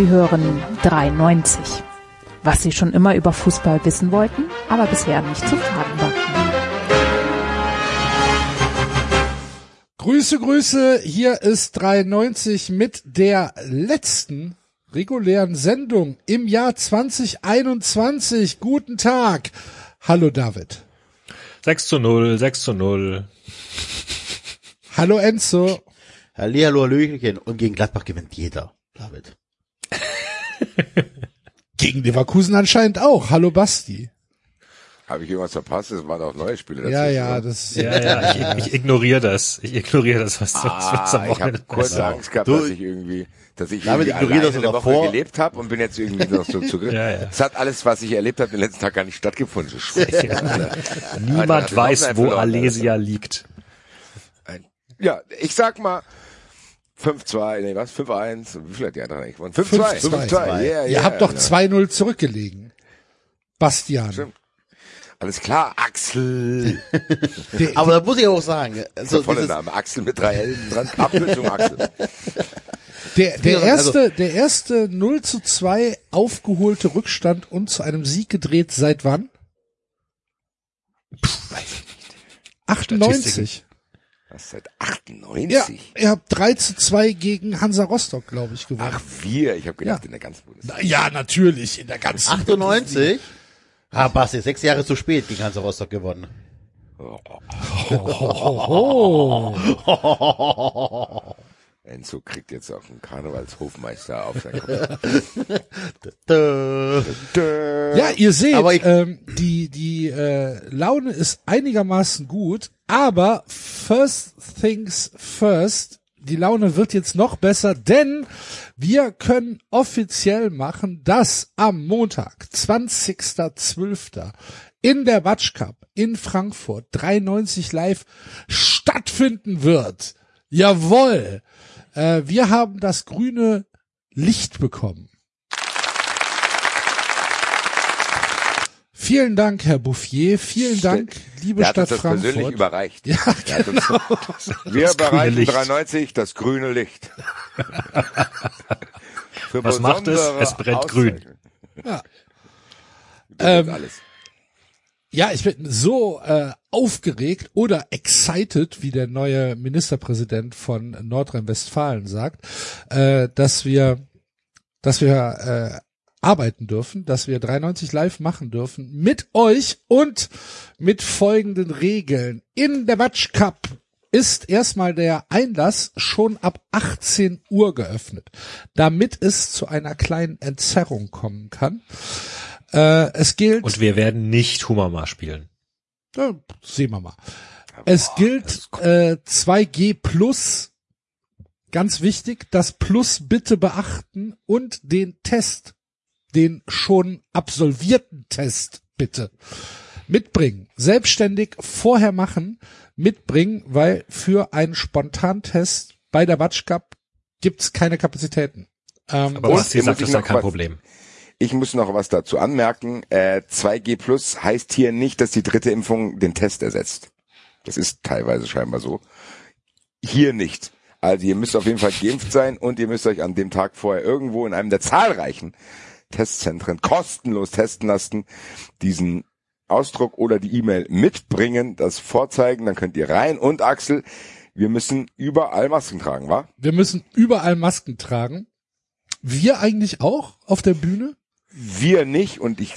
Sie hören 93. Was Sie schon immer über Fußball wissen wollten, aber bisher nicht zu fragen war. Grüße, Grüße, hier ist 93 mit der letzten regulären Sendung im Jahr 2021. Guten Tag. Hallo David. 6 zu 0, 6 zu 0. Hallo Enzo. Hallihallo, Hallöchen. Und gegen Gladbach gewinnt jeder, David. Gegen Leverkusen anscheinend auch. Hallo Basti. Habe ich irgendwas verpasst? Es waren auch neue Spiele dazu. Ja, ja, das Ja, ja, ich, ich ignoriere das. Ich ignoriere das, was, was, was am Ah, ich habe Wochenende kurz passiert. Angst gehabt, Du- dass ich irgendwie, dass ich Damit irgendwie alleine in der noch Woche vor. gelebt habe und bin jetzt irgendwie noch so zurück. Ja, ja. Es hat alles, was ich erlebt habe, den letzten Tag gar nicht stattgefunden. So. Niemand weiß, wo Alesia liegt. Ja, ich sag mal 5-2, nee, was? 5-1. Wie viel hat die andere eigentlich gewonnen? 5-2. 5-2. 5-2, yeah, Ihr yeah, habt doch ja. 2-0 zurückgelegen. Bastian. Stimmt. Alles klar, Axel. Aber da muss ich auch sagen, also Der volle dieses, Name. Axel mit drei L dran. Abkürzung Axel. der, der also- erste, der erste 0 zu 2 aufgeholte Rückstand und zu einem Sieg gedreht seit wann? 98. Was, seit 98? Ja, ihr habt 3 zu 2 gegen Hansa Rostock, glaube ich, gewonnen. Ach, wir. Ich habe gedacht, Ja. in der ganzen Bundesliga. Na ja, natürlich, in der ganzen 98? Ah, Basti, sechs Jahre zu spät gegen Hansa Rostock gewonnen. Enzo kriegt jetzt auch einen Karnevalshofmeister auf sein. Ja, ihr seht, Aber ich- ähm, die, die äh, Laune ist einigermaßen gut, aber first things first, die Laune wird jetzt noch besser, denn wir können offiziell machen, dass am Montag, 20.12. in der Watch Cup in Frankfurt 93 live stattfinden wird. Jawohl! Äh, wir haben das grüne Licht bekommen. Vielen Dank, Herr Bouffier. Vielen Dank, liebe Der hat uns Stadt das persönlich Frankfurt. überreicht. Ja, uns, wir Das Licht. 93 das grüne Licht. Für Was macht es? Es brennt grün. Ja. Ähm. Ja, ich bin so äh, aufgeregt oder excited, wie der neue Ministerpräsident von Nordrhein-Westfalen sagt, äh, dass wir, dass wir äh, arbeiten dürfen, dass wir 93 live machen dürfen mit euch und mit folgenden Regeln. In der Watch Cup ist erstmal der Einlass schon ab 18 Uhr geöffnet, damit es zu einer kleinen Entzerrung kommen kann. Äh, es gilt Und wir werden nicht Humama spielen. ja, sehen wir mal. Es gilt äh, 2G plus, ganz wichtig, das Plus bitte beachten und den Test, den schon absolvierten Test bitte mitbringen. Selbstständig vorher machen, mitbringen, weil für einen Spontantest bei der Watch Cup gibt's keine Kapazitäten. Ähm, Aber Basti hier sagt, ist ja noch kein was- Problem. Ich muss noch was dazu anmerken. Äh, 2G Plus heißt hier nicht, dass die dritte Impfung den Test ersetzt. Das ist teilweise scheinbar so. Hier nicht. Also ihr müsst auf jeden Fall geimpft sein und ihr müsst euch an dem Tag vorher irgendwo in einem der zahlreichen Testzentren kostenlos testen lassen, diesen Ausdruck oder die E-Mail mitbringen, das vorzeigen, dann könnt ihr rein. Und Axel, wir müssen überall Masken tragen, wa? wir müssen überall Masken tragen. Wir eigentlich auch auf der Bühne? Wir nicht und ich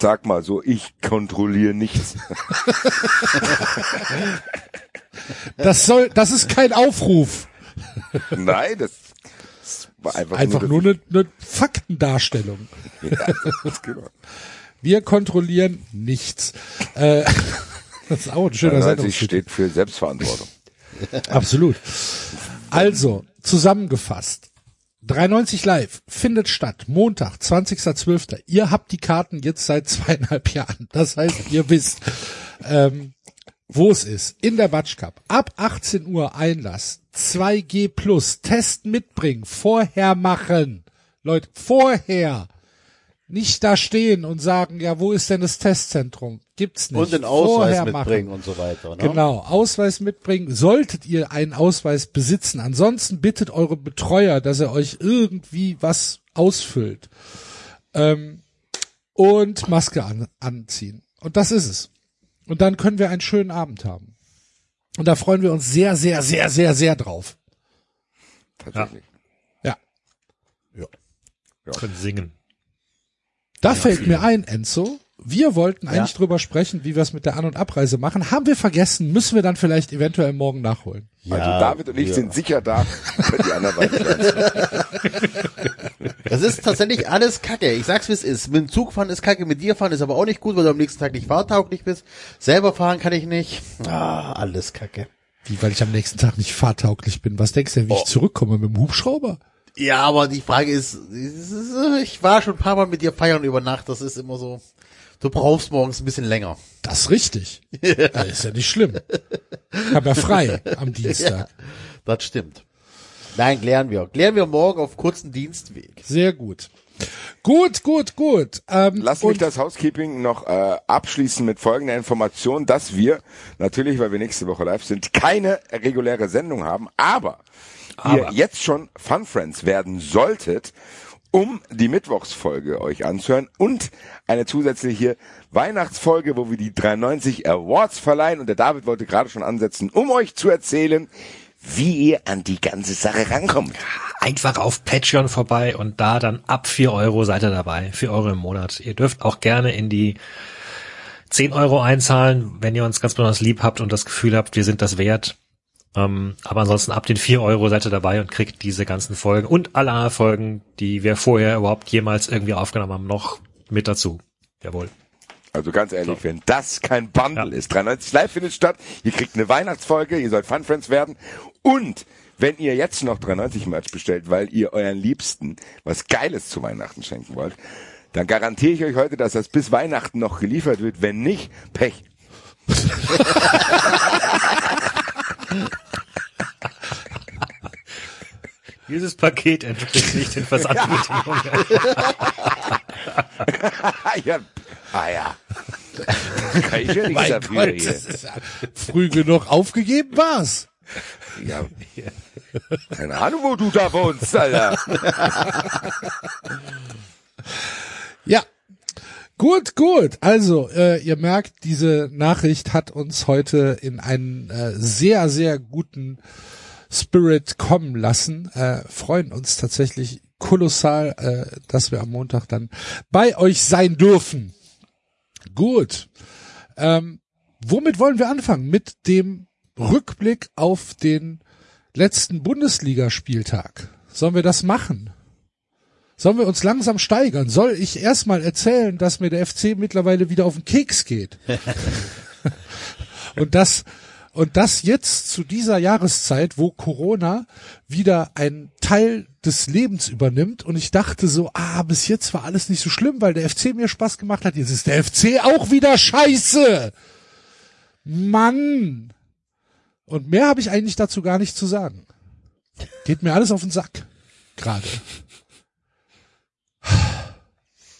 sag mal so, ich kontrolliere nichts. Das soll, das ist kein Aufruf. Nein, das, das war einfach, Einfach nur nur, eine, eine Faktendarstellung. ja, genau. Wir kontrollieren nichts. Äh, das ist auch ein schöner 93 Sendungstitel. steht für Selbstverantwortung. Absolut. Also, zusammengefasst. 93 Live findet statt, Montag, 20.12. Ihr habt die Karten jetzt seit zweieinhalb Jahren. Das heißt, ihr wisst, ähm, wo es ist. In der Batsch Cup. Ab 18 Uhr Einlass. 2G plus. Test mitbringen. Vorher machen. Leute, vorher. nicht da stehen und sagen, ja, wo ist denn das Testzentrum? Gibt's nicht. Und den Ausweis Vorher mitbringen machen. und so weiter. Ne? Genau, Ausweis mitbringen. Solltet ihr einen Ausweis besitzen. Ansonsten bittet eure Betreuer, dass er euch irgendwie was ausfüllt. Ähm, und Maske an, anziehen. Und das ist es. Und dann können wir einen schönen Abend haben. Und da freuen wir uns sehr, sehr, sehr, sehr, sehr drauf. Tatsächlich. Ja. Können singen. Da fällt mir ein, Enzo. Wir wollten eigentlich drüber sprechen, wie wir es mit der An- und Abreise machen. Haben wir vergessen, müssen wir dann vielleicht eventuell morgen nachholen. Also David und ich ja. sind sicher da, die anderen. Das ist tatsächlich alles Kacke. Ich sag's wie es ist. Mit dem Zug fahren ist Kacke, mit dir fahren ist aber auch nicht gut, weil du am nächsten Tag nicht fahrtauglich bist. Selber fahren kann ich nicht. Ah, alles Kacke. Wie, weil ich am nächsten Tag nicht fahrtauglich bin. Was denkst du denn, wie ich zurückkomme mit dem Hubschrauber? Ja, aber die Frage ist, ich war schon ein paar Mal mit dir feiern über Nacht. Das ist immer so. Du brauchst morgens ein bisschen länger. Das ist richtig. Das ist ja nicht schlimm. Ich hab ja frei am Dienstag. Das stimmt. Nein, klären wir. Klären wir morgen auf kurzen Dienstweg. Sehr gut. Gut, gut, gut. Ähm, Lass mich das Housekeeping noch äh, abschließen mit folgender Information, dass wir, natürlich, weil wir nächste Woche live sind, keine reguläre Sendung haben, aber, ihr jetzt schon Fun Friends werden solltet, um die Mittwochsfolge euch anzuhören und eine zusätzliche Weihnachtsfolge, wo wir die 93 Awards verleihen und der David wollte gerade schon ansetzen, um euch zu erzählen, wie ihr an die ganze Sache rankommt. Einfach auf Patreon vorbei und da dann ab 4 Euro seid ihr dabei. 4 Euro im Monat. Ihr dürft auch gerne in die 10 Euro einzahlen, wenn ihr uns ganz besonders lieb habt und das Gefühl habt, wir sind das wert. Ähm, aber ansonsten ab den 4 Euro seid ihr dabei und kriegt diese ganzen Folgen und alle Folgen, die wir vorher überhaupt jemals irgendwie aufgenommen haben, noch mit dazu. Jawohl. Also ganz ehrlich, wenn das kein Bundle Ja. ist, 93 Live findet statt, ihr kriegt eine Weihnachtsfolge, ihr sollt Fun Friends werden und wenn ihr jetzt noch 93 Merch bestellt, weil ihr euren Liebsten was Geiles zu Weihnachten schenken wollt, dann garantiere ich euch heute, dass das bis Weihnachten noch geliefert wird. Wenn nicht, Pech. Dieses Paket entspricht nicht den Versandbedingungen. ja. Ah ja. Kann ich ja nichts mein dafür Gott, hier. das früh genug aufgegeben war's. Ja. Keine Ahnung, wo du da wohnst, Alter. Ja. Gut, gut. Also, äh, ihr merkt, diese Nachricht hat uns heute in einen äh, sehr, sehr guten Spirit kommen lassen. Äh, freuen uns tatsächlich kolossal, äh, dass wir am Montag dann bei euch sein dürfen. Gut. Ähm, womit wollen wir anfangen? Mit dem Rückblick auf den letzten Bundesligaspieltag. Sollen wir das machen? Sollen wir uns langsam steigern? Soll ich erstmal erzählen, dass mir der FC mittlerweile wieder auf den Keks geht? und das, und das jetzt zu dieser Jahreszeit, wo Corona wieder einen Teil des Lebens übernimmt und ich dachte so, ah, bis jetzt war alles nicht so schlimm, weil der FC mir Spaß gemacht hat. Jetzt ist der FC auch wieder scheiße. Mann. Und mehr habe ich eigentlich dazu gar nicht zu sagen. Geht mir alles auf den Sack. Gerade.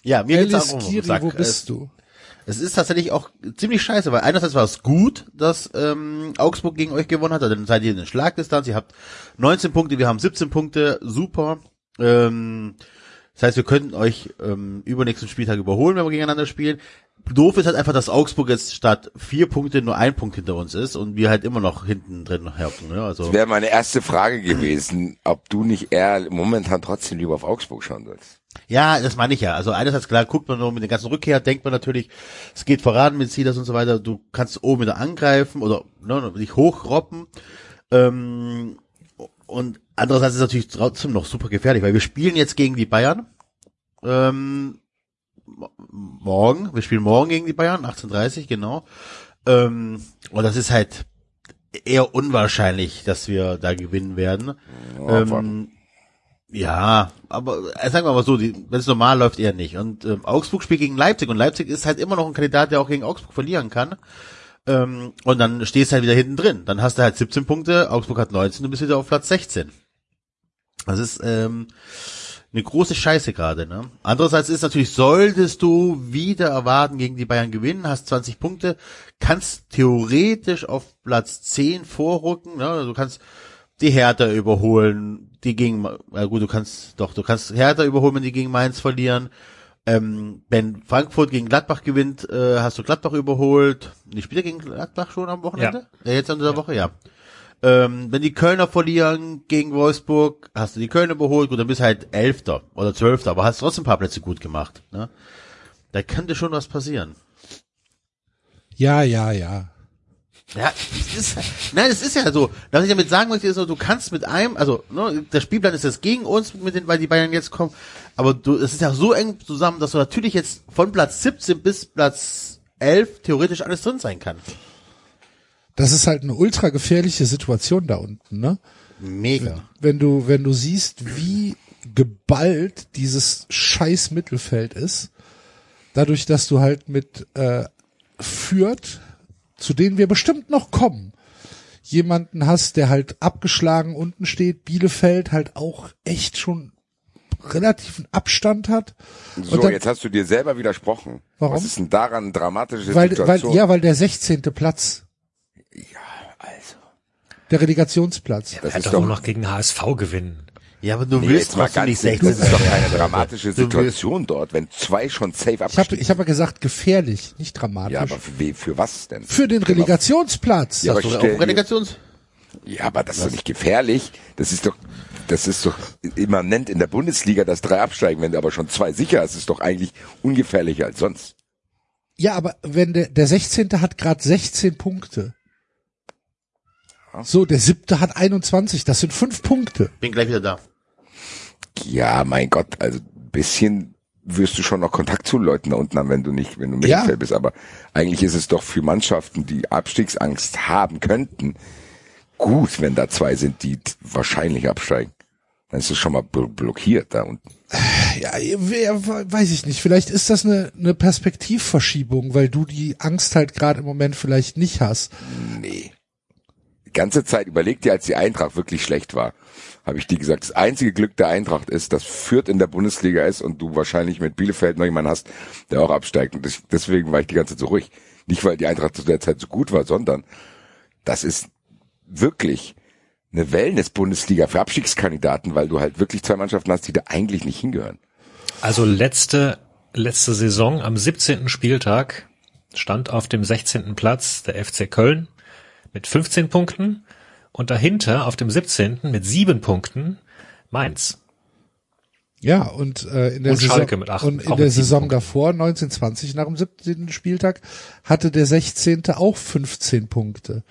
Ja, mir geht's auch um Kiri, Sack. wo bist du? Es ist tatsächlich auch ziemlich scheiße, weil einerseits war es gut, dass ähm, Augsburg gegen euch gewonnen hat, dann seid ihr in der Schlagdistanz, ihr habt 19 Punkte, wir haben 17 Punkte, super. Ähm, das heißt, wir könnten euch ähm, übernächsten Spieltag überholen, wenn wir gegeneinander spielen. Doof ist halt einfach, dass Augsburg jetzt statt vier Punkte nur ein Punkt hinter uns ist und wir halt immer noch hinten drin herken. Ne? Also Das wäre meine erste Frage gewesen, ob du nicht eher momentan trotzdem lieber auf Augsburg schauen sollst. Ja, das meine ich ja. Also einerseits klar, guckt man nur mit der ganzen Rückkehr, denkt man natürlich, es geht voran mit Silas und so weiter. Du kannst oben wieder angreifen oder ne, dich hochroppen. Ähm, und andererseits ist es natürlich trotzdem noch super gefährlich, weil wir spielen jetzt gegen die Bayern. Ähm, mo- morgen, wir spielen morgen gegen die Bayern, 18.30 genau. Ähm, und das ist halt eher unwahrscheinlich, dass wir da gewinnen werden. ähm, ja, aber äh, sagen wir mal so, wenn es normal läuft, eher nicht. Und ähm, Augsburg spielt gegen Leipzig und Leipzig ist halt immer noch ein Kandidat, der auch gegen Augsburg verlieren kann. Ähm, und dann stehst du halt wieder hinten drin. Dann hast du halt 17 Punkte, Augsburg hat 19, du bist wieder auf Platz 16. Das ist, ähm, eine große Scheiße gerade. Ne? Andererseits ist natürlich, solltest du wieder erwarten gegen die Bayern gewinnen, hast 20 Punkte, kannst theoretisch auf Platz 10 vorrücken. Ne? Du kannst die Hertha überholen, die gegen, na gut, du kannst, doch, du kannst Hertha überholen, wenn die gegen Mainz verlieren. Ähm, wenn Frankfurt gegen Gladbach gewinnt, äh, hast du Gladbach überholt. Die spielt er gegen Gladbach schon am Wochenende? Ja, jetzt in dieser Woche, ja. Ähm, wenn die Kölner verlieren gegen Wolfsburg, hast du die Kölner überholt, gut, dann bist du halt Elfter oder Zwölfter, aber hast trotzdem ein paar Plätze gut gemacht. Ne? Da könnte schon was passieren. Ja, ja, ja. Ja, es ist, nein, es ist ja so. Was ich damit sagen möchte, ist so, du kannst mit einem, also ne, der Spielplan ist jetzt gegen uns, mit den, weil die Bayern jetzt kommen, aber du, es ist ja so eng zusammen, dass du natürlich jetzt von Platz 17 bis Platz 11 theoretisch alles drin sein kann. Das ist halt eine ultra gefährliche Situation da unten, ne? Mega. Wenn du, wenn du siehst, wie geballt dieses scheiß Mittelfeld ist, dadurch, dass du halt mit äh, Fürth, zu denen wir bestimmt noch kommen, jemanden hast, der halt abgeschlagen unten steht, Bielefeld halt auch echt schon relativen Abstand hat. So, dann- jetzt hast du dir selber widersprochen. Warum? Was ist denn daran dramatische Weil, weil, Situation? ja, weil der 16. Platz, also. der Relegationsplatz. Das Er ist doch doch auch noch gegen HSV gewinnen. Ja, aber du Nee, willst trotzdem ganz nicht ehrlich, 16. das ist doch keine dramatische Situation dort, wenn zwei schon safe Ich habe absteigen. ich hab ja gesagt, gefährlich, nicht dramatisch. ja, aber für, für was denn? für den Relegationsplatz. Ja, aber du stell auch Relegations? Ja, aber das ist doch nicht gefährlich. Das ist doch, das ist doch immanent in der Bundesliga, dass drei absteigen. Wenn du aber schon zwei sicher hast, ist doch eigentlich ungefährlicher als sonst. Ja, aber wenn der, der 16. hat gerade 16 Punkte. So, der siebte hat 21, das sind fünf Punkte. Bin gleich wieder da. Ja, mein Gott, also ein bisschen wirst du schon noch Kontakt zu Leuten da unten haben, wenn du nicht, wenn du Ja. Mittelfeld bist. Aber eigentlich ist es doch für Mannschaften, die Abstiegsangst haben könnten, gut, wenn da zwei sind, die wahrscheinlich absteigen. Dann ist es schon mal blo- blockiert da unten. Ja, wer, weiß ich nicht. Vielleicht ist das eine, eine Perspektivverschiebung, weil du die Angst halt gerade im Moment vielleicht nicht hast. Nee. Die ganze Zeit überleg dir, als die Eintracht wirklich schlecht war, habe ich dir gesagt, das einzige Glück der Eintracht ist, dass Fürth in der Bundesliga ist und du wahrscheinlich mit Bielefeld noch jemanden hast, der auch absteigt. Und deswegen war ich die ganze Zeit so ruhig. Nicht, weil die Eintracht zu der Zeit so gut war, sondern das ist wirklich eine Wellness-Bundesliga für Abstiegskandidaten, weil du halt wirklich zwei Mannschaften hast, die da eigentlich nicht hingehören. Also letzte, letzte Saison am 17. Spieltag stand auf dem 16. Platz der FC Köln mit 15 Punkten und dahinter auf dem 17. mit 7 Punkten Mainz. Ja, und äh, in der Und Saison, acht- und in der Saison Punkten. davor, 1920, nach dem 17. Spieltag, hatte der 16. auch 15 Punkte.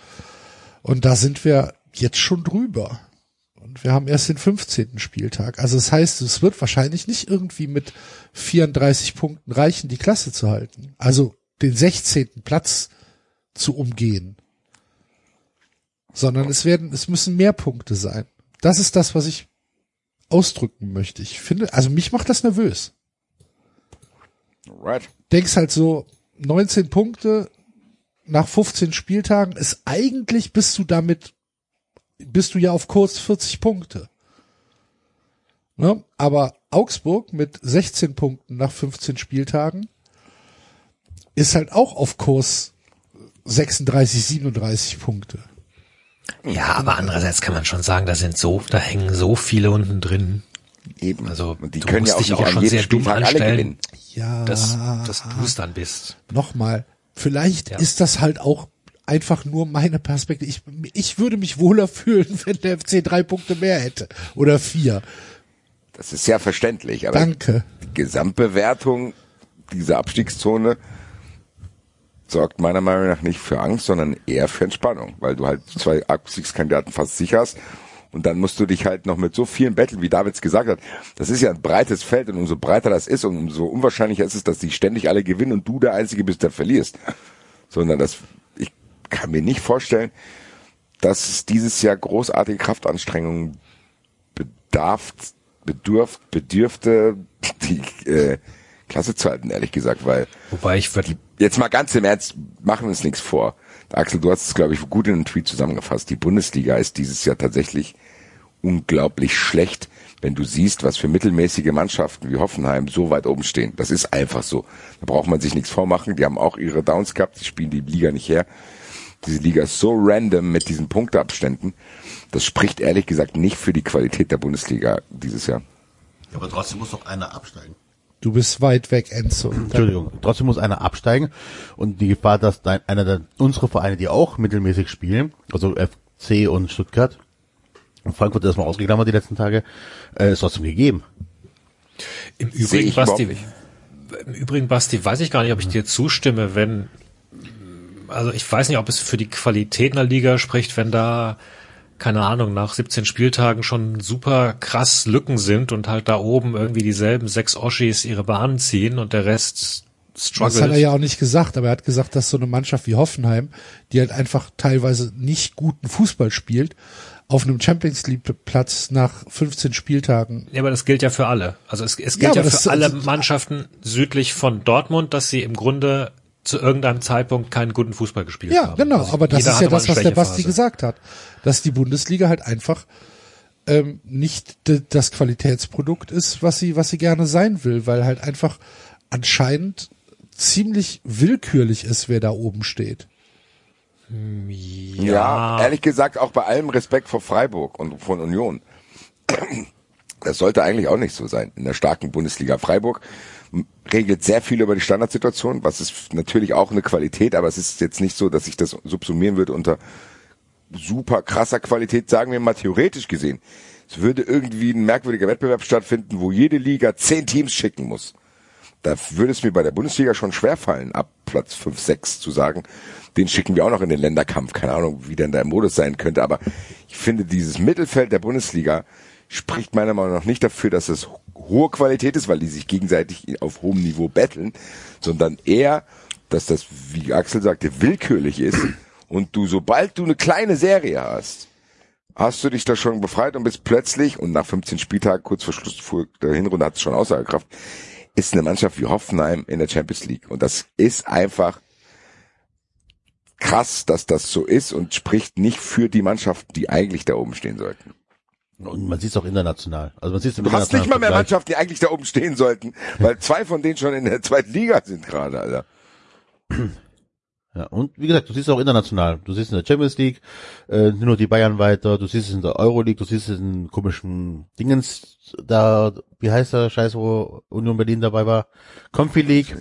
Und da sind wir jetzt schon drüber. Und wir haben erst den 15. Spieltag. Also das heißt, es wird wahrscheinlich nicht irgendwie mit 34 Punkten reichen, die Klasse zu halten. Also den 16. Platz zu umgehen. Sondern es werden, es müssen mehr Punkte sein. Das ist das, was ich ausdrücken möchte. Ich finde, also mich macht das nervös. Right. Denkst halt so, 19 Punkte nach 15 Spieltagen ist eigentlich bist du damit, bist du ja auf Kurs 40 Punkte. Ne? Aber Augsburg mit 16 Punkten nach 15 Spieltagen ist halt auch auf Kurs 36, 37 Punkte. Ja, aber andererseits kann man schon sagen, da sind so, da hängen so viele unten drin. Eben. Also, und die du können ja musst auch dich nicht auch an schon jedem sehr dumm anstellen. Ja. dass, dass du es dann bist. nochmal, vielleicht Ja. ist das halt auch einfach nur meine Perspektive. Ich, ich würde mich wohler fühlen, wenn der FC drei Punkte mehr hätte. Oder vier. Das ist sehr verständlich, aber Danke. die Gesamtbewertung dieser Abstiegszone sorgt meiner Meinung nach nicht für Angst, sondern eher für Entspannung, weil du halt zwei Abstiegskandidaten fast sicher hast und dann musst du dich halt noch mit so vielen betteln, wie Davids gesagt hat. Das ist ja ein breites Feld und umso breiter das ist und umso unwahrscheinlicher ist es, dass die ständig alle gewinnen und du der Einzige bist, der verlierst. Sondern das, ich kann mir nicht vorstellen, dass es dieses Jahr großartige Kraftanstrengungen bedarf, bedurft, bedürfte, die äh, Klasse zu halten, ehrlich gesagt, weil Wobei ich würde, jetzt mal ganz im Ernst, machen wir uns nichts vor. Axel, du hast es, glaube ich, gut in einem Tweet zusammengefasst. Die Bundesliga ist dieses Jahr tatsächlich unglaublich schlecht, wenn du siehst, was für mittelmäßige Mannschaften wie Hoffenheim so weit oben stehen. Das ist einfach so. Da braucht man sich nichts vormachen. Die haben auch ihre Downs gehabt, die spielen die Liga nicht her. Diese Liga ist so random mit diesen Punkteabständen. Das spricht ehrlich gesagt nicht für die Qualität der Bundesliga dieses Jahr. Ja, aber trotzdem muss doch einer absteigen. Du bist weit weg, Enzo. Entschuldigung, trotzdem muss einer absteigen und die Gefahr, dass dein, einer der unsere Vereine, die auch mittelmäßig spielen, also FC und Stuttgart und Frankfurt ist mal ausgeklammert die letzten Tage, äh, ist trotzdem gegeben. Im Übrigen, Basti, im Übrigen, Basti, weiß ich gar nicht, ob ich dir zustimme, wenn, also ich weiß nicht, ob es für die Qualität in der Liga spricht, wenn da, keine Ahnung, nach 17 Spieltagen schon super krass Lücken sind und halt da oben irgendwie dieselben sechs Oschis ihre Bahnen ziehen und der Rest Das hat er struggelt. ja auch nicht gesagt, aber er hat gesagt, dass so eine Mannschaft wie Hoffenheim, die halt einfach teilweise nicht guten Fußball spielt, auf einem Champions League Platz nach 15 Spieltagen. Ja, aber das gilt ja für alle. Also es, es Ja, gilt ja, aber für alle das- Mannschaften südlich von Dortmund, dass sie im Grunde zu irgendeinem Zeitpunkt keinen guten Fußball gespielt Ja, haben. genau, Also aber das ist ja das, was der Basti gesagt hat, dass die Bundesliga halt einfach ähm, nicht das Qualitätsprodukt ist, was sie, was sie gerne sein will, weil halt einfach anscheinend ziemlich willkürlich ist, wer da oben steht. Ja. ehrlich gesagt auch bei allem Respekt vor Freiburg und von Union. Das sollte eigentlich auch nicht so sein. In der starken Bundesliga Freiburg regelt sehr viel über die Standardsituation, was ist natürlich auch eine Qualität, aber es ist jetzt nicht so, dass ich das subsumieren würde unter super krasser Qualität, sagen wir mal theoretisch gesehen. Es würde irgendwie ein merkwürdiger Wettbewerb stattfinden, wo jede Liga zehn Teams schicken muss. Da würde es mir bei der Bundesliga schon schwerfallen, ab Platz 5, 6 zu sagen, den schicken wir auch noch in den Länderkampf. Keine Ahnung, wie denn da im Modus sein könnte, aber ich finde, dieses Mittelfeld der Bundesliga spricht meiner Meinung nach nicht dafür, dass es hohe Qualität ist, weil die sich gegenseitig auf hohem Niveau betteln, sondern eher, dass das, wie Axel sagte, willkürlich ist und du, sobald du eine kleine Serie hast, hast du dich da schon befreit und bist plötzlich, und nach 15 Spieltagen, kurz vor Schluss vor der Hinrunde hat es schon Aussagekraft, ist eine Mannschaft wie Hoffenheim in der Champions League. Und das ist einfach krass, dass das so ist und spricht nicht für die Mannschaften, die eigentlich da oben stehen sollten. Und man sieht es auch international. Also man sieht es im Du hast nicht mal mehr Vergleich. Mannschaften, die eigentlich da oben stehen sollten, weil zwei von denen schon in der zweiten Liga sind gerade, Alter. Ja, und wie gesagt, du siehst es auch international. Du siehst es in der Champions League, äh, nur die Bayern weiter, du siehst es in der Euroleague, du siehst es in komischen Dingens, da, wie heißt der Scheiß, wo Union Berlin dabei war? Comfy League.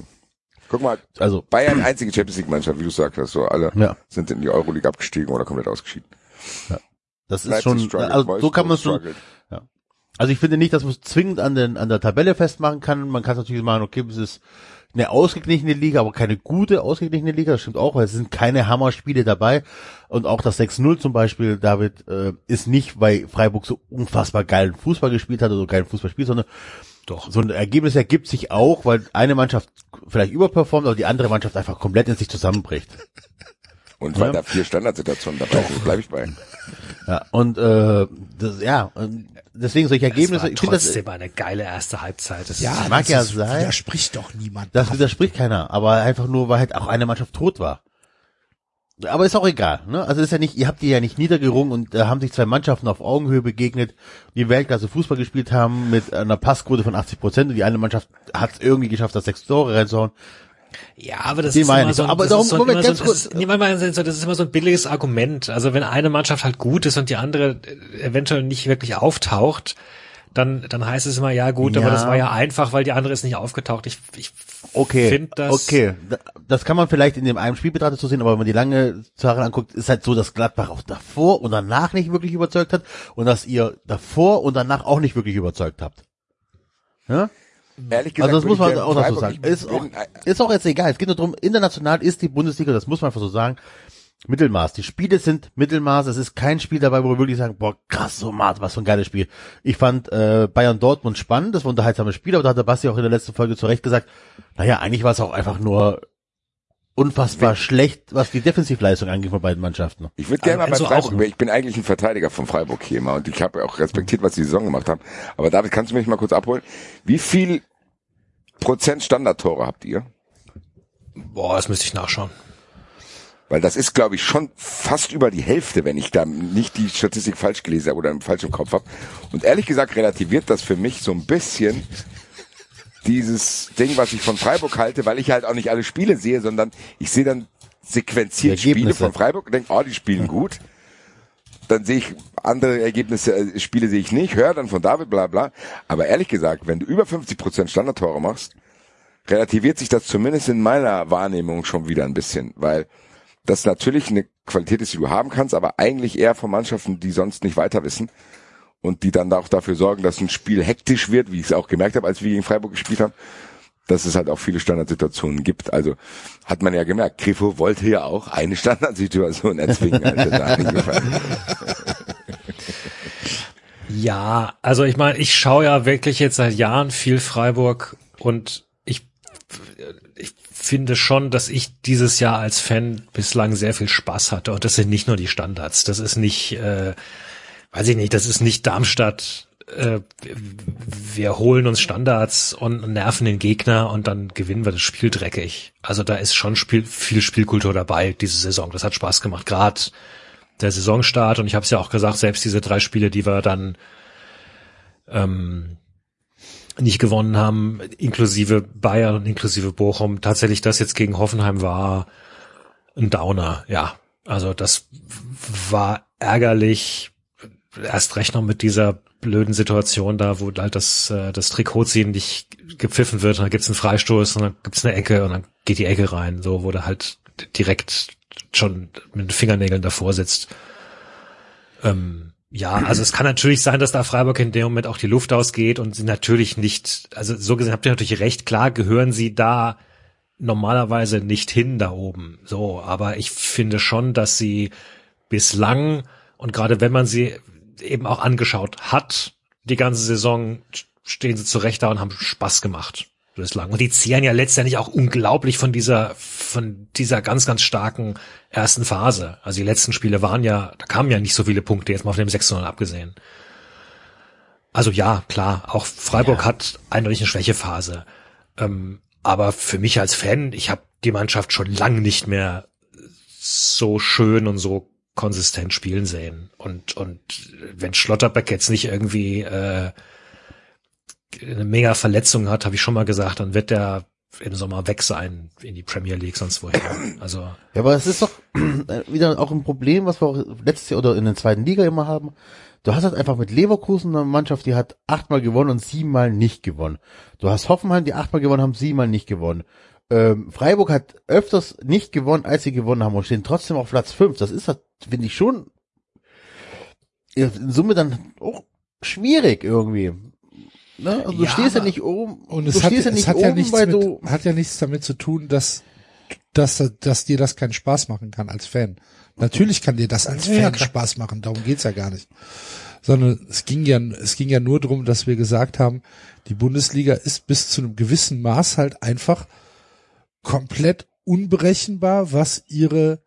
Guck mal, Also, Bayern einzige Champions League Mannschaft, wie du sagst, so alle ja, sind in die Euroleague abgestiegen oder komplett ausgeschieden. Das ist Leipzig schon, struggelt, also so kann man es schon, struggelt. Also ich finde nicht, dass man es zwingend an, den, an der Tabelle festmachen kann. Man kann es natürlich machen, okay, es ist eine ausgeglichene Liga, aber keine gute ausgeglichene Liga. Das stimmt auch, weil es sind keine Hammerspiele dabei. Und auch das 6-0 zum Beispiel, David, äh, ist nicht, weil Freiburg so unfassbar geilen Fußball gespielt hat oder so geilen Fußball spielt, sondern Doch. so ein Ergebnis ergibt sich auch, weil eine Mannschaft vielleicht überperformt, aber die andere Mannschaft einfach komplett in sich zusammenbricht. Und weil Ja. da vier Standardsituationen dabei sind, bleibe ich bei. Ja, und äh, das, ja, und deswegen solche Ergebnisse, war ich finde das, trotzdem eine geile erste Halbzeit. Das Ja, ist- mag das ja ist- sein. Widerspricht doch niemand. Das widerspricht keiner, aber einfach nur, weil halt auch eine Mannschaft tot war. Aber ist auch egal, ne? Also ist ja nicht, ihr habt die ja nicht niedergerungen und da haben sich zwei Mannschaften auf Augenhöhe begegnet, die Weltklasse Fußball gespielt haben mit einer Passquote von 80 Prozent und die eine Mannschaft hat es irgendwie geschafft, das sechs Tore reinzuhauen. Ja, aber das Die ist immer so, ein- Aber das darum- ist so, Moment, immer so, ganz das ist, nee, das immer so ein billiges Argument. Also wenn eine Mannschaft halt gut ist und die andere äh, eventuell nicht wirklich auftaucht, dann, dann heißt es immer, ja gut, aber Ja. das war ja einfach, weil die andere ist nicht aufgetaucht. Ich, ich Okay, finde das, okay, Da- das kann man vielleicht in dem einen Spiel betrachtet so sehen, aber wenn man die lange Sache anguckt, ist halt so, dass Gladbach auch davor und danach nicht wirklich überzeugt hat und dass ihr davor und danach auch nicht wirklich überzeugt habt. Ja? Ehrlich gesagt, Also das muss man auch dazu sagen. Ist auch, ist auch jetzt egal. Es geht nur darum, international ist die Bundesliga, das muss man einfach so sagen, Mittelmaß. Die Spiele sind Mittelmaß. Es ist kein Spiel dabei, wo wir wirklich sagen, boah, krass, so Mart, was für ein geiles Spiel. Ich fand äh, Bayern Dortmund spannend, das war ein unterhaltsames Spiel, aber da hat der Basti auch in der letzten Folge zu Recht gesagt, naja, eigentlich war es auch einfach nur unfassbar schlecht, was die Defensivleistung angeht von beiden Mannschaften. Ich würde gerne mal Also bei Freiburg, auch- ich bin eigentlich ein Verteidiger von Freiburg hier immer und ich habe auch respektiert, was die Saison gemacht haben. Aber David, kannst du mich mal kurz abholen? Wie viel Prozent Standardtore habt ihr? boah, das müsste ich nachschauen. Weil das ist, glaube ich, schon fast über die Hälfte, wenn ich da nicht die Statistik falsch gelesen habe oder im falschen Kopf habe. Und ehrlich gesagt relativiert das für mich so ein bisschen dieses Ding, was ich von Freiburg halte, weil ich halt auch nicht alle Spiele sehe, sondern ich sehe dann sequenziert Spiele von Freiburg und denke, oh, die spielen gut. Dann sehe ich andere Ergebnisse, äh, Spiele sehe ich nicht, höre dann von David, bla bla. Aber ehrlich gesagt, wenn du über 50 Prozent Standardtore machst, relativiert sich das zumindest in meiner Wahrnehmung schon wieder ein bisschen, weil das natürlich eine Qualität ist, die du haben kannst, aber eigentlich eher von Mannschaften, die sonst nicht weiter wissen und die dann auch dafür sorgen, dass ein Spiel hektisch wird, wie ich es auch gemerkt habe, als wir gegen Freiburg gespielt haben, dass es halt auch viele Standardsituationen gibt. Also hat man ja gemerkt, Grifo wollte ja auch eine Standardsituation erzwingen. ja, also ich meine, ich schaue ja wirklich jetzt seit Jahren viel Freiburg und ich, ich finde schon, dass ich dieses Jahr als Fan bislang sehr viel Spaß hatte. Und das sind nicht nur die Standards. Das ist nicht, äh, weiß ich nicht, das ist nicht Darmstadt. Äh, wir holen uns Standards und nerven den Gegner und dann gewinnen wir das Spiel dreckig. Also da ist schon Spiel, viel Spielkultur dabei diese Saison. Das hat Spaß gemacht. Gerade der Saisonstart und ich habe es ja auch gesagt, selbst diese drei Spiele, die wir dann ähm, nicht gewonnen haben, inklusive Bayern und inklusive Bochum. Tatsächlich das jetzt gegen Hoffenheim war ein Downer, ja. Also das war ärgerlich. Erst recht noch mit dieser blöden Situation da, wo halt das, äh, das Trikotziehen nicht gepfiffen wird und dann gibt's einen Freistoß und dann gibt's eine Ecke und dann geht die Ecke rein, so wo der halt direkt schon mit den Fingernägeln davor sitzt. Ähm, ja, also es kann natürlich sein, dass da Freiburg in dem Moment auch die Luft ausgeht und sie natürlich nicht, also so gesehen habt ihr natürlich recht, klar gehören sie da normalerweise nicht hin da oben. So, aber ich finde schon, dass sie bislang und gerade wenn man sie eben auch angeschaut hat, die ganze Saison stehen sie zurecht da und haben Spaß gemacht bislang. Und die zehren ja letztendlich auch unglaublich von dieser, von dieser ganz, ganz starken ersten Phase. Also die letzten Spiele waren ja, da kamen ja nicht so viele Punkte, jetzt mal auf dem 600 abgesehen. Also ja, klar, auch Freiburg ja. hat eindeutig eine Schwächephase. Ähm, aber für mich als Fan, ich habe die Mannschaft schon lang nicht mehr so schön und so konsistent spielen sehen. Und, und wenn Schlotterbeck jetzt nicht irgendwie äh, eine mega Verletzung hat, habe ich schon mal gesagt, dann wird der im Sommer weg sein in die Premier League, sonst woher. Also. Ja, aber es ist doch wieder auch ein Problem, was wir auch letztes Jahr oder in der zweiten Liga immer haben. Du hast halt einfach mit Leverkusen eine Mannschaft, die hat achtmal gewonnen und siebenmal nicht gewonnen. Du hast Hoffenheim, die achtmal gewonnen haben, siebenmal nicht gewonnen. Ähm, Freiburg hat öfters nicht gewonnen, als sie gewonnen haben und stehen trotzdem auf Platz fünf. Das ist, finde ich schon in Summe dann auch schwierig irgendwie. Ne? Also du ja, stehst ja nicht oben. Und es, hat, ja, es hat, ja nichts mit, hat ja nichts damit zu tun, dass, dass, dass dir das keinen Spaß machen kann als Fan. Natürlich kann dir das als Fan Spaß machen, darum geht's ja gar nicht. Sondern es ging ja, es ging ja nur darum, dass wir gesagt haben, die Bundesliga ist bis zu einem gewissen Maß halt einfach komplett unberechenbar, was ihre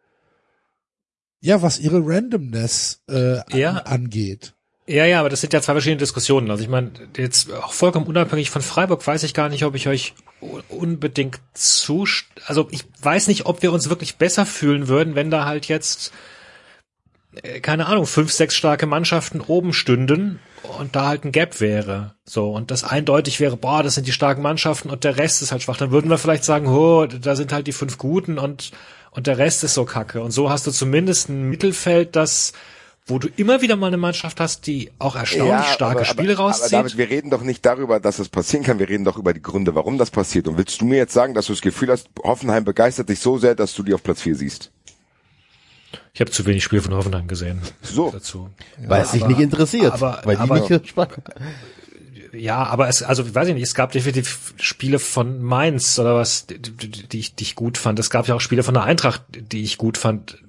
ja, was ihre Randomness äh, ja. an, angeht. Ja, ja, aber das sind ja zwei verschiedene Diskussionen. Also ich meine, jetzt auch vollkommen unabhängig von Freiburg weiß ich gar nicht, ob ich euch unbedingt zu, also ich weiß nicht, ob wir uns wirklich besser fühlen würden, wenn da halt jetzt, keine Ahnung, fünf, sechs starke Mannschaften oben stünden und da halt ein Gap wäre. So, und das eindeutig wäre, boah, das sind die starken Mannschaften und der Rest ist halt schwach. Dann würden wir vielleicht sagen, oh, da sind halt die fünf Guten und, und der Rest ist so kacke. Und so hast du zumindest ein Mittelfeld, das wo du immer wieder mal eine Mannschaft hast, die auch erstaunlich ja, starke aber, Spiele aber, rauszieht. Aber David, wir reden doch nicht darüber, dass das passieren kann. Wir reden doch über die Gründe, warum das passiert. Und willst du mir jetzt sagen, dass du das Gefühl hast, Hoffenheim begeistert dich so sehr, dass du die auf Platz 4 siehst? Ich habe zu wenig Spiele von Hoffenheim gesehen. So. Dazu. Weil es dich nicht interessiert. Aber, weil die aber, nicht spannend. Ja, aber es, also weiß ich nicht, es gab definitiv Spiele von Mainz oder was, die, die, ich, die ich gut fand. Es gab ja auch Spiele von der Eintracht, die ich gut fand.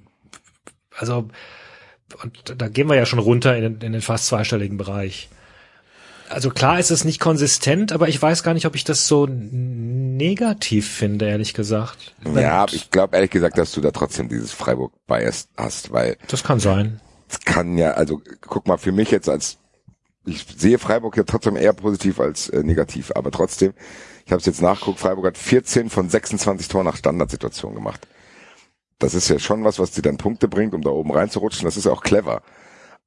Also und da gehen wir ja schon runter in in den fast zweistelligen Bereich. Also klar ist es nicht konsistent, aber ich weiß gar nicht, ob ich das so negativ finde, ehrlich gesagt. Ja, ich glaube ehrlich gesagt, dass du da trotzdem dieses Freiburg-Bias hast, weil. Das kann sein. Es kann ja, also guck mal, für mich jetzt als, ich sehe Freiburg ja trotzdem eher positiv als äh, negativ, aber trotzdem, ich habe es jetzt nachgeguckt, Freiburg hat 14 von 26 Toren nach Standardsituation gemacht. das ist ja schon was, was dir dann Punkte bringt, um da oben reinzurutschen. Das ist auch clever.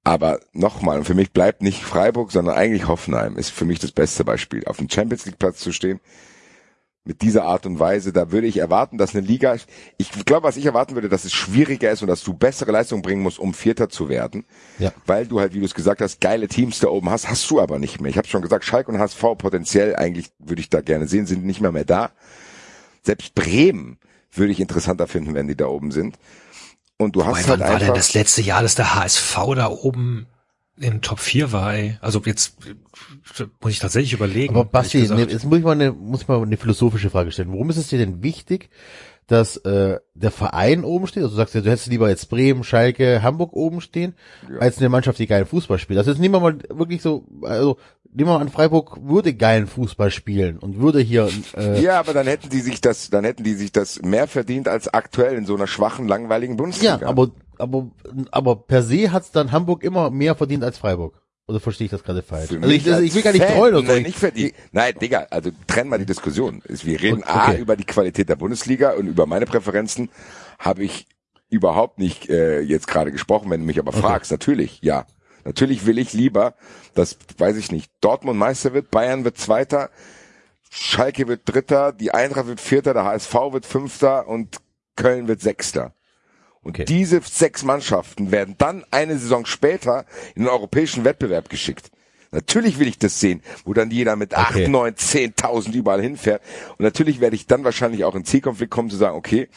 Aber nochmal, für mich bleibt nicht Freiburg, sondern eigentlich Hoffenheim ist für mich das beste Beispiel. Auf dem Champions League Platz zu stehen, mit dieser Art und Weise, da würde ich erwarten, dass eine Liga, ich glaube, was ich erwarten würde, dass es schwieriger ist und dass du bessere Leistungen bringen musst, um Vierter zu werden. Ja. Weil du halt, wie du es gesagt hast, geile Teams da oben hast, hast du aber nicht mehr. Ich habe schon gesagt, Schalke und HSV potenziell eigentlich würde ich da gerne sehen, sind nicht mehr mehr da. Selbst Bremen würde ich interessanter finden, wenn die da oben sind. Und du hast Wobei, halt wann war denn einfach, das letzte Jahr, dass der HSV da oben in Top 4 war, ey? Also jetzt muss ich tatsächlich überlegen. Aber Basti, ne, jetzt muss ich mal eine, muss ich mal eine philosophische Frage stellen. Warum ist es dir denn wichtig, dass äh, der Verein oben steht? Also du sagst ja, du hättest lieber jetzt Bremen, Schalke, Hamburg oben stehen, als eine Mannschaft, die geilen Fußball spielt. Also jetzt nehmen wir mal wirklich so, also nehmen wir mal an, Freiburg würde geilen Fußball spielen und würde hier äh, ja, aber dann hätten die sich das, dann hätten die sich das mehr verdient als aktuell in so einer schwachen, langweiligen Bundesliga. ja, aber aber aber per se hat's dann Hamburg immer mehr verdient als Freiburg. Oder verstehe ich das gerade falsch? Für Also ich, also als ich will gar nicht trollen oder so. Nein, nicht verdient. Nein, Digga, also trenn mal die Diskussion. Wir reden Okay. A über die Qualität der Bundesliga und über meine Präferenzen habe ich überhaupt nicht äh, jetzt gerade gesprochen, wenn du mich aber fragst. Natürlich, ja. Natürlich will ich lieber, dass, weiß ich nicht, Dortmund Meister wird, Bayern wird Zweiter, Schalke wird Dritter, die Eintracht wird Vierter, der HSV wird Fünfter und Köln wird Sechster. Und Okay. diese sechs Mannschaften werden dann eine Saison später in den europäischen Wettbewerb geschickt. Natürlich will ich das sehen, wo dann jeder mit acht, neun, zehntausend überall hinfährt. Und natürlich werde ich dann wahrscheinlich auch in Zielkonflikt kommen zu sagen, okay,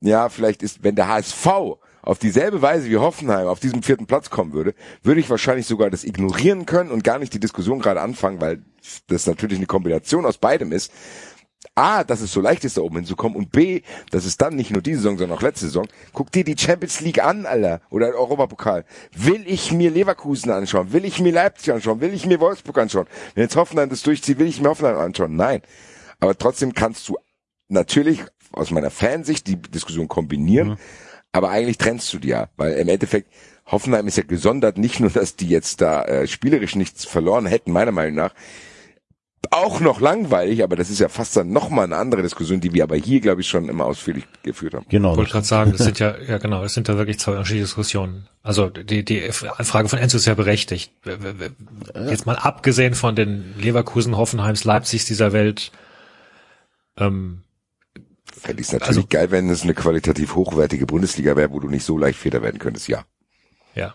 ja, vielleicht ist, wenn der HSV auf dieselbe Weise wie Hoffenheim auf diesem vierten Platz kommen würde, würde ich wahrscheinlich sogar das ignorieren können und gar nicht die Diskussion gerade anfangen, weil das natürlich eine Kombination aus beidem ist. A, dass es so leicht ist, da oben hinzukommen und B, dass es dann nicht nur diese Saison, sondern auch letzte Saison. Guck dir die Champions League an, Alter, oder Europapokal. Will ich mir Leverkusen anschauen? Will ich mir Leipzig anschauen? Will ich mir Wolfsburg anschauen? Wenn jetzt Hoffenheim das durchzieht, will ich mir Hoffenheim anschauen? Nein. Aber trotzdem kannst du natürlich aus meiner Fansicht die Diskussion kombinieren, aber eigentlich trennst du die ja, weil im Endeffekt Hoffenheim ist ja gesondert, nicht nur, dass die jetzt da äh, spielerisch nichts verloren hätten, meiner Meinung nach, auch noch langweilig, aber das ist ja fast dann nochmal eine andere Diskussion, die wir aber hier, glaube ich, schon immer ausführlich geführt haben. Genau. Ich wollte gerade sagen, das sind ja, ja genau, das sind ja wirklich zwei unterschiedliche Diskussionen. Also die, die Frage von Enzo ist ja berechtigt. Jetzt mal abgesehen von den Leverkusen, Hoffenheims, Leipzigs dieser Welt, ähm, Fände ich es natürlich Also- geil, wenn es eine qualitativ hochwertige Bundesliga wäre, wo du nicht so leicht Vierter werden könntest, ja. ja.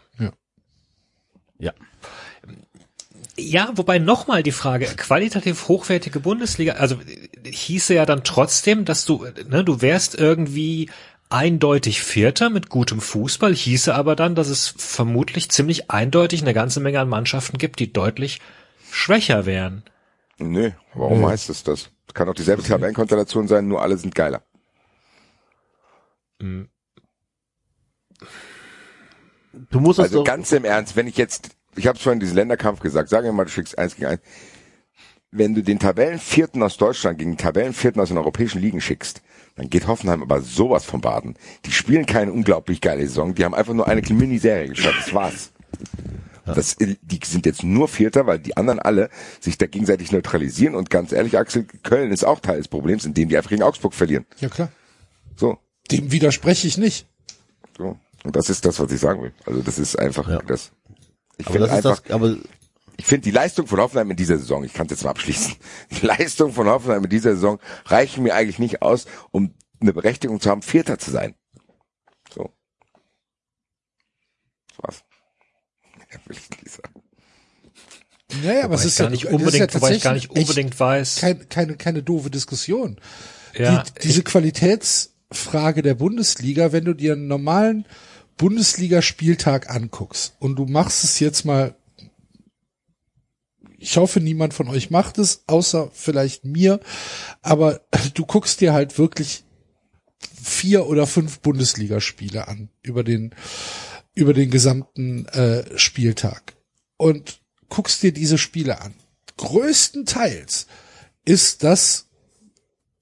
Ja. Ja, wobei nochmal die Frage, qualitativ hochwertige Bundesliga, also äh, hieße ja dann trotzdem, dass du, äh, ne, du wärst irgendwie eindeutig Vierter mit gutem Fußball, hieße aber dann, dass es vermutlich ziemlich eindeutig eine ganze Menge an Mannschaften gibt, die deutlich schwächer wären. Nö, warum heißt es das? Es kann auch dieselbe Tabellenkonstellation sein, nur alle sind geiler. Du musst Also ganz im Ernst, wenn ich jetzt, ich habe vorhin diesen Länderkampf gesagt, sagen wir mal, du schickst eins gegen eins. Wenn du den Tabellenvierten aus Deutschland gegen den Tabellenvierten aus den europäischen Ligen schickst, dann geht Hoffenheim aber sowas von Baden. Die spielen keine unglaublich geile Saison, die haben einfach nur eine Miniserie geschafft, das war's. Das, die sind jetzt nur Vierter, weil die anderen alle sich da gegenseitig neutralisieren und ganz ehrlich, Axel, Köln ist auch Teil des Problems, indem die einfach gegen Augsburg verlieren. Ja klar. So, Dem widerspreche ich nicht. so. Und das ist das, was ich sagen will. Also das ist einfach Ja. das. Ich finde einfach, das, aber ich finde die Leistung von Hoffenheim in dieser Saison, ich kann es jetzt mal abschließen, die Leistung von Hoffenheim in dieser Saison reichen mir eigentlich nicht aus, um eine Berechtigung zu haben, Vierter zu sein. So. Das war's. Ja, will ich nicht sagen. Ja, ja, aber es ich ist ja nicht das ist unbedingt, ja ich gar nicht unbedingt weiß. echt Keine, keine, doofe Diskussion. ja, die, diese Qualitätsfrage der Bundesliga, wenn du dir einen normalen Bundesligaspieltag anguckst und du machst es jetzt mal, ich hoffe, niemand von euch macht es, außer vielleicht mir, aber du guckst dir halt wirklich vier oder fünf Bundesligaspiele an über den über den gesamten äh, Spieltag und guckst dir diese Spiele an. Größtenteils ist das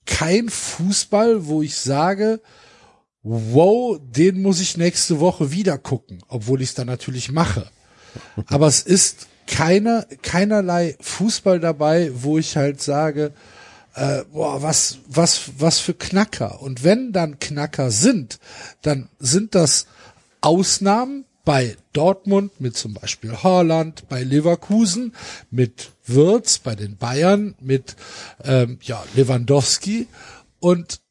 kein Fußball, wo ich sage, wow, den muss ich nächste Woche wieder gucken, obwohl ich es dann natürlich mache. Aber es ist keiner, keinerlei Fußball dabei, wo ich halt sage, äh, boah, was, was, was für Knacker. Und wenn dann Knacker sind, dann sind das Ausnahmen bei Dortmund mit zum Beispiel Haaland, bei Leverkusen mit Wirtz, bei den Bayern mit ähm, ja, Lewandowski und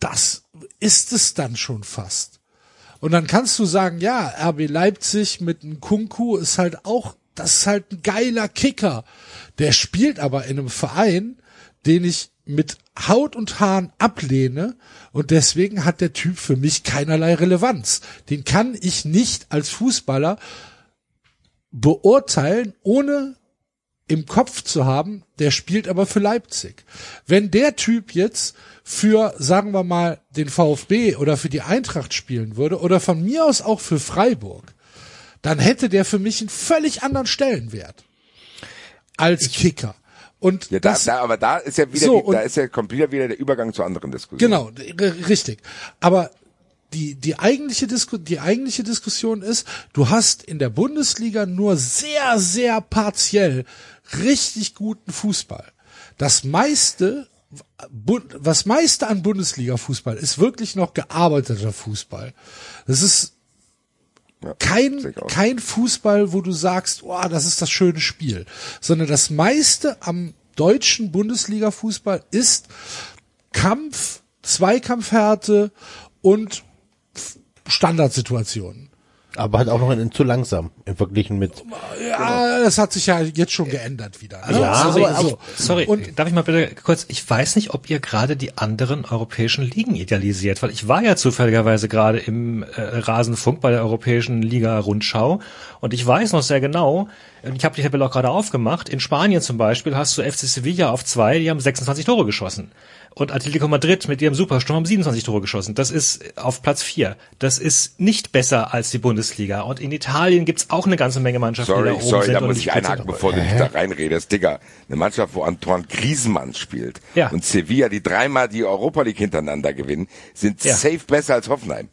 das ist es dann schon fast. Und dann kannst du sagen, ja, RB Leipzig mit einem Kunku ist halt auch, das ist halt ein geiler Kicker. Der spielt aber in einem Verein, den ich mit Haut und Haaren ablehne und deswegen hat der Typ für mich keinerlei Relevanz. Den kann ich nicht als Fußballer beurteilen, ohne im Kopf zu haben, der spielt aber für Leipzig. Wenn der Typ jetzt für, sagen wir mal, den VfB oder für die Eintracht spielen würde oder von mir aus auch für Freiburg, dann hätte der für mich einen völlig anderen Stellenwert als Kicker. Und Ja, da, das, da, aber da ist ja wieder, So, die, da ist ja kommt wieder wieder der Übergang zu anderen Diskussionen. Genau, richtig. Aber die, die eigentliche Disku die eigentliche Diskussion ist, du hast in der Bundesliga nur sehr, sehr partiell richtig guten Fußball. Das meiste, was meiste an Bundesliga-Fußball ist wirklich noch gearbeiteter Fußball. Das ist Ja, kein, kein Fußball, wo du sagst, oh, das ist das schöne Spiel, sondern das meiste am deutschen Bundesliga-Fußball ist Kampf, Zweikampfhärte und Standardsituationen. Aber halt auch noch in, zu langsam im Verglichen mit. Ja, das hat sich ja jetzt schon geändert wieder. Ne? Ja, Also, aber- so. Sorry, Und darf ich mal bitte kurz, ich weiß nicht, ob ihr gerade die anderen europäischen Ligen idealisiert, weil ich war ja zufälligerweise gerade im äh, Rasenfunk bei der Europäischen Liga Rundschau und ich weiß noch sehr genau, und ich habe die Tabelle auch gerade aufgemacht, in Spanien zum Beispiel hast du FC Sevilla auf zwei, die haben 26 Tore geschossen. Und Atletico Madrid mit ihrem Supersturm haben 27 Tore geschossen. Das ist auf Platz vier. Das ist nicht besser als die Bundesliga. Und in Italien gibt's auch eine ganze Menge Mannschaften, die Sorry, da oben sorry, sind. da und muss die ich einhaken, bevor du dich da reinredest. Digga, eine Mannschaft, wo Antoine Griezmann spielt Ja. und Sevilla, die dreimal die Europa League hintereinander gewinnen, sind Ja. safe besser als Hoffenheim.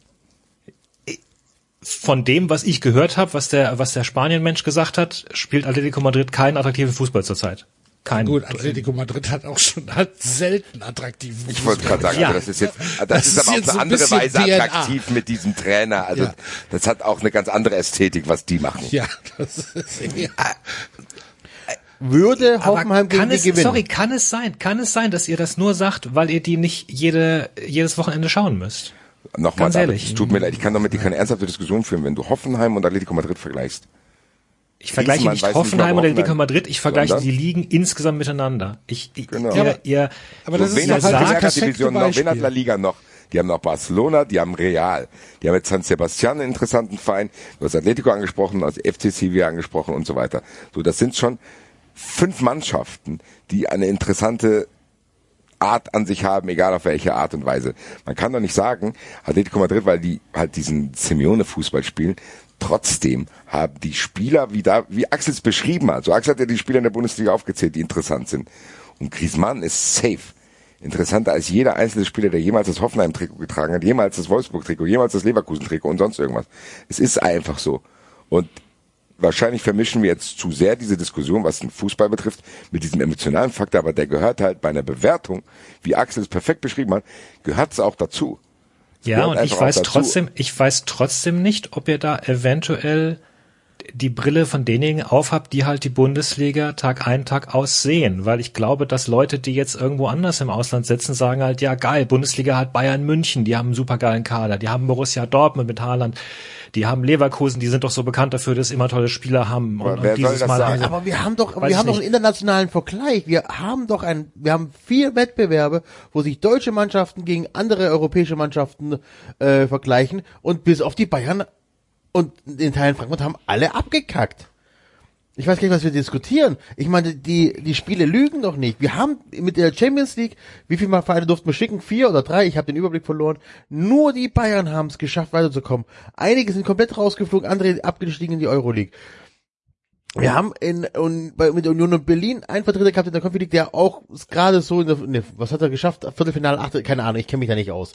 von dem, was ich gehört habe, was der, was der Spanien-Mensch gesagt hat, spielt Atletico Madrid keinen attraktiven Fußball zurzeit. Keinen. gut, Atletico Madrid hat auch schon hat selten attraktiven Ich wollte gerade sagen, Ja. also das ist jetzt, das, Das ist ist aber auf eine ein andere Weise DNA. attraktiv mit diesem Trainer. Also Ja. das hat auch eine ganz andere Ästhetik, was die machen. Ja, das ist, ja. Würde Aber Hoffenheim gegen die es, gewinnen? sorry, kann es sein, kann es sein, dass ihr das nur sagt, weil ihr die nicht jede, jedes Wochenende schauen müsst? Nochmal, Ganz ehrlich. es tut mir leid, ich kann doch mit dir keine ernsthafte Diskussion führen, wenn du Hoffenheim und Atletico Madrid vergleichst. Ich vergleiche nicht Hoffenheim und Atletico Hoffenheim- Madrid, ich vergleiche Sondern? die Ligen insgesamt miteinander. Ich, ich Genau. ihr, ihr, aber das ist wen halt die das Division noch? Wen hat. La Liga noch? Die haben noch Barcelona, die haben Real, die haben jetzt San Sebastian einen interessanten Verein, du hast Atletico angesprochen, du hast FC Sevilla angesprochen und so weiter. So, das sind schon fünf Mannschaften, die eine interessante Art an sich haben, egal auf welche Art und Weise. Man kann doch nicht sagen, Atletico Madrid, weil die halt diesen Simeone-Fußball spielen, trotzdem haben die Spieler, wie da, wie Axel es beschrieben hat, so Axel hat ja die Spieler in der Bundesliga aufgezählt, die interessant sind. Und Griezmann ist safe. Interessanter als jeder einzelne Spieler, der jemals das Hoffenheim-Trikot getragen hat, jemals das Wolfsburg-Trikot, jemals das Leverkusen-Trikot und sonst irgendwas. Es ist einfach so. Und wahrscheinlich vermischen wir jetzt zu sehr diese Diskussion, was den Fußball betrifft, mit diesem emotionalen Faktor, aber der gehört halt bei einer Bewertung, wie Axel es perfekt beschrieben hat, gehört es auch dazu. Ja, gehört und ich einfach auch weiß trotzdem, ich weiß trotzdem nicht, ob ihr da eventuell die Brille von denjenigen aufhabt, die halt die Bundesliga Tag ein, Tag aus sehen. Weil ich glaube, dass Leute, die jetzt irgendwo anders im Ausland sitzen, sagen halt, ja geil, Bundesliga hat Bayern München, die haben einen supergeilen Kader, die haben Borussia Dortmund mit Haaland, die haben Leverkusen, die sind doch so bekannt dafür, dass sie immer tolle Spieler haben. Aber Und, und dieses Mal sagen? haben sie- Aber wir haben doch, wir haben doch einen internationalen Vergleich. Wir haben doch ein, wir haben vier Wettbewerbe, wo sich deutsche Mannschaften gegen andere europäische Mannschaften äh, vergleichen und bis auf die Bayern und in Teilen Frankfurt haben alle abgekackt. Ich weiß gar nicht, was wir diskutieren. Ich meine, die, die Spiele lügen doch nicht. Wir haben mit der Champions League, wie viele Mal Vereine durften wir schicken? Vier oder drei? Ich habe den Überblick verloren. Nur die Bayern haben es geschafft, weiterzukommen. Einige sind komplett rausgeflogen, andere abgestiegen in die Euroleague. Wir haben in, und bei, mit Union und Berlin einen Vertreter gehabt in der Conference League, der auch gerade so in der, ne, was hat er geschafft? Viertelfinale, achte, keine Ahnung, ich kenne mich da nicht aus.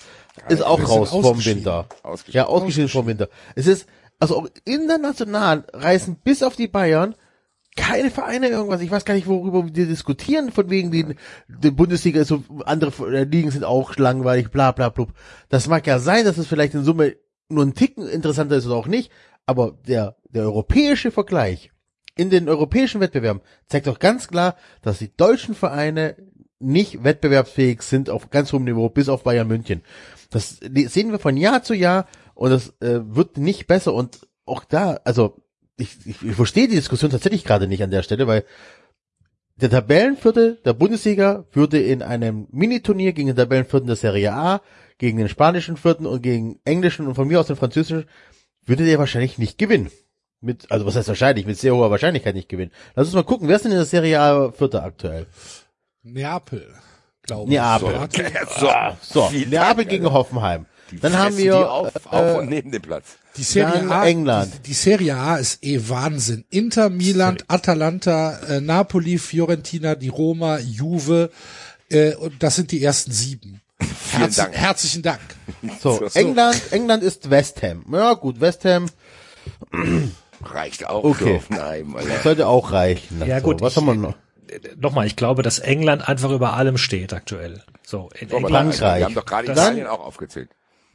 Ist auch raus vom ausgeschieden. Winter. Ausgeschieden. Ja, ausgeschieden vom Winter. Es ist, also auch international reisen bis auf die Bayern keine Vereine irgendwas. Ich weiß gar nicht, worüber wir diskutieren, von wegen den, den Bundesliga so, andere äh, Ligen sind auch langweilig, bla bla bla. Das mag ja sein, dass es vielleicht in Summe nur ein Ticken interessanter ist oder auch nicht, aber der, der europäische Vergleich in den europäischen Wettbewerben zeigt doch ganz klar, dass die deutschen Vereine nicht wettbewerbsfähig sind auf ganz hohem Niveau, bis auf Bayern München. Das sehen wir von Jahr zu Jahr und es äh, wird nicht besser und auch da, also ich, ich, ich verstehe die Diskussion tatsächlich gerade nicht an der Stelle, weil der Tabellenvierte der Bundesliga würde in einem Miniturnier gegen den Tabellenvierten der Serie A, gegen den spanischen Vierten und gegen englischen und von mir aus den französischen, würde der wahrscheinlich nicht gewinnen. Mit, also was heißt wahrscheinlich, mit sehr hoher Wahrscheinlichkeit nicht gewinnen. Lass uns mal gucken, wer ist denn in der Serie A Vierter aktuell? Neapel, glaube Neapel. ich. So, Ah, so, Neapel gegen. Hoffenheim. Die Dann haben wir die auf, äh, auf und neben dem Platz. Die Serie Dann A, England. Die, die Serie A ist eh Wahnsinn. Inter, Milan, Atalanta, äh, Napoli, Fiorentina, die Roma, Juve, äh, und das sind die ersten sieben. Herz, Dank. Herzlichen Dank. so, England, England ist West Ham. Ja, gut, West Ham Reicht auch Okay. Alter. sollte auch reichen. Ja, so, gut, Was ich- haben wir noch? Nochmal, ich glaube, dass England einfach über allem steht aktuell. So, in England, Frankreich. Wir haben doch gerade Italien auch aufgezählt.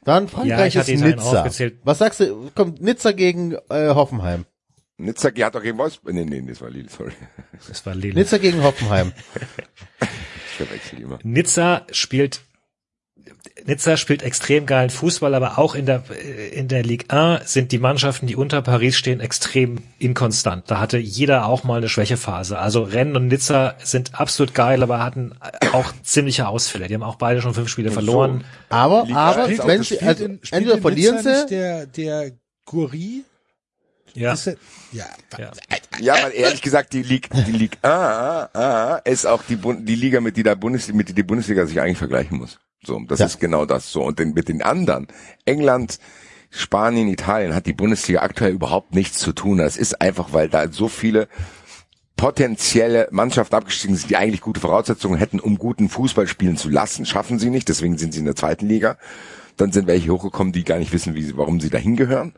Dann Ja, Frankreich ich hatte ist Nizza. Was sagst du? Kommt Nizza gegen äh, Hoffenheim. Nizza hat doch gegen Wolfsburg. Nee, nee, das war Lille, sorry. das war Lille. Nizza gegen Hoffenheim. Ich verwechsel immer. Nizza spielt Nizza spielt extrem geilen Fußball, aber auch in der in der Ligue 1 sind die Mannschaften, die unter Paris stehen, extrem inkonstant. Da hatte jeder auch mal eine Schwächephase. Also Rennes und Nizza sind absolut geil, aber hatten auch ziemliche Ausfälle. Die haben auch beide schon fünf Spiele verloren. Aber, Liga aber wenn auch sie, also in- entweder verlieren sie, Der, der Guri, Ja. er, ja, Ja. Ja, weil ehrlich gesagt, die Liga, die Liga A, A ist auch die, die Liga, mit die der Bundesliga, mit die die Bundesliga sich eigentlich vergleichen muss. So, das Ja. ist genau das. So und den, mit den anderen, England, Spanien, Italien, hat die Bundesliga aktuell überhaupt nichts zu tun. Das ist einfach, weil da so viele potenzielle Mannschaften abgestiegen sind, die eigentlich gute Voraussetzungen hätten, um guten Fußball spielen zu lassen, schaffen sie nicht. Deswegen sind sie in der zweiten Liga. Dann sind welche hochgekommen, die gar nicht wissen, wie sie, warum sie dahin gehören.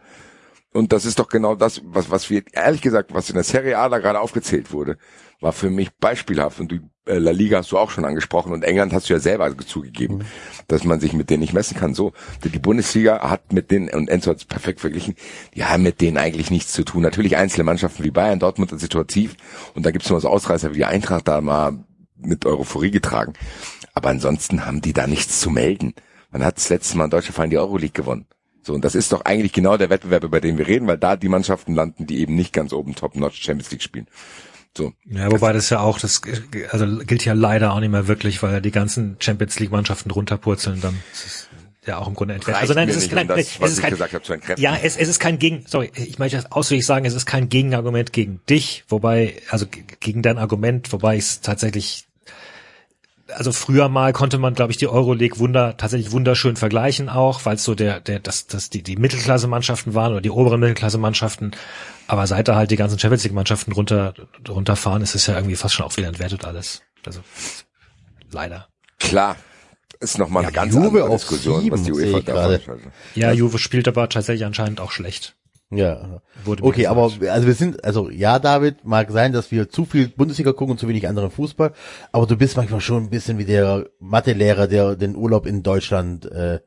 Und das ist doch genau das, was, was wir, ehrlich gesagt, was in der Serie A da gerade aufgezählt wurde, war für mich beispielhaft. Und die äh, La Liga hast du auch schon angesprochen und England hast du ja selber zugegeben, dass man sich mit denen nicht messen kann. So, die Bundesliga hat mit denen, und Enzo hat es perfekt verglichen, die haben mit denen eigentlich nichts zu tun. Natürlich einzelne Mannschaften wie Bayern, Dortmund sind situativ und da gibt es noch so Ausreißer wie die Eintracht da mal mit Euphorie getragen. Aber ansonsten haben die da nichts zu melden. Man hat das letzte Mal in deutscher Verein die Euroleague gewonnen. So, und das ist doch eigentlich genau der Wettbewerb, über den wir reden, weil da die Mannschaften landen, die eben nicht ganz oben Top-Notch Champions League spielen. So. Ja, wobei das ja auch, das also gilt ja leider auch nicht mehr wirklich, weil ja die ganzen Champions League Mannschaften runterpurzeln, dann ist es ja auch im Grunde entwertet. Also nein, es ist kein, um das, es ist kein, gesagt habe, zu ja, es, es ist kein Gegen, sorry, ich möchte das ausdrücklich sagen, es ist kein Gegenargument gegen dich, wobei, also gegen dein Argument, wobei ich es tatsächlich also früher mal konnte man, glaube ich, die Euroleague wunder tatsächlich wunderschön vergleichen auch, weil es so der der das das die die Mittelklasse-Mannschaften waren oder die oberen Mittelklasse-Mannschaften. Aber seit da halt die ganzen Champions League-Mannschaften runter runterfahren, ist es ja irgendwie fast schon auch wieder entwertet alles. Also leider. Klar. Ist nochmal Ja, eine ganz Juve andere Diskussion, was die UEFA da gerade. veranstaltet. Ja, Juve spielt aber tatsächlich anscheinend auch schlecht. Ja. Okay, gesagt. aber also wir sind, also ja, David, mag sein, dass wir zu viel Bundesliga gucken und zu wenig anderen Fußball, aber du bist manchmal schon ein bisschen wie der Mathelehrer, der den Urlaub in Deutschland äh,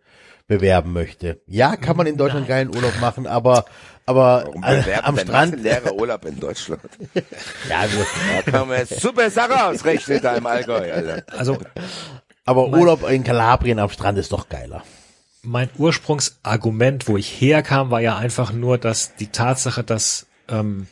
bewerben möchte. Ja, kann man in Deutschland geilen Urlaub machen, aber aber Warum äh, bewerben am Strand, leere Urlaub in Deutschland? ja, wir, Da kann man jetzt super Sache ausrechnen da im Allgäu, Alter. Also aber Urlaub in Kalabrien am Strand ist doch geiler. Mein Ursprungsargument, wo ich herkam, war ja einfach nur, dass die Tatsache, dass ähm,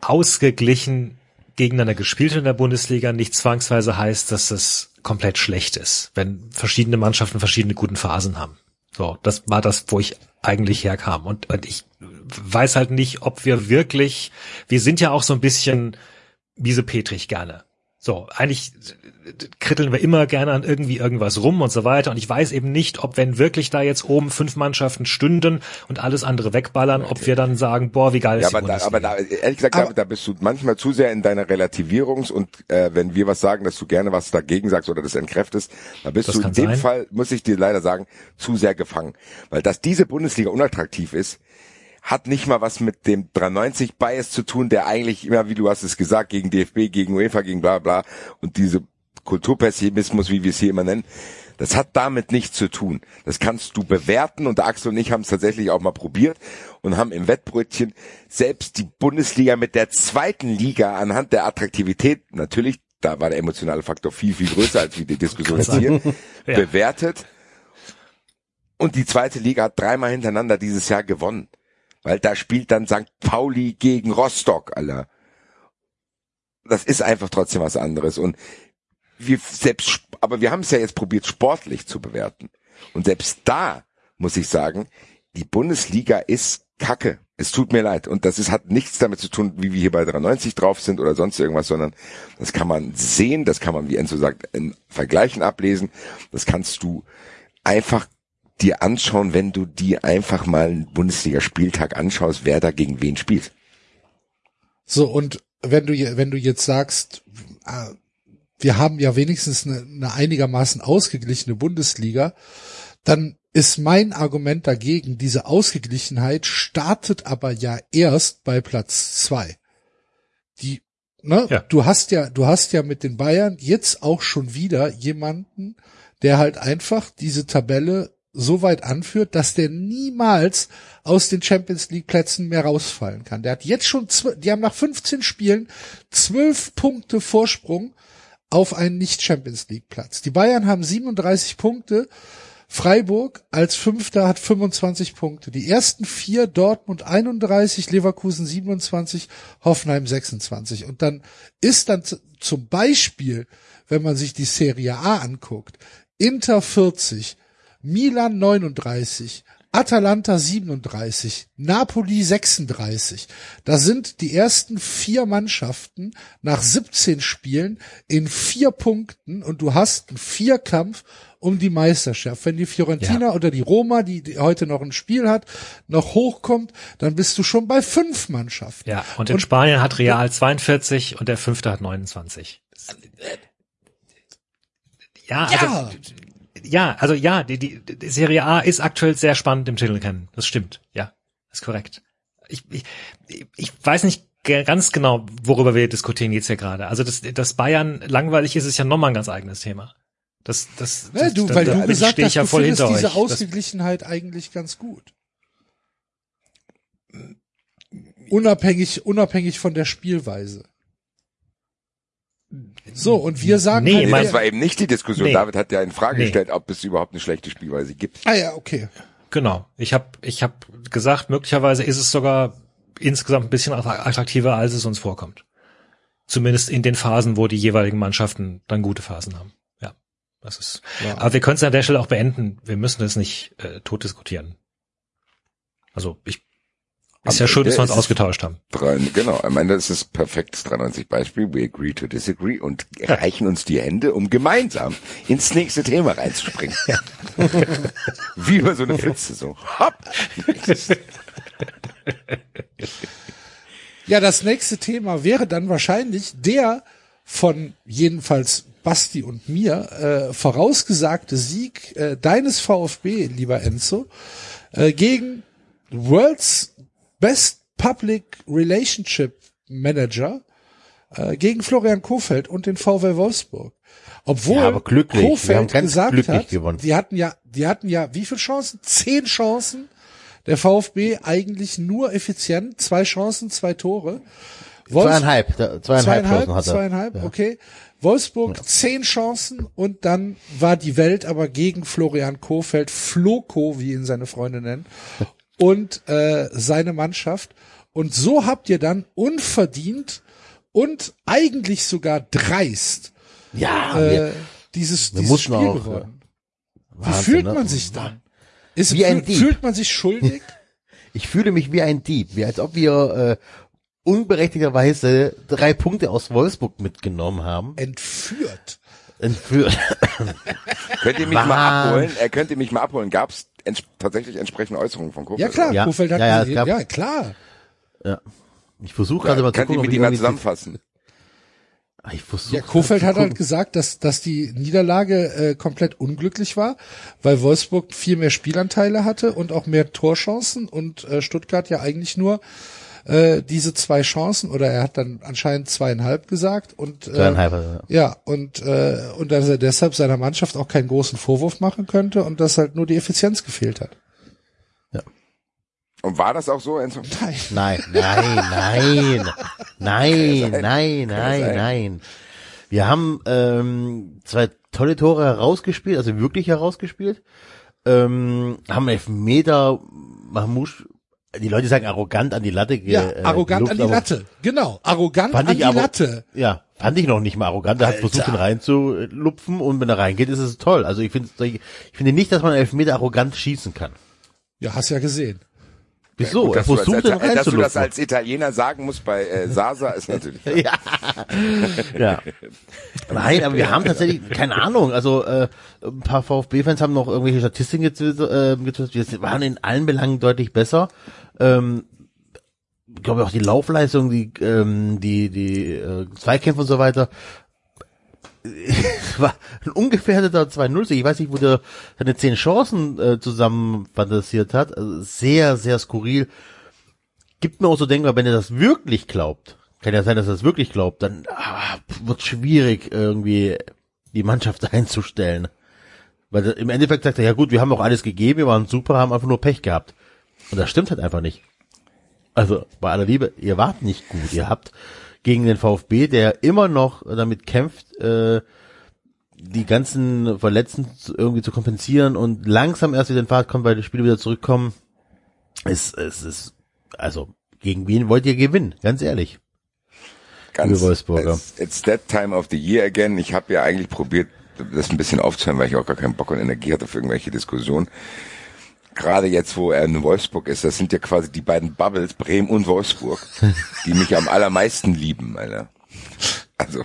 ausgeglichen gegeneinander gespielt in der Bundesliga nicht zwangsweise heißt, dass es komplett schlecht ist, wenn verschiedene Mannschaften verschiedene guten Phasen haben. So, das war das, wo ich eigentlich herkam. Und, und ich weiß halt nicht, ob wir wirklich, wir sind ja auch so ein bisschen miesepetrig gerne. So, eigentlich kritteln wir immer gerne an irgendwie irgendwas rum und so weiter. Und ich weiß eben nicht, ob wenn wirklich da jetzt oben fünf Mannschaften stünden und alles andere wegballern, ob wir dann sagen, boah, wie geil Ja, ist die aber da, aber da, ehrlich gesagt, da, da bist du manchmal zu sehr in deiner Relativierungs- und äh, wenn wir was sagen, dass du gerne was dagegen sagst oder das entkräftest, da bist Das du in dem sein. Fall, muss ich dir leider sagen, zu sehr gefangen. Weil dass diese Bundesliga unattraktiv ist, hat nicht mal was mit dem 93 Bias zu tun, der eigentlich immer, wie du hast es gesagt, gegen DFB, gegen UEFA, gegen bla bla und diese Kulturpessimismus, wie wir es hier immer nennen, das hat damit nichts zu tun. Das kannst du bewerten und Axel und ich haben es tatsächlich auch mal probiert und haben im Wettbrötchen selbst die Bundesliga mit der zweiten Liga anhand der Attraktivität, natürlich, da war der emotionale Faktor viel, viel größer als wie die Diskussion jetzt hier, Ja. bewertet. Und die zweite Liga hat dreimal hintereinander dieses Jahr gewonnen. Weil da spielt dann St. Pauli gegen Rostock, Alter. Das ist einfach trotzdem was anderes. Und wir selbst, aber wir haben es ja jetzt probiert, sportlich zu bewerten. Und selbst da muss ich sagen, die Bundesliga ist Kacke. Es tut mir leid. Und das ist, hat nichts damit zu tun, wie wir hier bei 93 drauf sind oder sonst irgendwas, sondern das kann man sehen, das kann man, wie Enzo sagt, in Vergleichen ablesen. Das kannst du einfach dir anschauen, wenn du dir einfach mal einen Bundesliga-Spieltag anschaust, wer da gegen wen spielt. So, und wenn du, wenn du jetzt sagst, äh, wir haben ja wenigstens eine, eine einigermaßen ausgeglichene Bundesliga, dann ist mein Argument dagegen, diese Ausgeglichenheit startet aber ja erst bei Platz zwei. Die, ne, Ja. du hast ja, du hast ja mit den Bayern jetzt auch schon wieder jemanden, der halt einfach diese Tabelle so weit anführt, dass der niemals aus den Champions League Plätzen mehr rausfallen kann. Der hat jetzt schon, die haben nach 15 Spielen zwölf Punkte Vorsprung auf einen nicht Champions League Platz. Die Bayern haben 37 Punkte. Freiburg als Fünfter hat 25 Punkte. Die ersten vier Dortmund 31, Leverkusen 27, Hoffenheim 26. Und dann ist dann zum Beispiel, wenn man sich die Serie A anguckt, Inter 40, Milan 39, Atalanta 37, Napoli 36. Da sind die ersten vier Mannschaften nach 17 Spielen in vier Punkten und du hast einen Vierkampf um die Meisterschaft. Wenn die Fiorentina Ja. oder die Roma, die, die heute noch ein Spiel hat, noch hochkommt, dann bist du schon bei fünf Mannschaften. Ja, und in Spanien hat Real 42 und der Fünfte hat 29. Ja, Ja. also, ja, also ja, die, die, die Serie A ist aktuell sehr spannend im Titel kennen. Das stimmt. Ja, ist korrekt. Ich, ich, ich weiß nicht ganz genau, worüber wir diskutieren jetzt hier gerade. Also, dass, dass Bayern langweilig ist, ist ja nochmal ein ganz eigenes Thema. Das, das, das, du, da- weil da du gesagt hast, ich ja du voll findest diese euch. Das, Ausgeglichenheit eigentlich ganz gut. Unabhängig, unabhängig von der Spielweise. So, und wir sagen Nee, halt, Nee, das war eben nicht die Diskussion. Nee. David hat ja in Frage Nee. gestellt, ob es überhaupt eine schlechte Spielweise gibt. ah ja, okay. Genau. Ich habe ich hab gesagt, möglicherweise ist es sogar insgesamt ein bisschen attraktiver, als es uns vorkommt. Zumindest in den Phasen, wo die jeweiligen Mannschaften dann gute Phasen haben. Ja, das ist. Ja. Aber wir können es an der Stelle auch beenden. Wir müssen es nicht äh, tot diskutieren. Also ich ist ja schön, dass wir uns ausgetauscht haben. Drei, genau, am Ende ist es perfektes 93 Beispiel. We agree to disagree und reichen uns die Hände, um gemeinsam ins nächste Thema reinzuspringen. Wie über so eine Pfütze, so. Hopp. Ja, das nächste Thema wäre dann wahrscheinlich der von jedenfalls Basti und mir äh, vorausgesagte Sieg äh, deines VfB, lieber Enzo, äh, gegen World's Best Public Relationship Manager äh, gegen Florian Kofeld und den VW Wolfsburg. Obwohl Ja, Kofeld gesagt hat, gewonnen. die hatten ja, die hatten ja wie viele Chancen? Zehn Chancen. Der VfB eigentlich nur effizient, zwei Chancen, zwei Tore. Wolfs- Zweieinhalb, zweieinhalb, zweieinhalb, Chancen hat er. zweieinhalb, Ja. okay. Wolfsburg zehn Chancen und dann war die Welt aber gegen Florian Kofeld, Floko, wie ihn seine Freunde nennen, und äh, seine Mannschaft. Und so habt ihr dann unverdient und eigentlich sogar dreist Ja, äh, wir, dieses, wir dieses Spiel auch, gewonnen. Wie Wahnsinn, fühlt ne? man sich dann? Ist, Wie ein fühlt, Dieb. fühlt man sich schuldig? ich fühle mich wie ein Dieb, wie als ob wir äh, unberechtigterweise drei Punkte aus Wolfsburg mitgenommen haben. Entführt. Entführt. Könnt ihr mich Mann. mal abholen? Er könnt ihr mich mal abholen? Gab es ents tatsächlich entsprechende Äußerungen von Kofeld? Ja klar, Ja. Kofeld hat Ja, ja, ja klar. ja. Ich versuche gerade Ja, mal zu könnt ihr gucken, ob mit ich ihm mal zusammenfassen? Ich versuche Ja, Kofeld hat halt gesagt, dass, dass die Niederlage äh, komplett unglücklich war, weil Wolfsburg viel mehr Spielanteile hatte und auch mehr Torchancen und äh, Stuttgart ja eigentlich nur äh, diese zwei Chancen oder er hat dann anscheinend zweieinhalb gesagt und äh, Zweieinhalb, ja. ja und äh, und dass er deshalb seiner Mannschaft auch keinen großen Vorwurf machen könnte und dass halt nur die Effizienz gefehlt hat. Und war das auch so, Enzo? Nein. Nein, nein, nein, nein, nein, nein, nein. Wir haben ähm, zwei tolle Tore herausgespielt, also wirklich herausgespielt. Ähm, haben Elfmeter Mahmouche, die Leute sagen arrogant an die Latte ge, Ja, äh, arrogant an gelobt, die Latte. Genau, arrogant an die Latte. Ja, fand ich noch nicht mal arrogant. Er hat versucht, ihn reinzulupfen und wenn er reingeht, ist es toll. Also ich finde, ich finde nicht, dass man Elfmeter arrogant schießen kann. Ja, hast ja gesehen. Wieso? Gut, dass, du das als, dass du das als Italiener sagen musst bei äh, Sasa ist natürlich. ja. ja. Nein, aber wir haben tatsächlich, keine Ahnung, also äh, ein paar VfB-Fans haben noch irgendwelche Statistiken getwittert, äh, getwittert. Wir waren in allen Belangen deutlich besser. Ähm, ich glaube auch die Laufleistung, die, ähm, die, die äh, Zweikämpfe und so weiter. ein ungefährdeter 2-0. Ich weiß nicht, wo der seine zehn Chancen äh, zusammen fantasiert hat. Also sehr, sehr skurril. Gibt mir auch so denken, wenn er das wirklich glaubt, kann ja sein, dass er das wirklich glaubt, dann ah, wird schwierig irgendwie die Mannschaft einzustellen. Weil im Endeffekt sagt er, ja gut, wir haben auch alles gegeben, wir waren super, haben einfach nur Pech gehabt. Und das stimmt halt einfach nicht. Also bei aller Liebe, ihr wart nicht gut. Ihr habt gegen den VfB, der immer noch damit kämpft, äh, die ganzen Verletzten irgendwie zu kompensieren und langsam erst wieder in Fahrt kommt, weil die Spiele wieder zurückkommen. Es, es ist, also gegen wen wollt ihr gewinnen? Ganz ehrlich. Ganz, Wolfsburger. It's, it's that time of the year again. Ich habe ja eigentlich probiert, das ein bisschen aufzuhören, weil ich auch gar keinen Bock und Energie hatte für irgendwelche Diskussionen. Gerade jetzt, wo er in Wolfsburg ist, das sind ja quasi die beiden Bubbles, Bremen und Wolfsburg, die mich am allermeisten lieben, Alter. Also,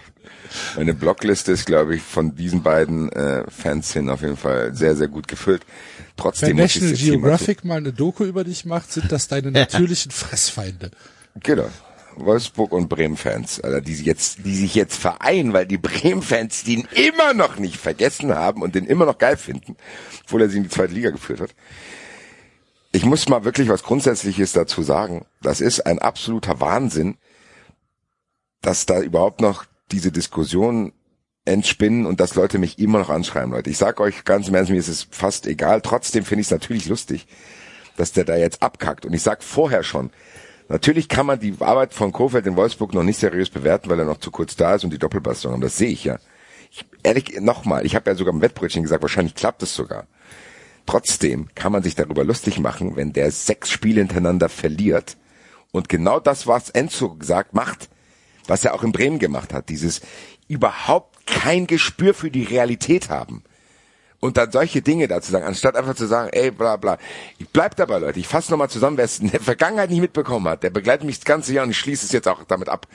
meine Blockliste ist, glaube ich, von diesen beiden äh, Fans hin auf jeden Fall sehr, sehr gut gefüllt. Wenn Trotzdem ich National Geographic mal eine Doku über dich macht, sind das deine natürlichen Fressfeinde. Genau. Wolfsburg und Bremen-Fans, Alter, die sich jetzt, die sich jetzt vereinen, weil die Bremen-Fans den immer noch nicht vergessen haben und den immer noch geil finden, obwohl er sie in die zweite Liga geführt hat. Ich muss mal wirklich was Grundsätzliches dazu sagen. Das ist ein absoluter Wahnsinn, dass da überhaupt noch diese Diskussion entspinnen und dass Leute mich immer noch anschreiben, Leute. Ich sag euch ganz im Ernst, mir ist es fast egal. Trotzdem finde ich es natürlich lustig, dass der da jetzt abkackt. Und ich sag vorher schon, natürlich kann man die Arbeit von Kofeld in Wolfsburg noch nicht seriös bewerten, weil er noch zu kurz da ist und die Doppelbelastung haben. Das sehe ich ja. Ich, ehrlich, nochmal, ich habe ja sogar im Wettbrötchen gesagt, wahrscheinlich klappt es sogar. Trotzdem kann man sich darüber lustig machen, wenn der sechs Spiele hintereinander verliert und genau das, was Enzo gesagt macht, was er auch in Bremen gemacht hat, dieses überhaupt kein Gespür für die Realität haben. Und dann solche Dinge dazu sagen, anstatt einfach zu sagen, ey, bla bla. Ich bleib dabei, Leute. Ich fasse nochmal zusammen, wer es in der Vergangenheit nicht mitbekommen hat. Der begleitet mich das ganze Jahr und ich schließe es jetzt auch damit ab.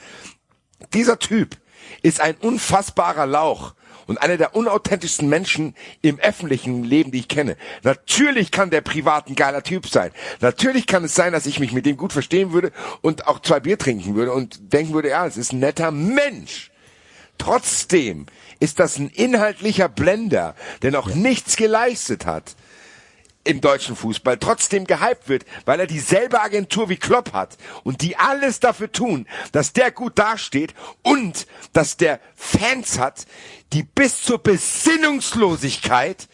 Dieser Typ ist ein unfassbarer Lauch und einer der unauthentischsten Menschen im öffentlichen Leben, die ich kenne. Natürlich kann der privat ein geiler Typ sein. Natürlich kann es sein, dass ich mich mit dem gut verstehen würde und auch zwei Bier trinken würde und denken würde, ja, es ist ein netter Mensch. Trotzdem ist das ein inhaltlicher Blender, der noch nichts geleistet hat im deutschen Fußball trotzdem gehypt wird, weil er dieselbe Agentur wie Klopp hat und die alles dafür tun, dass der gut dasteht und dass der Fans hat, die bis zur Besinnungslosigkeit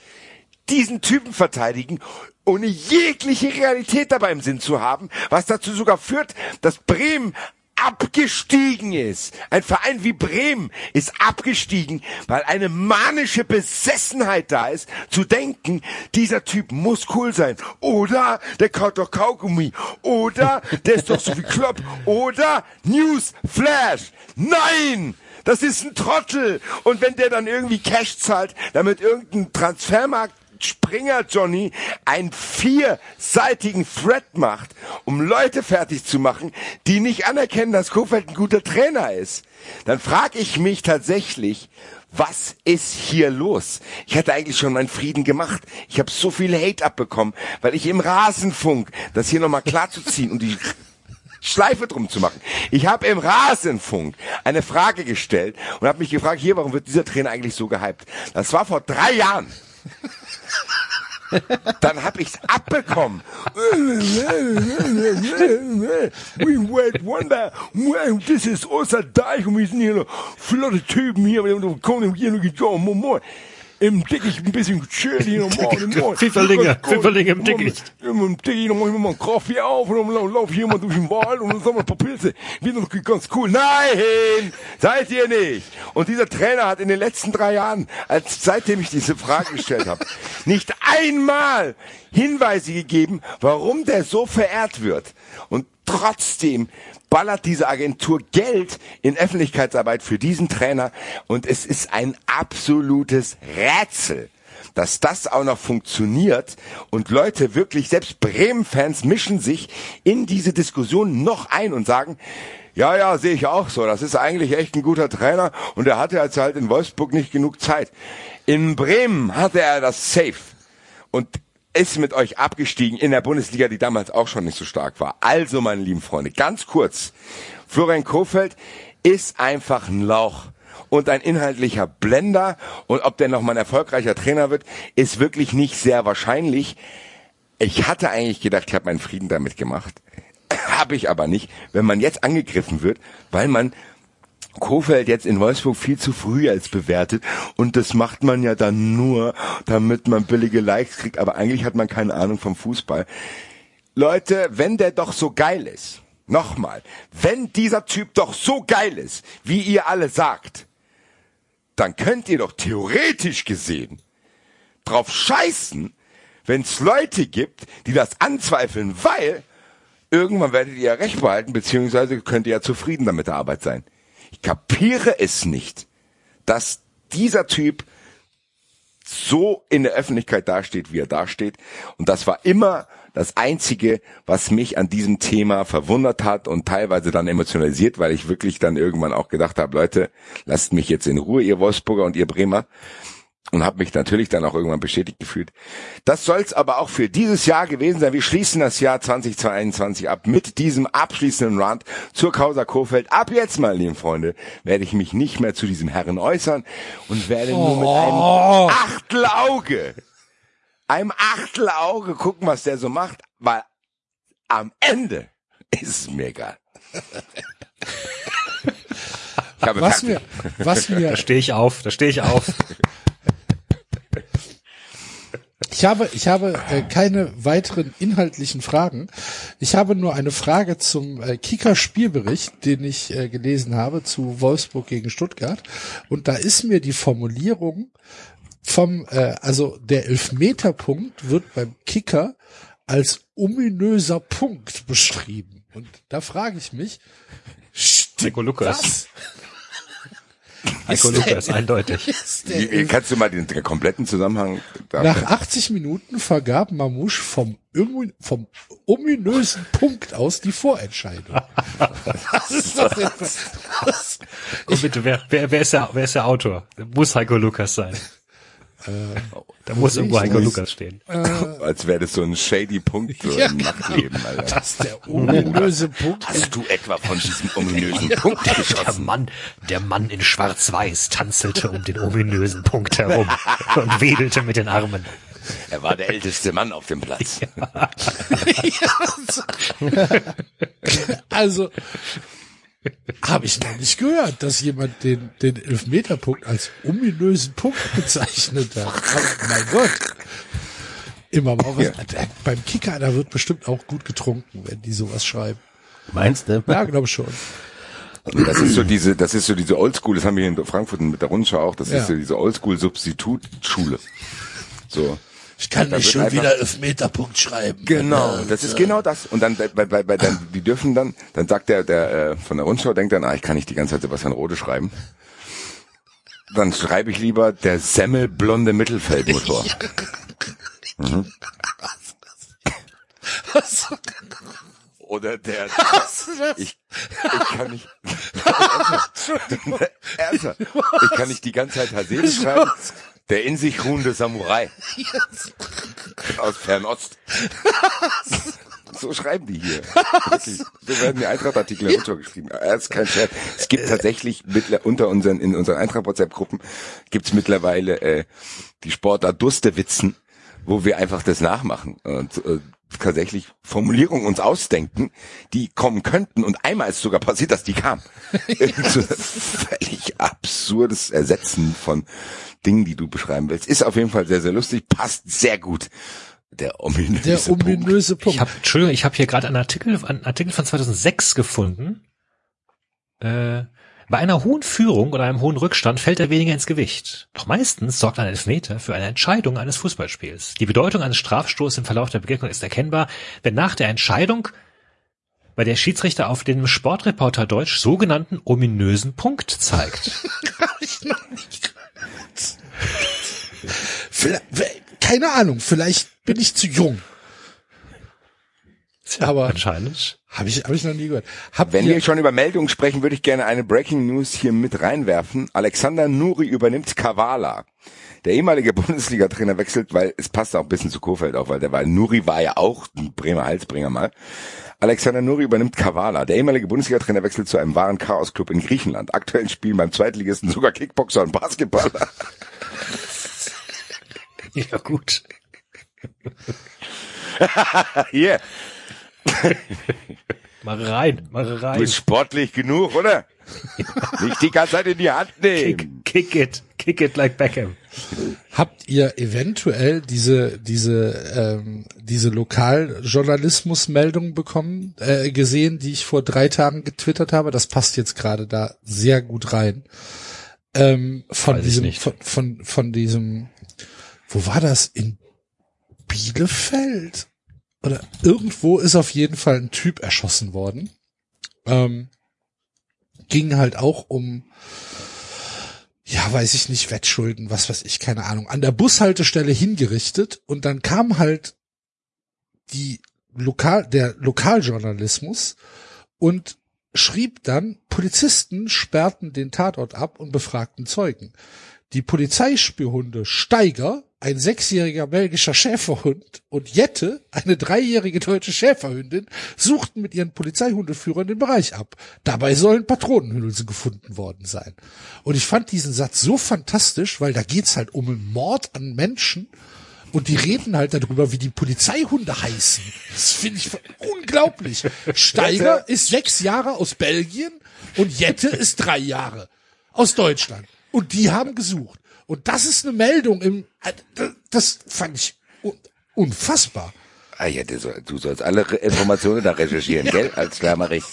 diesen Typen verteidigen, ohne jegliche Realität dabei im Sinn zu haben, was dazu sogar führt, dass Bremen abgestiegen ist. Ein Verein wie Bremen ist abgestiegen, weil eine manische Besessenheit da ist, zu denken, dieser Typ muss cool sein. Oder der kaut doch Kaugummi. Oder der ist doch so wie Klopp. Oder News Flash. Nein! Das ist ein Trottel. Und wenn der dann irgendwie Cash zahlt, damit irgendein Transfermarkt Springer Johnny einen vierseitigen Thread macht, um Leute fertig zu machen, die nicht anerkennen, dass Kofeld ein guter Trainer ist, dann frage ich mich tatsächlich, was ist hier los? Ich hatte eigentlich schon meinen Frieden gemacht. Ich habe so viel Hate abbekommen, weil ich im Rasenfunk, das hier nochmal klarzuziehen und die Schleife drum zu machen. Ich habe im Rasenfunk eine Frage gestellt und habe mich gefragt, hier, warum wird dieser Trainer eigentlich so gehypt? Das war vor drei Jahren. Dann hab ich's abbekommen. We wait wonder, this is Oster Deich und wir sind hier noch flotte Typen hier, wir kommen hier noch. Im Dickicht ein bisschen chill hier noch morgen, moin. Pfifferlinge, Pfifferlinge im Dickicht. Im Dickicht noch mal einen Kaffee auf und dann lauf ich hier mal durch den Wald und dann sammeln ein paar Pilze. Wird noch ganz cool. Nein! Seid ihr nicht! Und dieser Trainer hat in den letzten drei Jahren, als seitdem ich diese Frage gestellt habe, nicht einmal Hinweise gegeben, warum der so verehrt wird. Und trotzdem ballert diese Agentur Geld in Öffentlichkeitsarbeit für diesen Trainer und es ist ein absolutes Rätsel dass das auch noch funktioniert und Leute wirklich, selbst Bremen-Fans mischen sich in diese Diskussion noch ein und sagen, ja, ja, sehe ich auch so. Das ist eigentlich echt ein guter Trainer und er hatte jetzt halt in Wolfsburg nicht genug Zeit. In Bremen hatte er das safe. Und ist mit euch abgestiegen in der Bundesliga, die damals auch schon nicht so stark war. Also, meine lieben Freunde, ganz kurz. Florian Kofeld ist einfach ein Lauch und ein inhaltlicher Blender. Und ob der noch mal ein erfolgreicher Trainer wird, ist wirklich nicht sehr wahrscheinlich. Ich hatte eigentlich gedacht, ich habe meinen Frieden damit gemacht. habe ich aber nicht. Wenn man jetzt angegriffen wird, weil man Kofeld jetzt in Wolfsburg viel zu früh als bewertet und das macht man ja dann nur, damit man billige Likes kriegt, aber eigentlich hat man keine Ahnung vom Fußball. Leute, wenn der doch so geil ist, nochmal, wenn dieser Typ doch so geil ist, wie ihr alle sagt, dann könnt ihr doch theoretisch gesehen drauf scheißen, wenn es Leute gibt, die das anzweifeln, weil irgendwann werdet ihr ja recht behalten, beziehungsweise könnt ihr ja zufrieden damit der Arbeit sein. Ich kapiere es nicht, dass dieser Typ so in der Öffentlichkeit dasteht, wie er dasteht. Und das war immer das Einzige, was mich an diesem Thema verwundert hat und teilweise dann emotionalisiert, weil ich wirklich dann irgendwann auch gedacht habe, Leute, lasst mich jetzt in Ruhe, ihr Wolfsburger und ihr Bremer und habe mich natürlich dann auch irgendwann bestätigt gefühlt. Das soll's aber auch für dieses Jahr gewesen sein. Wir schließen das Jahr 2021 ab mit diesem abschließenden Rand zur Causa Kofeld. Ab jetzt, meine lieben Freunde, werde ich mich nicht mehr zu diesem Herren äußern und werde nur mit einem Oh. Achtelauge, einem Achtelauge gucken, was der so macht, weil am Ende ist es mir egal. Ich habe Was fertig. mir, was mir, Da stehe ich auf, da stehe ich auf. ich habe, ich habe äh, keine weiteren inhaltlichen Fragen. Ich habe nur eine Frage zum äh, Kicker-Spielbericht, den ich äh, gelesen habe zu Wolfsburg gegen Stuttgart. Und da ist mir die Formulierung vom, äh, also der Elfmeterpunkt wird beim Kicker als ominöser Punkt beschrieben. Und da frage ich mich, stimmt das? Heiko Ist der- Lukas, eindeutig. Ist Kannst du mal den kompletten Zusammenhang Nach 80 Minuten vergab Mamouche vom, vom ominösen Punkt aus die Vorentscheidung. Was ist das denn? für- Was? Und bitte, wer, wer, wer, ist der, wer ist der Autor? Muss Heiko Lukas sein. Da muss irgendwo Heiko nicht. Lukas stehen. als wäre das so ein shady Punkt so Ja, im Nachtleben, Alter. Das ist der ominöse Punkt. Hast du etwa von diesem ominösen Punkt Der geschossen? Mann, der Mann in Schwarz-Weiß tanzelte um den ominösen Punkt herum und wedelte mit den Armen. Er war der älteste Mann auf dem Platz. Also habe ich noch nicht gehört, dass jemand den, den Elfmeterpunkt als ominösen Punkt bezeichnet hat. Aber mein Gott. Immer mal was. Beim Kicker, da wird bestimmt auch gut getrunken, wenn die sowas schreiben. Meinst du? Ja, glaube schon. Das ist so diese, das ist so diese Oldschool, das haben wir hier in Frankfurt mit der Rundschau auch, das Ja. ist so diese Oldschool-Substitutschule. So. Ich kann Da nicht schon wieder Elfmeterpunkt schreiben. Genau, das ist genau das. Und dann, bei, bei, bei, dann, die dürfen dann, dann sagt der, der äh, von der Rundschau, denkt dann, ah, ich kann nicht die ganze Zeit Sebastian Rode schreiben. Dann schreibe ich lieber der semmelblonde Mittelfeldmotor. Oder der, ich, ich kann nicht, Ernsthaft. ich kann nicht die ganze Zeit Hasebe schreiben. Der in sich ruhende Samurai. Aus Fernost. So schreiben die hier. Wirklich. So werden die Eintracht-Artikel heruntergeschrieben. Das ist kein Scherz. Es gibt tatsächlich mittler, unter unseren, in unseren Eintracht-WhatsApp-Gruppen gibt's mittlerweile äh, die Sportart Dustewitzen, wo wir einfach das nachmachen und äh, tatsächlich Formulierungen uns ausdenken, die kommen könnten und einmal ist sogar passiert, dass die ein völlig absurdes Ersetzen von Dingen, die du beschreiben willst. Ist auf jeden Fall sehr, sehr lustig, passt sehr gut. Der ominöse Der Punkt. ominöse Punkt. Ich habe, Entschuldigung, ich habe hier gerade einen Artikel, einen Artikel von 2006 gefunden. Äh, bei einer hohen Führung oder einem hohen Rückstand fällt er weniger ins Gewicht. Doch meistens sorgt ein Elfmeter für eine Entscheidung eines Fußballspiels. Die Bedeutung eines Strafstoßes im Verlauf der Begegnung ist erkennbar, wenn nach der Entscheidung bei der Schiedsrichter auf dem Sportreporter Deutsch sogenannten ominösen Punkt zeigt. Keine Ahnung, vielleicht bin ich zu jung. Aber Anscheinend. Habe ich, hab ich noch nie gehört. Habt Wenn wir schon über Meldungen sprechen, würde ich gerne eine Breaking News hier mit reinwerfen. Alexander Nuri übernimmt Kavala. Der ehemalige Bundesliga-Trainer wechselt, weil es passt auch ein bisschen zu Kofeld auch, weil der war, Nuri war ja auch ein Bremer Halsbringer mal. Alexander Nuri übernimmt Kavala. Der ehemalige Bundesliga-Trainer wechselt zu einem wahren Chaos-Club in Griechenland. Aktuell spielen beim Zweitligisten sogar Kickboxer und Basketballer. Ja, gut. Hier, Mach rein, mach du rein. bist sportlich genug, oder? Nicht die ganze Zeit in die Hand nehmen. Kick, kick it, kick it like Beckham. habt ihr eventuell diese, diese, ähm, diese Lokaljournalismusmeldung bekommen, äh, gesehen, die ich vor drei Tagen getwittert habe? Das passt jetzt gerade da sehr gut rein. Ähm, von Weiß ich diesem, nicht. von, von, von diesem, wo war das? In Bielefeld? Oder irgendwo ist auf jeden Fall ein Typ erschossen worden. Ähm, ging halt auch um, ja, weiß ich nicht, Wettschulden, was weiß ich, keine Ahnung, an der Bushaltestelle hingerichtet und dann kam halt die Lokal, der Lokaljournalismus und schrieb dann, Polizisten sperrten den Tatort ab und befragten Zeugen. Die Polizeispürhunde Steiger, ein sechsjähriger belgischer Schäferhund, und Jette, eine dreijährige deutsche Schäferhündin, suchten mit ihren Polizeihundeführern den Bereich ab. Dabei sollen Patronenhülse gefunden worden sein. Und ich fand diesen Satz so fantastisch, weil da geht's halt um einen Mord an Menschen und die reden halt darüber, wie die Polizeihunde heißen. Das finde ich unglaublich. Steiger ist sechs Jahre aus Belgien und Jette ist drei Jahre aus Deutschland. Und die haben gesucht. Und das ist eine Meldung im, das fand ich un- unfassbar. Ah ja, du, soll, du sollst alle Informationen da recherchieren, gell? Als klar mach ich.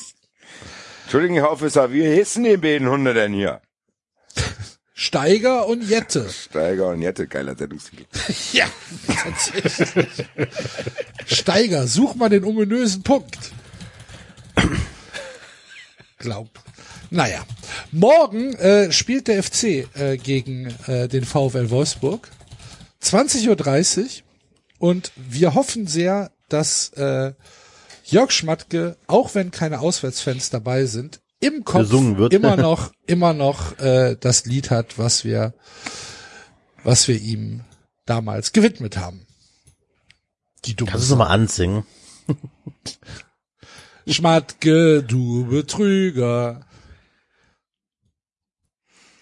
Entschuldigung, Herr Officer, wie hießen die beiden Hunde denn hier? Steiger und Jette. Steiger und Jette, geiler Sendungstitel. Ja, tatsächlich. Steiger, such mal den ominösen Punkt. Glaub. Naja. Morgen äh, spielt der FC äh, gegen äh, den VfL Wolfsburg. 20.30 Uhr. Und wir hoffen sehr, dass äh, Jörg Schmatke, auch wenn keine Auswärtsfans dabei sind, im Kopf immer noch, immer noch äh, das Lied hat, was wir, was wir ihm damals gewidmet haben. Die dumme Kannst du es nochmal ansingen? Schmatke, du Betrüger.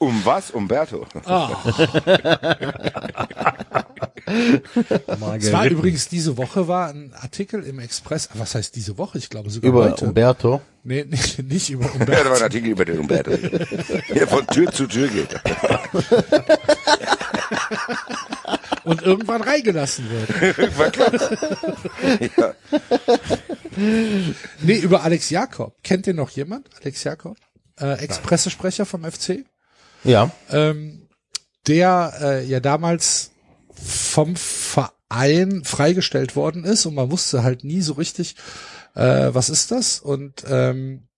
Um was? Umberto. Es war übrigens diese Woche war ein Artikel im Express, was heißt diese Woche? Ich glaube sogar Über heute. Umberto. Nee, nee, nicht über Ja, da war Umberto. ein Artikel über den Umberto. Der von Tür zu Tür geht. Und irgendwann reingelassen wird. War klar. Ja. Nee, über Alex Jakob. Kennt ihr noch jemand? Alex Jakob? Äh, Expressesprecher vom FC? Ja. ähm, der äh, ja damals vom Verein freigestellt worden ist und man wusste halt nie so richtig, äh, was ist das? Und ähm,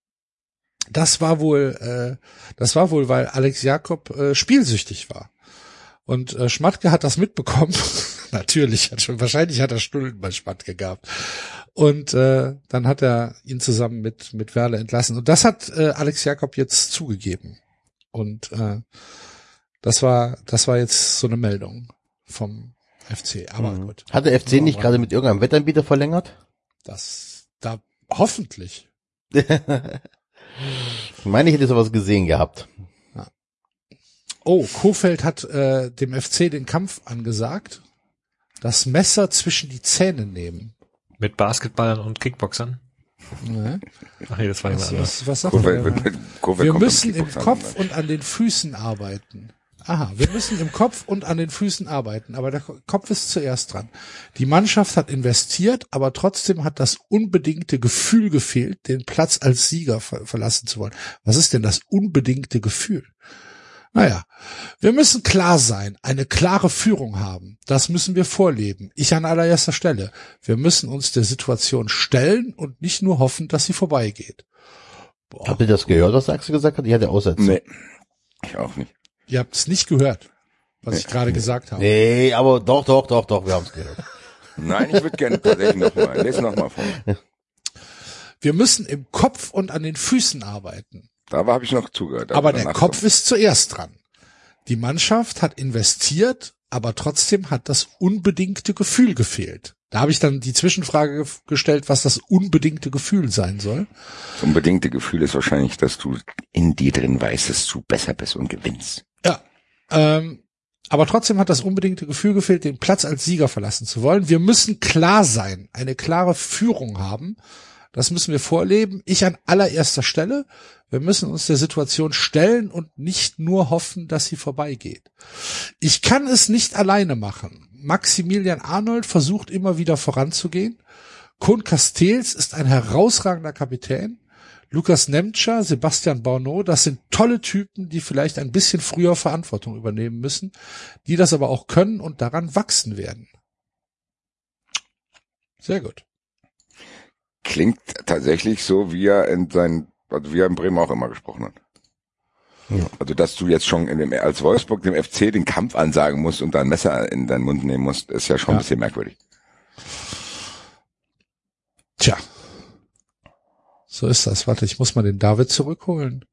das war wohl, äh, das war wohl, weil Alex Jakob äh, spielsüchtig war. Und äh, Schmatke hat das mitbekommen. Natürlich hat schon, wahrscheinlich hat er Stullen bei Schmatke gehabt. Und äh, dann hat er ihn zusammen mit mit Werle entlassen. Und das hat äh, Alex Jakob jetzt zugegeben. Und äh, das war das war jetzt so eine Meldung vom FC. Aber Mhm. gut, Hat der FC nicht gerade mit irgendeinem Wettanbieter verlängert? das da hoffentlich. Ich meine, ich hätte sowas gesehen gehabt. Oh, Kofeld hat äh, dem FC den Kampf angesagt. Das Messer zwischen die Zähne nehmen. Mit Basketballern und Kickboxern. Ne? Ach nee, das war Was, jemand anderes. was, was sagt Kurve, mit, Kurve Wir müssen im Kopf an. und an den Füßen arbeiten. Aha, wir müssen im Kopf und an den Füßen arbeiten, aber der Ko- Kopf ist zuerst dran. Die Mannschaft hat investiert, aber trotzdem hat das unbedingte Gefühl gefehlt, den Platz als Sieger ver verlassen zu wollen. Was ist denn das unbedingte Gefühl? Naja, wir müssen klar sein, eine klare Führung haben. Das müssen wir vorleben. Ich an allererster Stelle. Wir müssen uns der Situation stellen und nicht nur hoffen, dass sie vorbeigeht. Boah. Habt ihr das gehört, was Axel gesagt hat? Ich hatte Aussetzung. Nee, ich auch nicht. Ihr habt es nicht gehört, was ich gerade gesagt habe. Nee, aber doch, doch, doch, doch, wir haben es gehört. Nein, ich würde gerne tatsächlich nochmal. Lese nochmal vor. Wir müssen im Kopf und an den Füßen arbeiten. Da habe ich noch zugehört. Aber der danach Kopf ist zuerst dran. Die Mannschaft hat investiert, aber trotzdem hat das unbedingte Gefühl gefehlt. Da habe ich dann die Zwischenfrage ge- gestellt, was das unbedingte Gefühl sein soll. Das unbedingte Gefühl ist wahrscheinlich, dass du in dir drin weißt, dass du besser bist und gewinnst. Ja. Ähm, aber trotzdem hat das unbedingte Gefühl gefehlt, den Platz als Sieger verlassen zu wollen. Wir müssen klar sein, eine klare Führung haben. Das müssen wir vorleben. Ich an allererster Stelle. Wir müssen uns der Situation stellen und nicht nur hoffen, dass sie vorbeigeht. Ich kann es nicht alleine machen. Maximilian Arnold versucht immer wieder voranzugehen. Kohn Castells ist ein herausragender Kapitän. Lukas Nemtscher, Sebastian Borneau, das sind tolle Typen, die vielleicht ein bisschen früher Verantwortung übernehmen müssen, die das aber auch können und daran wachsen werden. Sehr gut. Klingt tatsächlich so, wie er in seinen, also wie er in Bremen auch immer gesprochen hat. Ja. Also, dass du jetzt schon in dem, als Wolfsburg dem FC den Kampf ansagen musst und dein Messer in deinen Mund nehmen musst, ist ja schon Ja. ein bisschen merkwürdig. Tja. So ist das. Warte, ich muss mal den David zurückholen.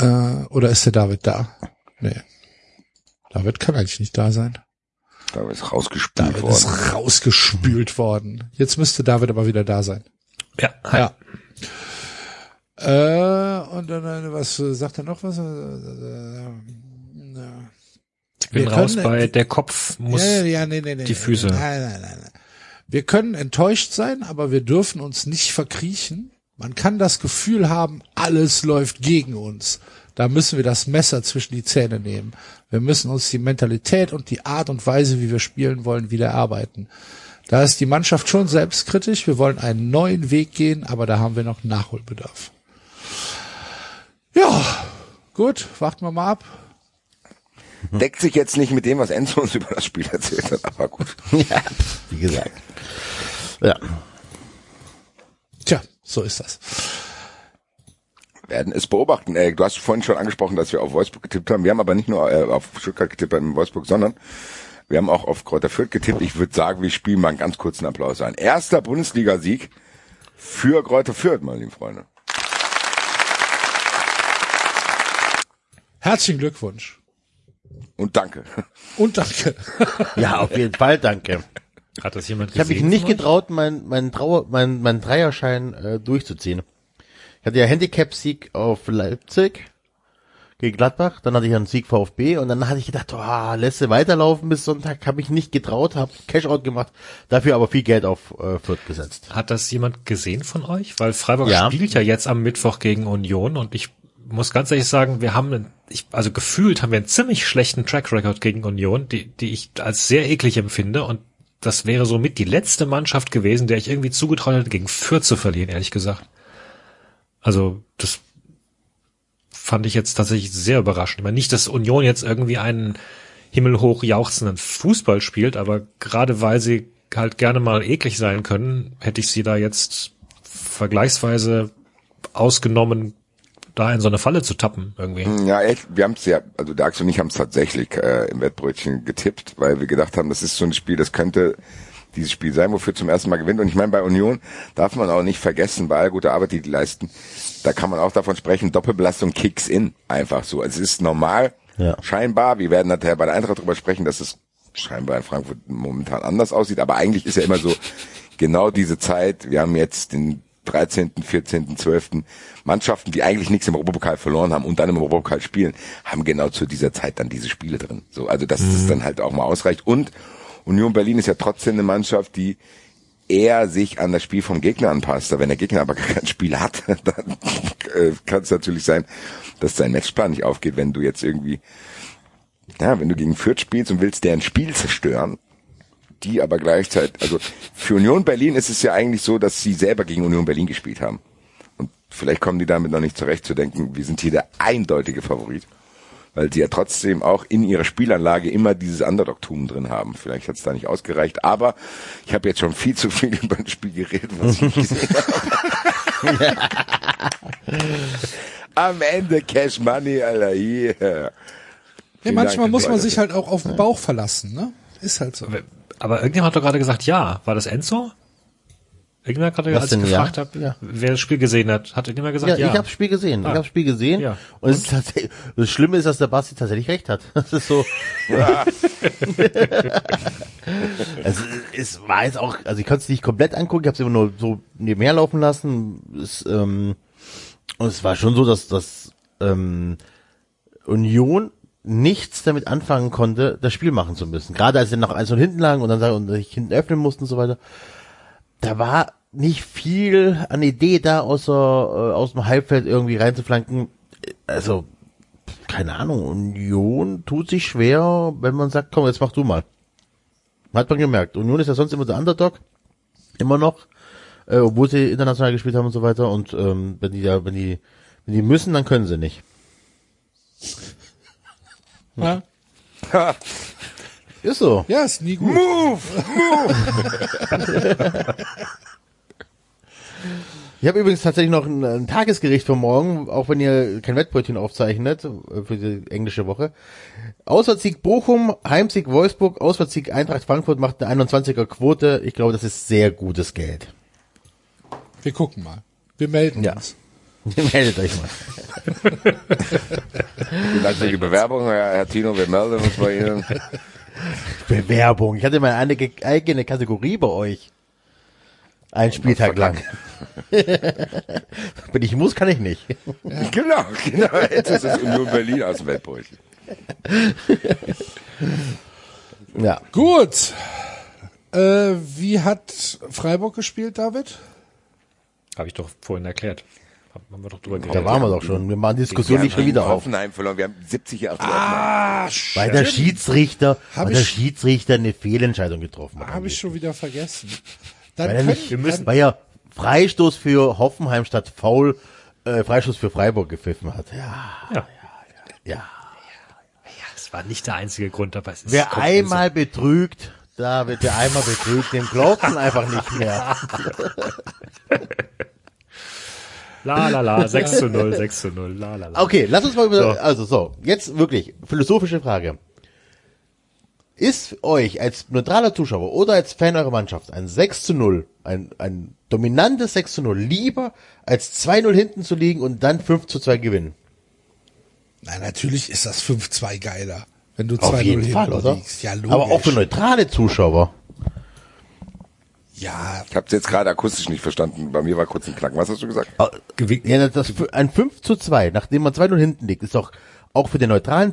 Äh, oder ist der David da? Nee. David kann eigentlich nicht da sein. Da ist rausgespült David worden. ist rausgespült worden. Jetzt müsste David aber wieder da sein. Ja, hi. Ja. Äh, und dann, äh, was äh, sagt er noch was? Äh, ich bin wir raus können- bei der Kopf muss. ja, ja, nee, nee, nee, die Füße. Nein, nein, nein, nein. Wir können enttäuscht sein, aber wir dürfen uns nicht verkriechen. Man kann das Gefühl haben, alles läuft gegen uns. Da müssen wir das Messer zwischen die Zähne nehmen. Wir müssen uns die Mentalität und die Art und Weise, wie wir spielen wollen, wieder erarbeiten. Da ist die Mannschaft schon selbstkritisch. Wir wollen einen neuen Weg gehen, aber da haben wir noch Nachholbedarf. Ja, gut, warten wir mal ab. Deckt sich jetzt nicht mit dem, was Enzo uns über das Spiel erzählt hat, aber gut. ja, wie gesagt. Ja. Tja, so ist das. Werden es beobachten. Äh, du hast vorhin schon angesprochen, dass wir auf Wolfsburg getippt haben. Wir haben aber nicht nur äh, auf Stuttgart getippt in Wolfsburg, sondern wir haben auch auf Kräuter Fürth getippt. Ich würde sagen, wir spielen mal einen ganz kurzen Applaus ein. Erster Bundesliga-Sieg für Kräuter Fürth, meine lieben Freunde. Herzlichen Glückwunsch. Und danke. Und danke. Ja, auf jeden Fall, danke. Hat das jemand Ich habe mich gesehen nicht getraut, meinen mein Trauer, mein, mein Dreierschein äh, durchzuziehen. Ich hatte ja Handicap-Sieg auf Leipzig gegen Gladbach, dann hatte ich einen Sieg VfB und dann hatte ich gedacht, oh, lässt du weiterlaufen bis Sonntag, habe ich nicht getraut, habe Cashout gemacht, dafür aber viel Geld auf äh, Fürth gesetzt. Hat das jemand gesehen von euch? Weil Freiburg Ja. spielt ja jetzt am Mittwoch gegen Union und ich muss ganz ehrlich sagen, wir haben, einen, ich, also gefühlt haben wir einen ziemlich schlechten Track Record gegen Union, die, die ich als sehr eklig empfinde und das wäre somit die letzte Mannschaft gewesen, der ich irgendwie zugetraut hätte, gegen Fürth zu verlieren, ehrlich gesagt. Also, das fand ich jetzt tatsächlich sehr überraschend. Ich meine, nicht, dass Union jetzt irgendwie einen himmelhoch jauchzenden Fußball spielt, aber gerade weil sie halt gerne mal eklig sein können, hätte ich sie da jetzt vergleichsweise ausgenommen, da in so eine Falle zu tappen irgendwie. Ja, echt, wir haben es ja, also der und ich haben es tatsächlich äh, im Wettbrötchen getippt, weil wir gedacht haben, das ist so ein Spiel, das könnte dieses Spiel sein, wofür zum ersten Mal gewinnt. Und ich meine, bei Union darf man auch nicht vergessen, bei all guter Arbeit, die die leisten, da kann man auch davon sprechen, Doppelbelastung kicks in. Einfach so. Es ist normal, Ja. scheinbar. Wir werden nachher bei der Eintracht drüber sprechen, dass es scheinbar in Frankfurt momentan anders aussieht. Aber eigentlich ist ja immer so, genau diese Zeit, wir haben jetzt den 13., 14., 12. Mannschaften, die eigentlich nichts im Europapokal verloren haben und dann im Europapokal spielen, haben genau zu dieser Zeit dann diese Spiele drin. So, also dass das dann halt auch mal ausreicht. Und Union Berlin ist ja trotzdem eine Mannschaft, die eher sich an das Spiel vom Gegner anpasst. Wenn der Gegner aber kein Spiel hat, dann äh, kann es natürlich sein, dass sein Matchplan nicht aufgeht, wenn du jetzt irgendwie, ja, wenn du gegen Fürth spielst und willst deren Spiel zerstören, die aber gleichzeitig, also für Union Berlin ist es ja eigentlich so, dass sie selber gegen Union Berlin gespielt haben. Und vielleicht kommen die damit noch nicht zurecht zu denken, wir sind hier der eindeutige Favorit. Weil sie ja trotzdem auch in ihrer Spielanlage immer dieses Underdog-Tum drin haben. Vielleicht hat es da nicht ausgereicht, aber ich habe jetzt schon viel zu viel über ein Spiel geredet, was ich nicht gesehen habe. Am Ende Cash Money, Alter, hier. Ja, Vielen manchmal Dank, muss man sich halt auch auf den Bauch verlassen, ne? Ist halt so. Aber irgendjemand hat doch gerade gesagt, ja. War das Enzo? Hat gerade, als ich denn, ja? gefragt habe, Ja. wer das Spiel gesehen hat, hat irgendjemand gesagt, Ja, ja. ich habe das Spiel gesehen. Ich Ah. habe das Spiel gesehen. Ja. Und, es ist tatsächlich, das Schlimme ist, dass der Basti tatsächlich recht hat. Das ist so. also, es war jetzt auch, also ich konnte es nicht komplett angucken, ich habe es immer nur so nebenher laufen lassen. Es, ähm, und es war schon so, dass dass ähm, Union nichts damit anfangen konnte, das Spiel machen zu müssen. Gerade als sie noch eins und hinten lagen und dann und sich hinten öffnen mussten und so weiter. Da war nicht viel an Idee da, außer äh, aus dem Halbfeld irgendwie reinzuflanken. Also, keine Ahnung, Union tut sich schwer, wenn man sagt, komm, jetzt mach du mal. Hat man gemerkt. Union ist ja sonst immer der Underdog. Immer noch. Äh, obwohl sie international gespielt haben und so weiter. Und ähm, wenn die da, wenn die, wenn die müssen, dann können sie nicht. Ja, Ist so. ja ist nie gut. Ich habe übrigens tatsächlich noch ein, ein Tagesgericht für morgen, auch wenn ihr kein Wettbrötchen aufzeichnet äh, für die englische Woche. Auswärtssieg Bochum, Heimsieg Wolfsburg, Auswärtssieg Eintracht Frankfurt macht eine 21er Quote. Ich glaube, das ist sehr gutes Geld. Wir gucken mal. Wir melden Ja. uns. Meldet euch mal. Vielen Dank für die Bewerbung, Herr, Tino. Wir melden uns bei Ihnen. Bewerbung. Ich hatte meine eigene Kategorie bei euch. Ein Spieltag lang. Wenn ich muss, kann ich nicht. Genau, genau. Jetzt ist es Union Berlin aus dem Weltbrötchen. Ja. Gut. Äh, wie hat Freiburg gespielt, David? Habe ich doch vorhin erklärt. Haben wir doch drüber Da geredet. waren wir doch schon. Wir machen die Diskussion nicht schon wieder auf. Hoffenheim verloren. Wir haben 70 Jahre Ah, Weil der Schiedsrichter, weil der ich- Schiedsrichter eine Fehlentscheidung getroffen hat. Habe ich schon wieder vergessen. Dann Weil er können, nicht, wir müssen- weil er Freistoß für Hoffenheim statt Foul, äh, Freistoß für Freiburg gepfiffen hat. Ja, Ja. ja. Das war nicht der einzige Grund, aber es ist Wer einmal betrügt, da wird der einmal betrügt, dem glaubt man einfach nicht mehr. La la la, 6 zu 0, 6 zu 0, la la la. Okay, lass uns mal über, So. also so, jetzt wirklich, philosophische Frage. Ist euch als neutraler Zuschauer oder als Fan eurer Mannschaft ein 6 zu 0, ein, ein dominantes 6 zu 0 lieber, als 2-0 hinten zu liegen und dann 5 zu 2 gewinnen? na, natürlich ist das 5-2 geiler, wenn du 2-0 Auf jeden hinten Fall, oder? liegst. Ja, logisch. Aber auch für neutrale Zuschauer. Ja, Ich habe jetzt gerade akustisch nicht verstanden. Bei mir war kurz ein Knacken. Was hast du gesagt? Ja, das, ein 5 zu 2, nachdem man 2-0 hinten liegt, ist doch auch für den neutralen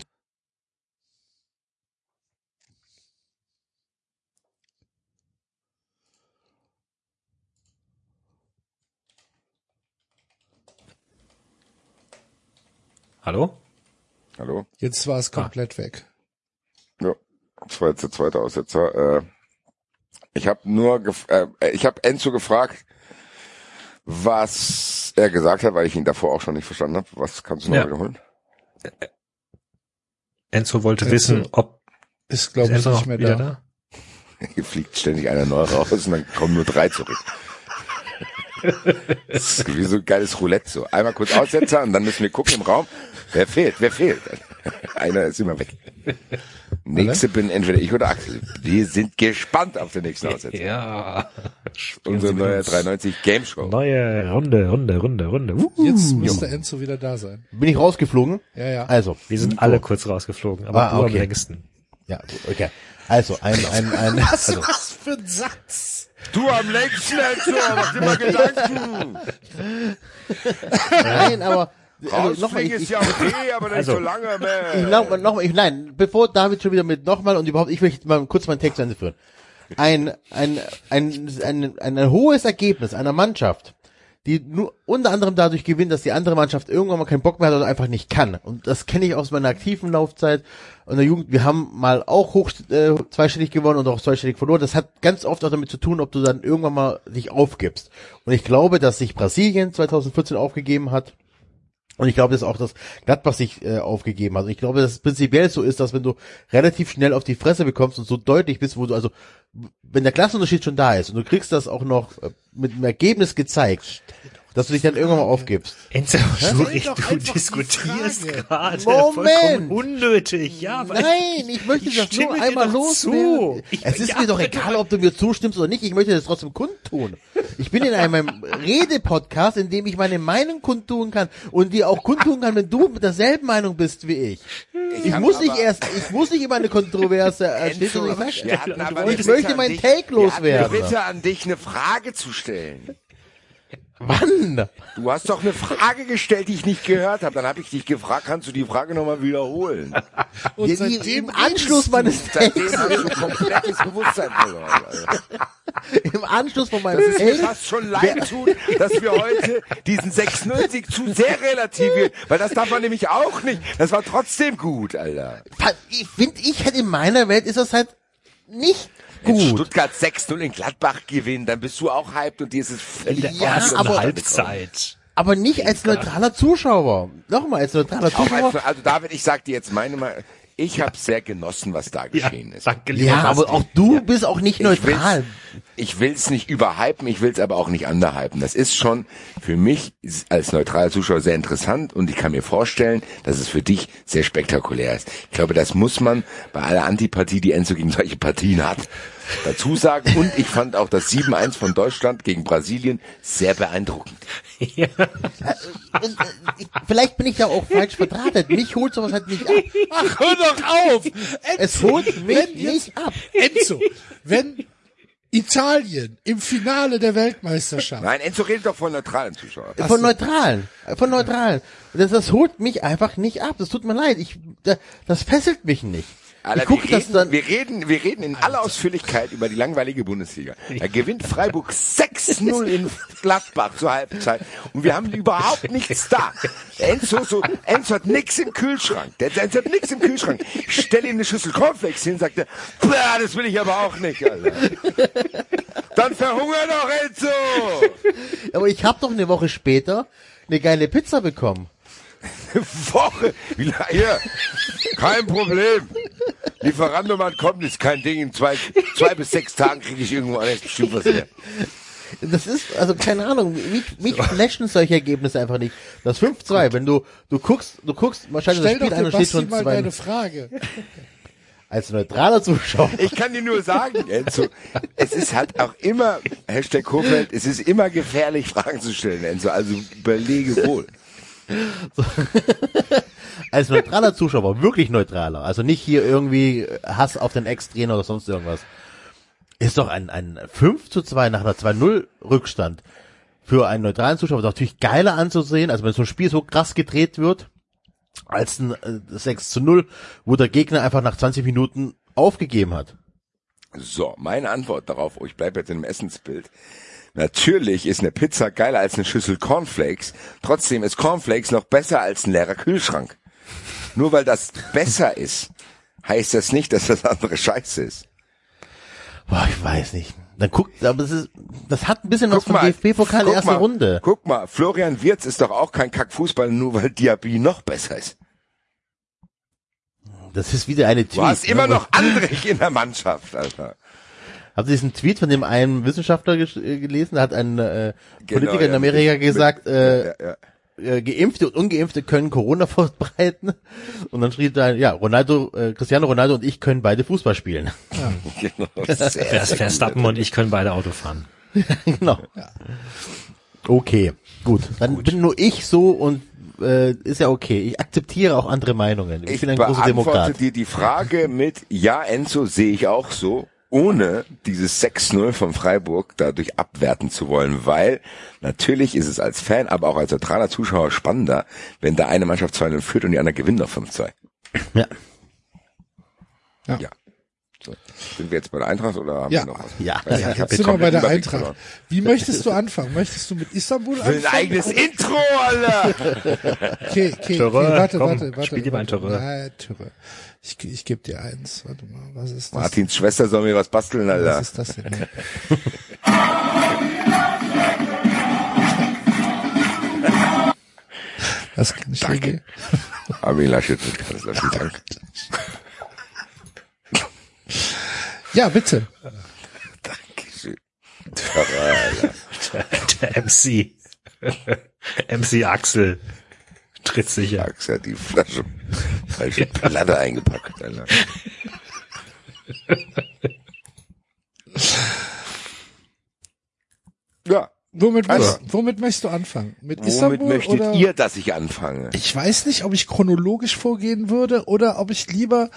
Hallo? Hallo? jetzt war es komplett weg. Ja, das war jetzt der zweite Aussetzer. Äh, ich habe nur, gef äh, ich habe Enzo gefragt, was er gesagt hat, weil ich ihn davor auch schon nicht verstanden habe. Was kannst du noch Ja. wiederholen? Enzo wollte Enzo. wissen, ob Ist, ist glaube ich, Enzo nicht mehr wieder da. da? Hier fliegt ständig einer neu raus und dann kommen nur drei zurück. Das ist wie so ein geiles Roulette so. Einmal kurz Aussetzer und dann müssen wir gucken im Raum, wer fehlt, wer fehlt. Einer ist immer weg. Nächste bin entweder ich oder Axel. Wir sind gespannt auf den nächsten Aussetzer. Ja. Unsere neue 93 Game Show. Neue Runde, Runde, Runde, Runde. Uh, Jetzt müsste Enzo wieder da sein. Bin ich rausgeflogen? Ja, ja. Also. wir sind alle kurz rausgeflogen, aber Ah, okay. am längsten. Ja, okay. Also, ein, ein, ein, also, Was für ein Satz. Du am längsten, Enzo, mach dir mal Gedanken. nein, aber, also, nochmal, ich, ist ich, ja okay, aber nicht Also. so lange mehr. ich, noch, noch, ich, nein, bevor David schon wieder mit nochmal und überhaupt, ich möchte mal kurz meinen Text zu Ende führen. Ein, ein, ein, ein, ein, ein hohes Ergebnis einer Mannschaft, die nur unter anderem dadurch gewinnt, dass die andere Mannschaft irgendwann mal keinen Bock mehr hat oder einfach nicht kann. Und das kenne ich aus meiner aktiven Laufzeit und der Jugend. Wir haben mal auch hoch äh, zweistellig gewonnen und auch zweistellig verloren. Das hat ganz oft auch damit zu tun, ob du dann irgendwann mal dich aufgibst. Und ich glaube, dass sich Brasilien 2014 aufgegeben hat. Und ich glaube, dass auch das Gladbach sich äh, aufgegeben hat. Und ich glaube, dass es prinzipiell so ist, dass wenn du relativ schnell auf die Fresse bekommst und so deutlich bist, wo du also, wenn der Klassenunterschied schon da ist und du kriegst das auch noch äh, mit einem Ergebnis gezeigt, dass du dich dann irgendwann mal aufgibst. Enzo, Stell du, diskutierst gerade Moment. unnötig. Ja, weil Nein, ich möchte ich das nur einmal loswerden. Ich- Es ist ja, mir doch egal, ob du mir zustimmst oder nicht. Ich möchte das trotzdem kundtun. Ich bin in einem Redepodcast, in dem ich meine Meinung kundtun kann und die auch kundtun kann, wenn du mit derselben Meinung bist wie ich. Ich, hab muss nicht erst, ich muss nicht immer eine Kontroverse erstellen, Enzo, sondern ich ich möchte meinen Take loswerden. Bitte an dich, eine Frage zu stellen. Wann? Du hast doch eine Frage gestellt, die ich nicht gehört habe. Dann habe ich dich gefragt, kannst du die Frage nochmal wiederholen? Und Die- seitdem Im Anschluss meines Seitdem Takes, hast du komplettes Bewusstsein verloren. Im Anschluss von meinem Das ist mir Take, fast schon leid tut, dass wir heute diesen 96 zu sehr relativieren, weil das darf man nämlich auch nicht. Das war trotzdem gut, Alter. ich finde, ich hätte in meiner Welt ist das halt nicht Wenn gut. Stuttgart 6-0 in Gladbach gewinnt, dann bist du auch hyped und dir ist es völlig der Ja, ersten aber- Halbzeit. Aber nicht als neutraler Zuschauer. Nochmal, als neutraler Auch Zuschauer. als, also David, ich sag dir jetzt meine Meinung. Ich habe sehr genossen, was da Ja, geschehen ist. danke, Ja, Basti. aber auch du bist auch nicht Ich will's, neutral. ich will's nicht überhypen, ich will's aber auch nicht underhypen. Das ist schon für mich als neutraler Zuschauer sehr interessant und ich kann mir vorstellen, dass es für dich sehr spektakulär ist. Ich glaube, das muss man bei aller Antipathie, die Enzo gegen solche Partien hat, dazu sagen. Und ich fand auch das 7-1 von Deutschland gegen Brasilien sehr beeindruckend. Ja. Und, äh, ich- Vielleicht bin ich da auch falsch verdrahtet. Mich holt sowas halt nicht ab. Ach, hör doch auf! Enzo, Es holt mich jetzt- nicht ab. Enzo, wenn Italien im Finale der Weltmeisterschaft Nein, Enzo redet doch von neutralen Zuschauern. Von Neutralen. Von Neutralen. Das, das holt mich einfach nicht ab. Das tut mir leid. Ich, da- das fesselt mich nicht. Alter, wir, das reden, dann. wir reden, wir reden in aller Ausführlichkeit über die langweilige Bundesliga. Da gewinnt Freiburg 6-0 in Gladbach zur Halbzeit und wir haben überhaupt nichts da. Enzo, so, Enzo hat nix im Kühlschrank. Der Enzo hat nix im Kühlschrank. Ich stelle ihm eine Schüssel Cornflakes hin, sagt er, "Bäh, das will ich aber auch nicht, Alter. Dann verhunger doch, Enzo! Aber ich habe doch eine Woche später eine geile Pizza bekommen. Woche. Wie lange? Hier. Kein Problem. Lieferandomann kommt, ist kein Ding. In zwei, zwei bis sechs Tagen kriege ich irgendwo alles bestimmt was her. Das ist, also keine Ahnung, mich, mich flashen solche Ergebnisse einfach nicht. Das 5-2, wenn du, du guckst, du guckst, wahrscheinlich Stell das doch Spiel an und steht schon mal 2 deine Frage. Als neutraler Zuschauer. Ich kann dir nur sagen, Enzo, es ist halt auch immer, Hashtag Kofeld, es ist immer gefährlich, Fragen zu stellen, Enzo. Also überlege wohl. Als neutraler Zuschauer, wirklich neutraler, also nicht hier irgendwie Hass auf den Ex-Trainer oder sonst irgendwas, ist doch ein, ein 5 zu 2 nach einer 2-0 Rückstand für einen neutralen Zuschauer natürlich geiler anzusehen, also wenn so ein Spiel so krass gedreht wird, als ein äh, 6 zu 0, wo der Gegner einfach nach 20 Minuten aufgegeben hat. So, meine Antwort darauf, oh, ich bleibe jetzt im Essensbild. Natürlich ist eine Pizza geiler als eine Schüssel Cornflakes. Trotzdem ist Cornflakes noch besser als ein leerer Kühlschrank. Nur weil das besser ist, heißt das nicht, dass das andere scheiße ist. Boah, ich weiß nicht. Dann guckt, aber das ist, das hat ein bisschen was vom DFB-Pokal guck erste mal, Runde. Guck mal, Florian Wirz ist doch auch kein Kackfußball, nur weil Diaby noch besser ist. Das ist wieder eine Tweet. Du hast immer ne? noch Andrich in der Mannschaft, Alter. Habt ihr diesen Tweet von dem einen Wissenschaftler ges- äh, gelesen? Da hat ein äh, Genau, Politiker in ja, Amerika mit- gesagt, mit- äh, ja, ja. äh, Geimpfte und Ungeimpfte können Corona verbreiten. Und dann schrieb da, ja, Ronaldo, äh, Cristiano Ronaldo und ich können beide Fußball spielen. Genau. Vers- Verstappen und ich können beide Auto fahren. genau. Okay, gut. Dann bin nur ich so und äh, ist ja okay. Ich akzeptiere auch andere Meinungen. Ich, Ich bin ein großer beantworte Demokrat. dir die Frage mit Ja, Enzo, sehe ich auch so, ohne dieses 6-0 von Freiburg dadurch abwerten zu wollen, weil natürlich ist es als Fan, aber auch als neutraler Zuschauer spannender, wenn da eine Mannschaft 2-0 führt und die andere gewinnt noch 5-2. Ja. Ja. Ja. So. Sind wir jetzt bei der Eintracht oder haben Ja. wir noch was? Ja. Ja, hab Jetzt sind wir bei der Überblick Eintracht. verloren. Wie möchtest du anfangen? Möchtest du mit Istanbul Ich will ein anfangen? eigenes Intro, Alter! Okay, okay, okay, warte, komm, warte, warte. spiel dir mal ein warte. Törö. Nein, Törö. Ich, ich gebe dir eins. Warte mal, was ist das? Martins Schwester soll mir was basteln, Was Alter. ist das denn? Das kann ich Danke. geben. Armin Laschet wird Kanzler. Vielen Dank. Ja, bitte. Dankeschön. Alter. Der MC. MC Axel. Tritt sicher. Max hat die Flasche falsche Platte eingepackt, Alter. Ja, Womit, Also. möchtest, womit möchtest du anfangen? Mit womit Istanbul möchtet oder? ihr, dass ich anfange? Ich weiß nicht, ob ich chronologisch vorgehen würde oder ob ich lieber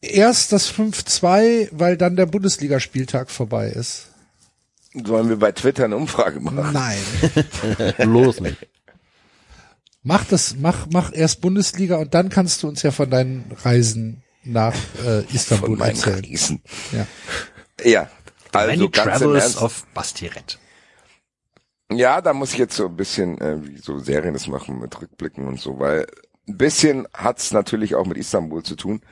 erst das 5-2, weil dann der Bundesligaspieltag vorbei ist. Sollen wir bei Twitter eine Umfrage machen? Nein. Bloß nicht. Mach das, mach, mach erst Bundesliga und dann kannst du uns ja von deinen Reisen nach äh, Istanbul Von meinen erzählen. Riesen. Ja. Ja, Many also ganz im Travels Ernst. of Bastiret. Ja, da muss ich jetzt so ein bisschen, äh, wie so Serien das machen, mit Rückblicken und so, weil ein bisschen hat's natürlich auch mit Istanbul zu tun,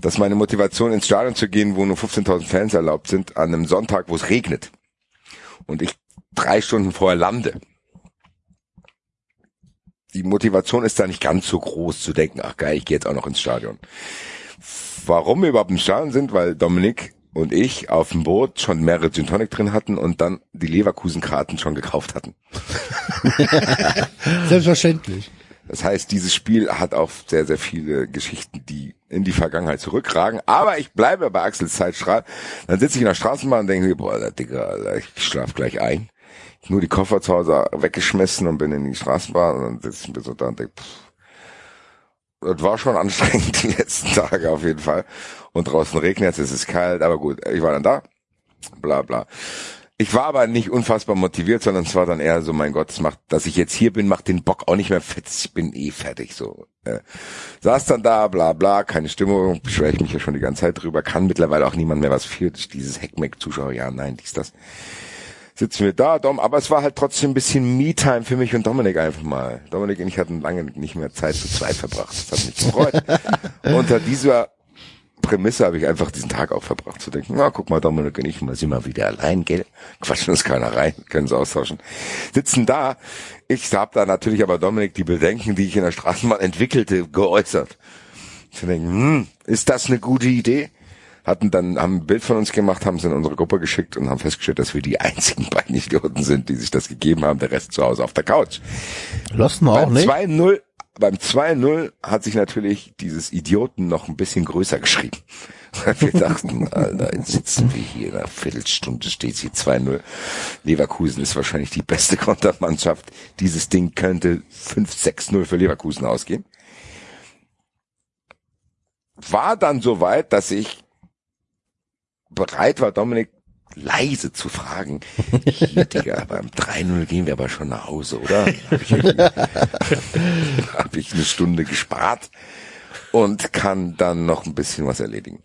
dass meine Motivation ins Stadion zu gehen, wo nur 15.000 Fans erlaubt sind, an einem Sonntag, wo es regnet und ich drei Stunden vorher lande. Die Motivation ist da nicht ganz so groß zu denken, ach geil, ich gehe jetzt auch noch ins Stadion. Warum wir überhaupt im Stadion sind, weil Dominik und ich auf dem Boot schon mehrere Gin Tonic drin hatten und dann die Leverkusen-Karten schon gekauft hatten. Selbstverständlich. Das heißt, dieses Spiel hat auch sehr, sehr viele Geschichten, die in die Vergangenheit zurückragen. Aber ich bleibe bei Axel Zeitstrahl. Dann sitze ich in der Straßenbahn und denke mir, boah, Digga, ich schlaf gleich ein. Nur die Koffer zu Hause weggeschmissen und bin in die Straßenbahn und dann sitze ich mir so da und denke, pff, das war schon anstrengend die letzten Tage auf jeden Fall. Und draußen regnet es, es ist kalt, aber gut, ich war dann da, bla bla. Ich war aber nicht unfassbar motiviert, sondern es war dann eher so, mein Gott, das macht, dass ich jetzt hier bin, macht den Bock auch nicht mehr fett. Ich bin eh fertig so. Äh, saß dann da, bla bla, keine Stimmung, beschwere ich mich ja schon die ganze Zeit drüber, kann mittlerweile auch niemand mehr was für dieses Heckmeck-Zuschauer, ja, nein, dies, das. Sitzen wir da, Dom, aber es war halt trotzdem ein bisschen Me-Time für mich und Dominik einfach mal. Dominik und ich hatten lange nicht mehr Zeit zu zweit verbracht. Das hat mich gefreut. Unter dieser Prämisse habe ich einfach diesen Tag auch verbracht, zu denken, na, guck mal, Dominik und ich, mal sind wir wieder allein, gell? Quatschen uns keiner rein, können sie austauschen. Sitzen da, ich habe da natürlich aber Dominik die Bedenken, die ich in der Straßenbahn entwickelte, geäußert. Zu denken, hm, ist das eine gute Idee? Hatten dann, haben ein Bild von uns gemacht, haben es in unsere Gruppe geschickt und haben festgestellt, dass wir die einzigen beiden Idioten sind, die sich das gegeben haben, der Rest zu Hause auf der Couch. Losten wir auch Beim nicht. 2-0, beim 2-0 hat sich natürlich dieses Idioten noch ein bisschen größer geschrieben. Wir dachten, Alter, jetzt sitzen wir hier in einer Viertelstunde, steht hier 2-0. Leverkusen ist wahrscheinlich die beste Kontermannschaft. Dieses Ding könnte 5-6-0 für Leverkusen ausgehen. War dann so weit, dass ich bereit war, Dominik leise zu fragen. Hier, Digga, beim 3-0 gehen wir aber schon nach Hause, oder? Hab ich, hab ich eine Stunde gespart und kann dann noch ein bisschen was erledigen.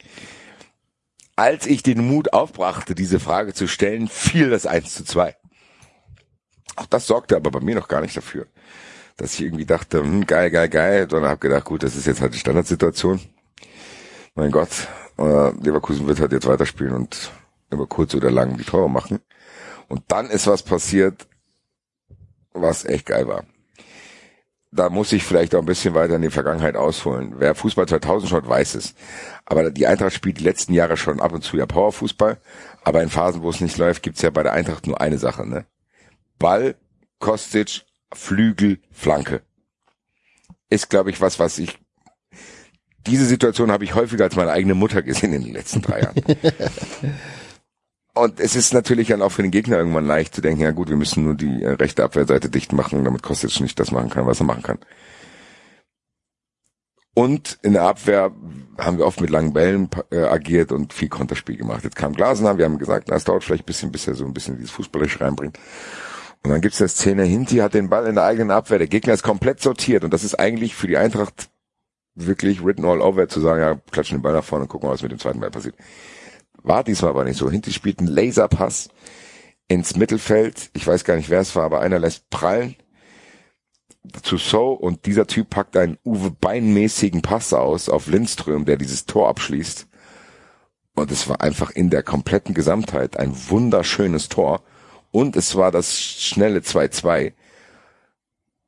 Als ich den Mut aufbrachte, diese Frage zu stellen, fiel das 1 zu 2. Auch das sorgte aber bei mir noch gar nicht dafür, dass ich irgendwie dachte, hm, geil, geil, geil, sondern habe gedacht, gut, das ist jetzt halt die Standardsituation. Mein Gott, äh, Leverkusen wird halt jetzt weiterspielen und über kurz oder lang die Tore machen. Und dann ist was passiert, was echt geil war. Da muss ich vielleicht auch ein bisschen weiter in die Vergangenheit ausholen. Wer Fußball 2000 schaut, weiß es. Aber die Eintracht spielt die letzten Jahre schon ab und zu ja Powerfußball. Aber in Phasen, wo es nicht läuft, gibt's ja bei der Eintracht nur eine Sache. Ne? Ball, Kostic, Flügel, Flanke. Ist, glaube ich, was, was ich diese Situation habe ich häufiger als meine eigene Mutter gesehen in den letzten drei Jahren. Und es ist natürlich dann auch für den Gegner irgendwann leicht zu denken, ja gut, wir müssen nur die äh, rechte Abwehrseite dicht machen, damit Kostic nicht das machen kann, was er machen kann. Und in der Abwehr haben wir oft mit langen Bällen äh, agiert und viel Konterspiel gemacht. Jetzt kam Glasner, wir haben gesagt, na, es dauert vielleicht ein bisschen, bis er so ein bisschen dieses Fußballische reinbringt. Und dann gibt's eine Szene, Hinti hat den Ball in der eigenen Abwehr, der Gegner ist komplett sortiert und das ist eigentlich für die Eintracht wirklich written all over zu sagen, ja, klatschen den Ball nach vorne und gucken, was mit dem zweiten Ball passiert. War diesmal aber nicht so. Hinti spielt einen Laserpass ins Mittelfeld. Ich weiß gar nicht, wer es war, aber einer lässt prallen zu So und dieser Typ packt einen Uwe Bein-mäßigen Pass aus auf Lindström, der dieses Tor abschließt. Und es war einfach in der kompletten Gesamtheit ein wunderschönes Tor. Und es war das schnelle 2-2.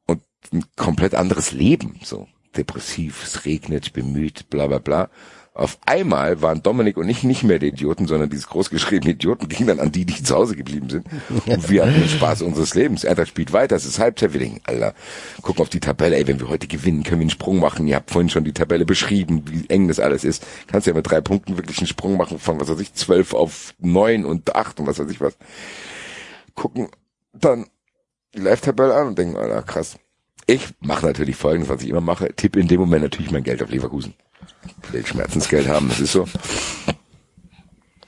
Und ein komplett anderes Leben, so. Depressiv, es regnet, bemüht, bla, bla, bla. Auf einmal waren Dominik und ich nicht mehr die Idioten, sondern dieses großgeschriebene Idioten gingen dann an die, die zu Hause geblieben sind. Und wir hatten den Spaß unseres Lebens. Er spielt weiter, es ist Halbzeit. Wir denken, Alter, gucken auf die Tabelle. Ey, wenn wir heute gewinnen, können wir einen Sprung machen. Ihr habt vorhin schon die Tabelle beschrieben, wie eng das alles ist. Kannst ja mit drei Punkten wirklich einen Sprung machen von, was weiß ich, zwölf auf neun und acht und was weiß ich was. Gucken dann die Live-Tabelle an und denken, Alter, krass. Ich mache natürlich folgendes, was ich immer mache. Tipp in dem Moment natürlich mein Geld auf Leverkusen will Schmerzensgeld haben, das ist so.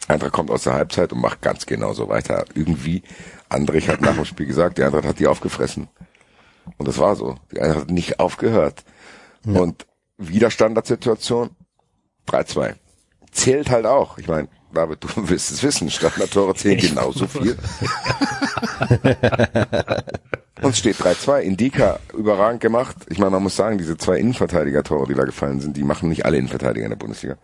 Eintracht kommt aus der Halbzeit und macht ganz genau so weiter. Irgendwie, Andrich hat nach dem Spiel gesagt, die Eintracht hat die aufgefressen. Und das war so. Die Eintracht hat nicht aufgehört. Ja. Und wieder Standardsituation, 3-2. Zählt halt auch. Ich meine, David, du wirst es wissen, Standardtore zählen genauso viel. Und steht 3-2. Indika überragend gemacht. Ich meine, man muss sagen, diese zwei Innenverteidiger-Tore, die da gefallen sind, die machen nicht alle Innenverteidiger in der Bundesliga.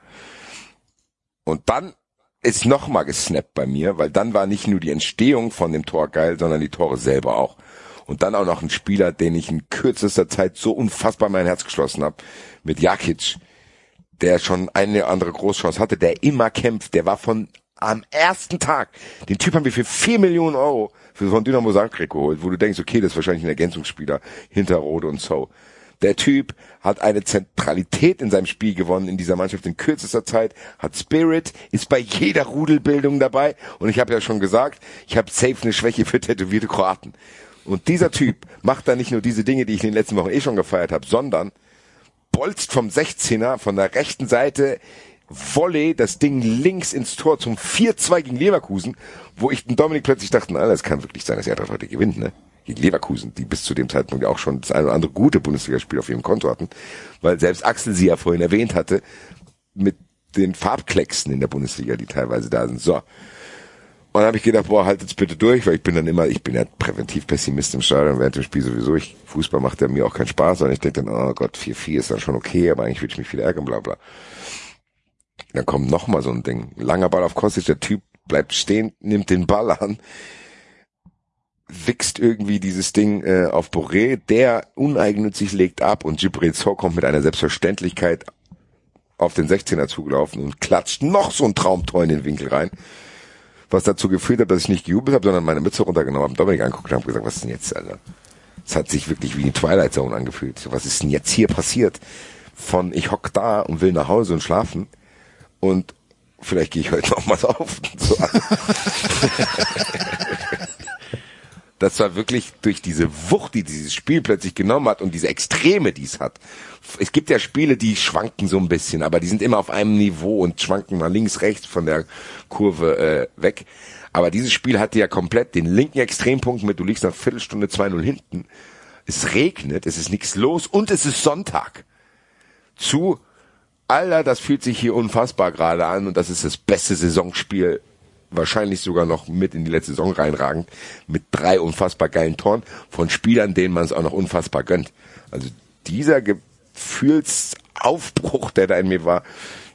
Und dann ist nochmal gesnappt bei mir, weil dann war nicht nur die Entstehung von dem Tor geil, sondern die Tore selber auch. Und dann auch noch ein Spieler, den ich in kürzester Zeit so unfassbar mein Herz geschlossen habe, mit Jakic, der schon eine andere Großchance hatte, der immer kämpft, der war von am ersten Tag, den Typ haben wir für vier Millionen Euro für von Dynamo Zagreb geholt, wo du denkst, okay, das ist wahrscheinlich ein Ergänzungsspieler hinter Rode und so. Der Typ hat eine Zentralität in seinem Spiel gewonnen in dieser Mannschaft in kürzester Zeit, hat Spirit, ist bei jeder Rudelbildung dabei und ich habe ja schon gesagt, ich habe safe eine Schwäche für tätowierte Kroaten. Und dieser Typ macht da nicht nur diese Dinge, die ich in den letzten Wochen eh schon gefeiert habe, sondern bolzt vom 16er von der rechten Seite Volley das Ding links ins Tor zum 4-2 gegen Leverkusen, wo ich den Dominik plötzlich dachte, na, das kann wirklich sein, dass er heute gewinnt, ne? Gegen Leverkusen, die bis zu dem Zeitpunkt auch schon das eine oder andere gute Bundesligaspiel auf ihrem Konto hatten, weil selbst Axel sie ja vorhin erwähnt hatte, mit den Farbklecksen in der Bundesliga, die teilweise da sind. So. Und dann habe ich gedacht, boah, haltet's bitte durch, weil ich bin dann immer, ich bin ja präventiv Pessimist im Stadion während dem Spiel sowieso. Ich, Fußball macht ja mir auch keinen Spaß, sondern ich denke dann, oh Gott, 4-4 ist dann schon okay, aber eigentlich würde ich mich viel ärgern, bla bla. Dann kommt noch mal so ein Ding. Langer Ball auf Kostic, der Typ bleibt stehen, nimmt den Ball an, wichst irgendwie dieses Ding äh, auf Boré, der uneigennützig legt ab und Gibril So kommt mit einer Selbstverständlichkeit auf den 16er zugelaufen und klatscht noch so ein Traumtor in den Winkel rein. Was dazu geführt hat, dass ich nicht gejubelt habe, sondern meine Mütze runtergenommen habe, Dominik angeguckt und habe gesagt, was ist denn jetzt, Alter? Es hat sich wirklich wie eine Twilight Zone angefühlt. Was ist denn jetzt hier passiert? Von ich hock da und will nach Hause und schlafen und vielleicht gehe ich heute noch mal auf. So. das war wirklich durch diese Wucht, die dieses Spiel plötzlich genommen hat und diese Extreme, die es hat. Es gibt ja Spiele, die schwanken so ein bisschen, aber die sind immer auf einem Niveau und schwanken mal links, rechts von der Kurve äh, weg. Aber dieses Spiel hatte ja komplett den linken Extrempunkt mit, du liegst nach Viertelstunde 2-0 hinten. Es regnet, es ist nichts los und es ist Sonntag. Zu Alter, das fühlt sich hier unfassbar gerade an und das ist das beste Saisonspiel, wahrscheinlich sogar noch mit in die letzte Saison reinragend, mit drei unfassbar geilen Toren von Spielern, denen man es auch noch unfassbar gönnt. Also dieser Gefühlsaufbruch, der da in mir war,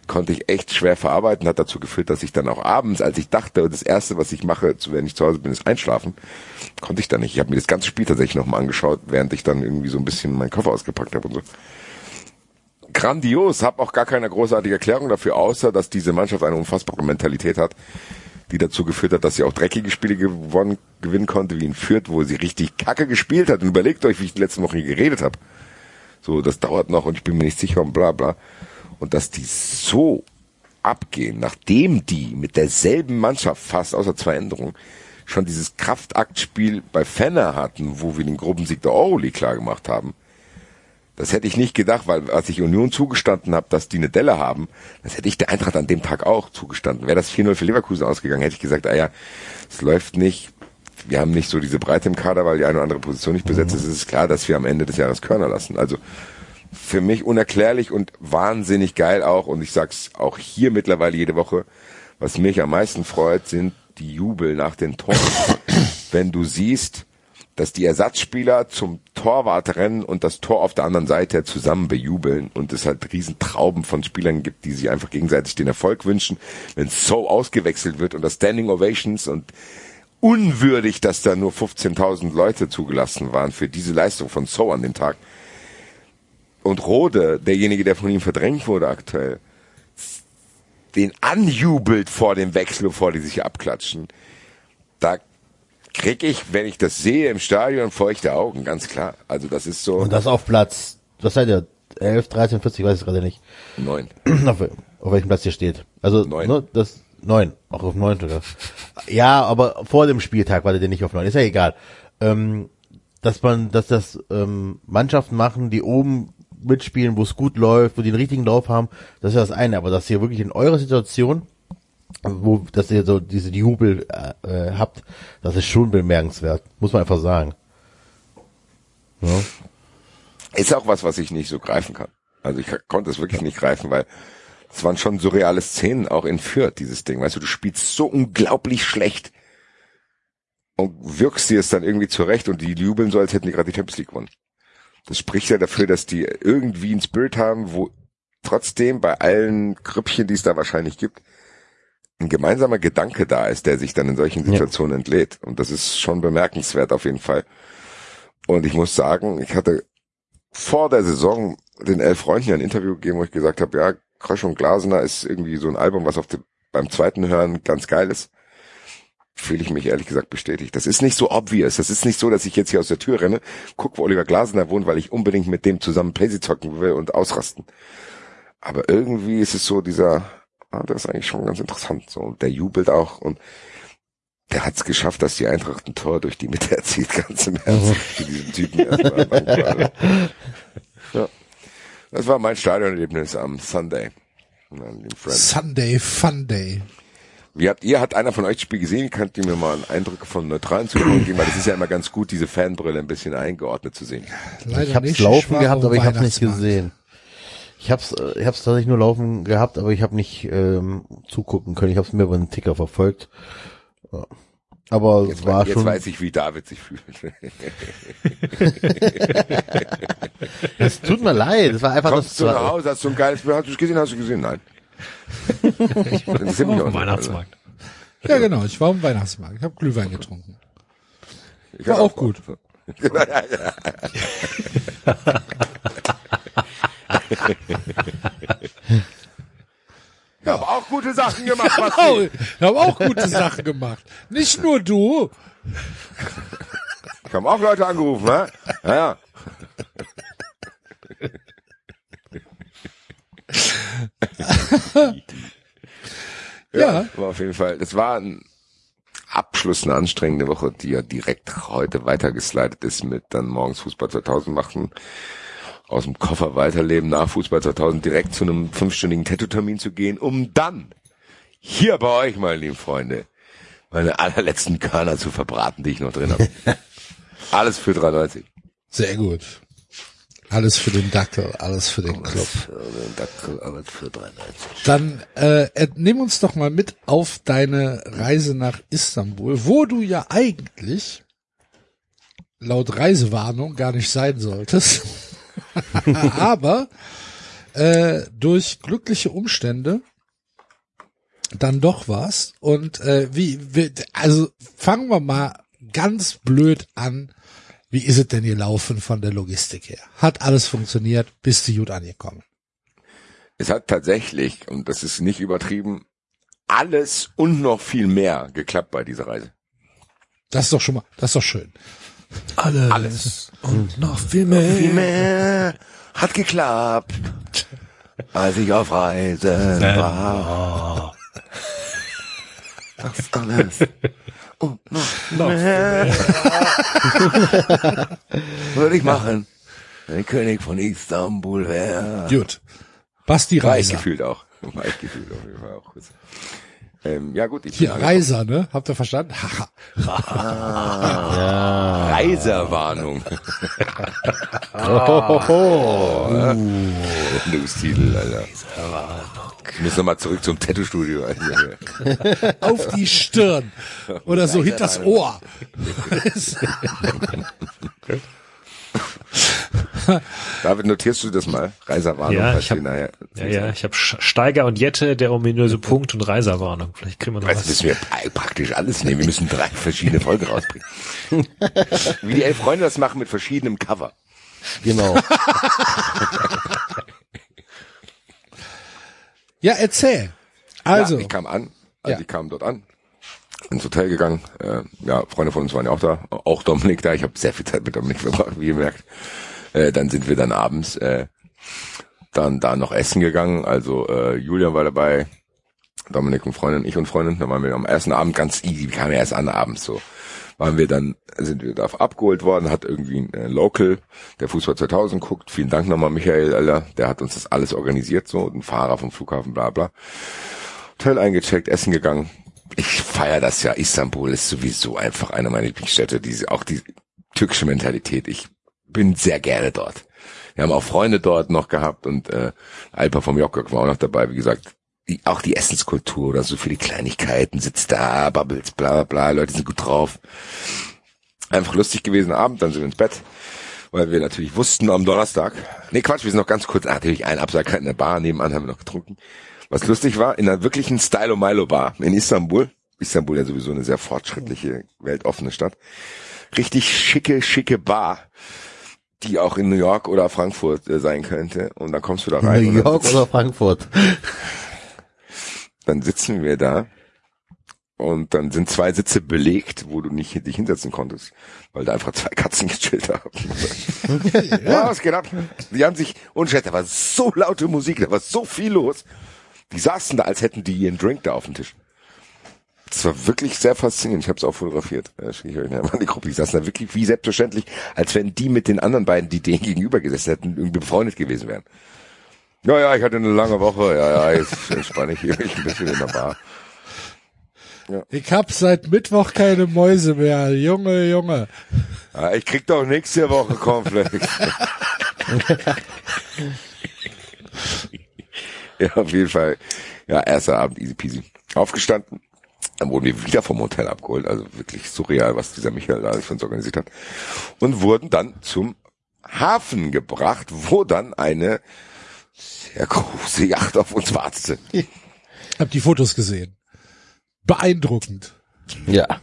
konnte ich echt schwer verarbeiten, hat dazu geführt, dass ich dann auch abends, als ich dachte, das erste, was ich mache, wenn ich zu Hause bin, ist einschlafen, konnte ich dann nicht. Ich habe mir das ganze Spiel tatsächlich nochmal angeschaut, während ich dann irgendwie so ein bisschen meinen Koffer ausgepackt habe und so grandios, habe auch gar keine großartige Erklärung dafür, außer dass diese Mannschaft eine unfassbare Mentalität hat, die dazu geführt hat, dass sie auch dreckige Spiele gewonnen, gewinnen konnte, wie in Fürth, wo sie richtig kacke gespielt hat. Und überlegt euch, wie ich die letzten Wochen hier geredet habe. So, das dauert noch und ich bin mir nicht sicher und bla bla. Und dass die so abgehen, nachdem die mit derselben Mannschaft fast außer zwei Änderungen schon dieses Kraftaktspiel bei Fenner hatten, wo wir den Gruppensieg der Euroleague klar gemacht haben. Das hätte ich nicht gedacht, weil als ich Union zugestanden habe, dass die eine Delle haben, das hätte ich der Eintracht an dem Tag auch zugestanden. Wäre das 4-0 für Leverkusen ausgegangen, hätte ich gesagt, ah ja, es läuft nicht. Wir haben nicht so diese Breite im Kader, weil die eine oder andere Position nicht besetzt ist. Es ist klar, dass wir am Ende des Jahres Körner lassen. Also für mich unerklärlich und wahnsinnig geil auch. Und ich sag's auch hier mittlerweile jede Woche. Was mich am meisten freut, sind die Jubel nach den Toren. Wenn du siehst, dass die Ersatzspieler zum Torwart rennen und das Tor auf der anderen Seite zusammen bejubeln und es halt Riesentrauben von Spielern gibt, die sich einfach gegenseitig den Erfolg wünschen, wenn so ausgewechselt wird und das Standing Ovations und unwürdig, dass da nur 15.000 Leute zugelassen waren für diese Leistung von So an dem Tag. Und Rode, derjenige, der von ihm verdrängt wurde aktuell, den anjubelt vor dem Wechsel, bevor die sich abklatschen. Da krieg ich, wenn ich das sehe im Stadion, feuchte Augen, ganz klar. Also das ist so. Und das auf Platz, was seid ihr? 11, 13, 40, ich weiß es gerade nicht. Neun. auf, auf welchem Platz ihr steht. Also Neun. Ne, das neun, auch auf neun sogar. Ja, aber vor dem Spieltag war der nicht auf neun, ist ja egal. Ähm, dass man, dass das ähm, Mannschaften machen, die oben mitspielen, wo es gut läuft, wo die einen richtigen Lauf haben, das ist ja das eine. Aber dass ihr wirklich in eurer Situation, wo, dass ihr so diese Jubel äh, äh, habt, das ist schon bemerkenswert, muss man einfach sagen. Ja. Ist auch was, was ich nicht so greifen kann. Also ich konnte es wirklich nicht greifen, weil es waren schon surreale Szenen auch in Fürth, dieses Ding. Weißt du, du spielst so unglaublich schlecht und wirkst dir es dann irgendwie zurecht und die jubeln so, als hätten die gerade die Champions League gewonnen. Das spricht ja dafür, dass die irgendwie einen Spirit haben, wo trotzdem bei allen Grüppchen, die es da wahrscheinlich gibt, ein gemeinsamer Gedanke da ist, der sich dann in solchen Situationen entlädt. Und das ist schon bemerkenswert auf jeden Fall. Und ich muss sagen, ich hatte vor der Saison den elf Freunden ein Interview gegeben, wo ich gesagt habe, ja, Krösch und Glasener ist irgendwie so ein Album, was auf dem, beim zweiten Hören ganz geil ist. Fühle ich mich ehrlich gesagt bestätigt. Das ist nicht so obvious. Das ist nicht so, dass ich jetzt hier aus der Tür renne, guck, wo Oliver Glasener wohnt, weil ich unbedingt mit dem zusammen Playsee zocken will und ausrasten. Aber irgendwie ist es so dieser, ah, das ist eigentlich schon ganz interessant. So, und der jubelt auch und der hat es geschafft, dass die Eintracht ein Tor durch die Mitte erzielt, ganz im Ernst. Für diesen Typen erstmal. Ja. Das war mein Stadionerlebnis am Sunday. Sunday Fun Day. Wie habt ihr, hat einer von euch das Spiel gesehen? Könnt ihr mir mal einen Eindruck von neutralen Zuschauern geben? Weil das ist ja immer ganz gut, diese Fanbrille ein bisschen eingeordnet zu sehen. Leider Ich hab's nicht. laufen war gehabt, aber ich hab's nicht gesehen. Ich hab's, äh, ich hab's tatsächlich nur laufen gehabt, aber ich habe nicht ähm, zugucken können. Ich hab's mir über den Ticker verfolgt. Ja. Aber Jetzt, es war jetzt schon. weiß ich, wie David sich fühlt. Es tut mir leid. Es war einfach Kommst das. du nach Hause, hast du ein geiles Bild, hast du es gesehen, hast du gesehen? Nein. Das interessiert mich auch nicht. Weihnachtsmarkt. Ja, genau. Ich war am Weihnachtsmarkt. Ich habe Glühwein getrunken. Ich War auch gut. Ich habe auch gute Sachen gemacht, Basti. ich habe auch gute Sachen gemacht. Nicht nur du. Ich habe auch Leute angerufen, ne? Ja, ja. Ja. War auf jeden Fall. Das war ein Abschluss, eine anstrengende Woche, die ja direkt heute weitergeslidet ist mit dann morgens Fußball 2000 machen, aus dem Koffer weiterleben, nach Fußball 2000 direkt zu einem fünfstündigen Tattoo-Termin zu gehen, um dann hier bei euch, meine lieben Freunde, meine allerletzten Körner zu verbraten, die ich noch drin habe. Alles für 3,90. Sehr gut. Alles für den Dackel, alles für den Club. Alles für 3,90. Dann äh, äh, nimm uns doch mal mit auf deine Reise nach Istanbul, wo du ja eigentlich laut Reisewarnung gar nicht sein solltest. Aber äh, durch glückliche Umstände dann doch warst. Und äh, wie, wie, also fangen wir mal ganz blöd an. Wie ist es denn gelaufen von der Logistik her? Hat alles funktioniert? Bist du gut angekommen? Es hat tatsächlich, und das ist nicht übertrieben, alles und noch viel mehr geklappt bei dieser Reise. Das ist doch schon mal, das ist doch schön. Alles. Alles. Und noch viel mehr. Viel mehr hat geklappt, als ich auf Reisen war. Das alles und noch, Noch mehr würde ich machen, wenn ich König von Istanbul wäre. Gut. Basti War ich Reiser. gefühlt auch. War ich gefühlt auf jeden Fall auch. Ähm, ja gut, ich Hier. Reiser, ne? Habt ihr verstanden? Haha. Reiserwarnung. Sendungstitel, Alter. Ich muss nochmal zurück zum Tattoo-Studio. Auf die Stirn. Oder so hinters Ohr. David, notierst du das mal? Reiserwarnung. Ja, ich hab- nachher- Ja, ja, ich habe Steiger und Jette, der ominöse Punkt und Reiserwarnung. Vielleicht kriegen wir noch Jetzt was. müssen wir pra- praktisch alles nehmen. Wir müssen drei verschiedene Folgen rausbringen. Wie die elf Freunde das machen mit verschiedenem Cover. Genau. Ja, erzähl. Also, Ja, ich kam an, also Ja. ich kam dort an, ins Hotel gegangen. Äh, ja, Freunde von uns waren ja auch da, auch Dominik da. Ich habe sehr viel Zeit mit Dominik verbracht, wie ihr merkt. Äh, dann sind wir dann abends äh, dann da noch essen gegangen. Also äh, Julian war dabei, Dominik und Freundin, ich und Freundin. Dann waren wir am ersten Abend ganz easy, wir kamen ja erst an abends so. Waren wir dann, sind wir da abgeholt worden, hat irgendwie ein äh, Local, der Fußball 2000 guckt. Vielen Dank nochmal, Michael, Alter. Der hat uns das alles organisiert, so, ein Fahrer vom Flughafen, bla bla. Hotel eingecheckt, essen gegangen. Ich feier das ja. Istanbul ist sowieso einfach eine meiner Lieblingsstädte. Diese, auch die türkische Mentalität. Ich bin sehr gerne dort. Wir haben auch Freunde dort noch gehabt und äh, Alpa vom Jokkok war auch noch dabei. Wie gesagt, die, auch die Essenskultur oder so viele Kleinigkeiten. Sitzt da, Bubbles, bla bla bla. Leute sind gut drauf. Einfach lustig gewesen Abend. Dann sind wir ins Bett. Weil wir natürlich wussten am Donnerstag. Nee, Quatsch, wir sind noch ganz kurz, natürlich ein Absack in der Bar, nebenan haben wir noch getrunken. Was lustig war, in einer wirklichen Stylo Milo Bar in Istanbul. Istanbul ja sowieso eine sehr fortschrittliche, weltoffene Stadt. Richtig schicke, schicke Bar, die auch in New York oder Frankfurt äh, sein könnte. Und dann kommst du da rein. New York oder Frankfurt? dann sitzen wir da und dann sind zwei Sitze belegt, wo du nicht dich hinsetzen konntest, weil da einfach zwei Katzen gechillt haben. ja, was geht ab? Die haben sich, und Chat, da war so laute Musik, da war so viel los. Die saßen da, als hätten die ihren Drink da auf dem Tisch. Das war wirklich sehr faszinierend. Ich habe es auch fotografiert. Ja, schicke ich euch mal in die Gruppe. Die saßen da wirklich wie selbstverständlich, als wenn die mit den anderen beiden, die denen gegenüber gesessen hätten, irgendwie befreundet gewesen wären. Ja, ja, ich hatte eine lange Woche. Ja, ja, jetzt entspanne ich mich ein bisschen in der Bar. ich hab seit Mittwoch keine Mäuse mehr. Junge, Junge. Ja, ich krieg doch nächste Woche Cornflakes. ja, auf jeden Fall. Ja, erster Abend easy peasy. Aufgestanden. Dann wurden wir wieder vom Hotel abgeholt. Also wirklich surreal, was dieser Michael da für uns organisiert hat. Und wurden dann zum Hafen gebracht, wo dann eine sehr große Yacht auf uns wartete. Hab die Fotos gesehen. Beeindruckend. Ja.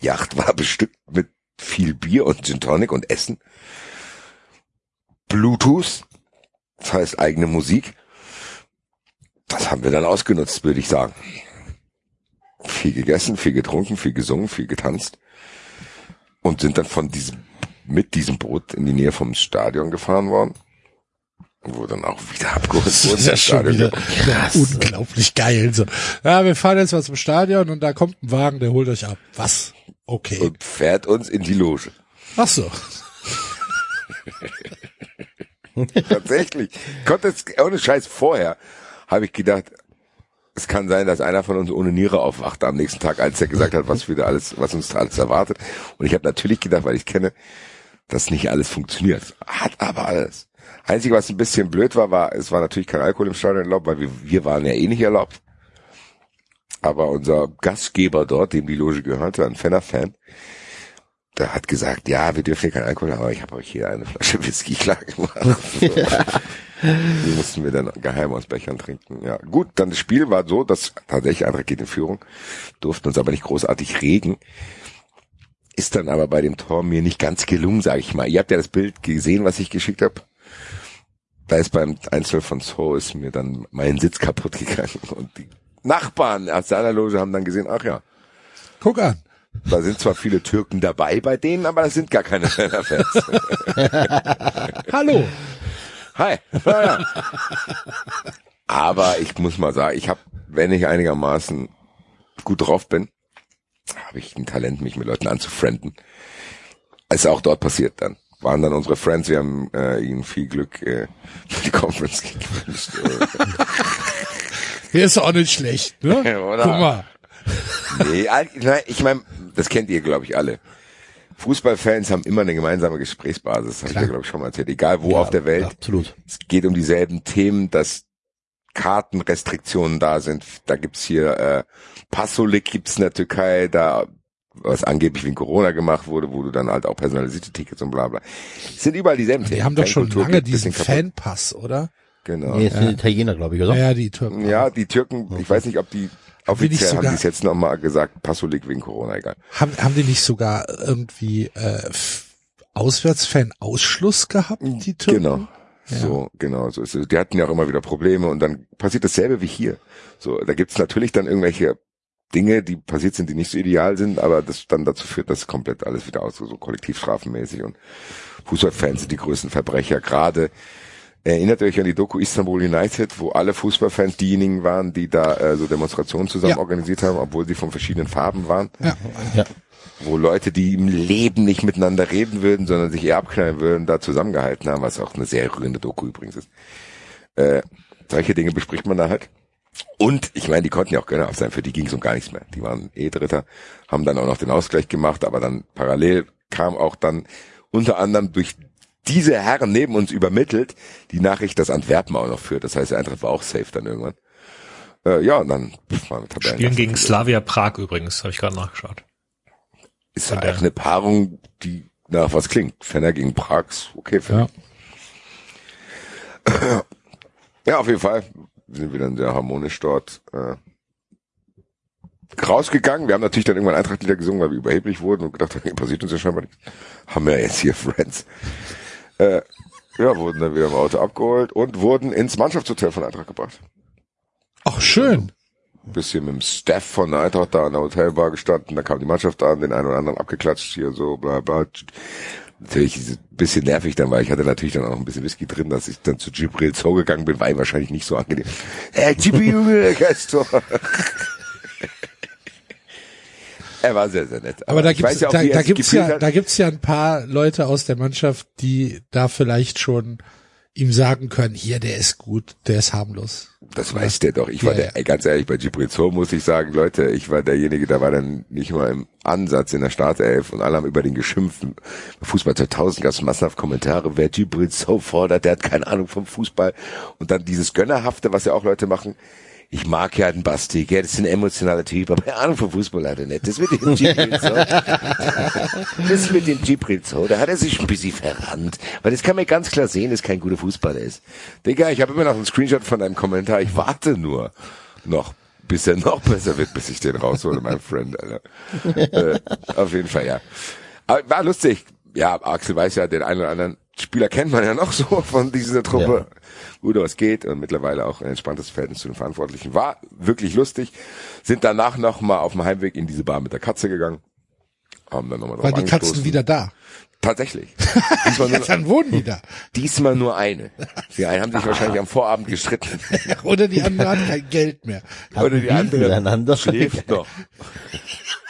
Yacht war bestückt mit viel Bier und Gin Tonic und Essen. Bluetooth, das heißt eigene Musik. Das haben wir dann ausgenutzt, würde ich sagen. Viel gegessen, viel getrunken, viel gesungen, viel getanzt. Und sind dann von diesem, mit diesem Boot in die Nähe vom Stadion gefahren worden. Wo dann auch wieder abgeholt Das wurde. ist ja schon wieder unglaublich geil. So. Ja, wir fahren jetzt mal zum Stadion und da kommt ein Wagen, der holt euch ab. Was? Okay. Und fährt uns in die Loge. Ach so. Tatsächlich. Konnte es, ohne Scheiß vorher, habe ich gedacht, es kann sein, dass einer von uns ohne Niere aufwacht am nächsten Tag, als er gesagt hat, was wir da alles, was uns da alles erwartet. Und ich habe natürlich gedacht, weil ich kenne, dass nicht alles funktioniert. Hat aber alles. Einzige, was ein bisschen blöd war, war, es war natürlich kein Alkohol im Stadion erlaubt, weil wir, wir waren ja eh nicht erlaubt. Aber unser Gastgeber dort, dem die Loge gehörte, ein Fenner-Fan, der hat gesagt, ja, wir dürfen hier keinen Alkohol haben, aber ich habe euch hier eine Flasche Whisky klar gemacht. Die mussten wir dann geheim aus Bechern trinken. Ja, gut, dann das Spiel war so, dass tatsächlich Eintracht geht in Führung, durften uns aber nicht großartig regen. Ist dann aber bei dem Tor mir nicht ganz gelungen, sage ich mal. Ihr habt ja das Bild gesehen, was ich geschickt habe. Da ist beim Einzel von So ist mir dann mein Sitz kaputt gegangen und die Nachbarn aus seiner Loge haben dann gesehen, ach ja, Guck an. da sind zwar viele Türken dabei bei denen, aber das sind gar keine Fans. Hallo. Hi. Aber ich muss mal sagen, ich habe, wenn ich einigermaßen gut drauf bin, habe ich ein Talent, mich mit Leuten anzufrienden. Ist auch dort passiert dann. Waren dann unsere Friends, wir haben äh, ihnen viel Glück äh, für die Conference gewünscht. Hier ist auch nicht schlecht, ne? Oder? Guck mal. nee, nein, ich meine, das kennt ihr, glaube ich, alle. Fußballfans haben immer eine gemeinsame Gesprächsbasis, habe ich ja, glaube ich, schon mal erzählt. Egal wo Ja, auf der Welt. Absolut. Es geht um dieselben Themen, dass Kartenrestriktionen da sind. Da gibt's hier äh, Passolik gibt's in der Türkei, da was angeblich wegen Corona gemacht wurde, wo du dann halt auch personalisierte Tickets und bla bla. Es sind überall dieselben Themen. Die haben doch schon Fankultur lange diesen. Fanpass, oder? Genau. Nee, ist ein Italiener, glaube ich, oder? Ja, ja, die Türken. Ja, die Türken, ich weiß nicht, ob die offiziell haben sogar- die es jetzt nochmal gesagt, Passolik wegen Corona, egal. Haben, haben die nicht sogar irgendwie äh, Auswärtsfan-Ausschluss gehabt, die Türken? Genau. So, genau, so ist es. Die hatten ja auch immer wieder Probleme und dann passiert dasselbe wie hier. So, da gibt's natürlich dann irgendwelche Dinge, die passiert sind, die nicht so ideal sind, aber das dann dazu führt, dass komplett alles wieder aus, so kollektivstrafenmäßig und Fußballfans sind die größten Verbrecher. Gerade erinnert ihr euch an die Doku Istanbul United, wo alle Fußballfans diejenigen waren, die da äh, so Demonstrationen zusammen Ja. organisiert haben, obwohl sie von verschiedenen Farben waren. Ja. Ja. Wo Leute, die im Leben nicht miteinander reden würden, sondern sich eher abknallen würden, da zusammengehalten haben, was auch eine sehr rührende Doku übrigens ist. Äh, solche Dinge bespricht man da halt. Und ich meine, die konnten ja auch gönnerhaft sein, für die ging es um gar nichts mehr. Die waren eh Dritter, haben dann auch noch den Ausgleich gemacht, aber dann parallel kam auch dann unter anderem durch diese Herren neben uns übermittelt die Nachricht, dass Antwerpen auch noch führt. Das heißt, der Eintracht war auch safe dann irgendwann. Äh, ja, und dann pff, Tabellen. Spielen gegen Slavia Prag übrigens, habe ich gerade nachgeschaut. Ist eigentlich eine Paarung, die nach was klingt. Fenner gegen Prags, okay, für Ja. Ja, auf jeden Fall sind wir dann sehr harmonisch dort äh, rausgegangen. Wir haben natürlich dann irgendwann Eintrachtlieder gesungen, weil wir überheblich wurden und gedacht haben, passiert uns ja scheinbar nichts. Haben wir jetzt hier Friends. Äh, ja, wurden dann wieder im Auto abgeholt und wurden ins Mannschaftshotel von Eintracht gebracht. Ach, schön. Bisschen mit dem Staff von der Eintracht da an der Hotelbar gestanden, da kam die Mannschaft an, den einen oder anderen abgeklatscht, hier so, bla bla. Natürlich ein bisschen nervig dann, weil ich hatte natürlich dann auch ein bisschen Whisky drin, dass ich dann zu Gibril Zoo gegangen bin, war ihm wahrscheinlich nicht so angenehm. Hey, Gibril, Junge, Gastor. Er war sehr, sehr nett. Aber da ich gibt's, ja da, da gibt's ja, hat. da gibt's ja ein paar Leute aus der Mannschaft, die da vielleicht schon ihm sagen können, hier, der ist gut, der ist harmlos. Das weiß der doch. Ich war Ja, der, ey, ganz ehrlich, bei Gibril Zoo muss ich sagen, Leute, ich war derjenige, der war dann nicht mal im Ansatz in der Startelf und alle haben über den geschimpft. Bei Fußball 2000 gab es massenhaft Kommentare, wer Gibril Zoo fordert, der hat keine Ahnung vom Fußball. Und dann dieses Gönnerhafte, was ja auch Leute machen. Ich mag ja den Basti, gell, das ist ein emotionaler Typ, aber keine Ahnung vom Fußball hat er nicht. Das mit dem Gibril Zoo. das mit dem Gibril Zoo, da hat er sich ein bisschen verrannt. Weil das kann man ganz klar sehen, dass kein guter Fußballer ist. Digga, ich habe immer noch einen Screenshot von einem Kommentar. Ich warte nur noch, bis er noch besser wird, bis ich den raushole, mein Friend, Alter. äh, auf jeden Fall, ja. Aber war lustig. Ja, Axel weiß ja, den einen oder anderen Spieler kennt man ja noch so von dieser Truppe. Gut, was geht und mittlerweile auch ein entspanntes Verhältnis zu den Verantwortlichen. War wirklich lustig. Sind danach noch mal auf dem Heimweg in diese Bar mit der Katze gegangen. Haben dann nochmal Waren die Katzen wieder da? Tatsächlich. Diesmal nur, dann wohnen die da. diesmal nur eine. Die einen haben sich wahrscheinlich am Vorabend gestritten. Oder die andere hat kein Geld mehr. Oder die andere schläft noch.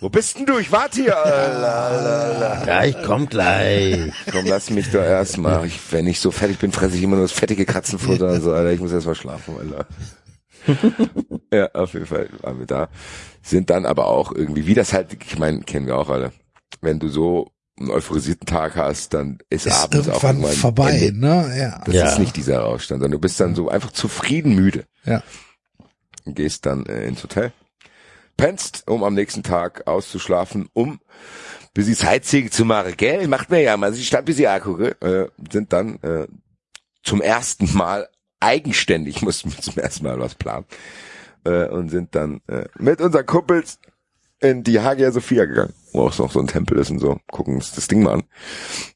Wo bist denn du? Ich warte hier. Alter. Ja, ich komm gleich. Komm, lass mich doch erstmal. Ich, wenn ich so fertig bin, fresse ich immer nur das fettige Katzenfutter und so, Alter. Ich muss erst mal schlafen, Alter. ja, auf jeden Fall waren wir da. Sind dann aber auch irgendwie, wie das halt, ich meine, kennen wir auch alle. Wenn du so einen euphorisierten Tag hast, dann ist, Ist abends auch irgendwann irgendwann vorbei, Ende. ne? Ja. Das Ja. ist nicht dieser Ausstand, sondern du bist dann so einfach zufrieden müde. Ja. und gehst dann äh, ins Hotel, pennst, um am nächsten Tag auszuschlafen, um bis sie Sightseeing zu machen, gell? Macht mir ja mal, ich stand bis sie angucke, äh, sind dann äh, zum ersten Mal eigenständig, mussten wir zum ersten Mal was planen, äh, und sind dann äh, mit unseren Kumpels in die Hagia Sophia gegangen, wo auch noch so ein Tempel ist und so, gucken uns das Ding mal an.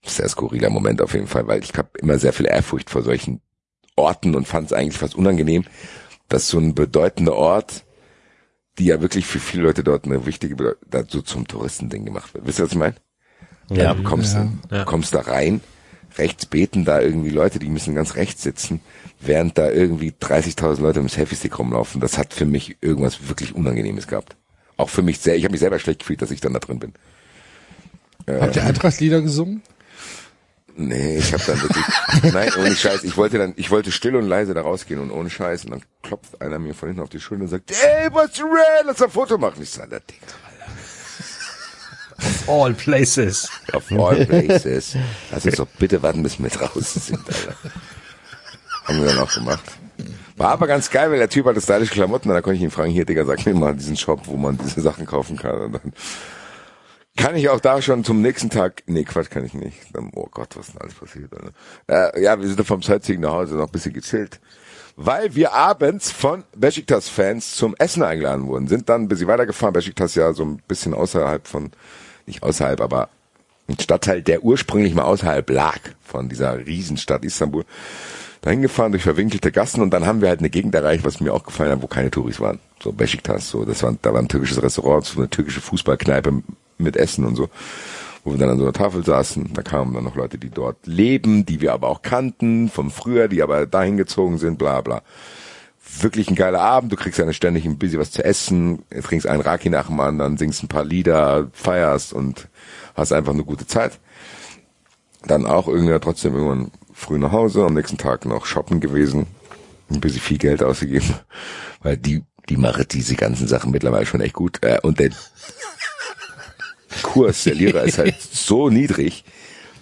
Sehr skurriler Moment auf jeden Fall, weil ich habe immer sehr viel Ehrfurcht vor solchen Orten und fand es eigentlich fast unangenehm, dass so ein bedeutender Ort, die ja wirklich für viele Leute dort eine wichtige, Bedeu- dazu zum Touristending gemacht wird. Wisst ihr, was ich meine? Ja. Du kommst, Ja. Ja. kommst da rein, rechts beten da irgendwie Leute, die müssen ganz rechts sitzen, während da irgendwie 30.000 Leute im Selfie-Stick rumlaufen. Das hat für mich irgendwas wirklich Unangenehmes gehabt. Auch für mich sehr, ich habe mich selber schlecht gefühlt, dass ich dann da drin bin. Habt ihr Eintracht-Lieder gesungen? Nee, ich habe dann wirklich, nein, ohne Scheiß, ich wollte dann, ich wollte still und leise da rausgehen und ohne Scheiß und dann klopft einer mir von hinten auf die Schulter und sagt, ey, what's the real? Lass ein Foto machen. Ich sag, der Ding, All places. Of all places. Lass uns doch bitte warten, bis wir draußen sind, Alter. Haben wir dann auch gemacht. War aber ganz geil, weil der Typ hatte stylische Klamotten, da konnte ich ihn fragen, hier, Digga, sag mir mal diesen Shop, wo man diese Sachen kaufen kann. Und dann kann ich auch da schon zum nächsten Tag, nee, Quatsch, kann ich nicht. Oh Gott, was denn alles passiert, Alter. Äh, ja, wir sind vom Sightseeing nach Hause noch ein bisschen gechillt. Weil wir abends von Besiktas-Fans zum Essen eingeladen wurden, sind dann ein bisschen weitergefahren. Besiktas ja so ein bisschen außerhalb von, nicht außerhalb, aber ein Stadtteil, der ursprünglich mal außerhalb lag von dieser Riesenstadt Istanbul. Dahin gefahren durch verwinkelte Gassen und dann haben wir halt eine Gegend erreicht, was mir auch gefallen hat, wo keine Touris waren. So Besiktas, so, das war, da war ein türkisches Restaurant, so eine türkische Fußballkneipe mit Essen und so, wo wir dann an so einer Tafel saßen. Da kamen dann noch Leute, die dort leben, die wir aber auch kannten, von früher, die aber dahin gezogen sind, bla, bla. Wirklich ein geiler Abend, du kriegst ja ständig ein bisschen was zu essen, trinkst einen Raki nach dem anderen, singst ein paar Lieder, feierst und hast einfach eine gute Zeit dann auch irgendwie trotzdem irgendwann früh nach Hause, am nächsten Tag noch shoppen gewesen, ein bisschen viel Geld ausgegeben, weil die, die machen diese ganzen Sachen mittlerweile schon echt gut. Äh, und der Kurs der Lira ist halt so niedrig,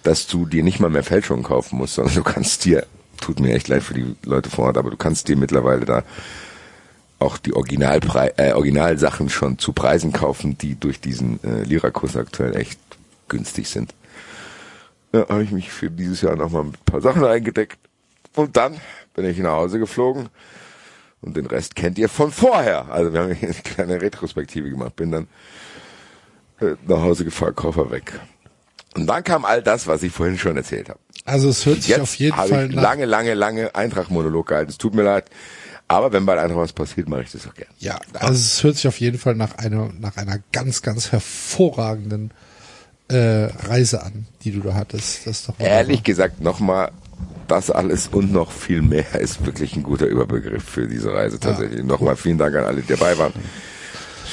dass du dir nicht mal mehr Fälschungen kaufen musst, sondern du kannst dir, tut mir echt leid für die Leute vor Ort, aber du kannst dir mittlerweile da auch die Originalprei äh, Originalsachen schon zu Preisen kaufen, die durch diesen äh, Lira-Kurs aktuell echt günstig sind. Ja, habe ich mich für dieses Jahr nochmal mit ein paar Sachen eingedeckt. Und dann bin ich nach Hause geflogen. Und den Rest kennt ihr von vorher. Also wir haben hier eine kleine Retrospektive gemacht. Bin dann nach Hause gefahren, Koffer weg. Und dann kam all das, was ich vorhin schon erzählt habe. Also es hört sich Jetzt auf jeden Fall ich nach, lange, lange, lange Eintracht-Monolog gehalten. Es tut mir leid. Aber wenn bei Eintracht was passiert, mache ich das auch gerne. ja, also es hört sich auf jeden Fall nach einer, nach einer ganz, ganz hervorragenden äh, Reise an, die du da hattest. Das ist doch. Ehrlich gesagt, nochmal, das alles und noch viel mehr ist wirklich ein guter Überbegriff für diese Reise tatsächlich. Nochmal vielen Dank an alle, die dabei waren.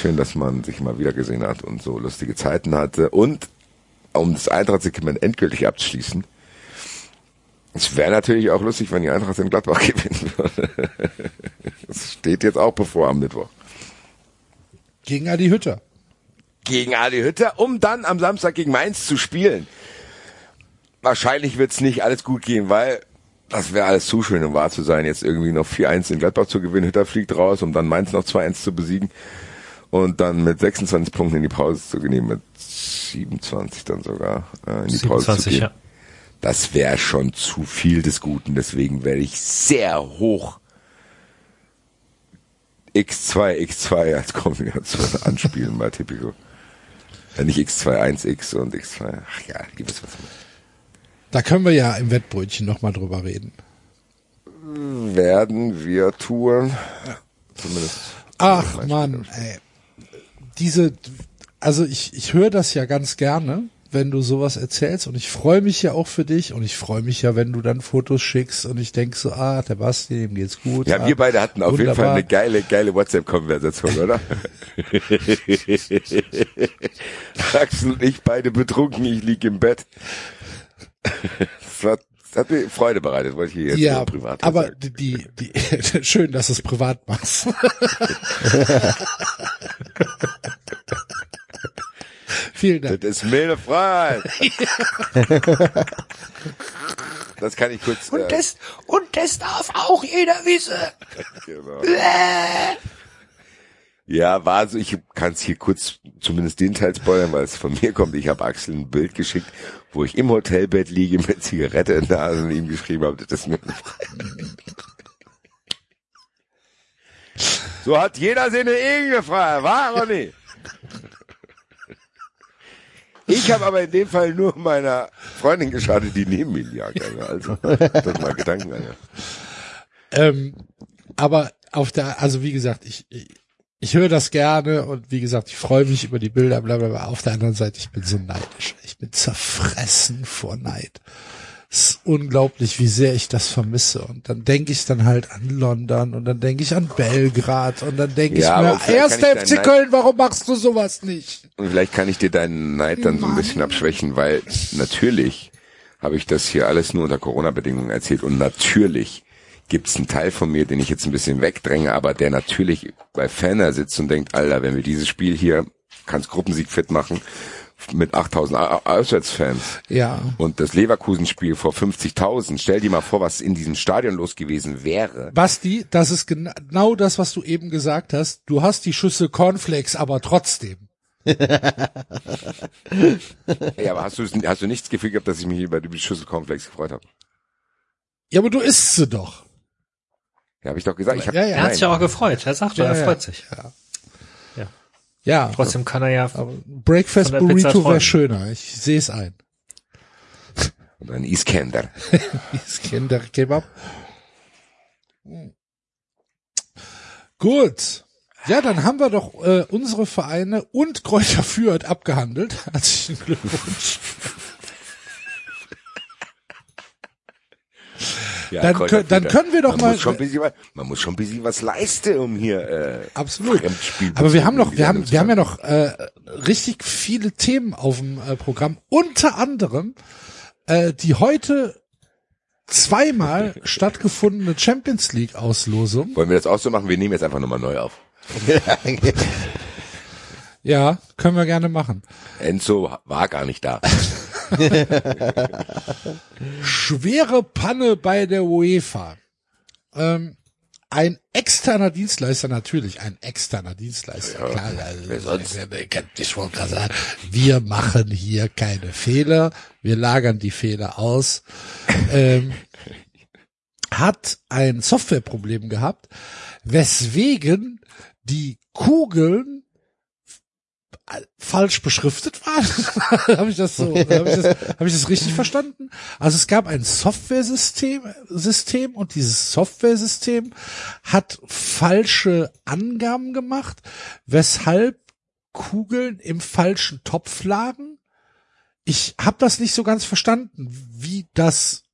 Schön, dass man sich mal wieder gesehen hat und so lustige Zeiten hatte. Und um das Eintracht-Segment endgültig abzuschließen, es wäre natürlich auch lustig, wenn die Eintracht in Gladbach gewinnen würde. Das steht jetzt auch bevor am Mittwoch. Gegen Adi Hütter. gegen Adi Hütter, um dann am Samstag gegen Mainz zu spielen. Wahrscheinlich wird's nicht alles gut gehen, weil das wäre alles zu schön, um wahr zu sein, jetzt irgendwie noch 4-1 in Gladbach zu gewinnen. Hütter fliegt raus, um dann Mainz noch 2-1 zu besiegen und dann mit 26 Punkten in die Pause zu gehen, mit 27 dann sogar äh, in die Pause zu 27, gehen. ja. Das wäre schon zu viel des Guten, deswegen werde ich sehr hoch X2, X2 als Kombination anspielen bei Typico. Ja, nicht X2, 1X und X2. Ach ja, ihr wisst was. Da können wir ja im Wettbrötchen nochmal drüber reden. Werden wir tun. Zumindest. Ach Mann, ey. Diese, also ich, ich höre das ja ganz gerne, wenn du sowas erzählst und ich freue mich ja auch für dich und ich freue mich ja, wenn du dann Fotos schickst und ich denk so, ah, der Basti, dem geht's gut. Ja, ah, wir beide hatten auf jeden Fall wunderbar. eine geile, geile WhatsApp-Konversation, oder? Axel und ich beide betrunken, ich lieg im Bett. Das, war, hat mir Freude bereitet, wollte ich hier jetzt ja, privat aber sagen. die, die, die, schön, dass du es privat machst. Vielen Dank. Das ist milde Freiheit. das kann ich kurz. Und äh, das, und das darf auch jeder wissen. Genau. Ja, war so, ich kann es hier kurz zumindest den Teil spoilern, weil es von mir kommt. Ich habe Axel ein Bild geschickt, wo ich im Hotelbett liege mit Zigarette in der Nase und ihm geschrieben habe, das ist mir So hat jeder seine Ehe frei, war oder nicht? Ich habe aber in dem Fall nur meiner Freundin geschadet, die neben mir lag. Alter. Also, das mal Gedanken, Alter. Ähm, aber auf der, also wie gesagt, ich, ich, ich höre das gerne und wie gesagt, ich freue mich über die Bilder, bla bla bla. Auf der anderen Seite, ich bin so neidisch. Ich bin zerfressen vor Neid. Es ist unglaublich, wie sehr ich das vermisse. Und dann denke ich dann halt an London und dann denke ich an Belgrad und dann denke Ja, ich mir, ich FC Köln, warum machst du sowas nicht? Und vielleicht kann ich dir deinen Neid dann so ein bisschen abschwächen, weil natürlich habe ich das hier alles nur unter Corona-Bedingungen erzählt und natürlich gibt's einen Teil von mir, den ich jetzt ein bisschen wegdränge, aber der natürlich bei Fanner sitzt und denkt, Alter, wenn wir dieses Spiel hier, kann's Gruppensieg fit machen, mit 8000 Au- Auswärtsfans Ja. und das Leverkusen-Spiel vor 50.000, stell dir mal vor, was in diesem Stadion los gewesen wäre. Basti, das ist gena- genau das, was du eben gesagt hast. Du hast die Schüssel Cornflakes, aber trotzdem. Ja, aber hast du, hast du nicht das Gefühl gehabt, dass ich mich über die Schüssel Cornflakes gefreut habe? Ja, aber du isst sie doch. Ja, habe ich doch gesagt. Ich hab, Ja, ja. Er hat sich ja auch gefreut. Er sagt Ja, er ja. freut sich. Ja. Trotzdem kann er ja Aber Breakfast Von der Pizza Burrito wäre schöner. Ich sehe es ein. Und ein Iskender. Das Kinder Kebab. Gut. Ja, dann haben wir doch äh, unsere Vereine und Kräuter Fürth abgehandelt. Herzlichen Glückwunsch. Ja, Dann Kräuter kö- dann können wir doch man mal- Muss schon bisschen, man muss schon ein bisschen was leisten, um hier äh, Absolut. Aber wir haben noch, wir haben, wir haben ja noch äh, richtig viele Themen auf dem äh, Programm. Unter anderem äh, die heute zweimal stattgefundene Champions League Auslosung. Wollen wir das auch so machen? Wir nehmen jetzt einfach nochmal neu auf. Ja, können wir gerne machen. Enzo war gar nicht da. schwere Panne bei der UEFA. Ähm, ein externer Dienstleister, natürlich ein externer Dienstleister. Klar, also, ich wollte gerade sagen, wir machen hier keine Fehler, wir lagern die Fehler aus. Ähm, hat ein Softwareproblem gehabt, weswegen die Kugeln falsch beschriftet waren. habe ich das so, habe ich das, hab ich das richtig verstanden? Also es gab ein Softwaresystem, System und dieses Softwaresystem hat falsche Angaben gemacht, weshalb Kugeln im falschen Topf lagen. Ich habe das nicht so ganz verstanden, wie das,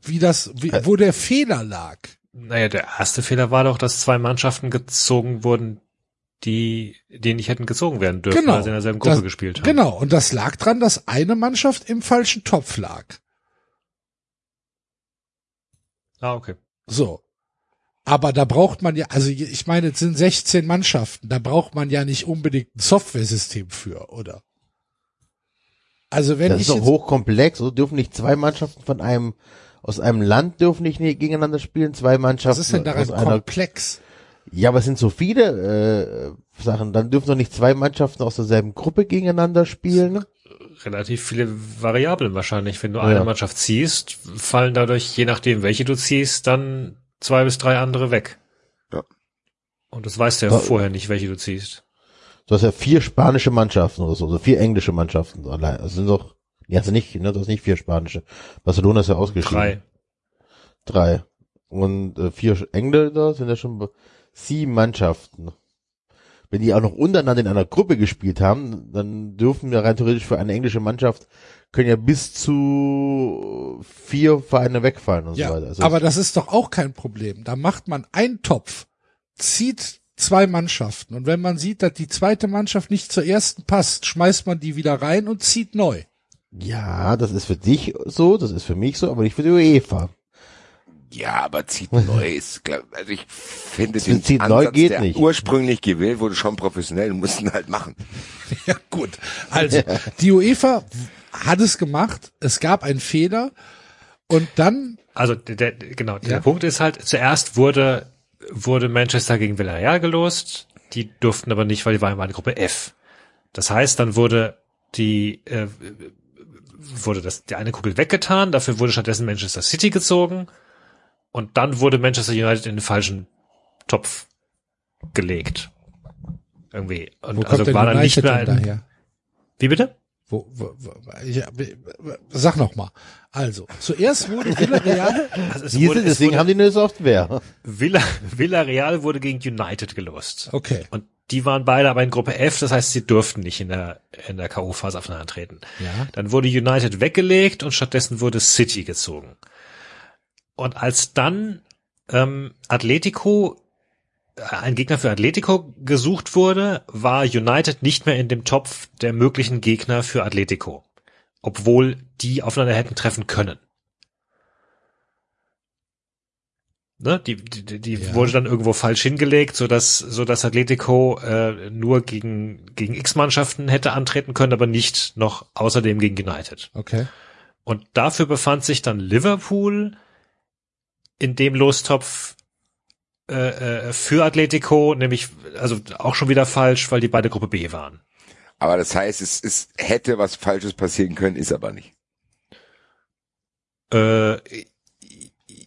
wie das, wie, wo der Fehler lag. Naja, der erste Fehler war doch, dass zwei Mannschaften gezogen wurden, die, die nicht hätten gezogen werden dürfen, Genau. weil sie in derselben Gruppe Das- gespielt haben. Genau, und das lag dran, dass eine Mannschaft im falschen Topf lag. Ah, okay. So. Aber da braucht man ja, also ich meine, es sind 16 Mannschaften, da braucht man ja nicht unbedingt ein Softwaresystem für, oder? Also wenn Das ich ist doch jetzt, hochkomplex. So dürfen nicht zwei Mannschaften von einem aus einem Land dürfen nicht ne- gegeneinander spielen. Zwei Mannschaften was ist denn daran aus einer. Ja, aber es sind so viele äh, Sachen. Dann dürfen doch nicht zwei Mannschaften aus derselben Gruppe gegeneinander spielen. Relativ viele Variablen wahrscheinlich. Wenn du Ja. eine Mannschaft ziehst, fallen dadurch, je nachdem, welche du ziehst, dann zwei bis drei andere weg. Ja. Und das weißt du ja Da- vorher nicht, welche du ziehst. Du hast ja vier spanische Mannschaften oder so, so vier englische Mannschaften allein. Das sind doch, ja, also nicht, ne, das ist nicht vier spanische. Barcelona ist ja ausgeschieden. Drei. Drei. Und äh, vier Engländer sind ja schon sieben Mannschaften. Wenn die auch noch untereinander in einer Gruppe gespielt haben, dann dürfen wir rein theoretisch für eine englische Mannschaft können ja bis zu vier Vereine wegfallen und Ja, so weiter. Also aber das ist doch auch kein Problem. Da macht man einen Topf, zieht zwei Mannschaften und wenn man sieht, dass die zweite Mannschaft nicht zur ersten passt, schmeißt man die wieder rein und zieht neu. ja, das ist für dich so, das ist für mich so, aber nicht für die UEFA. Ja, aber zieht neu ist, glaub, also ich finde den Zieht Ansatz, neu geht der nicht. ursprünglich gewählt wurde, schon professionell, mussten halt machen. Ja, gut. Also, die UEFA hat es gemacht, es gab einen Fehler und dann, Also der, der, genau, der Ja. Punkt ist halt, zuerst wurde, wurde Manchester gegen Villarreal gelost, die durften aber nicht, weil die waren in der Gruppe F. Das heißt, dann wurde die, äh, wurde das, die eine Kugel weggetan, dafür wurde stattdessen Manchester City gezogen und dann wurde Manchester United in den falschen Topf gelegt. Irgendwie. Und wo also war dann nicht mehr ein, daher? Wie bitte? Wo, wo, wo, ja, sag noch mal. Also, zuerst wurde Villarreal, Also es Diese, wurde, es deswegen wurde haben die eine Software. Villa, Villarreal wurde gegen United gelost. okay, Und die waren beide aber in Gruppe F, das heißt, sie durften nicht in der, in der K.O.-Phase aufeinander treten. Ja. Dann wurde United weggelegt und stattdessen wurde City gezogen. Und als dann ähm, Atletico, äh, ein Gegner für Atletico gesucht wurde, war United nicht mehr in dem Topf der möglichen Gegner für Atletico. Obwohl die aufeinander hätten treffen können. Ne, die die, die Ja. wurde dann irgendwo falsch hingelegt, so dass so dass Atletico äh, nur gegen gegen X-Mannschaften hätte antreten können, aber nicht noch außerdem gegen United. okay. Und dafür befand sich dann Liverpool in dem Lostopf äh, äh, für Atletico, nämlich also auch schon wieder falsch, weil die beide Gruppe B waren. Aber das heißt, es, es hätte was Falsches passieren können, ist aber nicht. Äh,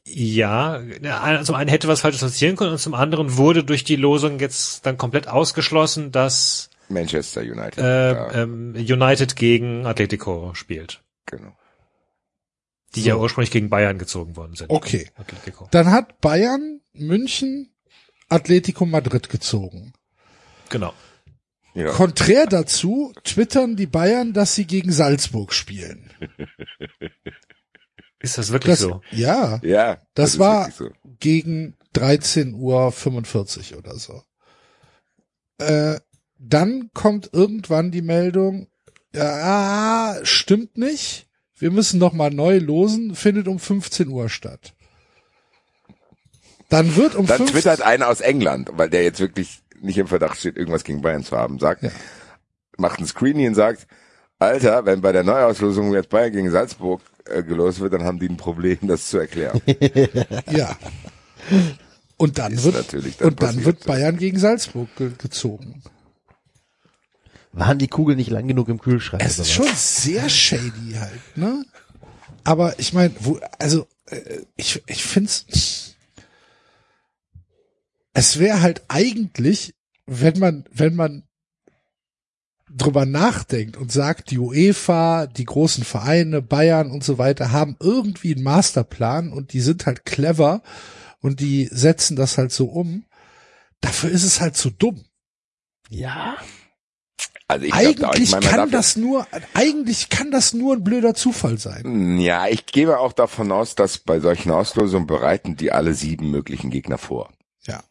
ja, ja, zum einen hätte was Falsches passieren können und zum anderen wurde durch die Losung jetzt dann komplett ausgeschlossen, dass Manchester United. äh, ja, ähm, United gegen Atletico spielt, genau. Die So. ja ursprünglich gegen Bayern gezogen worden sind. Okay. Atletico. Dann hat Bayern München Atletico Madrid gezogen. Genau. Ja. Konträr dazu twittern die Bayern, dass sie gegen Salzburg spielen. Ist das wirklich Das, so? Ja, ja, das ist war so. gegen 13.45 Uhr oder so. Äh, dann kommt irgendwann die Meldung, ja, stimmt nicht. Wir müssen noch mal neu losen, findet um 15 Uhr statt. Dann wird um Dann 15 twittert einer aus England, weil der jetzt wirklich nicht im Verdacht steht, irgendwas gegen Bayern zu haben, sagt, Ja. macht ein Screening und sagt, Alter, wenn bei der Neuauslosung jetzt Bayern gegen Salzburg äh, gelost wird, dann haben die ein Problem, das zu erklären. Ja. Und dann Ist wird natürlich dann und dann passiert, wird. Bayern gegen Salzburg ge gezogen. Waren die Kugeln nicht lang genug im Kühlschrank? Es ist schon sehr shady halt, ne? Aber ich meine, wo also äh, ich ich find's es wäre halt eigentlich, wenn man wenn man drüber nachdenkt und sagt, die UEFA, die großen Vereine, Bayern und so weiter haben irgendwie einen Masterplan und die sind halt clever und die setzen das halt so um. Dafür ist es halt zu dumm. Ja. Also ich glaub, eigentlich ich meine, man kann das nur, eigentlich kann das nur ein blöder Zufall sein. Ja, ich gehe auch davon aus, dass bei solchen Auslosungen bereiten die alle sieben möglichen Gegner vor. Ja.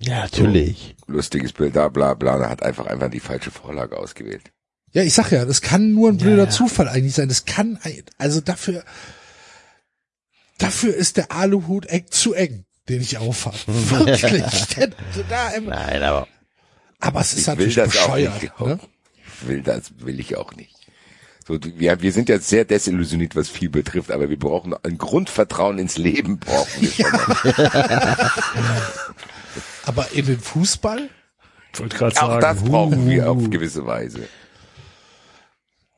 Ja, natürlich. Lustiges Bild, da bla bla, da hat einfach einfach die falsche Vorlage ausgewählt. Ja, ich sag ja, das kann nur ein blöder ja. Zufall eigentlich sein. Das kann, also dafür, dafür ist der Aluhut eng, zu eng, den ich aufhab. Wirklich. Der- da im, Nein, aber aber es ist Ich will natürlich das auch bescheuert. nicht. Ne? Ich will das, will ich auch nicht. So, wir, wir sind jetzt sehr desillusioniert, was viel betrifft, aber wir brauchen ein Grundvertrauen ins Leben, brauchen wir schon. noch. Aber in den Fußball? Ich wollte gerade Auch sagen, das brauchen wir uh. auf gewisse Weise.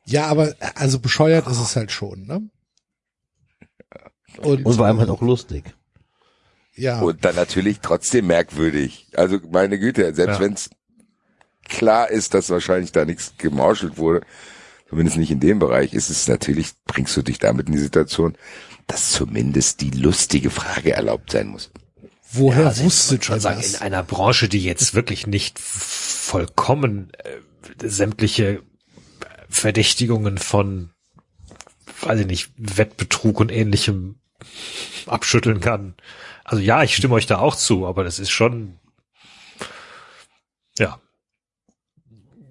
Ja, aber also bescheuert ist es halt schon, ne? Und, und vor allem halt auch lustig. ja, Und dann natürlich trotzdem merkwürdig. Also meine Güte, selbst Ja. wenn es klar ist, dass wahrscheinlich da nichts gemauschelt wurde, zumindest nicht in dem Bereich, ist es natürlich, bringst du dich damit in die Situation, dass zumindest die lustige Frage erlaubt sein muss. woher also ich wusstet schon sagen, das? in einer Branche, die jetzt wirklich nicht vollkommen äh, sämtliche Verdächtigungen von, weiß ich nicht, Wettbetrug und ähnlichem abschütteln kann. Also ja, ich stimme euch da auch zu, aber das ist schon, ja,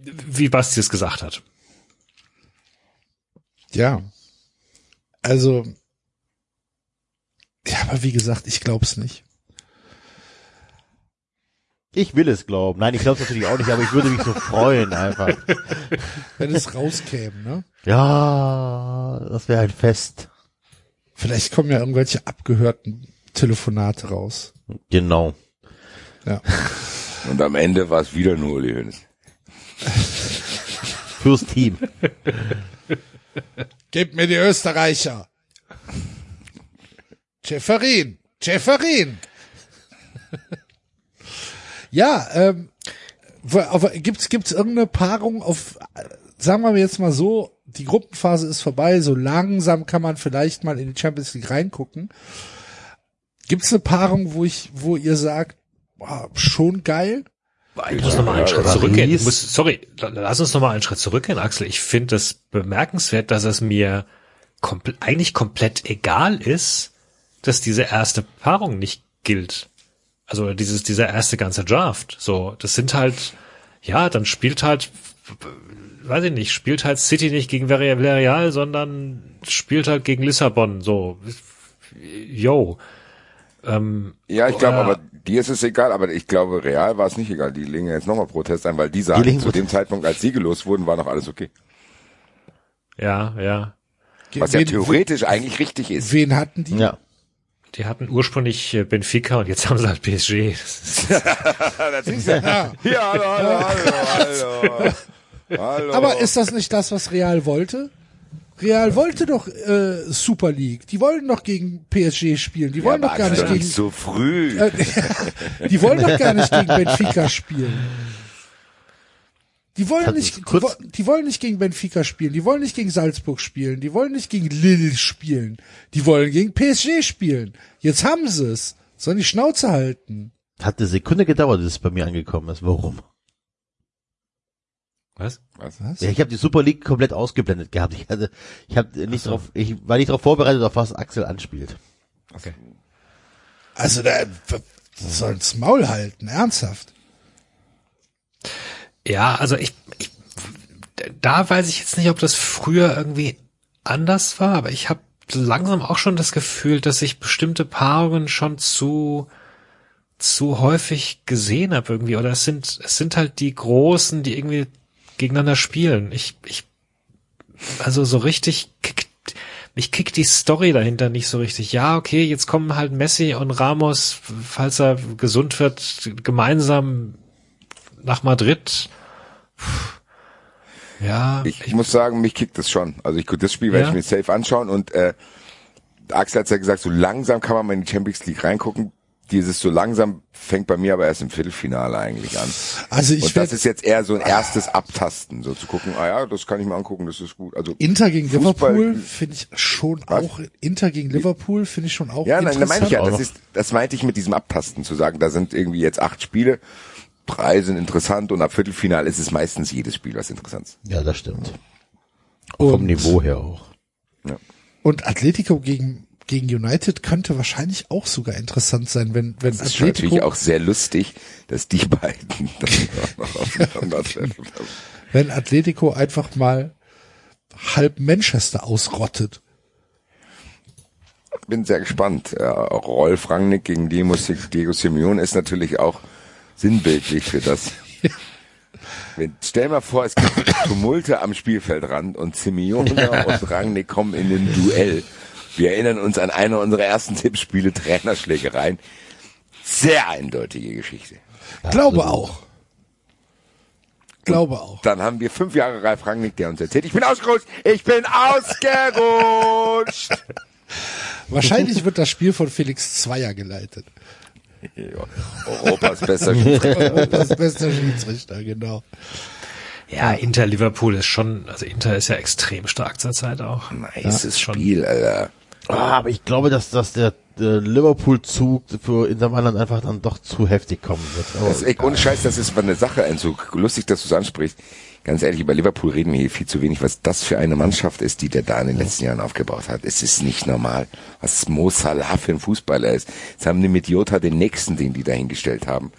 wie Basti es gesagt hat. Ja. Also, ja, aber wie gesagt, ich glaub's nicht. Ich will es glauben. Nein, ich glaube es natürlich auch nicht, aber ich würde mich so freuen einfach. Wenn es rauskäme, ne? Ja, das wäre ein Fest. Vielleicht kommen ja irgendwelche abgehörten Telefonate raus. Genau. Ja. Und am Ende war es wieder nur Uli Hoeneß. Fürs Team. Gebt mir die Österreicher. Schäferin. Schäferin. ja, ähm, aber gibt's, gibt's irgendeine Paarung auf, sagen wir jetzt mal so, die Gruppenphase ist vorbei, so langsam kann man vielleicht mal in die Champions League reingucken. Gibt es eine Paarung, wo ich, wo ihr sagt, boah, schon geil? Ich muss nochmal einen Schritt zurückgehen. Muss, sorry, lass uns nochmal einen Schritt zurückgehen, Axel. Ich finde es bemerkenswert, dass es mir komple eigentlich komplett egal ist, dass diese erste Paarung nicht gilt. Also dieses, dieser erste ganze Draft. So, das sind halt, ja, dann spielt halt, weiß ich nicht, spielt halt City nicht gegen Villarreal, sondern spielt halt gegen Lissabon. So, yo. Ähm, Ja, ich glaube, aber dir ist es egal, aber ich glaube, real war es nicht egal. Die legen jetzt nochmal Protest ein, weil die sagen, legen zu dem Zeitpunkt, als sie gelost wurden, war noch alles okay. Ja, ja. Was ja Wen- theoretisch eigentlich richtig ist. Wen hatten die? Ja. Die hatten ursprünglich äh, Benfica und jetzt haben sie halt PSG. Ja. Ja, hallo, hallo, hallo, hallo. hallo. Aber ist das nicht das, was Real wollte? Real wollte doch äh, Super League. Die wollten doch gegen PSG spielen. Die wollen ja, doch gar nicht gegen. so früh. Äh, die wollen doch gar nicht gegen Benfica spielen. Die wollen nicht, die, die wollen nicht gegen Benfica spielen. Die wollen nicht gegen Salzburg spielen. Die wollen nicht gegen Lille spielen. Die wollen gegen PSG spielen. Jetzt haben sie es. Sollen die Schnauze halten? Hat eine Sekunde gedauert, bis es bei mir angekommen ist. Warum? Was? Was? Ja, ich habe die Super League komplett ausgeblendet gehabt. Ich hatte, ich habe nicht drauf, ich war nicht darauf vorbereitet, auf was Axel anspielt. Okay. Also da soll's Maul halten, ernsthaft. Ja, also ich, ich, da weiß ich jetzt nicht, ob das früher irgendwie anders war, aber ich habe langsam auch schon das Gefühl, dass ich bestimmte Paarungen schon zu zu häufig gesehen habe irgendwie oder es sind es sind halt die großen, die irgendwie gegeneinander spielen. Ich ich also so richtig kickt mich kickt die Story dahinter nicht so richtig. Ja, okay, jetzt kommen halt Messi und Ramos, falls er gesund wird, gemeinsam nach Madrid. Ja, Ich, muss sagen, mich kickt das schon. Also ich das Spiel werde Ja? ich mir safe anschauen und äh, Axel hat ja gesagt, so langsam kann man mal in die Champions League reingucken. Dieses so langsam fängt bei mir aber erst im Viertelfinale eigentlich an. Also ich und das ist jetzt eher so ein erstes Abtasten, so zu gucken, ah ja, das kann ich mir angucken, das ist gut. Also Inter gegen Fußball- Liverpool finde ich schon Was? auch Inter gegen Liverpool finde ich schon auch Ja, nein, da meine ich ja, das ist, das meinte ich mit diesem Abtasten, zu sagen, da sind irgendwie jetzt acht Spiele, drei sind interessant und ab Viertelfinale ist es meistens jedes Spiel, was interessant ist. Ja, das stimmt. Vom Und, Niveau her auch. und Atletico gegen gegen United könnte wahrscheinlich auch sogar interessant sein, wenn wenn Das ist natürlich Atletico auch sehr lustig, dass die beiden wenn Atletico einfach mal halb Manchester ausrottet. Bin sehr gespannt. Ja, auch Rolf Rangnick gegen Diego Diego Simeone ist natürlich auch sinnbildlich für das. Wenn, stell mal vor, es gibt Tumulte am Spielfeldrand und Simeone und Rangnick kommen in ein Duell. Wir erinnern uns an eine unserer ersten Tippspiele, Trainerschlägereien. Sehr eindeutige Geschichte. Glaube auch. Glaube auch. Dann haben wir fünf Jahre Ralf Rangnick, der uns erzählt, ich bin ausgerutscht, ich bin ausgerutscht. Wahrscheinlich wird das Spiel von Felix Zweier geleitet. Ja, Europas bester Schiedsrichter. Das beste Schiedsrichter, genau. ja, Inter Liverpool ist schon, also Inter ist ja extrem stark zurzeit auch. Nices schon. Spiel, Alter. Ah, aber ich glaube, dass, dass der, der Liverpool-Zug für Inter Mailand einfach dann doch zu heftig kommen wird. Aber Das ist, ey, ohne Scheiß, das ist eine Sache, Enzo. Lustig, dass du es ansprichst. Ganz ehrlich, über Liverpool reden wir hier viel zu wenig, was das für eine Mannschaft ist, die der da in den letzten Jahren aufgebaut hat. Es ist nicht normal, was Mo Salah für ein Fußballer ist. Jetzt haben die mit Jota den nächsten, den die dahingestellt haben.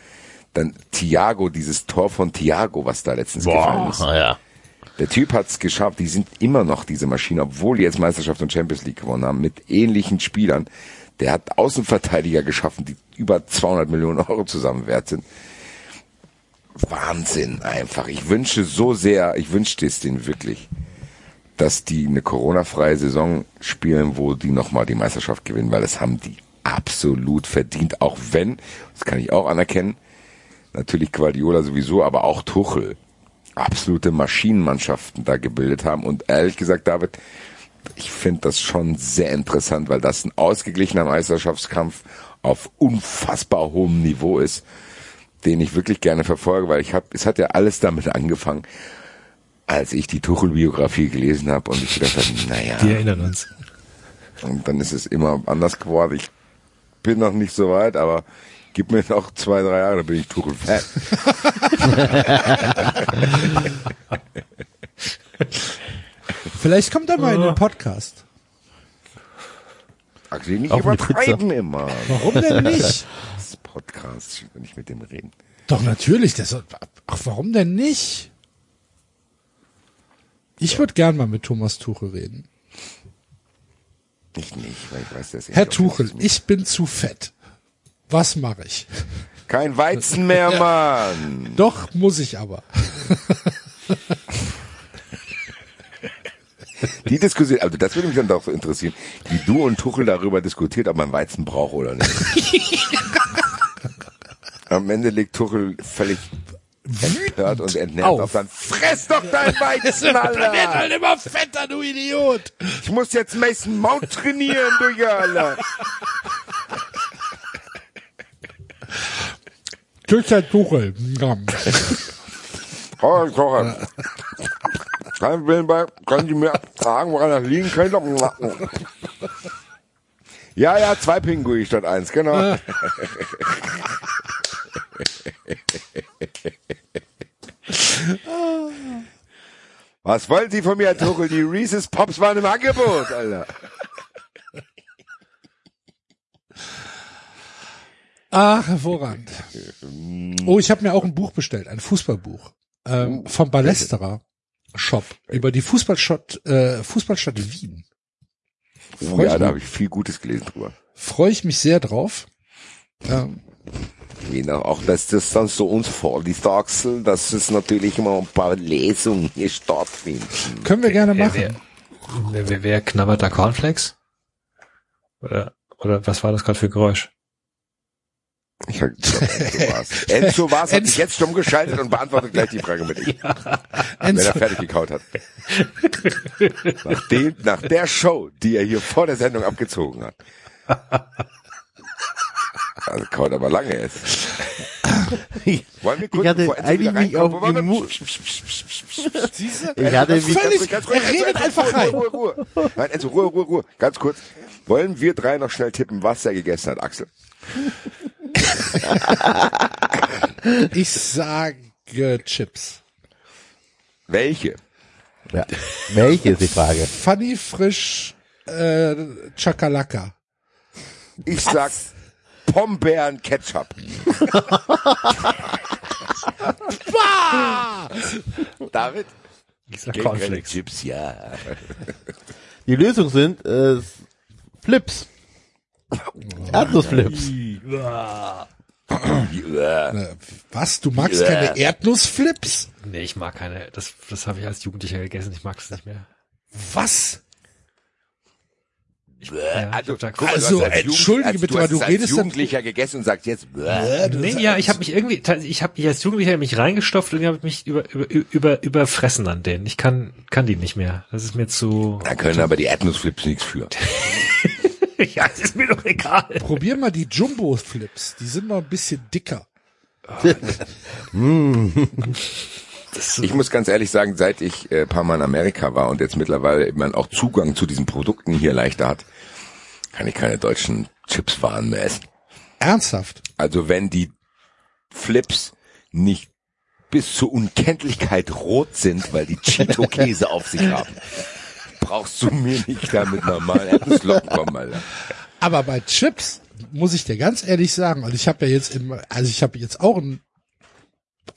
Dann Thiago, dieses Tor von Thiago, was da letztens gefallen ist. ja. Der Typ hat's geschafft. Die sind immer noch diese Maschine, obwohl die jetzt Meisterschaft und Champions League gewonnen haben, mit ähnlichen Spielern. Der hat Außenverteidiger geschaffen, die über 200 Millionen Euro zusammen wert sind. Wahnsinn einfach. Ich wünsche so sehr, ich wünschte es denen wirklich, dass die eine Corona-freie Saison spielen, wo die nochmal die Meisterschaft gewinnen, weil das haben die absolut verdient, auch wenn, das kann ich auch anerkennen, natürlich Guardiola sowieso, aber auch Tuchel absolute Maschinenmannschaften da gebildet haben. Und ehrlich gesagt, David, ich finde das schon sehr interessant, weil das ein ausgeglichener Meisterschaftskampf auf unfassbar hohem Niveau ist, den ich wirklich gerne verfolge, weil ich habe, es hat ja alles damit angefangen. als ich die Tuchel-Biografie gelesen habe und ich gedacht habe, naja, Die erinnern uns. und dann ist es immer anders geworden. Ich bin noch nicht so weit, aber gib mir noch zwei, drei Jahre, dann bin ich Tuchel-Fan. Vielleicht kommt er mal in den Podcast. Axel, nicht Auf eine übertreiben immer. Warum denn nicht? Das Podcast, ich will nicht mit dem reden. Doch natürlich, soll, ach, warum denn nicht? Ich würde gern mal mit Thomas Tuchel reden. Ich nicht, weil ich weiß, dass er Herr nicht Tuchel, das- ich bin zu fett. Was mache ich? Kein Weizen mehr, Mann. Doch, muss ich aber. Die Diskussion, also das würde mich dann doch so interessieren, wie du und Tuchel darüber diskutiert, ob man Weizen braucht oder nicht. Am Ende liegt Tuchel völlig empört und entnervt auf. auf. Dann fress doch dein Weizen, wird Alter! halt immer fetter, du Idiot. Ich muss jetzt Mason Mount trainieren, du Alter! Tschüss, Herr Tuchel. Oh, Kocher. Kein Willen bei, können Sie mir sagen, woran das liegen könnte? Ja, ja, zwei Pinguine statt eins, genau. Was wollen Sie von mir, Herr Tuchel? Die Reese's Pops waren im Angebot, Alter. Ach, hervorragend. Oh, ich habe mir auch ein Buch bestellt, ein Fußballbuch ähm, vom Ballesterer Shop über die Fußballstadt, äh, Fußballstadt Wien. Oh, Freu ich ja, da mich- habe ich viel Gutes gelesen drüber. Freue ich mich sehr drauf. Ähm, Genau, auch dass das dann so uns vorliest, Axel, dass es natürlich immer ein paar Lesungen hier stattfinden. können wir gerne machen. wer, wer, wer, wer knabbert da Cornflakes? Oder, oder was war das gerade für Geräusch? Ich hab, ich glaub, Enzo war's. Enzo war's, hat sich jetzt stumm geschaltet und beantwortet gleich die Frage mit ich, wenn er fertig gekaut hat. Nach, dem, nach der Show, die er hier vor der Sendung abgezogen hat. Also kaut aber lange jetzt. Wollen wir kurz, Ich hatte eigentlich reinkommt, auf Diese, Ich hatte mich- völlig, Ganz kurz, er redet einfach rein. Ruhe, Ruhe, Ruhe. Nein, Enzo, Ruhe, Ruhe, Ruhe. Ganz kurz. Wollen wir drei noch schnell tippen, was er gegessen hat, Axel? Ich sage Chips. Welche? Ja. Welche ist die Frage? Funny frisch äh, Chakalaka. Ich sag Pombeeren Ketchup. David? Ich sag Cornflakes. Chips, ja. Die Lösung sind äh, Flips. Erdnussflips. Was? Du magst keine Erdnussflips? Nee, ich mag keine. Das, das habe ich als Jugendlicher gegessen. Ich mag es nicht mehr. Was? Ich, ja, Also, ich guck Also, als entschuldige Jugend- bitte, du du es als redest dann- Jugendlicher gegessen und sagst jetzt, bäh. Nee, ja, ich habe mich irgendwie, ich habe mich als Jugendlicher mich reingestopft und ich habe mich über, über, über, überfressen an denen. Ich kann, kann die nicht mehr. Das ist mir zu. Da können aber die Erdnussflips nichts für. ja, es ist mir doch egal. Probier mal die Jumbo-Flips. Die sind noch ein bisschen dicker. Ich muss ganz ehrlich sagen, seit ich äh, paar Mal in Amerika war und jetzt mittlerweile man auch Zugang zu diesen Produkten hier leichter hat, kann ich keine deutschen Chipswaren mehr essen. Ernsthaft? Also wenn die Flips nicht bis zur Unkenntlichkeit rot sind, weil die Cheeto-Käse auf sich haben, brauchst du mir nicht da mit normalen Erdnusslocken kommen, Alter. Aber bei Chips muss ich dir ganz ehrlich sagen, und ich habe ja jetzt im, also ich habe jetzt auch ein,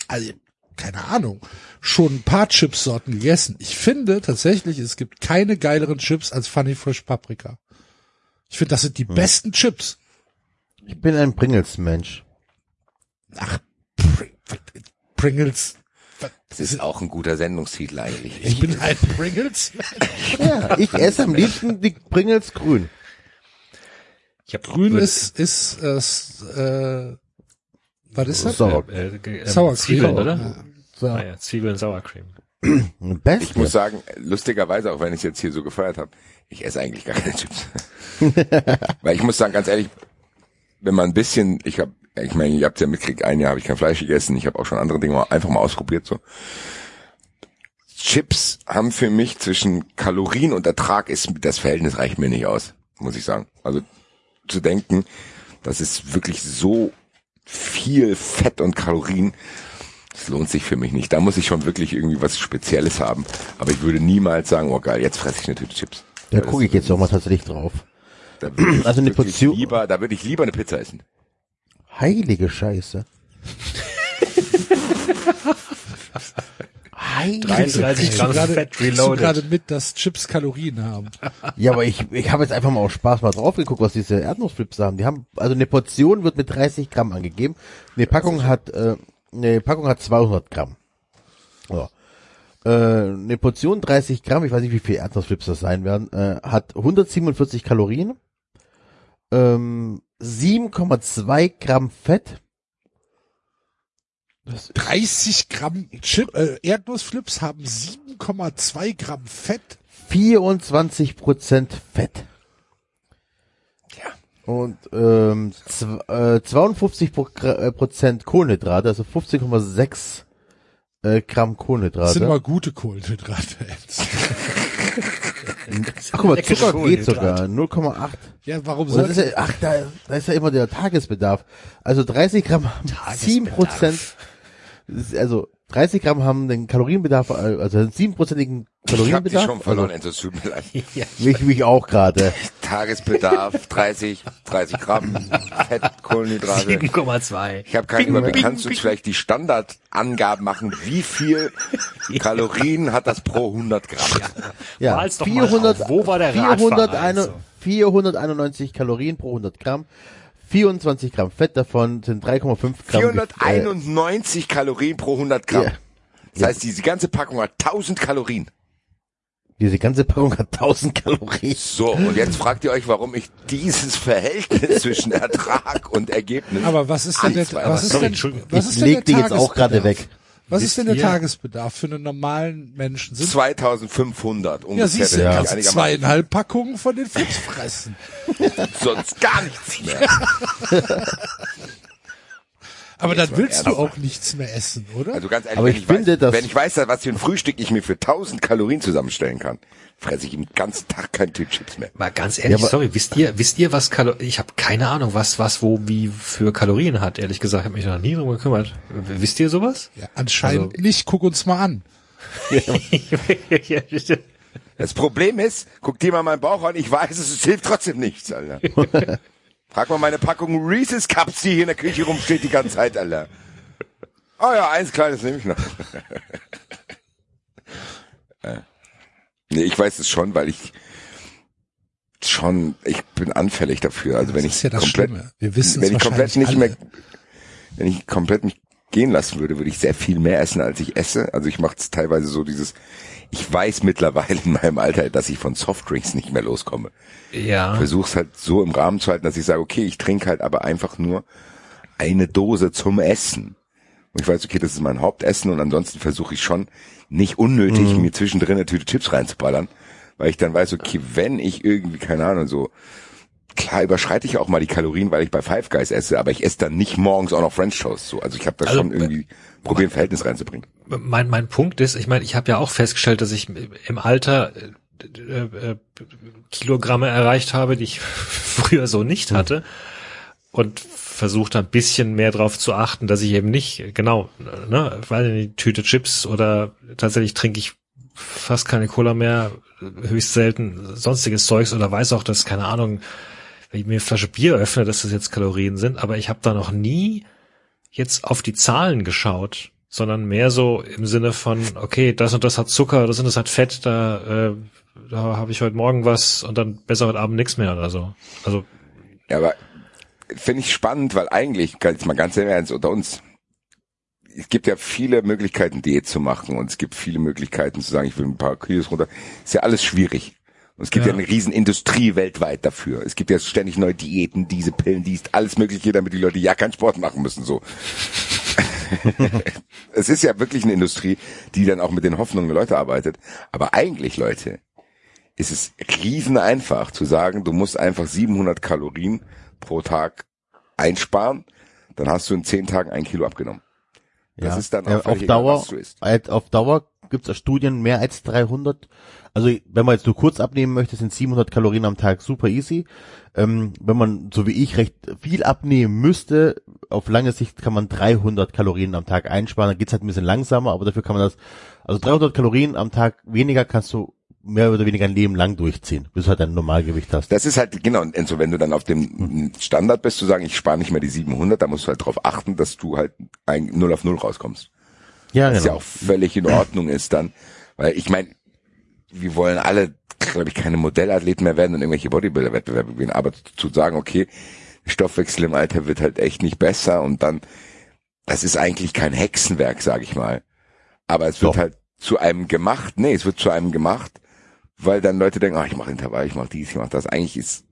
also keine Ahnung, schon ein paar Chipsorten gegessen. Ich finde tatsächlich, es gibt keine geileren Chips als Funny Fresh Paprika. Ich finde, das sind die besten Chips. Ich bin ein Pringles-Mensch. Ach, Pr Pringles. Das ist auch ein guter Sendungstitel eigentlich. Ich bin ein Pringles. Ja, ich esse am liebsten die Pringles grün. Ich hab Grün ist, ist, äh, äh, was ist das? Sauer. äh, äh, äh, Sour Cream. Zwiebeln, oder? Ja. So, Ah ja, Zwiebeln, Sour Cream. Best. Ich muss sagen, lustigerweise, auch wenn ich es jetzt hier so gefeiert habe, ich esse eigentlich gar keine Chips. Weil ich muss sagen, ganz ehrlich, wenn man ein bisschen, ich habe, ich meine, ihr habt ja mitgekriegt, ein Jahr habe ich kein Fleisch gegessen, ich habe auch schon andere Dinge mal, einfach mal ausprobiert so. Chips haben für mich zwischen Kalorien und Ertrag ist, das Verhältnis reicht mir nicht aus, muss ich sagen. Also zu denken, das ist wirklich so viel Fett und Kalorien, das lohnt sich für mich nicht. Da muss ich schon wirklich irgendwie was Spezielles haben. Aber ich würde niemals sagen, oh geil, jetzt fresse ich eine Tüte Chips. Da gucke ich jetzt doch mal tatsächlich drauf. Ich Also eine Portion- lieber, da würde ich lieber eine Pizza essen. Heilige Scheiße. Heilige 33 Kriegst du Gramm gerade, Fett reloaded. gerade mit, dass Chips Kalorien haben. Ja, aber ich, ich habe jetzt einfach mal aus Spaß mal drauf geguckt, was diese Erdnussflips haben. Die haben, also eine Portion wird mit 30 Gramm angegeben. Eine Packung hat, äh, eine Packung hat 200 Gramm. So. Äh, eine Portion 30 Gramm, ich weiß nicht, wie viel Erdnussflips das sein werden, äh, hat 147 Kalorien, ähm, 7,2 Gramm Fett, 30 Gramm Chip, äh, Erdnussflips haben 7,2 Gramm Fett. 24 Prozent Fett. Ja. Und ähm, äh, 52 Pro äh, Prozent Kohlenhydrate, also 15,6 äh, Gramm Das Kohlenhydrate. sind aber gute Kohlenhydrate. Ach guck mal, Zucker geht sogar, 0,8. ja, warum Und das soll ja, ach, da, da ist ja immer der Tagesbedarf. Also 30 Gramm haben 7 Prozent, also 30 Gramm haben den Kalorienbedarf, äh, also einen 7-prozentigen Ich habe dich Kalorienbedarf. schon verloren, also, Enzo, es tut mir leid. mich, mich auch gerade. Tagesbedarf 30, 30 Gramm Fett, Kohlenhydrate. 7,2. Ich habe keinen Überblick. Kannst du uns vielleicht die Standardangaben machen? Wie viel Kalorien hat das pro 100 Gramm? Ja, mal 400, auf. Wo war der 400, Radfahrer, eine- also? 491 Kalorien pro 100 Gramm, 24 Gramm Fett davon sind 3,5 Gramm. Gef- 491 Kalorien pro 100 Gramm. Ja. Das heißt, diese ganze Packung hat 1000 Kalorien. Äh, diese ganze Packung hat 1000 Kalorien. So, und jetzt fragt ihr euch, warum ich dieses Verhältnis zwischen Ertrag und Ergebnis. Aber was ist denn der, zwei, was ist denn, Entschuldigung. was Ich ist denn leg der die jetzt auch gerade Tagesbedarf? Was ist denn der ihr- Tagesbedarf für einen normalen Menschen? Sind 2500 ja, ungefähr. siehst du, ich kannst zweieinhalb Packungen von den Flips fressen. sonst gar nichts mehr. Aber dann willst du auch nichts mehr essen, oder? Also ganz ehrlich, Aber wenn ich ich, finde, weiß, dass- wenn ich weiß, was für ein Frühstück ich mir für 1000 Kalorien zusammenstellen kann, fresse ich im ganzen Tag kein Tüte Chips mehr. Mal ganz ehrlich, Ja, sorry, wisst ihr, wisst ihr, was Kalo ich habe keine Ahnung, was was wo wie für Kalorien hat, ehrlich gesagt, ich habe mich noch nie drum gekümmert. Wisst ihr sowas? ja, anscheinend Also- nicht. Guck uns mal an. Das Problem ist, guck dir mal meinen Bauch an, ich weiß es, es hilft trotzdem nichts, Alter. Frag mal meine Packung Reese's Cups, die hier in der Küche rumsteht die ganze Zeit, Alter. Oh ja, eins kleines nehme ich noch. Äh. nee, ich weiß es schon, weil ich schon, ich bin anfällig dafür. Also wenn das ich ist ja das komplett, Schlimme. Wir wissen wenn ich komplett nicht wahrscheinlich mehr, wenn ich komplett mich gehen lassen würde, würde ich sehr viel mehr essen, als ich esse. Also ich mache es teilweise so dieses, ich weiß mittlerweile in meinem Alter, dass ich von Softdrinks nicht mehr loskomme. ja. Versuch's halt so im Rahmen zu halten, dass ich sage, okay, ich trinke halt aber einfach nur eine Dose zum Essen. Und ich weiß, okay, das ist mein Hauptessen und ansonsten versuche ich schon nicht unnötig mir zwischendrin eine Tüte Chips reinzuballern, weil ich dann weiß, okay, wenn ich irgendwie, keine Ahnung, so, klar überschreite ich auch mal die Kalorien, weil ich bei Five Guys esse, aber ich esse dann nicht morgens auch noch French Toast, so. Also ich habe da Also, schon irgendwie probiert, ein Verhältnis reinzubringen. mein, mein Punkt ist, ich meine, ich habe ja auch festgestellt, dass ich im Alter äh, äh, äh, Kilogramme erreicht habe, die ich früher so nicht hatte. Und versucht ein bisschen mehr drauf zu achten, dass ich eben nicht, genau, ne, weil die Tüte Chips oder tatsächlich trinke ich fast keine Cola mehr, höchst selten sonstiges Zeugs oder weiß auch, dass, keine Ahnung, wenn ich mir eine Flasche Bier öffne, dass das jetzt Kalorien sind, aber ich habe da noch nie jetzt auf die Zahlen geschaut, sondern mehr so im Sinne von, okay, das und das hat Zucker, das und das hat Fett, da, äh, da habe ich heute Morgen was und dann besser heute Abend nichts mehr oder so. Also Ja, aber finde ich spannend, weil eigentlich, jetzt mal ganz im ernst, unter uns, es gibt ja viele Möglichkeiten, Diät zu machen und es gibt viele Möglichkeiten zu sagen, ich will ein paar Kilos runter. Ist ja alles schwierig. Und es gibt ja, Ja. eine riesen Industrie weltweit dafür. Es gibt ja ständig neue Diäten, diese Pillen, dies, alles mögliche, damit die Leute ja keinen Sport machen müssen, so. es ist ja wirklich eine Industrie, die dann auch mit den Hoffnungen der Leute arbeitet. Aber eigentlich, Leute, ist es riesen einfach zu sagen, du musst einfach 700 Kalorien pro Tag einsparen, dann hast du in 10 Tagen ein Kilo abgenommen. Das Ja. ist dann auch Ja, auf völlig egal, Dauer, halt auf Dauer gibt es Studien mehr als 300. Also wenn man jetzt nur kurz abnehmen möchte, sind 700 Kalorien am Tag super easy. Ähm, wenn man so wie ich recht viel abnehmen müsste, auf lange Sicht kann man 300 Kalorien am Tag einsparen. Dann geht's halt ein bisschen langsamer, aber dafür kann man das, also 300 Kalorien am Tag weniger kannst du mehr oder weniger ein Leben lang durchziehen, bis du halt dein Normalgewicht hast. Das ist halt, genau, und so, wenn du dann auf dem Standard bist, zu sagen, ich spare nicht mehr die 700, da musst du halt darauf achten, dass du halt ein 0 auf 0 rauskommst. Ja, Was ja genau. auch völlig in Ordnung ist dann. Weil ich meine, wir wollen alle, glaube ich, keine Modellathleten mehr werden und irgendwelche Bodybuilder-Wettbewerbe gewinnen, aber zu sagen, okay, Stoffwechsel im Alter wird halt echt nicht besser und dann, das ist eigentlich kein Hexenwerk, sage ich mal. Aber es wird Doch. halt zu einem gemacht, nee, es wird zu einem gemacht, weil dann Leute denken, ah, ich mache Intervall, ich mache dies, ich mache das. Eigentlich ist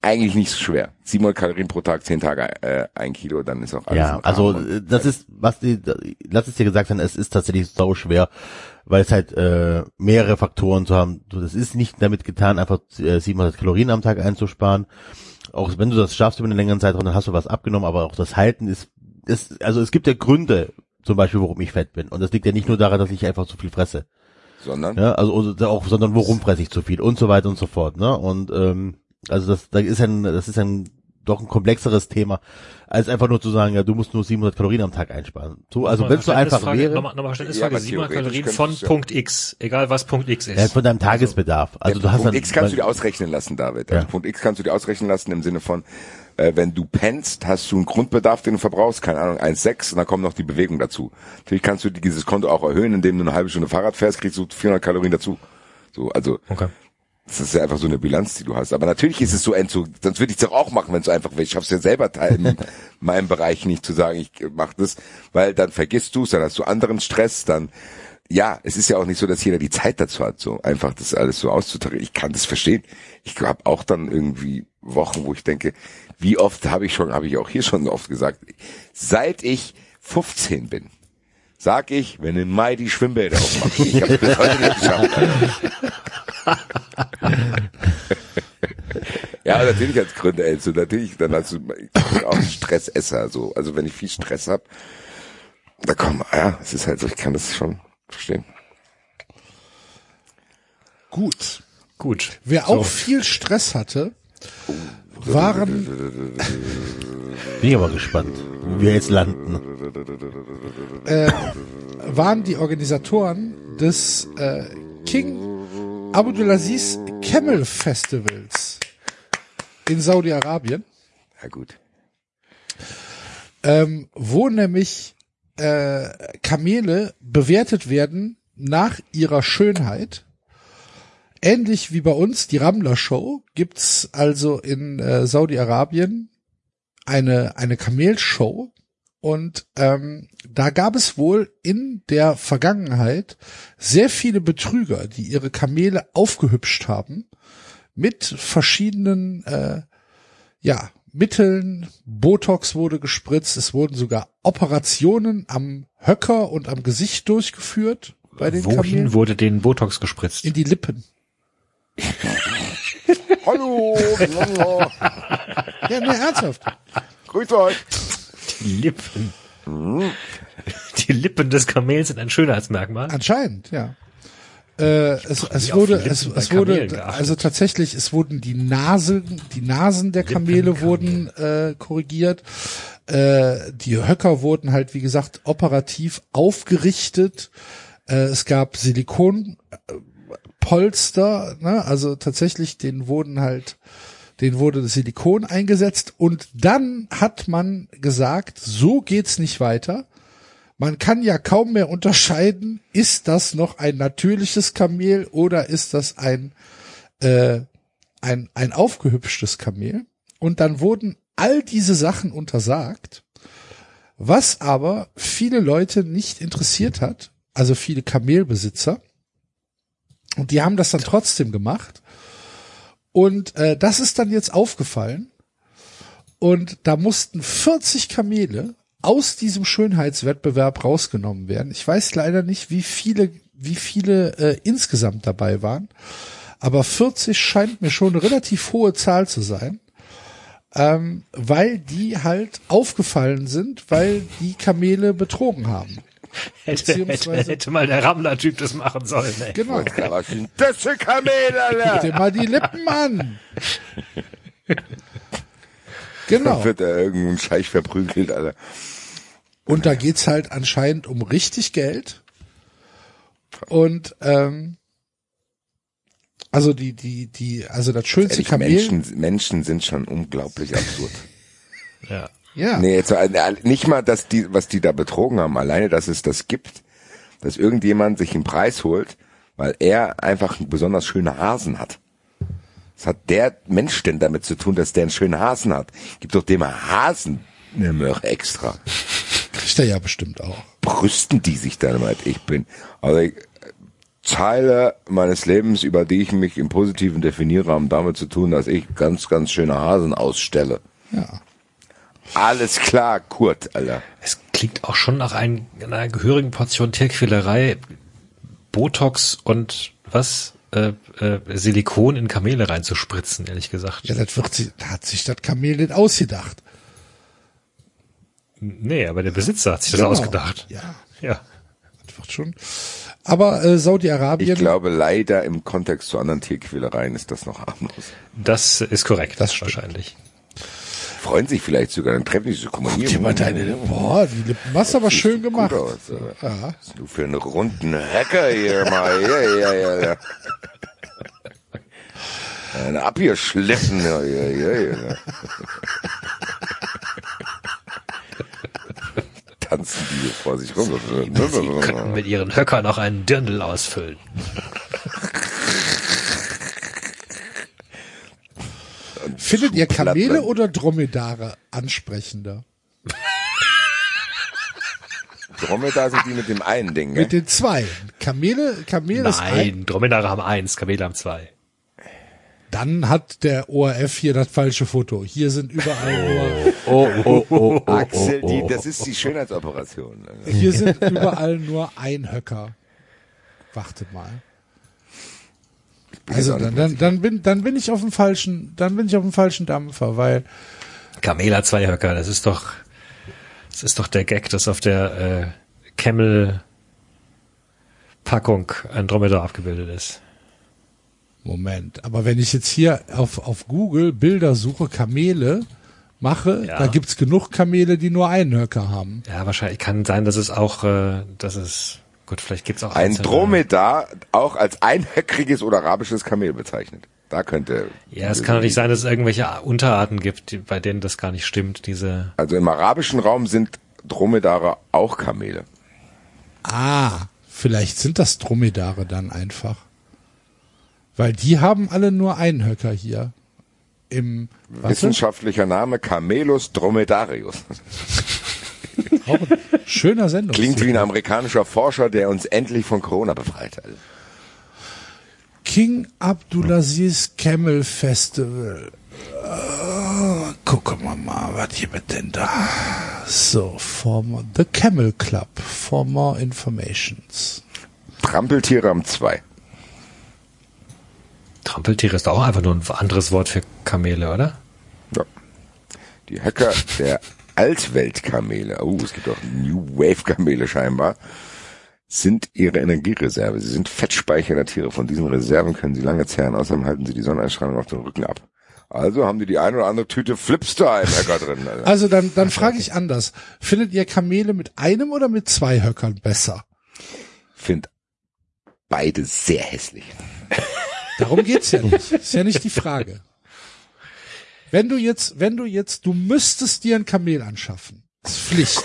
eigentlich nicht so schwer. 700 Kalorien pro Tag, 10 Tage, äh, ein Kilo, dann ist auch alles Ja, also äh, das ist, was die, lass es dir gesagt sein, es ist tatsächlich sau schwer, weil es halt äh, mehrere Faktoren zu haben. Das ist nicht damit getan, einfach äh, 700 Kalorien am Tag einzusparen. Auch wenn du das schaffst über einen längeren Zeitraum, dann hast du was abgenommen, aber auch das Halten ist, ist also es gibt ja Gründe, zum Beispiel, warum ich fett bin. Und das liegt ja nicht nur daran, dass ich einfach zu viel fresse. sondern Ja, also oder auch, sondern warum fresse ich zu viel und so weiter und so fort. Ne? Und ähm, also das, da ist ein, das ist ein doch ein komplexeres Thema, als einfach nur zu sagen, ja, du musst nur 700 Kalorien am Tag einsparen. So, also wenn es so einfach wäre, Nochmal, nochmal Verständnisfrage, Ja, aber 700 theoretisch Kalorien von ja- Punkt X, egal was Punkt X ist. ja, von deinem Tagesbedarf. Also du hast Punkt dann, X kannst du dir ausrechnen lassen, David. Also Ja. Punkt X kannst du dir ausrechnen lassen im Sinne von, äh, wenn du pennst, hast du einen Grundbedarf, den du verbrauchst, keine Ahnung, 1,6 und dann kommt noch die Bewegung dazu. Natürlich kannst du dieses Konto auch erhöhen, indem du eine halbe Stunde Fahrrad fährst, kriegst du 400 Kalorien dazu. So, also Okay. Das ist ja einfach so eine Bilanz, die du hast. Aber natürlich ist es so, Enzo, sonst würde ich es doch auch machen, wenn es einfach wäre. Ich schaff's ja selber Teil in meinem Bereich nicht zu sagen, ich mach das, weil dann vergisst du es, dann hast du anderen Stress, dann ja, es ist ja auch nicht so, dass jeder die Zeit dazu hat, so einfach das alles so auszutarieren. Ich kann das verstehen. Ich habe auch dann irgendwie Wochen, wo ich denke, wie oft habe ich schon, habe ich auch hier schon oft gesagt, seit ich 15 bin, sag ich, wenn im Mai die Schwimmbäder aufmachen. Ich habe bis heute nicht geschafft. Ja, natürlich als Gründer, also natürlich, dann hast du ich bin auch ein Stressesser, so. Also wenn ich viel Stress hab, da komm, ja, es ist halt so, ich kann das schon verstehen. Gut. Gut. Wer So. auch viel Stress hatte, waren, bin ich aber gespannt, wie wir jetzt landen. äh, waren die Organisatoren des äh, King Abdulaziz Camel Festivals in Saudi-Arabien, Ja gut. ähm, wo nämlich äh, Kamele bewertet werden nach ihrer Schönheit. Ähnlich wie bei uns die Ramler Show gibt's also in äh, Saudi-Arabien eine eine Kamelshow und ähm, da gab es wohl in der Vergangenheit sehr viele Betrüger, die ihre Kamele aufgehübscht haben mit verschiedenen äh, ja, Mitteln, Botox wurde gespritzt, es wurden sogar Operationen am Höcker und am Gesicht durchgeführt bei den Wohin Kamelen. wurde den Botox gespritzt? In die Lippen. Hallo, Ja, ne, ernsthaft. grüß euch. Die Lippen. Die Lippen des Kamels sind ein Schönheitsmerkmal. Anscheinend, ja. Äh, es, es wurde, es, es wurde, also tatsächlich, es wurden die Nasen, die Nasen der Kamele wurden äh, korrigiert. Äh, die Höcker wurden halt, wie gesagt, operativ aufgerichtet. Äh, es gab Silikonpolster, ne? also tatsächlich, den wurden halt, den wurde Silikon eingesetzt und dann hat man gesagt, so geht's nicht weiter. Man kann ja kaum mehr unterscheiden, ist das noch ein natürliches Kamel oder ist das ein, äh, ein, ein aufgehübschtes Kamel? Und dann wurden all diese Sachen untersagt, was aber viele Leute nicht interessiert hat, also viele Kamelbesitzer. Und die haben das dann trotzdem gemacht. Und äh, das ist dann jetzt aufgefallen. Und da mussten 40 Kamele aus diesem Schönheitswettbewerb rausgenommen werden. Ich weiß leider nicht, wie viele, wie viele äh, insgesamt dabei waren, aber 40 scheint mir schon eine relativ hohe Zahl zu sein. ähm, weil die halt aufgefallen sind, weil die Kamele betrogen haben. Hätte, hätte, hätte mal der Rammler-Typ das machen sollen. Ey. Genau. Sind das für Kamele, Alter? dir mal die Lippen an. Genau. Wird da irgendein Scheich verprügelt, Alter. Und da geht's halt anscheinend um richtig Geld. Und ähm, also die die die also das schönste Ehrlich, Kamel. Menschen, Menschen sind schon unglaublich absurd. Ja. Ja. Nee, jetzt, äh, nicht mal, dass die, was die da betrogen haben, alleine, dass es das gibt, dass irgendjemand sich einen Preis holt, weil er einfach einen besonders schöne Hasen hat. Was hat der Mensch denn damit zu tun, dass der einen schönen Hasen hat? Gibt doch dem Hasen eine Möhre extra. Kriegt er ja bestimmt auch. Brüsten die sich dann damit, ich bin, also ich, Teile meines Lebens, über die ich mich im Positiven definiere, haben damit zu tun, dass ich ganz, ganz schöne Hasen ausstelle. Ja. Alles klar, Kurt, Alter. Es klingt auch schon nach ein, einer gehörigen Portion Tierquälerei, Botox und was? Äh, äh, Silikon in Kamele reinzuspritzen, ehrlich gesagt. Ja, das wird sie, da hat sich das Kamel nicht ausgedacht. Nee, aber der Besitzer hat sich das Genau. ausgedacht. Ja, Ja. das wird schon. Aber äh, Saudi-Arabien, Ich glaube, leider im Kontext zu anderen Tierquälereien ist das noch harmlos. Das ist korrekt. Das stimmt. Freuen sich vielleicht sogar, dann treffen sich so, guck mal hier. guck dir mal deine, boah, die Lippen, was aber schön gemacht. aus. Ja. Du für einen runden Hacker hier mal. Ja, ja, ja, ja. Eine abgeschliffen. Ja, ja, ja, ja. Tanzen die vor sich rum. Sie könnten mit ihren Höckern noch einen Dirndl ausfüllen. Findet ihr Kamele oder Dromedare ansprechender? Dromedar sind die mit dem einen Ding, Mit gell? den zwei. Kamele, Kamele ist ein, Nein, Dromedare haben eins, Kamele haben zwei. dann hat der ORF hier das falsche Foto. Hier sind überall Oh, oh, oh, oh, Axel, die, das ist die Schönheitsoperation. nur, hier sind überall nur Einhöcker. Warte mal. Also dann, dann, dann bin, dann bin ich auf dem falschen, dann bin ich auf dem falschen Dampfer, weil Kamel hat zwei Höcker, das ist doch, das ist doch der Gag, dass auf der äh, Camel Packung ein Dromedar abgebildet ist. Moment, aber wenn ich jetzt hier auf, auf Google Bilder suche, Kamele mache, Ja. da gibt's genug Kamele, die nur einen Höcker haben. Ja, wahrscheinlich kann sein, dass es auch, äh, dass es, gut, vielleicht gibt's auch Ein Dromedar auch als einhöckriges oder arabisches Kamel bezeichnet. Da könnte. Ja, es kann doch nicht sein, dass es irgendwelche Unterarten gibt, die, bei denen das gar nicht stimmt, diese, Also im arabischen Raum sind Dromedare auch Kamele. Ah, vielleicht sind das Dromedare dann einfach. Weil die haben alle nur einen Höcker hier. Im Wissenschaftlicher Name Camelus dromedarius. auch ein schöner Sendung. Klingt wie ein amerikanischer Forscher, der uns endlich von Corona befreit hat. King Abdulaziz Camel Festival. Äh, gucken wir mal, was hier mit denn da? So, for more, The Camel Club. For more informations. Trampeltiere haben zwei. Trampeltiere ist doch auch einfach nur ein anderes Wort für Kamele, oder? Ja. Die Höcker der Altweltkamele, oh, es gibt auch New Wave Kamele scheinbar, sind ihre Energiereserve. Sie sind Fettspeicher der Tiere. Von diesen Reserven können sie lange zehren. Außerdem halten sie die Sonneneinstrahlung auf den Rücken ab. Also haben die die eine oder andere Tüte Flipstar im Höcker drin. Alter. Also dann, dann frage ich anders. Findet ihr Kamele mit einem oder mit zwei Höckern besser? Find beide sehr hässlich. Darum geht's ja nicht. Ist ja nicht die Frage. Wenn du jetzt, wenn du jetzt, du müsstest dir ein Kamel anschaffen. Das ist Pflicht.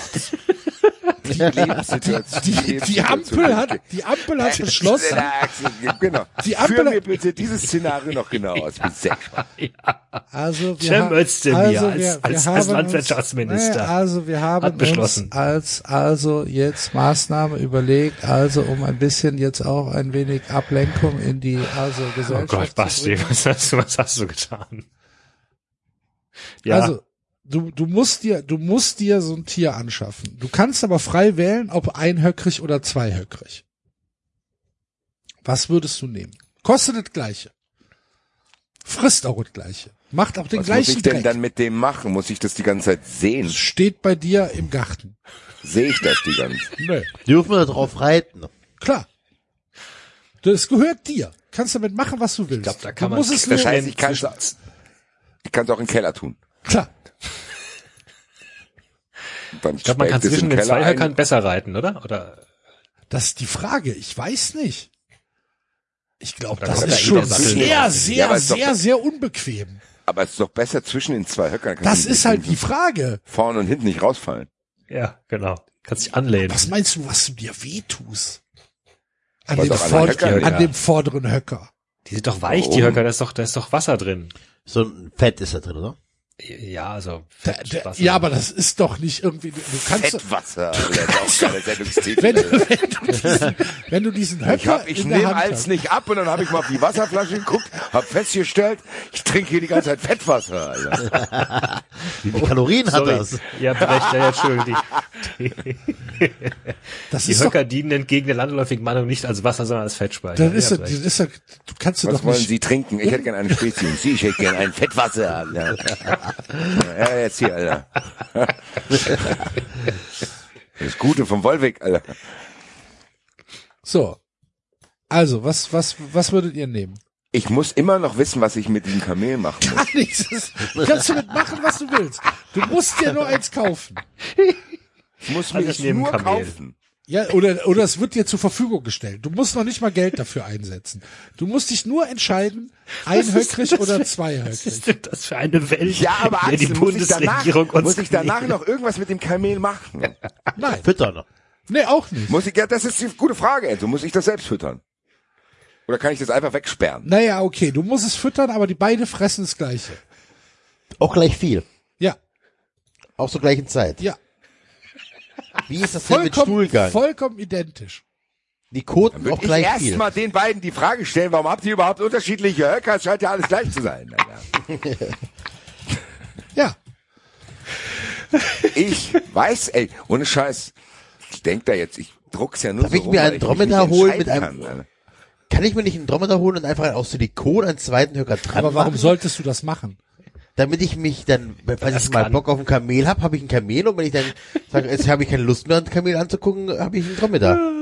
Die Lebenssituation. Die, die Ampel hat, die Ampel hat beschlossen, Genau. Die Ampel- Führ mir bitte dieses Szenario noch genau aus. Bin sehr gespannt. also wir, Cem ha- Özdemir also als- wir, wir als- haben als Landwirtschaftsminister Nee, also wir haben hat beschlossen. uns als, also jetzt Maßnahme überlegt, also um ein bisschen jetzt auch ein wenig Ablenkung in die, also Oh Gesellschaft Gott, zu Basti, was hast du, was hast du getan? Ja, Also, du, du musst dir, du musst dir so ein Tier anschaffen. Du kannst aber frei wählen, ob einhöckrig oder zweihöckrig. Was würdest du nehmen? Kostet das Gleiche. Frisst auch das Gleiche. Macht auch den Was muss gleichen ich denn Dreck. dann mit dem machen? Muss ich das die ganze Zeit sehen? Steht bei dir im Garten. Sehe ich das die ganze Nö. Dürfen wir da drauf reiten? Klar. Das gehört dir. Kannst damit machen, was du willst. Ich glaub, da kann du man- musst es Das nur, heißt, ich kann es auch im Keller tun. klar. Dann Ich glaube, man kann zwischen den zwei. Höckern besser reiten, oder? Oder Das ist die Frage. Ich weiß nicht. Ich glaube, Da das ist ja schon sehr, sehr, Ja, ist doch- sehr, sehr unbequem. Aber es ist doch besser zwischen den zwei Höckern. Kannst Das ist halt die Frage. Vorne und hinten nicht rausfallen. ja, genau. Kannst dich anlehnen. Was meinst du, was du dir wehtust? An, dem, an vord Höcker, an ja. dem vorderen Höcker. Die sind doch weich, die Warum? Höcker, da ist doch, da ist doch Wasser drin. So ein Fett ist da drin, oder? Ja, also. Da, Fett, da, Wasser. ja, aber das ist doch nicht irgendwie, du kannst, Fettwasser. Das auch keine Sendungstitel. wenn, wenn, du diesen, wenn du diesen Höcker Ich, hab, ich nehme hast, nicht ab und dann habe ich mal auf die Wasserflasche geguckt, habe festgestellt, ich trinke hier die ganze Zeit Fettwasser. Alter. Wie viele Kalorien hat Sorry. das? Ja, recht, ja, Entschuldigung. Die, die, das die ist doch, Höcker dienen entgegen der landläufigen Meinung nicht als Wasser, sondern als Fettspeicher. dann ist Ja, das, das ist doch, du kannst du Was doch wollen nicht, Sie trinken? Ich hätte gerne eine Spezie. Sie, ich hätte gerne ein Fettwasser. Ja, jetzt hier, Alter. Das Gute vom Wollweg, Alter. so. Also, was, was, was würdet ihr nehmen? Ich muss immer noch wissen, was ich mit diesem Kamel machen muss. Gar nichts. Du kannst damit machen, was du willst. Du musst dir nur eins kaufen. Ich muss Also mir ich das nur Kamel. kaufen. Ja, oder, oder es wird dir zur Verfügung gestellt. Du musst noch nicht mal Geld dafür einsetzen. Du musst dich nur entscheiden, einhöckrig oder Was zweihöckrig. ist denn das für eine Welt, Ja, aber der die Axel, muss ich danach, Bundesregierung muss ich danach noch irgendwas mit dem Kamel machen? Nein. Füttern. Nee, auch nicht. Muss ich, ja, das ist die gute Frage, Enzo. Muss ich das selbst füttern? Oder kann ich das einfach wegsperren? Naja, okay, du musst es füttern, aber die beide fressen das Gleiche. Auch gleich viel. Ja, Auch zur gleichen Zeit. ja. Wie ist das denn mit Vollkommen, Stuhlgang? vollkommen identisch. Die koten auch ich gleich erst viel. mal den beiden die Frage stellen, warum habt ihr überhaupt unterschiedliche Höcker? Es scheint ja alles gleich zu sein. Ja. Ich weiß, ey, ohne Scheiß. Ich denk da jetzt, ich druck's ja nur Darf so ich rum, mir einen Dromedar holen mit einem- kann. Kann ich mir nicht einen Dromedar holen und einfach aus Silikon einen zweiten Höcker dran Aber warum machen? solltest du das machen? Damit ich mich dann, falls ich mal. Bock auf ein Kamel habe, habe ich ein Kamel und wenn ich dann sage, jetzt habe ich keine Lust mehr, ein Kamel anzugucken, habe ich einen Dromedar.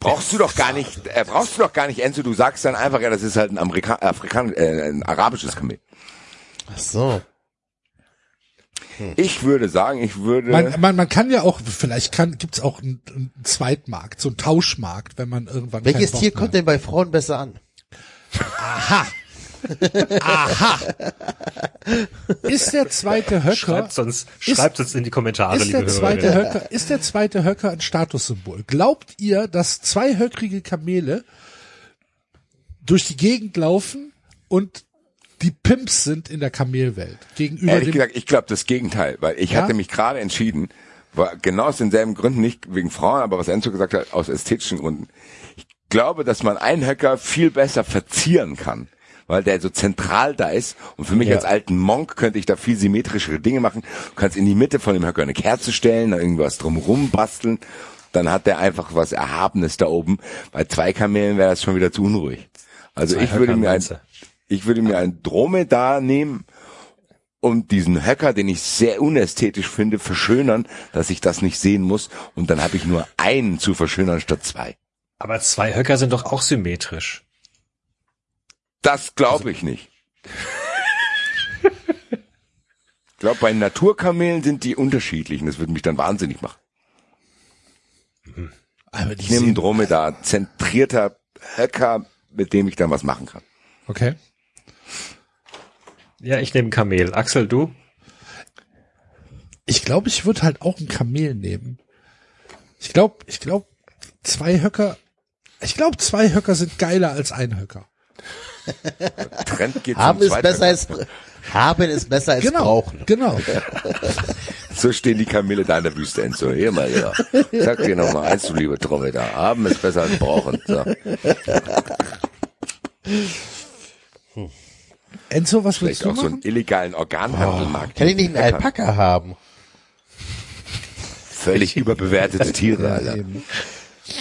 Brauchst du doch gar nicht, äh, brauchst du doch gar nicht, Enzo, du sagst dann einfach, ja, das ist halt ein Amerika Afrikan äh, ein arabisches Kamel. Ach so. Ich würde sagen, ich würde, Man, man, man kann ja auch, vielleicht kann, gibt's auch einen, einen Zweitmarkt, so einen Tauschmarkt, wenn man irgendwann Welches Tier kommt denn bei Frauen besser an? Ist der zweite Höcker, Schreibt uns, schreibt uns in die Kommentare, ist liebe der zweite Hörer. Höcker, ist der zweite Höcker ein Statussymbol? Glaubt ihr, dass zweihöckrige Kamele durch die Gegend laufen und die Pimps sind in der Kamelwelt gegenüber ehrlich dem gesagt, ich glaube das Gegenteil, weil ich Ja? hatte mich gerade entschieden, war genau aus denselben Gründen, nicht wegen Frauen, aber was Enzo gesagt hat, aus ästhetischen Gründen. Ich glaube, dass man einen Höcker viel besser verzieren kann, weil der so zentral da ist. Und für mich Ja. als alten Monk könnte ich da viel symmetrischere Dinge machen. Du kannst in die Mitte von dem Höcker eine Kerze stellen, da irgendwas drumrum basteln. Dann hat der einfach was Erhabenes da oben. Bei zwei Kamelen wäre das schon wieder zu unruhig. Also Zwei ich würde mir ein, ich würde mir ein Dromedar nehmen und diesen Höcker, den ich sehr unästhetisch finde, verschönern, dass ich das nicht sehen muss. Und dann habe ich nur einen zu verschönern statt zwei. Aber zwei Höcker sind doch auch symmetrisch. Das glaube ich nicht. Ich glaube, bei Naturkamelen sind die unterschiedlich und das würde mich dann wahnsinnig machen. aber die Ich nehme Dromedar, zentrierter Höcker, mit dem ich dann was machen kann. okay. Ja, ich nehme Kamel. Axel, du? Ich glaube, ich würde halt auch ein Kamel nehmen. Ich glaube, ich glaube, zwei Höcker, ich glaube, zwei Höcker sind geiler als ein Höcker. Trend geht Haben zum ist besser als, haben ist besser als Genau, brauchen. genau. So stehen die Kamele da in der Wüste, Enzo. Hier mal, ja. Sag dir noch mal eins, du liebe Dromedar. Haben ist besser als brauchen. So. Enzo, was willst du auch so einen machen? illegalen Organhandelmarkt. Kann ich nicht einen Alpaka haben? Völlig überbewertete Tiere, Alter.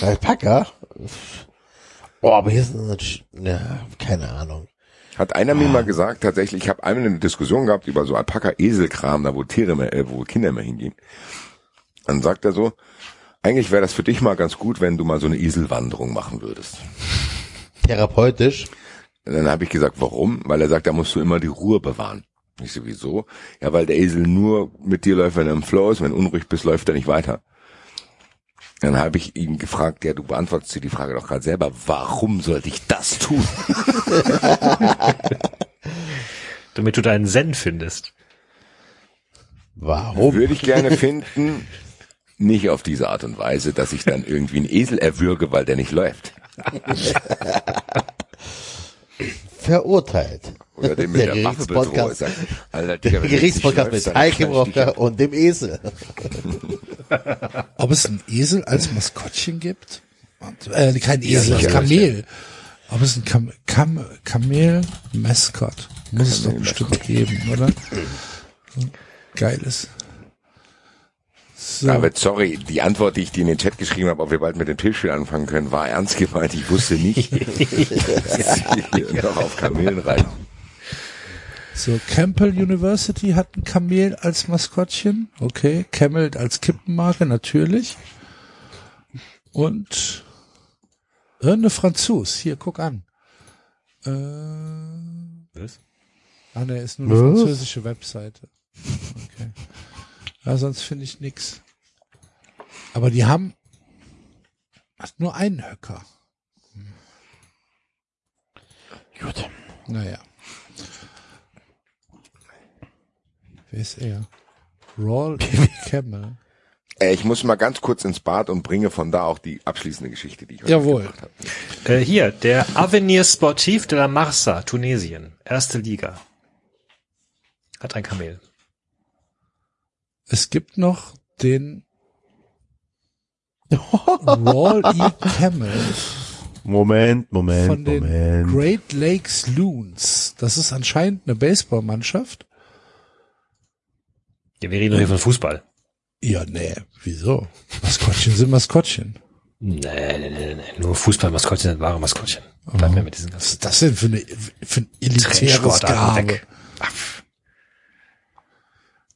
Alpaka? Oh, aber hier ist natürlich, ja, keine Ahnung. Hat einer mir mal gesagt, tatsächlich, ich habe einmal eine Diskussion gehabt über so Alpaka-Esel-Kram, da wo Tiere mehr, äh, wo Kinder mehr hingehen. Dann sagt er so, eigentlich wäre das für dich mal ganz gut, wenn du mal so eine Eselwanderung machen würdest. Therapeutisch. Dann habe ich gesagt, warum? Weil er sagt, da musst du immer die Ruhe bewahren. Ich sowieso. Ja, weil der Esel nur mit dir läuft, wenn er im Flow ist. Wenn du unruhig bist, läuft er nicht weiter. Dann habe ich ihn gefragt, ja, du beantwortest dir die Frage doch gerade selber, warum sollte ich das tun? Damit du deinen Zen findest. Warum? Würde ich gerne finden, nicht auf diese Art und Weise, dass ich dann irgendwie einen Esel erwürge, weil der nicht läuft. Verurteilt. Oder den mit Der der, Waffe. Sag, Alter, Digga, Der Gerichtspodcast mit Heike Brocker und dem Esel. Ob es einen Esel als Maskottchen gibt? Und, äh, kein Esel, sicher. Kamel. Ob es ein Kam Kam Kamel Mascot muss es doch bestimmt geben, oder? So Geiles. So. David, sorry, die Antwort, die ich dir in den Chat geschrieben habe, ob wir bald mit dem Tischspiel anfangen können, war ernst gemeint. Ich wusste nicht, dass sie noch auf Kamelen reiten. So, Campbell University hat ein Kamel als Maskottchen. Okay. Camel als Kippenmarke, natürlich. Und irgendeine Franzos. Hier, guck an. Äh, Was? ah, ne, ist nur eine Was? französische Webseite. Okay. Ja, sonst finde ich nix. Aber die haben hat nur einen Höcker. Gut. Naja. Wer ist er? Roll Camel. Äh, ich muss mal ganz kurz ins Bad und bringe von da auch die abschließende Geschichte, die ich heute Jawohl. mitgebracht habe. Äh, hier, der Avenir Sportif de la Marsa, Tunesien, erste Liga. Hat ein Kamel. Es gibt noch den Roll E. Camel Moment, Moment, von den Moment. Great Lakes Loons. Das ist anscheinend eine Baseballmannschaft. Ja, wir reden doch hier von Fußball. Ja, nee, wieso? Maskottchen sind Maskottchen. Nee, nee, nee, nee. Nur Fußballmaskottchen sind wahre Maskottchen. Bleiben wir mit diesen Was ganzen ist das denn für, eine, für ein elitäres. Ach,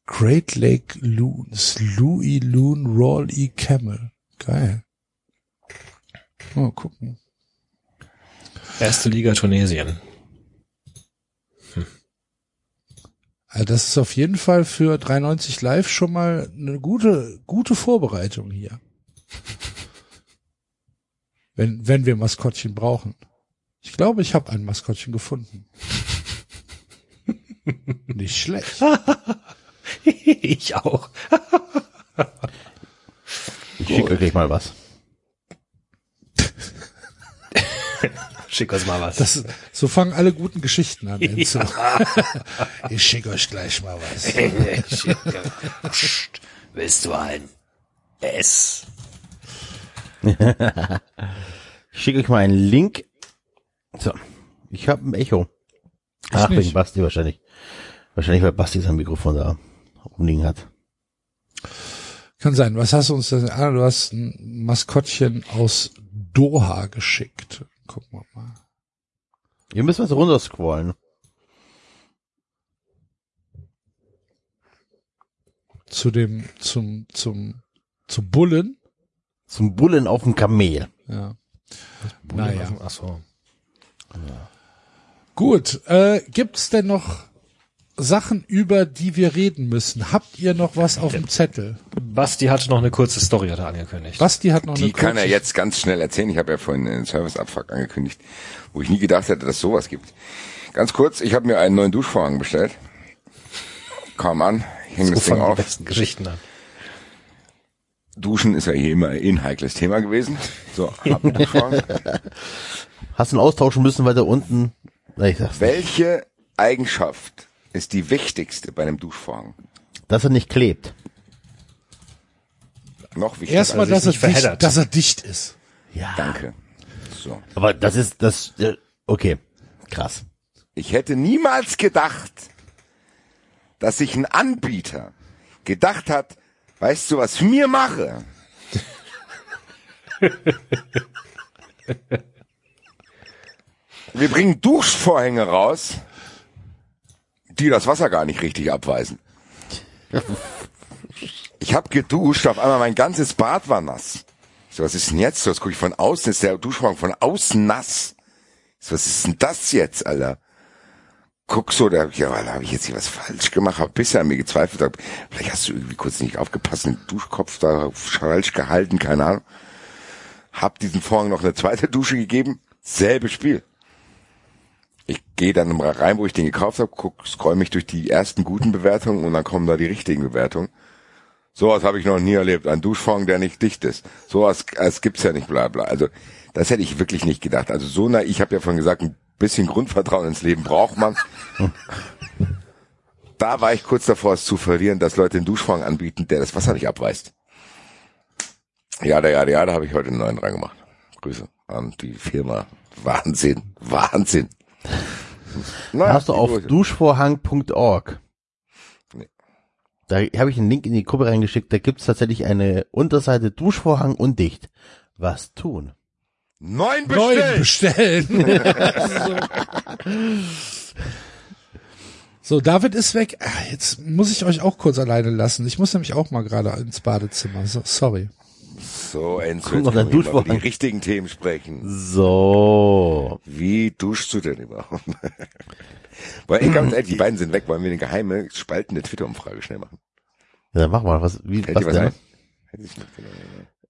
Great Lake Loons. Louis Loon Roll E. Camel. Geil. Mal gucken. erste Liga Tunesien. Also das ist auf jeden Fall für 93 Live schon mal eine gute, gute Vorbereitung hier. Wenn, wenn wir Maskottchen brauchen. Ich glaube, ich habe ein Maskottchen gefunden. Nicht schlecht. ich auch. Ich schicke euch mal was. Schick uns mal was. Das, so fangen alle guten Geschichten an. Enzo. ich schicke euch gleich mal was. Psst, Willst du ein S? Ich schicke euch mal einen Link. So. Ich habe ein Echo. Ach, nicht. wegen Basti wahrscheinlich. Wahrscheinlich, weil Basti sein Mikrofon da rumliegen hat. Kann sein. Was hast du uns denn? Ah, du hast ein Maskottchen aus Doha geschickt. Gucken wir mal. Ihr müsst was runterscrollen. Zu dem, zum, zum, zu Bullen. Zum Bullen auf dem Kamel. Ja. Naja. Ach so. Gut, äh, gibt's denn noch Sachen, über die wir reden müssen? Habt ihr noch was auf dem Zettel? Basti hatte noch eine kurze Story, hat er angekündigt. Basti hat noch Die eine kann er kurze- jetzt ganz schnell erzählen. Ich habe ja vorhin einen Serviceabfuck angekündigt, wo ich nie gedacht hätte, dass sowas gibt. Ganz kurz, ich habe mir einen neuen Duschvorhang bestellt. Kam an, hing So das Ding fangen die auf. besten Geschichten an. Duschen ist ja hier immer ein heikles Thema gewesen. So, hab einen Duschvorhang. Hast du ihn austauschen müssen, weil da unten, Na, ich sag's, Welche Eigenschaft ist die wichtigste bei einem Duschvorhang? dass er nicht klebt. Noch wichtiger. Erstmal, Also dass, er dicht, verheddert. dass er dicht ist. Ja. Danke. So. Aber das ist, das, äh, okay. Krass. Ich hätte niemals gedacht, dass sich ein Anbieter gedacht hat, weißt du, was ich mir mache? Wir bringen Duschvorhänge raus, die das Wasser gar nicht richtig abweisen. Ich habe geduscht, auf einmal mein ganzes Bad war nass. So, was ist denn jetzt? So, das gucke ich von außen, ist der Duschvorhang von außen nass. So, was ist denn das jetzt, Alter? Guck so, da, ja, da habe ich jetzt hier was falsch gemacht, hab bisher an mir gezweifelt, hab, vielleicht hast du irgendwie kurz nicht aufgepasst, den Duschkopf da falsch gehalten, keine Ahnung. Hab diesen Vorhang noch eine zweite Dusche gegeben, selbe Spiel. Ich gehe dann mal rein, wo ich den gekauft habe, guck, scroll mich durch die ersten guten Bewertungen und dann kommen da die richtigen Bewertungen. Sowas habe ich noch nie erlebt. Ein Duschvorhang, der nicht dicht ist. Sowas es gibt's ja nicht, bla bla. Also das hätte ich wirklich nicht gedacht. Also so na, ich habe ja vorhin gesagt, ein bisschen Grundvertrauen ins Leben braucht man. da war ich kurz davor, es zu verlieren, dass Leute einen Duschvorhang anbieten, der das Wasser nicht abweist. Ja, da, ja, ja, da habe ich heute einen neuen dran gemacht. Grüße an die Firma. Wahnsinn, Wahnsinn. Naja, Hast du auf duschvorhang.org. Nee. Da habe ich einen Link in die Gruppe reingeschickt. Da gibt's tatsächlich eine Unterseite Duschvorhang undicht. Was tun? Neun Neuen bestellt! bestellen. so. so, David ist weg. Ah, Jetzt muss ich euch auch kurz alleine lassen. Ich muss nämlich auch mal gerade ins Badezimmer. So, sorry. So, Enzo, jetzt mal, dein über die richtigen Themen sprechen. So. Wie duschst du denn überhaupt? Weil ich ganz ehrlich, die beiden sind weg, wollen wir eine geheime, spaltende Twitter-Umfrage schnell machen. Ja, dann mach mal. Was, wie, Fällt was was denn? ich nicht genau.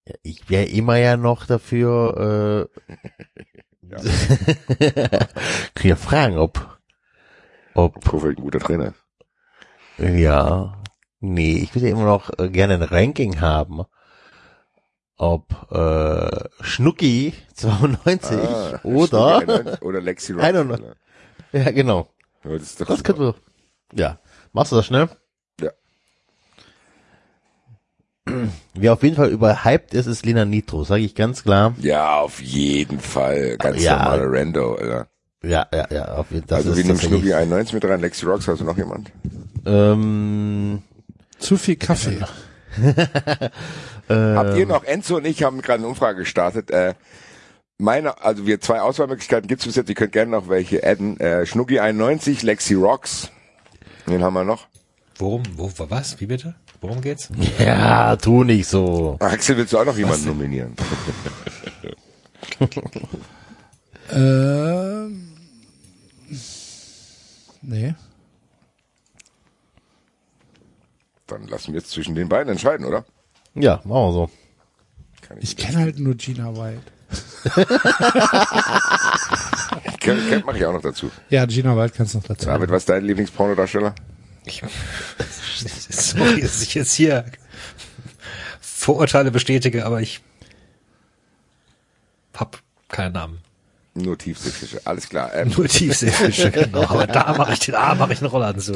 Ja, Ich wäre immer ja noch dafür, äh, kann ja fragen, ob, ob, Kofeld ein guter Trainer. ist. ja, nee, ich will ja immer noch äh, gerne ein Ranking haben, ob, äh, Schnucki 92 Ah, oder, Schnucki oder Lexi Rock. Know. ja, genau. Ja, das ist doch Das könnte, ja. Machst du das schnell? Ja. Wer auf jeden Fall überhyped ist, ist Lena Nitro, sage ich ganz klar. Ja, auf jeden Fall. Ganz Ja. normale Rando, Alter. Ja, ja, ja, auf jeden Fall. also wir nehmen Schnucki 91 mit rein, Lexi Rocks, hast du noch jemand? Ähm, Zu viel Kaffee. Habt ihr noch, Enzo und ich haben gerade eine Umfrage gestartet, äh, meine, also wir zwei Auswahlmöglichkeiten gibt's bis jetzt, ihr könnt gerne noch welche adden, äh, Schnucki 91, Lexi Rocks, den haben wir noch. Worum, wo, was? Wie bitte? Worum geht's? ja, tu nicht so. Axel, willst du auch noch jemanden nominieren? Ähm, nee. Dann lassen wir jetzt zwischen den beiden entscheiden, oder? Ja, machen wir so. Kann Ich kenne halt nur Gina White. Camp, Camp mache ich auch noch dazu. Ja, Gina White kannst du noch dazu. David, was ist dein Lieblingspornodarsteller? Ich, sorry, dass ich jetzt hier Vorurteile bestätige, aber ich hab keinen Namen. Nur Tiefseefische, alles klar. Ähm, Nur Tiefseefische, genau. Aber da mache ich, da mache ich einen Rollladen zu.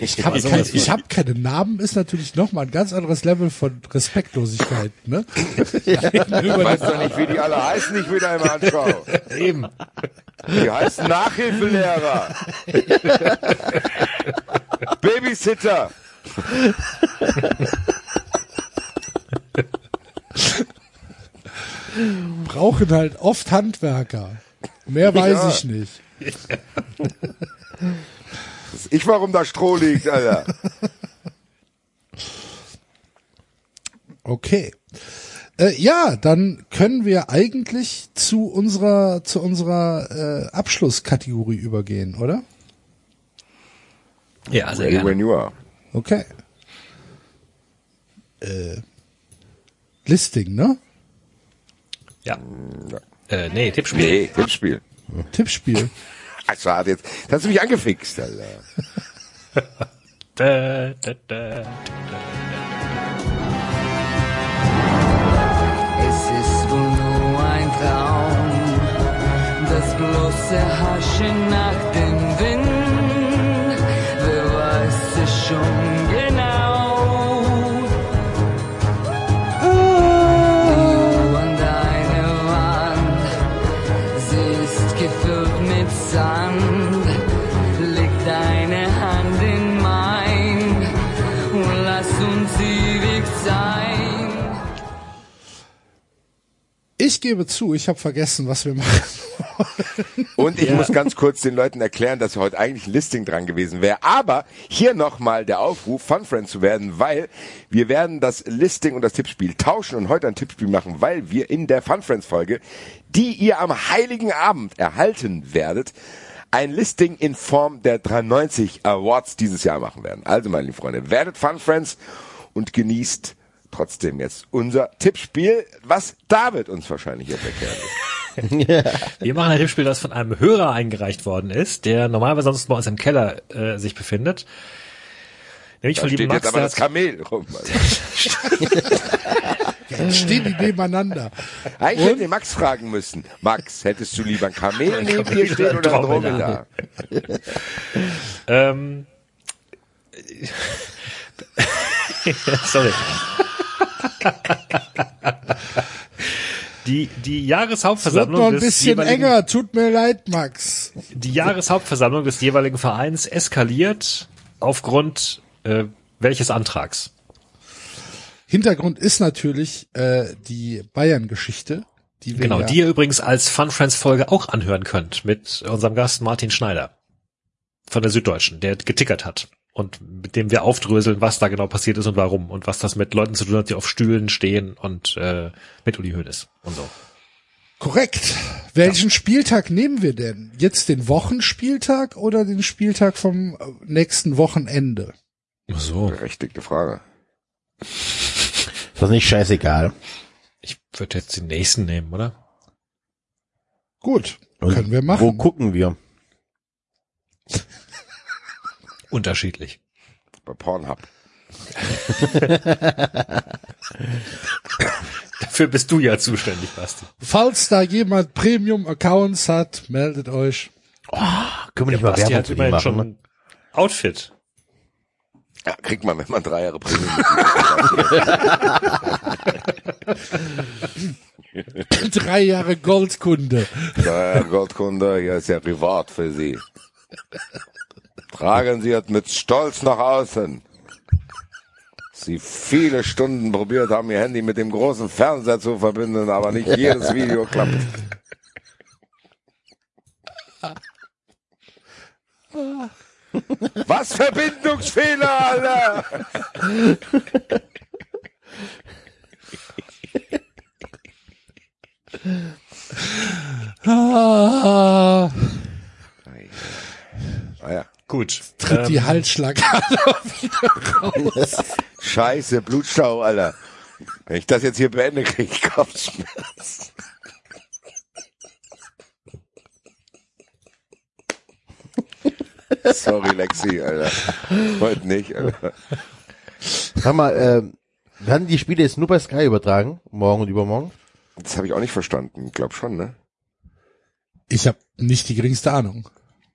Ich habe kein, ich hab keine Namen, ist natürlich nochmal ein ganz anderes Level von Respektlosigkeit, ne? Gegenüber weiß den- doch nicht, wie die alle heißen, ich will da immer anschauen. Eben. Die heißen Nachhilfelehrer. Babysitter. brauchen halt oft Handwerker. Mehr weiß Ja. ich nicht. Ich warum da Stroh liegt, Alter. Okay. Äh, ja, dann können wir eigentlich zu unserer zu unserer äh, Abschlusskategorie übergehen, oder? Ja, sehr Ready when gerne. you are. Okay. Äh, Listing, ne? Ja. Äh, nee, Tippspiel. Nee, Tippspiel. Tippspiel. Also hat jetzt, das hast du mich angefixt, Alter. Da, da, da. Es ist wohl nur ein Traum, das bloße Haschen nach dem Wind. Wer weiß es schon Ich gebe zu, ich habe vergessen, was wir machen Und ich muss ganz kurz den Leuten erklären, dass heute eigentlich ein Listing dran gewesen wäre. Aber hier nochmal der Aufruf, Fun Friend zu werden, weil wir werden das Listing und das Tippspiel tauschen und heute ein Tippspiel machen, weil wir in der Fun Friends Folge, die ihr am Heiligen Abend erhalten werdet, ein Listing in Form der 390 Awards dieses Jahr machen werden. Also, meine lieben Freunde, werdet Fun Friends und genießt trotzdem jetzt unser Tippspiel, was David uns wahrscheinlich jetzt erklären wird. Wir machen ein Tippspiel, das von einem Hörer eingereicht worden ist, der normalerweise sonst bei uns im Keller äh, sich befindet. Nämlich Da von steht Max. jetzt aber das Kamel rum. Jetzt stehen die nebeneinander. Eigentlich hätten wir Max fragen müssen. Max, hättest du lieber ein Kamel neben dir stehen oder ein. Dromedar? Ähm, sorry. Die, die Wird Jahreshauptversammlung noch ein des bisschen jeweiligen- enger. Tut mir leid, Max. die Jahreshauptversammlung des jeweiligen Vereins eskaliert aufgrund äh, welches Antrags? Hintergrund ist natürlich äh, die Bayern-Geschichte, die wir Genau, ja, die ihr übrigens als Fun Friends Folge auch anhören könnt mit unserem Gast Martin Schneider von der Süddeutschen, der getickert hat und mit dem wir aufdröseln, was da genau passiert ist und warum und was das mit Leuten zu tun hat, die auf Stühlen stehen und äh, mit Uli Hoeneß und so. Korrekt. Welchen Spieltag nehmen wir denn? Jetzt den Wochenspieltag oder den Spieltag vom äh, nächsten Wochenende? So. Berechtigte Frage. Ist das nicht scheißegal? Ich würde jetzt den nächsten nehmen, oder? Gut, Und können wir machen. Wo gucken wir? Unterschiedlich. Bei Pornhub. Dafür bist du ja zuständig, Basti. Falls da jemand Premium-Accounts hat, meldet euch. Können wir nicht mal Basti Werbung hat für immerhin machen? schon ne? ein Outfit. Ja, kriegt man, wenn man drei Jahre Premium Drei Jahre Goldkunde. Herr Goldkunde, hier ist der Reward für Sie. Tragen Sie es mit Stolz nach außen. Sie viele Stunden probiert haben, Ihr Handy mit dem großen Fernseher zu verbinden, aber nicht jedes Video klappt. Was Verbindungsfehler, Alter! Ah, Ah Gut. tritt die Ähm, Halsschlagader wieder raus. Scheiße, Blutstau, Alter. Wenn ich das jetzt hier beende, krieg ich Kopfschmerzen. Sorry, Lexi, Alter. Heute nicht, Alter. Sag mal, äh, werden die Spiele jetzt nur bei Sky übertragen? Morgen und übermorgen? Das habe ich auch nicht verstanden. Ich glaube schon, ne? Ich habe nicht die geringste Ahnung.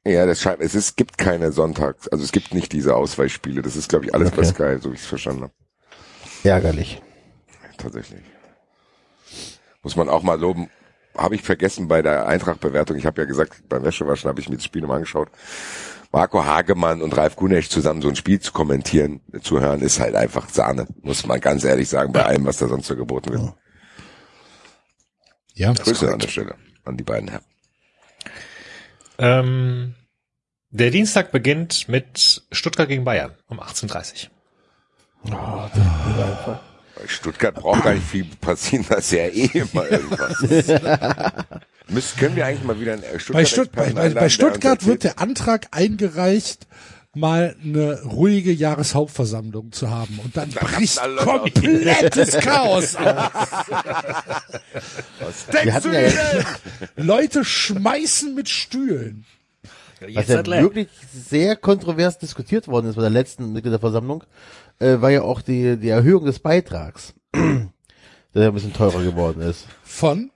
Ja, das scheint, es ist, gibt keine Sonntags, also es gibt nicht diese Ausweichspiele. Das ist, glaube ich, alles bei Okay. Sky, so wie ich es verstanden habe. Ärgerlich. Tatsächlich. Muss man auch mal loben. Habe ich vergessen bei der Eintracht-Bewertung. Ich habe ja gesagt, beim Wäschewaschen habe ich mir das Spiel nochmal angeschaut. Marco Hagemann und Ralf Gunesch zusammen so ein Spiel zu kommentieren, zu hören, ist halt einfach Sahne. Muss man ganz ehrlich sagen, bei allem, was da sonst so geboten wird. Ja, Grüße an der Stelle an die beiden Herren. Ähm, der Dienstag beginnt mit Stuttgart gegen Bayern um 18.30 Bei Stuttgart braucht gar nicht viel passieren, das ist ja eh immer irgendwas. Müsst, können wir eigentlich mal wieder einen äh, bei, Stutt bei, bei der Stuttgart wird der Antrag eingereicht, mal eine ruhige Jahreshauptversammlung zu haben. Und dann bricht komplettes Chaos aus. Denkst du ja? Leute schmeißen mit Stühlen. Was ja wirklich sehr kontrovers diskutiert worden ist bei der letzten Mitgliederversammlung, äh, war ja auch die, die Erhöhung des Beitrags, der ja ein bisschen teurer geworden ist. Von?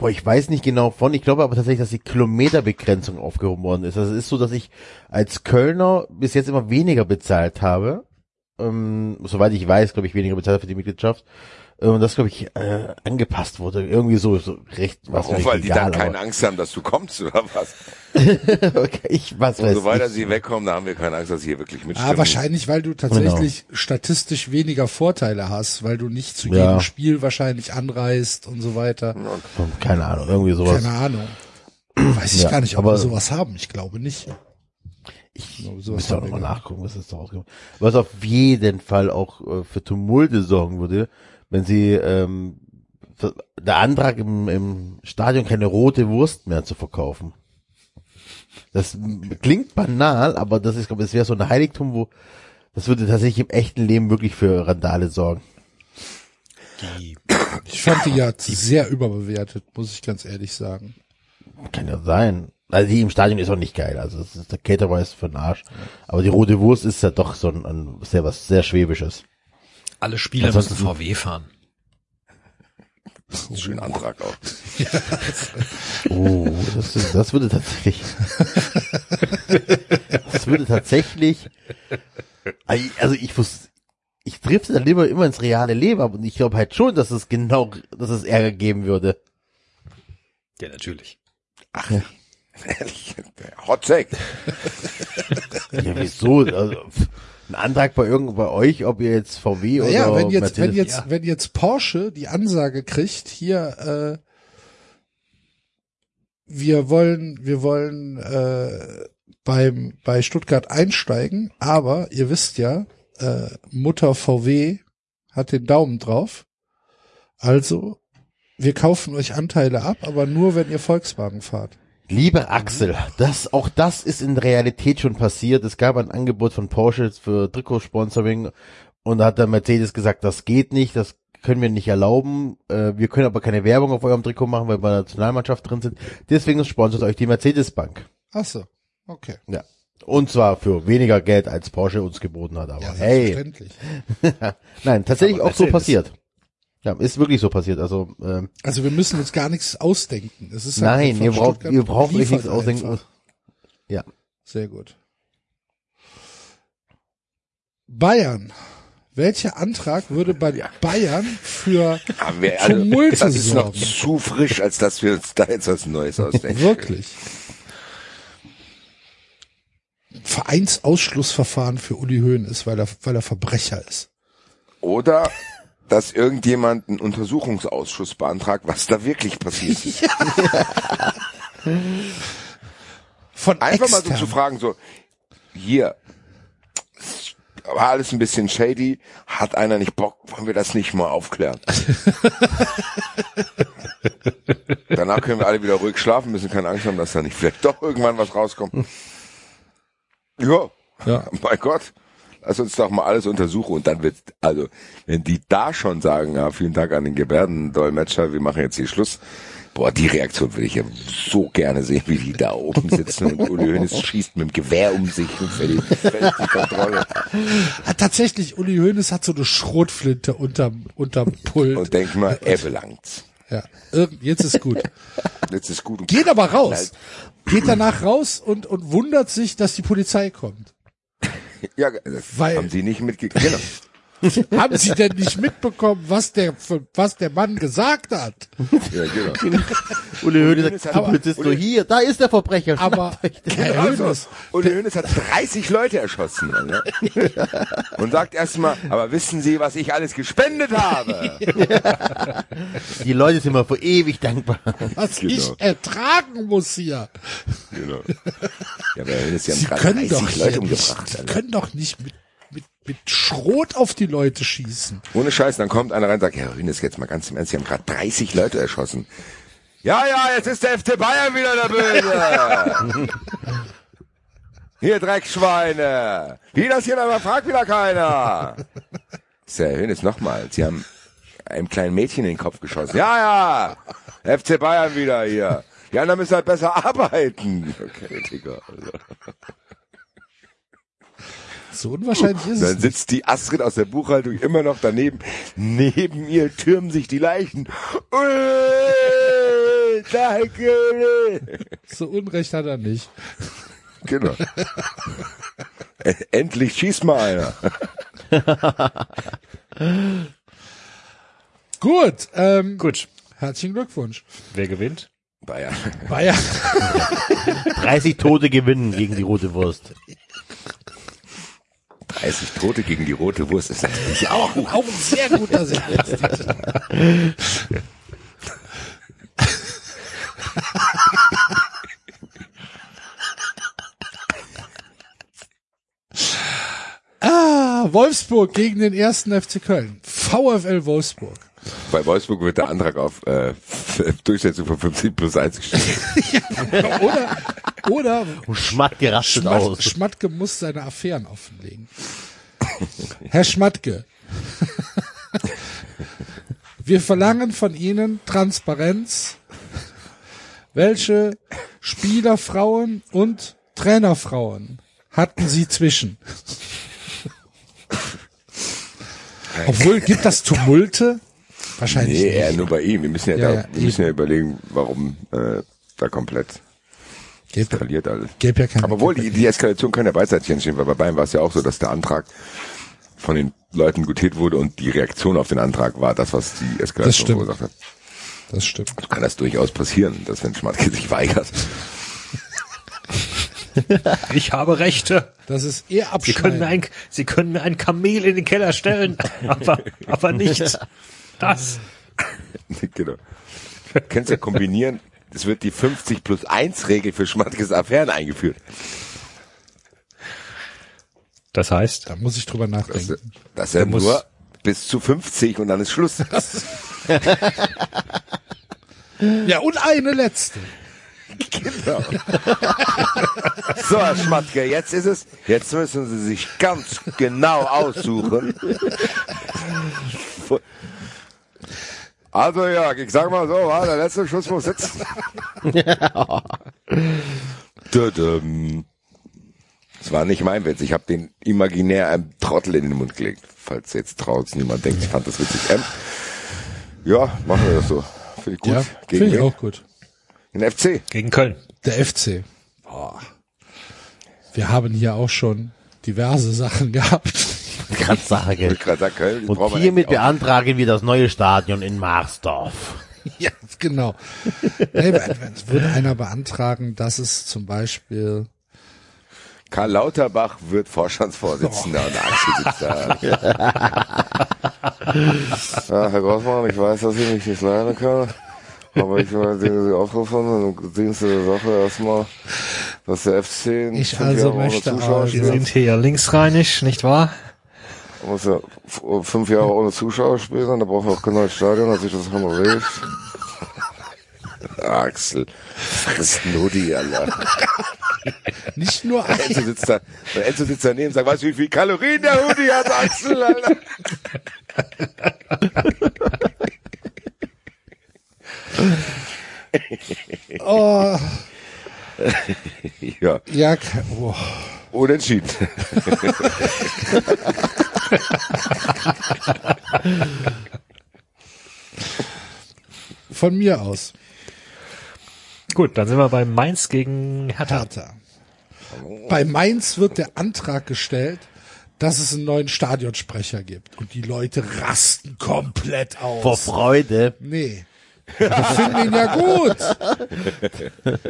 Boah, ich weiß nicht genau von, ich glaube aber tatsächlich, dass die Kilometerbegrenzung aufgehoben worden ist. Also es ist so, dass ich als Kölner bis jetzt immer weniger bezahlt habe. Ähm, soweit ich weiß, glaube ich, weniger bezahlt für die Mitgliedschaft. Äh, und das, glaube ich, äh, angepasst wurde. Irgendwie so, so recht. was Warum? Weil die egal, dann keine Angst haben, dass du kommst oder was? okay, ich was weiß Umso weiter ich. sie wegkommen, da haben wir keine Angst, dass sie hier wirklich mitstimmen. Ah, wahrscheinlich, weil du tatsächlich statistisch weniger Vorteile hast, weil du nicht zu Ja. jedem Spiel wahrscheinlich anreist und so weiter. Keine Ahnung, irgendwie sowas. Keine Ahnung. Weiß ich Ja, gar nicht, ob aber- wir sowas haben. Ich glaube nicht. Ich sowas müsste auch nochmal nachgucken, was ist da rausgekommen. Was auf jeden Fall auch äh, für Tumulte sorgen würde, wenn sie ähm, der Antrag im, im Stadion keine rote Wurst mehr zu verkaufen. Das klingt banal, aber das ist, glaube ich, das wäre so ein Heiligtum, wo das würde tatsächlich im echten Leben wirklich für Randale sorgen. Ich fand die ja sehr überbewertet, muss ich ganz ehrlich sagen. Kann ja sein. Also die im Stadion ist auch nicht geil. Also das ist, der Caterer ist für den Arsch. Aber die rote Wurst ist ja doch so ein, ein sehr was sehr Schwäbisches. Alle Spieler müssen VW fahren. Das ist ein schöner Antrag auch. Oh, das, ist- das würde tatsächlich. das würde tatsächlich. Also ich wusste, ich drifte dann lieber immer ins reale Leben, aber ich glaube halt schon, dass es genau, dass es Ärger geben würde. Ja, natürlich. Ehrlich, Hot Take. Ja, wieso? Also, ein Antrag bei irgend bei euch, ob ihr jetzt VW oder Ja, wenn jetzt, wenn Mercedes- jetzt, ja. wenn jetzt Porsche die Ansage kriegt, hier, äh, wir wollen, wir wollen äh, beim bei Stuttgart einsteigen, aber ihr wisst ja, äh, Mutter VW hat den Daumen drauf. Also, wir kaufen euch Anteile ab, aber nur wenn ihr Volkswagen fahrt. Lieber Axel, das, auch das ist in der Realität schon passiert. Es gab ein Angebot von Porsche für Trikotsponsoring und da hat der Mercedes gesagt, das geht nicht, das können wir nicht erlauben. Äh, wir können aber keine Werbung auf eurem Trikot machen, weil wir bei der Nationalmannschaft drin sind. Deswegen sponsert euch die Mercedes Bank. Ach so, okay. Ja. Und zwar für weniger Geld, als Porsche uns geboten hat. Aber Ja, hey, nein, tatsächlich Aber auch so passiert. Ja, ist wirklich so passiert. Also ähm, Also wir müssen uns gar nichts ausdenken. Es ist halt nein, ihr braucht, ihr braucht euch nichts ausdenken. einfach. Ja. Sehr gut. Bayern. Welcher Antrag würde bei Bayern für Aber wir, also, Tumulte das ist noch zu frisch, als dass wir uns da jetzt was Neues ausdenken. wirklich Vereinsausschlussverfahren für Uli Hoeneß, weil er, weil er Verbrecher ist? Oder dass irgendjemand einen Untersuchungsausschuss beantragt, was da wirklich passiert ist. Von Einfach mal so extern. zu fragen, so, hier, war alles ein bisschen shady, hat einer nicht Bock, wollen wir das nicht mal aufklären? Danach können wir alle wieder ruhig schlafen, müssen keine Angst haben, dass da nicht vielleicht doch irgendwann was rauskommt. Ja, Ja. mein Gott, lass uns doch mal alles untersuchen und dann wird, also, wenn die da schon sagen, ja, vielen Dank an den Gebärdendolmetscher, wir machen jetzt hier Schluss. Boah, die Reaktion würde ich ja so gerne sehen, wie die da oben sitzen und Uli Hoeneß schießt mit dem Gewehr um sich und verliert die Kontrolle tatsächlich, Uli Hoeneß hat so eine Schrotflinte unterm, unterm Pult. und denkt mal, er belangt's. ja, jetzt ist gut. Jetzt ist gut. Geht aber raus. Geht danach raus und, und wundert sich, dass die Polizei kommt. Ja, das Weil- haben sie nicht mitgekriegt. Genau. Haben Sie denn nicht mitbekommen, was der, was der Mann gesagt hat? Ja, genau. Uli Hoeneß sagt Polizist so, Uli- hier, da ist der Verbrecher. Aber Herr Also, Hoeneß, Uli Hoeneß hat 30 Leute erschossen. Ja? Und sagt erstmal, aber wissen Sie, was ich alles gespendet habe? Die Leute sind mir für ewig dankbar. was Genau. ich ertragen muss hier. Genau. Ja, aber Herr Hoeneß, Sie haben Sie können 30 doch Leute nicht, umgebracht. Sie können doch nicht mit, mit, Schrot auf die Leute schießen. Ohne Scheiß, dann kommt einer rein und sagt, Herr Hoeneß, jetzt mal ganz im Ernst, Sie haben gerade 30 Leute erschossen. Ja, ja, jetzt ist der FC Bayern wieder der Böse. Hier, Dreckschweine. Wie das hier aber fragt wieder keiner. Herr Hoeneß nochmal. Sie haben einem kleinen Mädchen in den Kopf geschossen. Ja, ja. FC Bayern wieder hier. Die anderen müssen halt besser arbeiten. Okay, Digga. So unwahrscheinlich ist es Dann nicht. sitzt die Astrid aus der Buchhaltung immer noch daneben. Neben ihr türmen sich die Leichen. Danke. So Unrecht hat er nicht. Genau. Endlich schießt mal einer. Gut, ähm, Gut. herzlichen Glückwunsch. Wer gewinnt? Bayern. Bayern. 30 Tote gewinnen gegen die rote Wurst. 30 Tote gegen die rote Wurst ist natürlich auch. Auch ein sehr guter Sendungstitel. ah, Wolfsburg gegen den ersten FC Köln. VfL Wolfsburg. Bei Wolfsburg wird der Antrag auf äh, Durchsetzung von 50 plus 1 gestellt. Oder, oder Und Schmatke rastet Schmat aus. Schmatke muss seine Affären offenlegen. Herr Schmatke, wir verlangen von Ihnen Transparenz. Welche Spielerfrauen und Trainerfrauen hatten Sie zwischen? Obwohl, gibt das Tumulte? Wahrscheinlich Nee, eher nicht. nur bei ihm. Wir müssen ja, Ja, da, wir müssen ja überlegen, warum äh, da komplett Gibt, eskaliert alles. gibt ja keine. Aber wohl, die, die Eskalation kann ja beidseitig entstehen, weil bei Bayern war es ja auch so, dass der Antrag von den Leuten gutiert wurde und die Reaktion auf den Antrag war das, was die Das Eskalation stimmt. verursacht hat. Das stimmt. So kann das durchaus passieren, dass wenn Schmatke sich weigert. Ich habe Rechte. Das ist eher Sie können mir abschneiden. ein, Sie können mir ein Kamel in den Keller stellen, aber, aber nicht das. genau. Kannst ja kombinieren. Es wird die 50 plus 1 Regel für Schmatkes Affären eingeführt. Das heißt, Da muss ich drüber Das, nachdenken. das ja muss- nur bis zu 50 und dann ist Schluss. Ja, und eine letzte. Genau. so, Herr Schmatke, jetzt ist es, jetzt müssen Sie sich ganz genau aussuchen. Also Jörg, ich sag mal so, war der letzte Schuss muss sitzen. Tudum. Das war nicht mein Witz. Ich habe den imaginär einem Trottel in den Mund gelegt. Falls jetzt draußen niemand denkt, ich fand das witzig. Ähm, ja, machen wir das so. Finde ich gut. Ja, Gegen finde ich auch gut. Den FC. gegen Köln. Der FC. Boah. Wir haben hier auch schon diverse Sachen gehabt. Ganz sage. Ich gerade sagen, Köln, Und hiermit auch. beantragen wir das neue Stadion in Marsdorf. ja, genau. Nee, es würde einer beantragen, dass es zum Beispiel Karl Lauterbach wird Vorstandsvorsitzender und Axel sitzt da. ja, Herr Grossmann, ich weiß, dass ich mich nicht leiden kann, aber ich will Sie aufrufen im Dienste der Sache erstmal, dass der FC Ich also möchte also- Wir sind hier ja linksrheinig, nicht wahr? Muss ja fünf Jahre ohne Zuschauer spielen, da braucht er auch kein neues Stadion, hat sich das renoviert. Axel, friss Nudi, Alter. nicht nur ein, Enzo sitzt da, der Enzo sitzt daneben und sagt, weißt du, wie viel Kalorien der Hoodie hat, Axel, Alter? oh, Ja, ja, oh. unentschieden. von mir aus. Gut, dann sind wir bei Mainz gegen Hertha. Hertha. Bei Mainz wird der Antrag gestellt, dass es einen neuen Stadionsprecher gibt. Und die Leute rasten komplett aus. Vor Freude. Nee. Die finden ihn ja gut.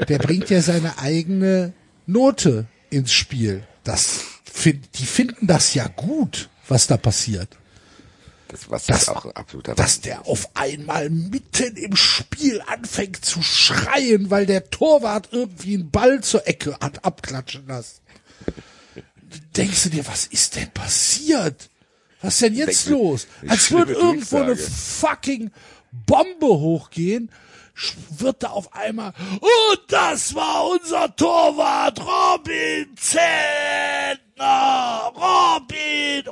Der bringt ja seine eigene Note ins Spiel. Das find, die finden das ja gut, was da passiert. Das, was Das- ist auch ein absoluter Dass der auf einmal mitten im Spiel anfängt zu schreien, weil der Torwart irgendwie einen Ball zur Ecke hat abklatschen lassen. Denkst du dir, was ist denn passiert? Was ist denn jetzt Denk los? Als würde irgendwo eine fucking Bombe hochgehen, wird da auf einmal, und das war unser Torwart, Robin Robin,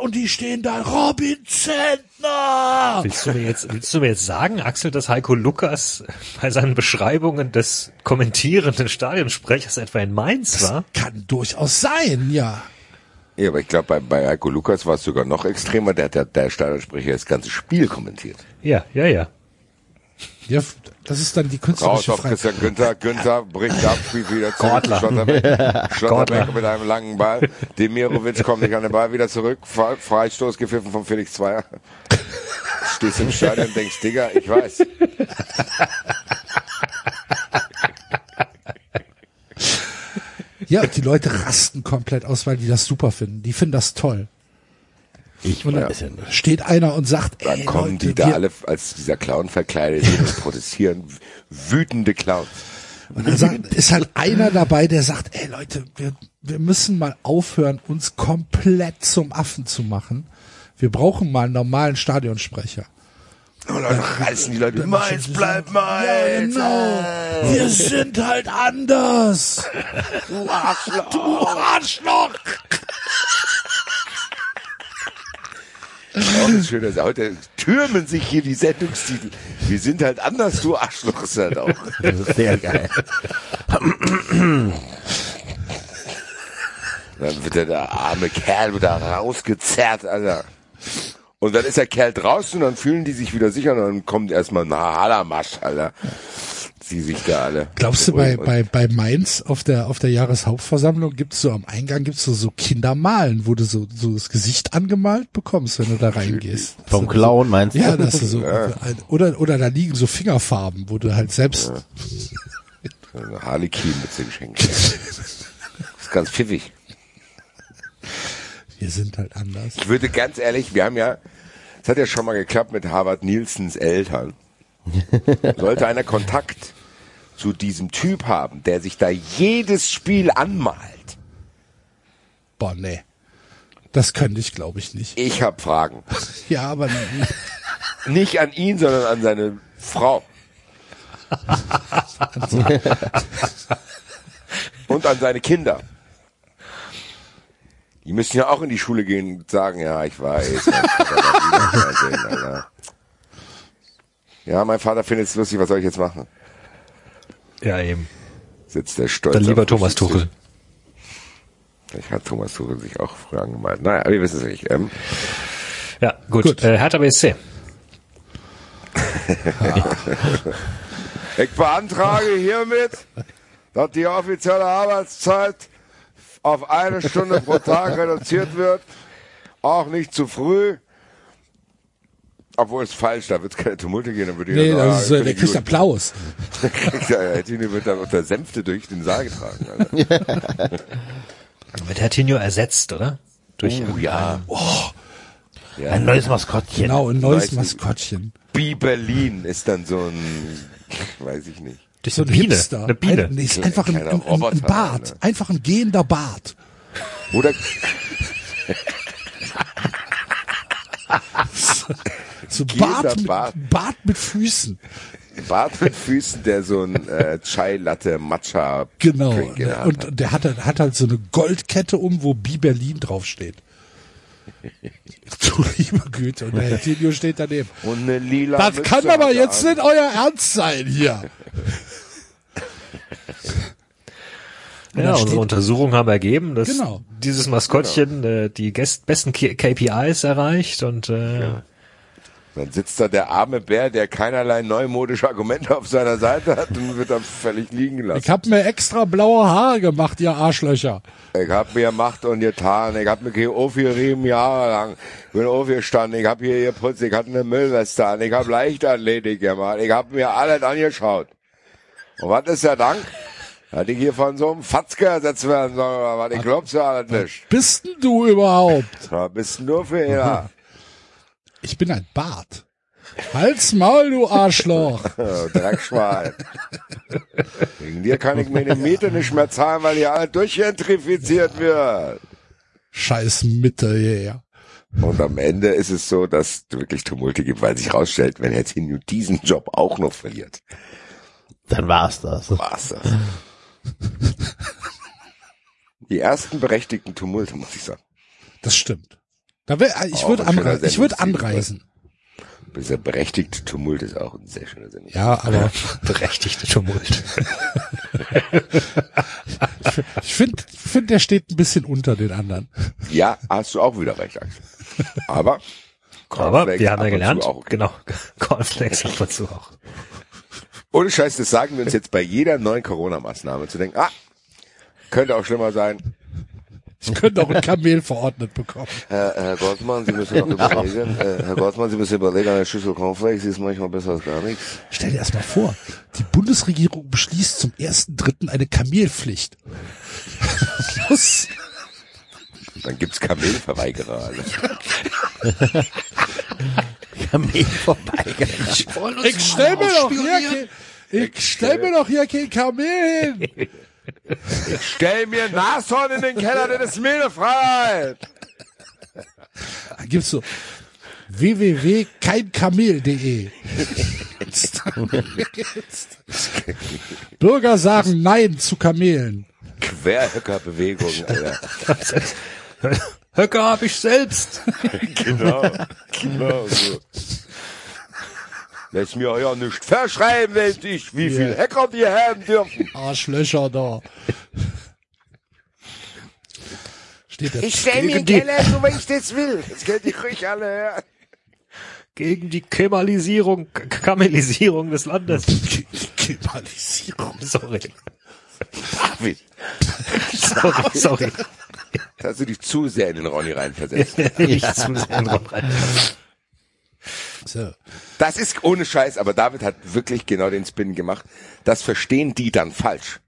und die stehen da, Robin Zentner. Willst du mir jetzt, willst du mir jetzt sagen, Axel, dass Heiko Lukas bei seinen Beschreibungen des kommentierenden Stadionsprechers etwa in Mainz war? Kann durchaus sein, ja. Ja, aber ich glaube, bei, bei Heiko Lukas war es sogar noch extremer. Der hat der, der Stadionsprecher das ganze Spiel kommentiert. Ja, ja, ja. Ja, das ist dann die Raus künstlerische auf Freiheit. Christian Günther. Günther bricht ab, spielt wieder zurück. Schlotterbeck, Schlotterbeck mit einem langen Ball. Demirovic kommt nicht an den Ball wieder zurück. Fre- Freistoß gepfiffen von Felix Zweier. stehst im Stadion und denkst, Digga, ich weiß. Ja, und die Leute rasten komplett aus, weil die das super finden. Die finden das toll. Ich Und dann ja steht einer und sagt, Dann ey, kommen Leute, die da alle als dieser Clown verkleidet und protestieren. Wütende Clowns. Und dann sagt, ist halt einer dabei, der sagt, ey Leute, wir, wir müssen mal aufhören, uns komplett zum Affen zu machen. Wir brauchen mal einen normalen Stadionsprecher. Und dann reißen die Leute, meins bleibt meins. Ja, genau. Wir sind halt anders. Du Arschloch. Du Arschloch. Auch ein schöner Sa- Heute türmen sich hier die Sendungstitel. Wir sind halt anders, du Arschloch ist halt auch. Das ist sehr geil. Dann wird der, der arme Kerl wieder rausgezerrt, Alter. Und dann ist der Kerl draußen und dann fühlen die sich wieder sicher und dann kommt erstmal ein Halamasch, Alter. Sie sich da alle. Glaubst du, bei, bei, bei Mainz auf der, auf der Jahreshauptversammlung gibt's so am Eingang gibt's so, so Kindermalen, wo du so, so das Gesicht angemalt bekommst, wenn du da reingehst. Vom Clown meinst du? Ja, das ist so, oder, oder da liegen so Fingerfarben, wo du halt selbst, Eine Harlequin-Mütze geschenkt. Das ist ganz pfiffig. wir sind halt anders. Ich würde ganz ehrlich, wir haben ja, es hat ja schon mal geklappt mit Harvard Nielsens Eltern. Sollte einer Kontakt zu diesem Typ haben, der sich da jedes Spiel anmalt. Boah, nee. Das könnte ich, glaube ich, nicht. Ich habe Fragen. Ja, aber Nicht an ihn, sondern an seine Frau. Und an seine Kinder. Die müssen ja auch in die Schule gehen und sagen, ja, ich weiß. mein. Ja, mein Vater findet es lustig, was soll ich jetzt machen? Ja, eben. Sitzt der stolz. Dann lieber Thomas. Tuchel. Ich hat Thomas Tuchel sich auch früher angemalt. Naja, wir wissen es nicht. Ähm, Ja, gut. Gut. Äh, Hertha BSC. Ich beantrage hiermit, dass die offizielle Arbeitszeit auf eine Stunde pro Tag reduziert wird. Auch nicht zu früh. Obwohl es falsch, da wird es keine Tumulte gehen, dann würde nee, sagen, das ist, ah, äh, ich der kriegt. Applaus. ja, Tino wird dann unter Sänfte durch den Saal getragen. Wird Hertinho ersetzt, oder? Durch Oh, ja. ja. Ein neues Maskottchen. Genau, ein neues Maskottchen. Bi Berlin ist dann so ein, weiß ich nicht. durch So ein eine Biene. Hipster. Eine Biene. Ein, ist einfach ein, ein, ein, ein Bart. ne? Einfach ein gehender Bart. Oder So Bart mit, Bart. Bart mit Füßen. Bart mit Füßen, der so ein äh, Chai Latte Matcha Genau. Hand Und hat. der hat, halt- hat halt so eine Goldkette um, wo Bi Berlin draufsteht. Du liebe Güte. Und der Hertinho steht daneben. Und eine lila Das Mütze kann aber er jetzt an. nicht euer Ernst sein hier. Und Ja, unsere steht- Untersuchungen haben ergeben, dass Genau. dieses Maskottchen äh, die gest besten K KPIs erreicht und äh, Dann sitzt da der arme Bär, der keinerlei neumodische Argumente auf seiner Seite hat und wird dann völlig liegen Ich gelassen. hab mir extra blaue Haare gemacht, ihr Arschlöcher. Ich hab mir Macht und getan, ich hab hier aufgerieben jahrelang, bin aufgestanden, ich hab hier geputzt, ich hatte eine Müllweste an, ich hab Leichtathletik gemacht, ich hab mir alles angeschaut. Und was ist der Dank? Hatte ich hier von so einem Fatzke ersetzt werden sollen, oder was? Ich glaub's ja alles nicht. Bist denn du überhaupt? Da bist du nur für ja. Ich bin ein Bart. Halt's Maul, du Arschloch. Dreckschwein. Wegen dir kann ich mir eine Miete nicht mehr zahlen, weil hier alles durchgentrifiziert wird. Scheiß Mitte, yeah. Und am Ende ist es so, dass es wirklich Tumulte gibt, weil sich rausstellt, wenn Herr Tinio diesen Job auch noch verliert, Dann war's das. war's das. Die ersten berechtigten Tumulte, muss ich sagen. Das stimmt. Da wär, ich Auch würde anreisen. Ich würde anreisen. Dieser berechtigte Tumult ist auch ein sehr schöner Sendung. Ja, aber berechtigte Tumult. ich finde, ich find, der steht ein bisschen unter den anderen. Ja, hast du auch wieder recht, Axel. Aber, Aber wir haben ab ja gelernt, Auch okay. genau, Cornflakes ab und zu auch. Ohne Scheiß, das sagen wir uns jetzt bei jeder neuen Corona-Maßnahme zu denken, ah, könnte auch schlimmer sein. Sie können doch ein Kamel verordnet bekommen. Herr, Herr Gottmann, Sie müssen noch überlegen, äh, Herr Gottmann, Sie müssen überlegen, eine Schüssel Cornflakes ist manchmal besser als gar nichts. Stell dir erst mal vor, die Bundesregierung beschließt zum ersten Dritten eine Kamelpflicht. Dann gibt's Kamelverweigerer. Alter. Kamel vorbei. ich stell mir doch hier, kein- ich stell mir doch hier kein Kamel hin. Stell mir ein Nashorn in den Keller, das ist mir Freiheit. Da gibt's so www.keinkamel.de. Bürger sagen Nein zu Kamelen. Querhöckerbewegung, Alter. Höcker hab ich selbst. Genau, genau so. Lass mir ja nicht verschreiben, wenn ich, wie viel Hacker wir haben dürfen. Arschlöcher da. Steht Ich stell mir Keller, so wie ich das will. Das könnt ihr ruhig alle hören. Gegen die Kemalisierung, Kamelisierung des Landes. Kemalisierung. Sorry. David, Sorry, sorry. da hast du dich zu sehr in den Ronny reinversetzt. Nicht zu sehr in den Raum rein. So. Das ist ohne Scheiß, aber David hat wirklich genau den Spin gemacht. Das verstehen die dann falsch.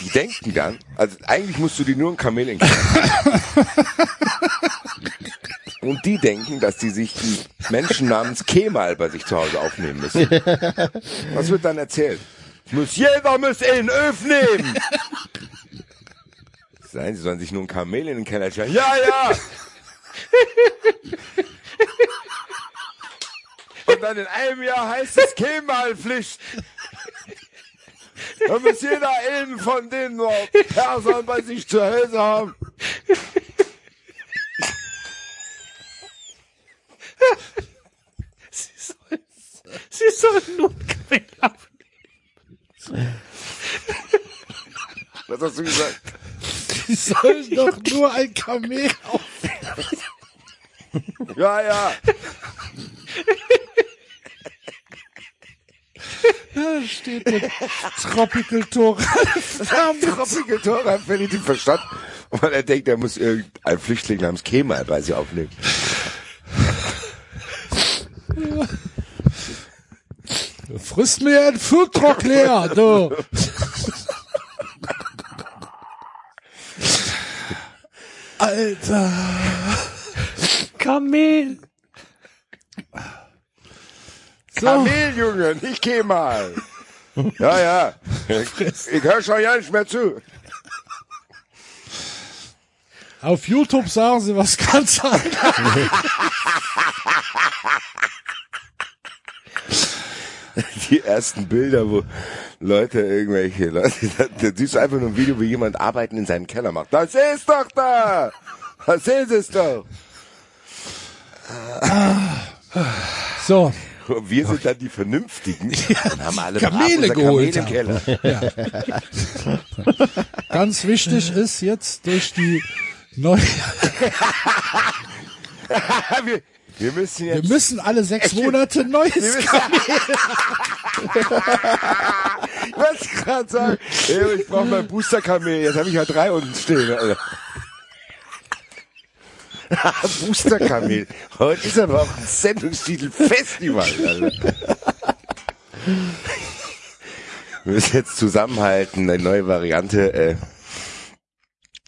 Die denken dann, also eigentlich musst du dir nur ein Kamel in Und die denken, dass die sich die Menschen namens Kemal bei sich zu Hause aufnehmen müssen. Was wird dann erzählt? Muss jeder muss einen Öf Nein, sie sollen sich nur ein Kamel in den Keller stellen. Ja, ja. Und dann in einem Jahr heißt es Kemalpflicht. Da muss jeder einen von den Persern bei sich zu Hause haben. Sie sollen nur ein Kamel haben. Was hast du gesagt? Die sollen doch nur ein Kamel auf. Ja, ja. Da steht der Tropical Tora. Tropical Tor hat völlig den Verstand, weil er denkt, er muss irgendein Flüchtling namens Kemal bei sich aufnehmen. Frisst mir ein Foodtruck leer, du. Alter. Kamel. So. Kamel, Junge, nicht Kemal. Ja, ja. Ich, ich höre schon ja nicht mehr zu. Auf YouTube sagen sie was ganz anderes. Die ersten Bilder, wo Leute, irgendwelche Leute, da, da siehst du einfach nur ein Video, wie jemand Arbeiten in seinem Keller macht. Das ist doch da! Das ist es doch! So, Und wir sind dann die Vernünftigen und haben alle Kamele geholt Keller. ganz wichtig ist jetzt durch die neue, wir, wir müssen wir jetzt müssen alle sechs Monate neues Wir ich gerade sagen? Ey, ich brauche mein Booster-Kamel. Jetzt habe ich ja drei unten stehen. Alter. Booster-Kamel. Heute ist aber auch ein Sendungstitel Festival. Wir müssen jetzt zusammenhalten, eine neue Variante. Äh,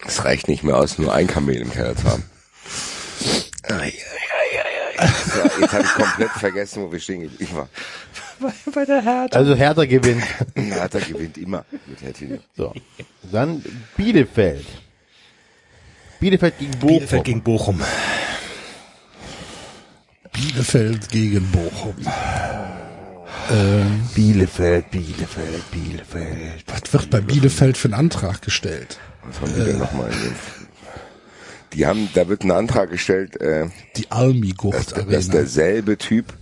es reicht nicht mehr aus, nur ein Kamel im Keller zu haben. Ai, ai. So, jetzt habe ich komplett vergessen, wo wir stehen geblieben waren. Bei der Hertha. Also Hertha gewinnt. Hertha gewinnt immer mit Hertha. So. Dann Bielefeld. Bielefeld gegen Bochum. Bielefeld gegen Bochum. Bielefeld gegen Bochum. Bielefeld, Bielefeld, Bielefeld. Was wird bei Bielefeld für einen Antrag gestellt? Was haben die denn nochmal in dem? Die haben, da wird ein Antrag gestellt, äh, Die Almi-Gucht dass, dass derselbe Typ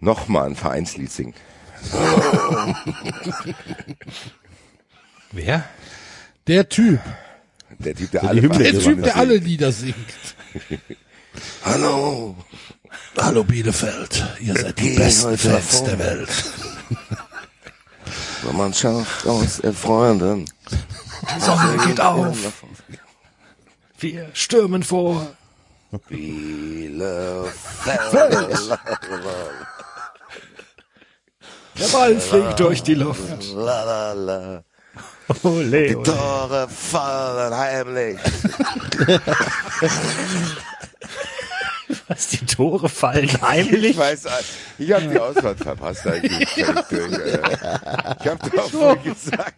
nochmal ein Vereinslied singt. Wer? Der Typ. Der Typ, der die alle Der Typ, der alle Lieder singt. Hallo, Hallo Bielefeld, ihr seid die besten Fans der Welt. Mannschaft aus äh, Freunden. Die Sonne geht auf. Wir stürmen vor. Bielefeld. Der Ball fliegt durch die Luft. La, la, la. Ole, Die ole. Tore fallen heimlich. Was, die Tore fallen heimlich? Ich weiß, ich habe die Ausfahrt verpasst eigentlich. Alter. Ich habe doch wohl gesagt.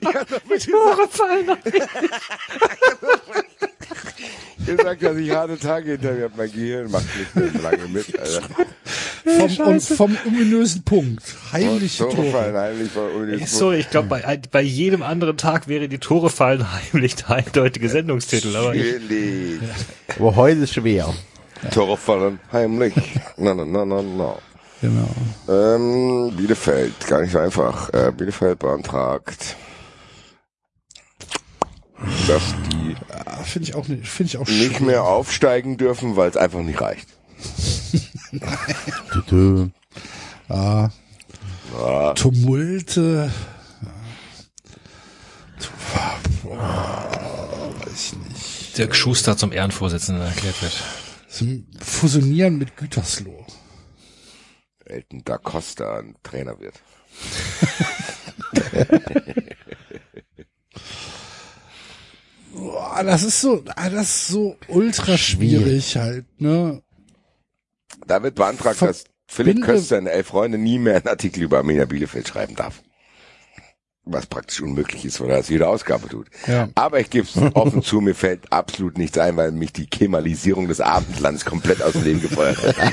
Ich habe doch wohl Tore fallen heimlich. gesagt, dass ich harte Tage hinter mir habe. Mein Gehirn macht nicht mehr so lange mit, Alter. Vom, und vom ominösen Punkt. Heimliche Tore fallen Tore. heimlich von Uli So, ich glaube, bei, bei jedem anderen Tag wäre die Tore fallen heimlich der eindeutige Sendungstitel, aber ich. Aber heute ist schwer. Tore fallen heimlich. Na, na, na, na, na. Genau. Ähm, Bielefeld, gar nicht so einfach. Äh, Bielefeld beantragt, dass die Ah, Finde ich auch nicht, finde ich auch nicht mehr aufsteigen dürfen, weil es einfach nicht reicht. Tü-tü. Ah. Tumulte. Dirk Schuster zum Ehrenvorsitzenden erklärt wird. Zum Fusionieren mit Gütersloh. Elton da Costa ein Trainer wird. Boah, das ist so, ah, das ist so ultra schwierig halt, ne? Da wird beantragt, Ver- dass Philipp Köster in Elf Freunde nie mehr einen Artikel über Arminia Bielefeld schreiben darf. Was praktisch unmöglich ist, weil er das jede Ausgabe tut. Ja. Aber ich gebe es offen zu, mir fällt absolut nichts ein, weil mich die Kemalisierung des Abendlands komplett aus dem Leben gefeuert hat.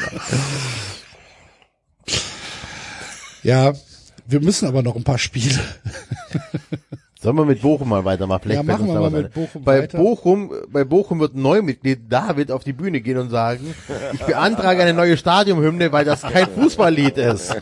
Ja, wir müssen aber noch ein paar Spiele. Sollen wir mit Bochum mal weitermachen? Vielleicht Ja, machen wir mal mit. Bochum bei weiter. Bochum, bei Bochum wird ein Neumitglied David auf die Bühne gehen und sagen, ich beantrage eine neue Stadionhymne, weil das kein Fußballlied ist.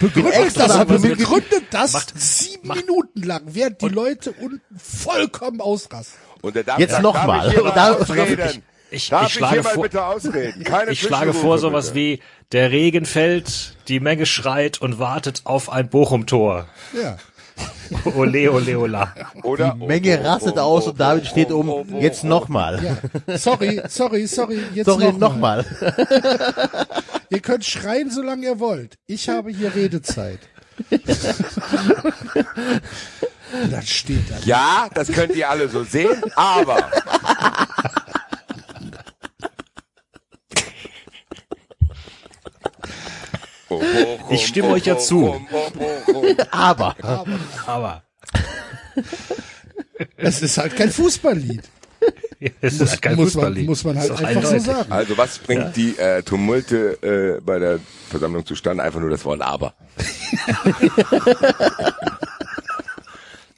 Begründet extra das, mitge- begründet das Macht- sieben Minuten lang, während die Leute unten vollkommen ausrasten. Und der darf, Jetzt darf noch mal. Ich? Ich, Darf ich ich, schlage hier mal vor, bitte ausreden? Keine ich schlage vor sowas bitte. wie, der Regen fällt, die Menge schreit und wartet auf ein Bochum-Tor. Ja. Ole, ole, ola. Oder Die Menge rastet aus und David steht um, jetzt nochmal. Sorry, sorry, sorry, jetzt Sorry, noch mal. nochmal. Ihr könnt schreien, solange ihr wollt. Ich habe hier Redezeit. Und dann steht da. Ja, das könnt ihr alle so sehen, aber Ich stimme euch ja zu. Aber. Aber Es ist halt kein Fußballlied. es ist kein muss, man, Fußballlied. muss man halt einfach so sagen. Also was bringt die äh, Tumulte äh, bei der Versammlung zustande? Einfach nur das Wort aber.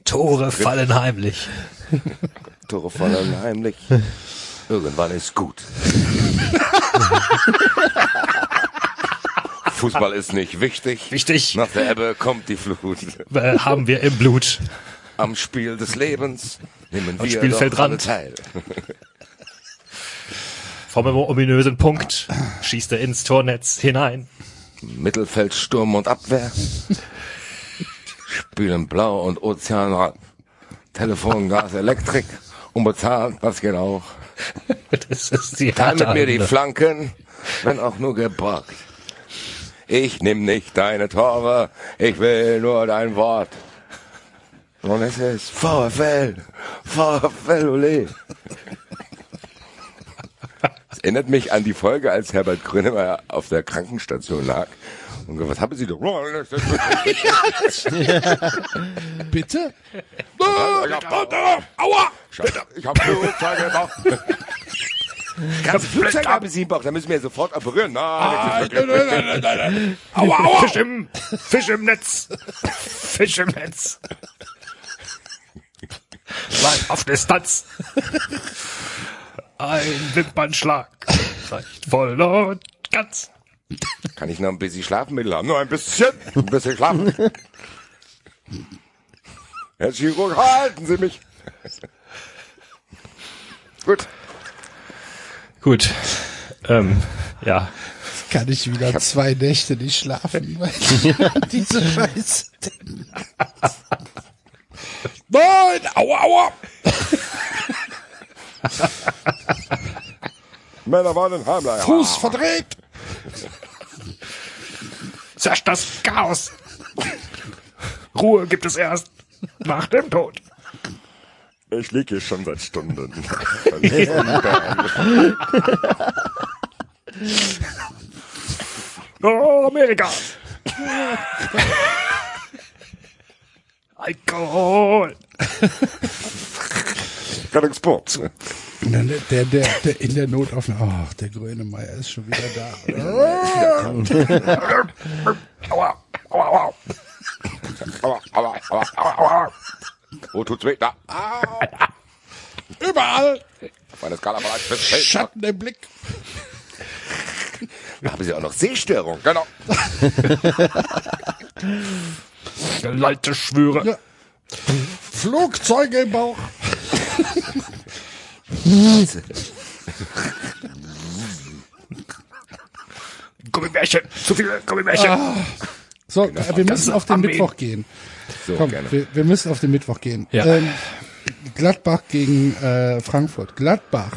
Tore fallen heimlich. Tore fallen heimlich. Irgendwann ist gut. Fußball ist nicht wichtig. Wichtig. Nach der Ebbe kommt die Flut. Äh, haben wir im Blut. Am Spiel des Lebens nehmen wir Spielfeldrand. teil. Vom ominösen Punkt schießt er ins Tornetz hinein. Mittelfeld, Sturm und Abwehr. Spielen Blau und Ozeanrand. Telefon, Gas, Elektrik. Unbezahlt, was geht auch. Das ist die Teil mit mir die. Flanken, wenn auch nur geborgt. Ich nimm nicht deine Tore, ich will nur dein Wort. Und es ist VfL, VfL, ole. Es erinnert mich an die Folge, als Herbert Grönemeyer auf der Krankenstation lag. Und gesagt, was haben Sie da? Bitte? Aua! Ich hab im Bauch. Ganze Flugzeuge haben Sie im Bauch, da müssen wir sofort operieren. Nein, das ist wirklich- Aua, aua. Fisch im, Fisch im Netz. Fisch im Netz. Bleib auf Distanz. Ein Wimpernschlag reicht voll und ganz. Kann ich noch ein bisschen Schlafmittel haben? Nur ein bisschen. Ein bisschen schlafen. Herr Chirurg, halten Sie mich. Gut. Gut. Ähm, ja. kann ich wieder zwei Nächte nicht schlafen, weil ich diese Scheiße. Nein, aua, aua. Männer wollen heimler. Fuß verdreht. Zerst das Chaos. Ruhe gibt es erst nach dem Tod. Ich liege hier schon seit Stunden. Oh, Amerika. Alkohol. Rettungsport. Der, der, der, der in der Notaufnahme. Ach, der Grönemeyer ist schon wieder da. Aua, aua, aua. Aua, aua, aua, aua, aua. Wo tut's weh? Da. Überall Auf einer Skala von 1 bis 10. Schatten im Blick. Da haben sie auch noch Sehstörung. Genau. Geleite Schwüre. Ja. Flugzeuge im Bauch. Gummibärchen. Zu viele Gummibärchen. So, äh, wir müssen auf den Armeen. Mittwoch gehen. So, Komm, gerne. wir, wir müssen auf den Mittwoch gehen. Ja. Ähm, Gladbach gegen äh, Frankfurt. Gladbach.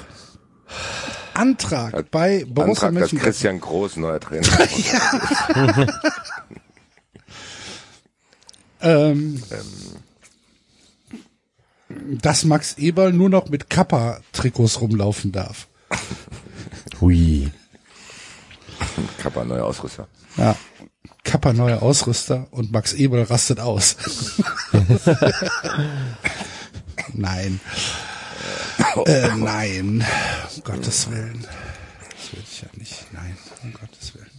Antrag bei Borussia Antrag, Mönchengladbach. Christian Groß neuer Trainer Ähm, dass Max Eberl nur noch mit Kappa-Trikots rumlaufen darf. Hui. Kappa, neuer Ausrüster. Ja. Kappa neuer Ausrüster und Max Eberl rastet aus. nein. Äh, nein. Um Gottes Willen. Das will ich ja nicht. Nein, um Gottes Willen.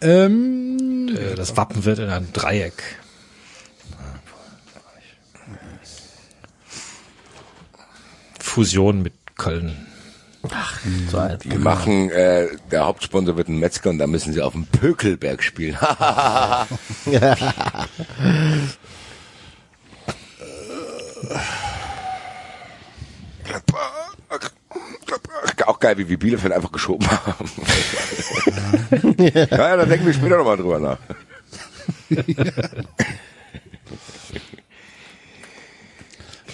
Ähm, Äh, Das Wappen wird in einem Dreieck. Fusion mit Köln. So ein- Die machen, äh, der Hauptsponsor wird ein Metzger und da müssen sie auf dem Pökelberg spielen. Auch geil, wie wir Bielefeld einfach geschoben haben. ja, da denken wir später nochmal drüber nach.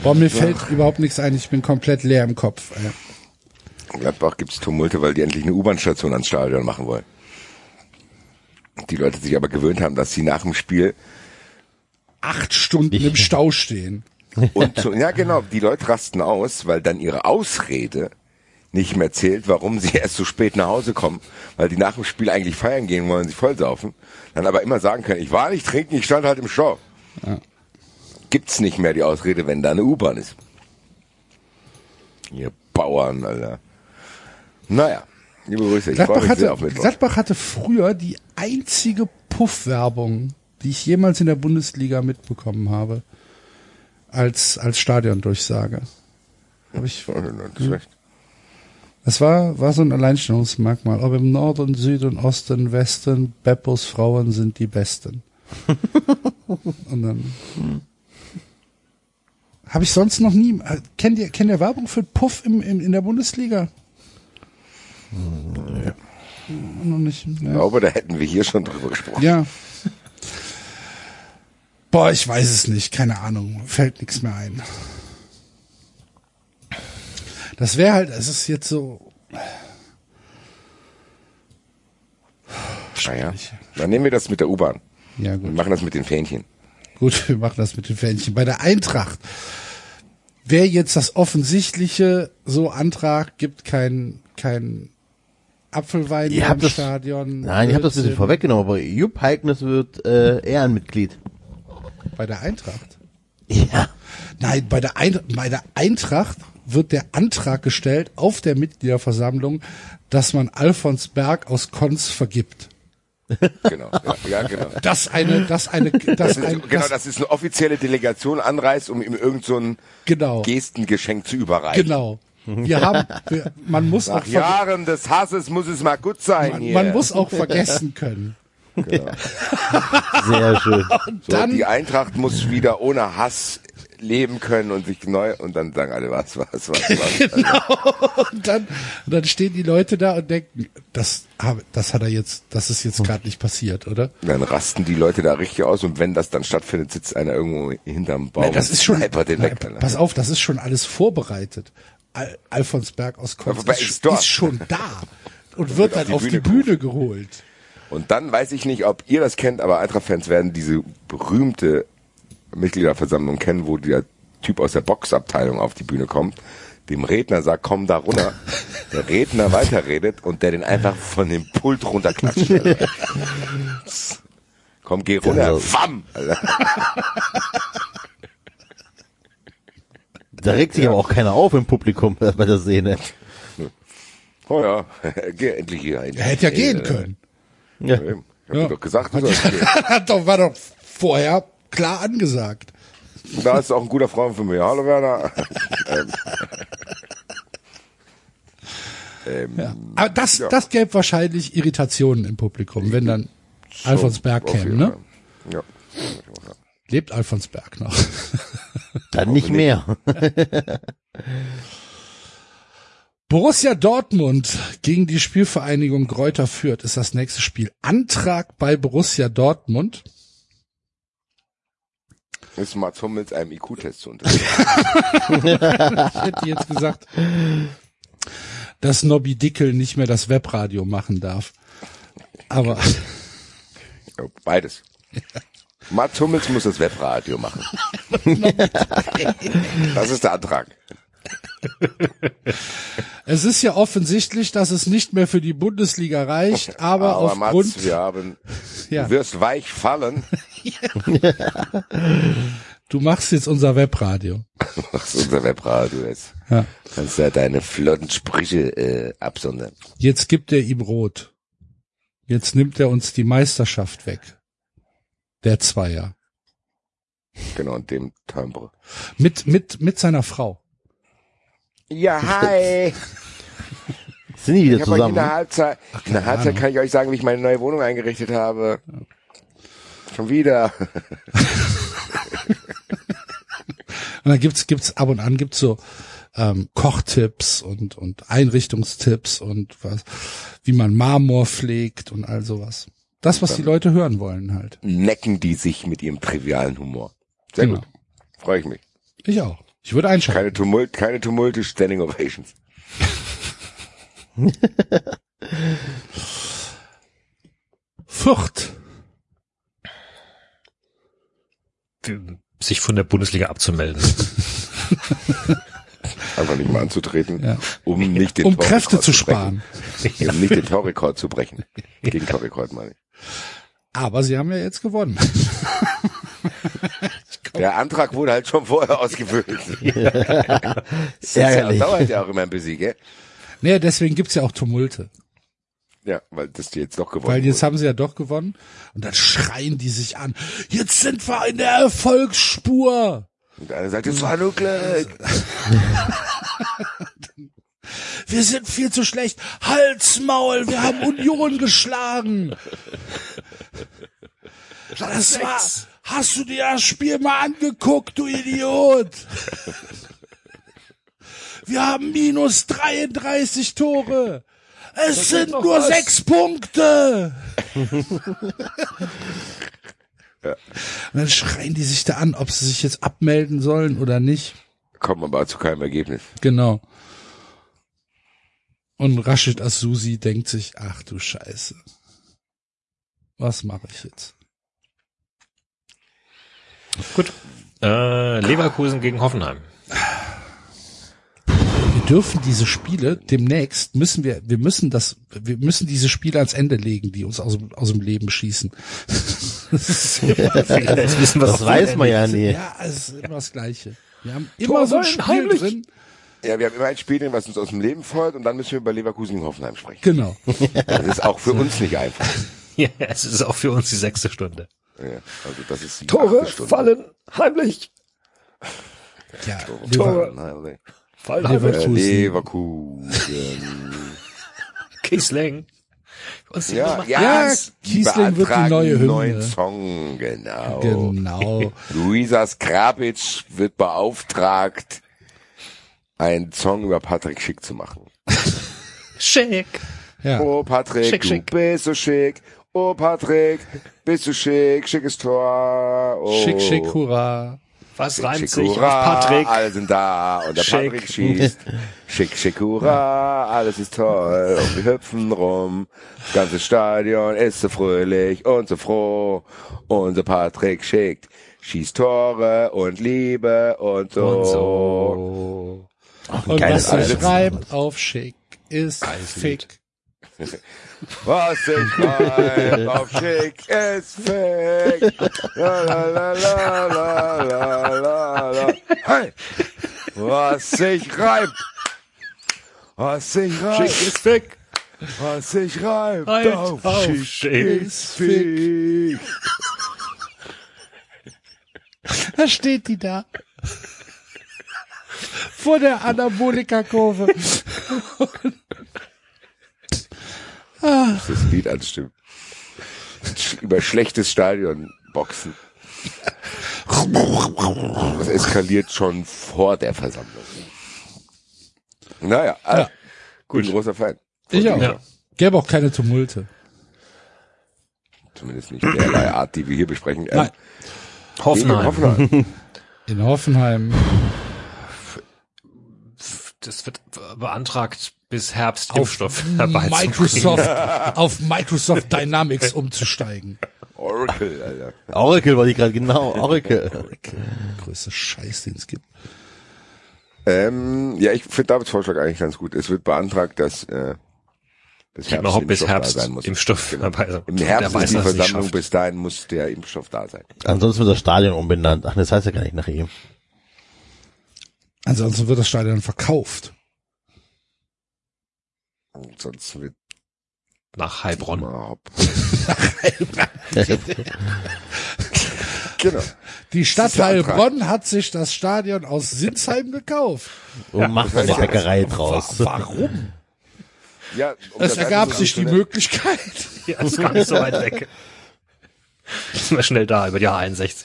boah, mir fällt überhaupt nichts ein. Ich bin komplett leer im Kopf. Ey. In Gladbach gibt's Tumulte, weil die endlich eine U-Bahn-Station ans Stadion machen wollen. Die Leute sich aber gewöhnt haben, dass sie nach dem Spiel Acht Stunden im Stau stehen. und zu, ja genau, die Leute rasten aus, weil dann ihre Ausrede nicht mehr zählt, warum sie erst so spät nach Hause kommen, weil die nach dem Spiel eigentlich feiern gehen wollen, sie vollsaufen, dann aber immer sagen können, ich war nicht trinken, ich stand halt im Stau. Gibt's nicht mehr die Ausrede, wenn da eine U-Bahn ist. Ihr Bauern, Alter. Naja, liebe Grüße, Gladbach hatte. Gladbach hatte früher die einzige Puff-Werbung, die ich jemals in der Bundesliga mitbekommen habe, als, als Stadiondurchsage. Hab ich, Das recht. das war, war so ein Alleinstellungsmerkmal. Ob im Norden, Süden, Osten, Westen, Beppos Frauen sind die Besten. Und dann, habe ich sonst noch nie, äh, kennt ihr, kennt ihr Werbung für Puff im, im, in der Bundesliga? Noch nicht. Ich ne? glaube, da hätten wir hier schon drüber gesprochen. Ja. Boah, ich weiß es nicht, keine Ahnung, fällt nichts mehr ein. Das wäre halt, es ist jetzt so, Naja, dann nehmen wir das mit der U-Bahn. ja Wir gut, machen das mit den Fähnchen. gut, wir machen das mit den Fähnchen. Bei der Eintracht wäre jetzt das offensichtliche so Antrag, gibt kein, kein Apfelwein im das- Stadion. Nein, ich habe das ein bisschen vorweggenommen, aber Jupp Heiknes wird äh, Ehrenmitglied. Bei der Eintracht. Ja. Nein, bei der, Ein bei der Eintracht wird der Antrag gestellt auf der Mitgliederversammlung, dass man Alfons Berg aus Konz vergibt. Genau. Ja, ja genau. Das eine, das eine, das ein, genau, das, dass es eine offizielle Delegation anreist, um ihm irgend so ein genau, Gestengeschenk zu überreichen. genau. Wir haben, wir, man muss auch, Nach verge- Jahren des Hasses muss es mal gut sein man, hier. man muss auch vergessen können. Sehr schön. so, dann- die Eintracht muss wieder ohne Hass leben können und sich neu und dann sagen alle was, was, was, was. genau. Und dann, und dann stehen die Leute da und denken, das, habe- das hat er jetzt, das ist jetzt gerade nicht passiert, oder? Dann rasten die Leute da richtig aus und wenn das dann stattfindet, sitzt einer irgendwo hinterm Baum. Nein, das ist schon, nein, pass auf, das ist schon alles vorbereitet. Al Alfons Berg aus Konz Aber ist, ist ist schon da und wird auf dann die auf die Bühne Bühne geholt. Und dann weiß ich nicht, ob ihr das kennt, aber Eintracht-Fans werden diese berühmte Mitgliederversammlung kennen, wo der Typ aus der Boxabteilung auf die Bühne kommt, dem Redner sagt, komm da runter, der Redner weiterredet und der den einfach von dem Pult runterklatscht. Alter. komm, geh runter, Ja, so. Da regt sich aber auch keiner auf im Publikum bei der Szene. Oh ja, geh endlich hier rein. Er hätte ja gehen Äh, können. Ja. Ich hab Ja. doch gesagt, du gehen. Hat doch, war doch vorher klar angesagt. Da ist auch ein guter Freund von mir. Hallo Werner. ähm, ähm, Aber das, Ja. das gäbe wahrscheinlich Irritationen im Publikum, wenn dann Alfons Berg käme, ne? Ja. Lebt Alfons Berg noch. Dann nicht mehr. Borussia Dortmund gegen die Spielvereinigung Greuther Fürth ist das nächste Spiel. Antrag bei Borussia Dortmund. Ist Mats Hummels einem IQ-Test zu unterziehen. Ich hätte jetzt gesagt, dass Nobby Dickel nicht mehr das Webradio machen darf. Aber Beides. Mats Hummels muss das Webradio machen. das ist der Antrag. es ist ja offensichtlich, dass es nicht mehr für die Bundesliga reicht, aber, Aber aufgrund, Mats, wir haben, ja, du wirst weich fallen. du machst jetzt unser Webradio. Was unser Webradio ist. Ja. Kannst ja deine flotten Sprüche äh, absondern. Jetzt gibt er ihm rot. Jetzt nimmt er uns die Meisterschaft weg. Der Zweier. Genau, und dem Timbre. Mit, mit, mit seiner Frau. Ja, hi. Sind die wieder Ich euch in zusammen? der Halbzeit, in der Halbzeit Ahnung. kann ich euch sagen, wie ich meine neue Wohnung eingerichtet habe. Schon wieder. Und dann gibt's, gibt's ab und an gibt's so ähm, Kochtipps und, und Einrichtungstipps und was, wie man Marmor pflegt und all sowas. Das, was die Leute hören wollen halt. Necken die sich mit ihrem trivialen Humor. Sehr Genau. gut. Freue ich mich. Ich auch. Ich würde einschalten. Keine Tumult, keine Tumulte, Standing Ovations. Fürth. sich von der Bundesliga abzumelden. Einfach nicht mal anzutreten, Ja. um nicht den Um Torrekord Kräfte zu brechen. sparen. Um nicht den Torrekord zu brechen. Gegen Torrekord meine ich. Aber sie haben ja jetzt gewonnen. Der Antrag wurde halt schon vorher ausgefüllt. Das Ärgerlich. dauert ja auch immer ein bisschen, gell? Naja, deswegen gibt's ja auch Tumulte. Ja, weil das die jetzt doch gewonnen Weil jetzt wurde. haben sie ja doch gewonnen. Und dann schreien die sich an. Jetzt sind wir in der Erfolgsspur. Und einer sagt, es war nur Glück. Wir sind viel zu schlecht. Halsmaul, wir haben Union geschlagen. Das war, hast du dir das Spiel mal angeguckt, du Idiot? Wir haben minus 33 Tore. Es sind nur sechs Punkte. Und dann schreien die sich da an, ob sie sich jetzt abmelden sollen oder nicht. Kommt aber zu keinem Ergebnis. Genau. Und Rashid Asusi denkt sich, ach du Scheiße. Was mache ich jetzt? Gut. Äh, Leverkusen gegen Hoffenheim. Wir dürfen diese Spiele demnächst müssen wir, wir müssen das, wir müssen diese Spiele ans Ende legen, die uns aus, dem- aus dem Leben schießen. Das ist immer, Jetzt wissen wir Das weiß man ja nie. ja, es ist immer das Gleiche. Wir haben immer so ein Spiel heimlich. drin. Ja, wir haben immer ein Spiel drin, was uns aus dem Leben folgt und dann müssen wir über Leverkusen gegen Hoffenheim sprechen. Genau. Das ist auch für uns nicht einfach. Ja, es ist auch für uns die sechste Stunde. Ja, also das ist die Tore Stunde. fallen heimlich. Ja, Tore Lever, fallen heimlich. Fallen Leverkusen. Äh, Leverkusen. Kiesling. Uns die Ja, ja, die Kiesling wird die neue Hymne. neuen Song, genau. Genau. Luisa Skrabic wird beauftragt, einen Song über Patrick Schick zu machen. Schick. Ja. Oh Patrick, Schick, du schick. bist so schick. Oh Patrick, bist du schick, schickes Tor. Oh. Schick, schick, hurra. Was reimt Schick, sich auf hurra, Patrick? alle sind da und der Schick. Patrick schießt. Schick, schick, hurra, alles ist toll und wir hüpfen rum. Das ganze Stadion ist so fröhlich und so froh. Unser Patrick schickt, schießt Tore und Liebe und so. Und so. Und geiles was sich Album. reimt auf schick ist Fick. Was ich reim auf schick ist fick. La, la, la, la, la, la, la, la. Hey! Was sich reimt. Was sich reimt. Schick ist Fick. Was sich reimt. Reimt auf, auf schick schick ist fick. Da steht die da. Vor der Anabolika-Kurve. Das Lied anstimmt. Über schlechtes Stadion boxen. Das eskaliert schon vor der Versammlung. Naja, ja. gut. Bin großer Fan. Ich auch. Ja. Gäbe auch keine Tumulte. Zumindest nicht derlei Art, die wir hier besprechen. Ähm, Nein. Hoffenheim. Hoffenheim. In Hoffenheim Das wird beantragt, bis Herbst auf Impfstoff herbeizubringen. Microsoft, auf Microsoft Dynamics umzusteigen. Oracle, Alter. Oracle war die gerade, genau, Oracle. Größte Scheiß, den es gibt. Ähm, ja, ich finde Davids Vorschlag eigentlich ganz gut. Es wird beantragt, dass äh, bis Ich überhaupt bis Impfstoff da Herbst sein muss. Impfstoff Genau. dabei sein. Im Der Herbst weiß, ist die er Versammlung, bis dahin muss der Impfstoff da sein. Ansonsten wird das Stadion umbenannt. Ach, das heißt ja gar nicht nach ihm. Ansonsten wird das Stadion verkauft. Und sonst wird Nach Heilbronn. mal hopp. genau. Die Stadt ist. Heilbronn hat sich das Stadion aus Sinsheim gekauft. Und macht eine Bäckerei draus. Warum? Ja, um Es das ergab sich die. Möglichkeit. Ja, ist gar nicht so weit weg. Sind wir schnell da, über die H61.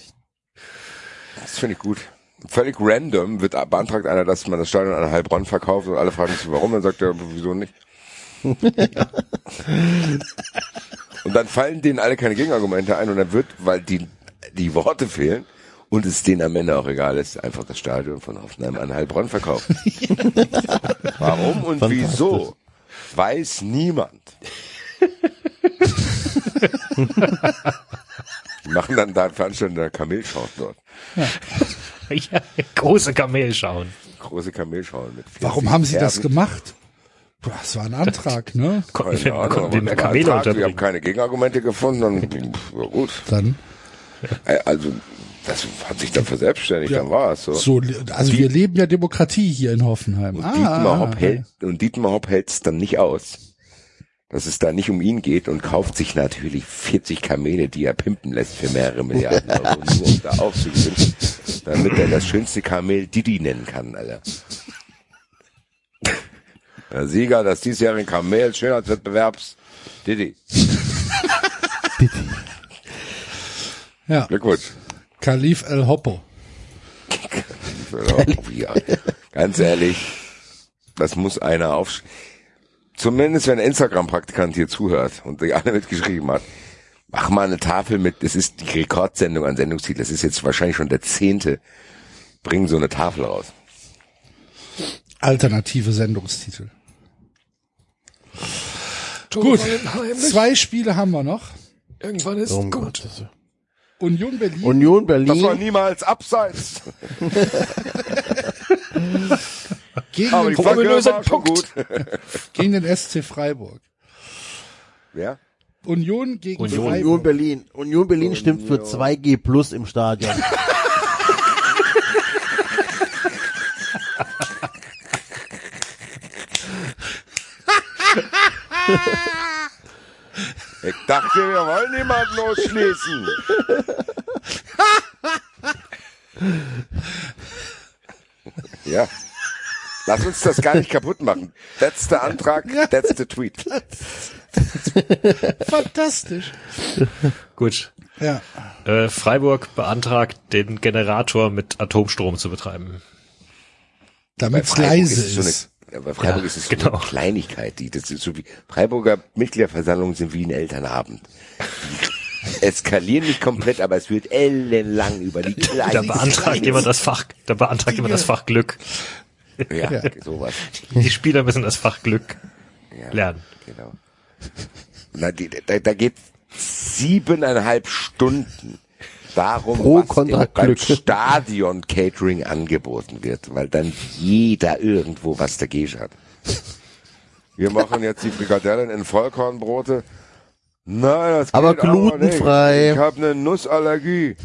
Das finde ich gut. Völlig random wird beantragt einer, dass man das Stadion an Heilbronn verkauft und alle fragen sich, warum. Dann sagt er, wieso nicht? und dann fallen denen alle keine Gegenargumente ein und dann wird, weil die, die Worte fehlen und es denen am Ende auch egal ist, einfach das Stadion von Hoffenheim an Heilbronn verkauft. warum und wieso? Weiß niemand. Die machen dann da Veranstaltungen der Kamelschauen dort. Ja, große Kamel schauen. Große Kamelschauen mit 40 Warum haben sie das Pferden. gemacht? Boah, Das war ein Antrag, ne? Konnten Keine wir, Ahnung, konnten wir mehr Kamele Antrag, Wir haben keine Gegenargumente gefunden und ja gut. Dann Äh, Also das hat sich dann verselbstständigt, Ja. dann war es so. so, also wir leben ja Demokratie hier in Hoffenheim. Und Ah, Dietmar Hopp hält und Dietmar Hopp hält es dann nicht aus, dass es da nicht um ihn geht und kauft sich natürlich 40 Kamele, die er pimpen lässt für mehrere Milliarden Euro, nur um da aufzugewinnen, damit er das schönste Kamel Didi nennen kann, Alter. Der Sieger des diesjährigen Kamel-Schönheitswettbewerbs, Didi. Ja, Glückwunsch. Khalif El Hoppo. Ja, ganz ehrlich, das muss einer auf. Zumindest wenn ein Instagram-Praktikant hier zuhört und die alle mitgeschrieben hat, mach mal eine Tafel mit, das ist die Rekordsendung an Sendungstitel, das ist jetzt wahrscheinlich schon der zehnte, bringen so eine Tafel raus. Alternative Sendungstitel. Gut, zwei Spiele haben wir noch. Irgendwann ist Oh gut. Gott. Union Berlin Union Das war Berlin. niemals abseits, gegen, aber den, gut. gegen den SC Freiburg. Ja? Union gegen Union. Union. Berlin. Union Berlin stimmt für 2G plus im Stadion. Ich dachte, wir wollen niemanden ausschließen. ja. Lass uns das gar nicht kaputt machen. That's the Antrag, that's the tweet. Fantastisch. Gut. Ja. Äh, Freiburg beantragt, den Generator mit Atomstrom zu betreiben. Damit es Freiburg leise eine- ist. Ja, bei Freiburg Ja, ist es so genau. eine Kleinigkeit, die, das ist so wie, Freiburger Mitgliederversammlungen sind wie ein Elternabend. Die eskalieren nicht komplett, aber es wird ellenlang über die Da kleinen. beantragt jemand das Fach, da beantragt jemand das Fach Glück. Ja, Ja. sowas. Die Spieler müssen das Fach Glück Ja, lernen. Genau. Na, die, da, da geht siebeneinhalb Stunden darum, Pro was beim. Stadion Catering angeboten wird, weil dann jeder irgendwo was dagegen hat. Wir machen jetzt die Frikadellen in Vollkornbrote. Nein, das Aber geht nicht. glutenfrei. Ich habe eine Nussallergie.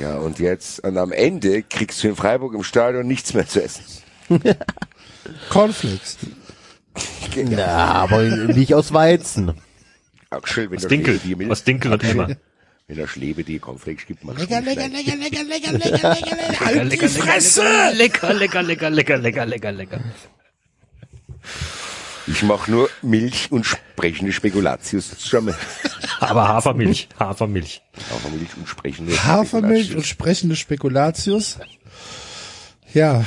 Ja, und jetzt, und am Ende kriegst du in Freiburg im Stadion nichts mehr zu essen. Cornflakes. Na, aber nicht aus Weizen. Auch schön, wenn Aus Dinkel, Schläbe die Milch- aus Dinkel und Emmer. Wenn der Schläbe die Cornflakes gibt, man Lecker, lecker, lecker, lecker, lecker, lecker, lecker, lecker. Halt die lecker, Fresse! lecker, lecker, lecker, lecker, lecker, lecker, lecker. Ich mache nur Milch und sprechende Spekulatius. Mal Aber Hafermilch, Hafermilch. Hafermilch und sprechende Hafermilch und sprechende Spekulatius. Ja,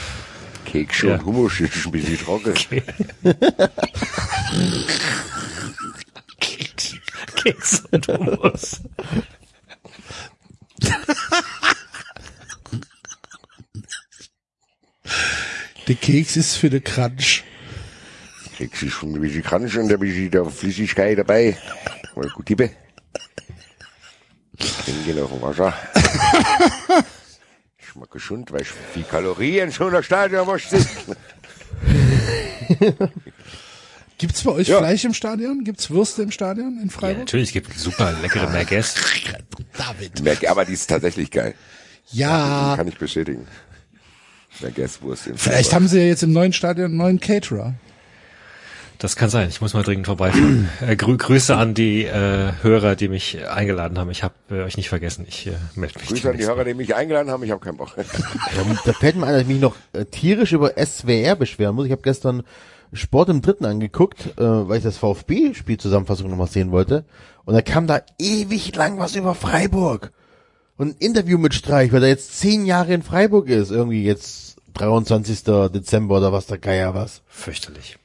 Kekse Ja. und Hummus ist ein bisschen trocken. Keks und Hummus. der Keks ist für den Crunch. Kekse ist schon ein bisschen Crunch und ein bisschen der Flüssigkeit dabei. Mal gut tippe. Trinke noch Wasser. Schmeckt gesund, weil viel Kalorien schon der Stadionwurst sind. Gibt's bei euch Ja. Fleisch im Stadion? Gibt's Würste im Stadion in Ja, Freiburg? natürlich gibt es super leckere Merguez. David. Merk- Aber die ist tatsächlich geil. Ja, Kann ich bestätigen. Der Gästwurst in vielleicht Freiburg. haben sie ja jetzt im neuen Stadion einen neuen Caterer. Das kann sein. Ich muss mal dringend vorbeifahren. äh, grü Grüße an die äh, Hörer, die mich eingeladen haben. Ich habe äh, euch nicht vergessen. Ich äh, melde mich. Grüße an die. Hörer, die mich eingeladen haben. Ich habe keinen Bock. Da, da fällt mir ein, dass ich mich noch äh, tierisch über SWR beschweren muss. Ich habe gestern Sport im Dritten angeguckt, äh, weil ich das VfB-Spielzusammenfassung nochmal sehen wollte. Und da kam da ewig lang was über Freiburg. Und ein Interview mit Streich, weil er jetzt zehn Jahre in Freiburg ist. Irgendwie jetzt 23. Dezember oder was der Geier was. Fürchterlich.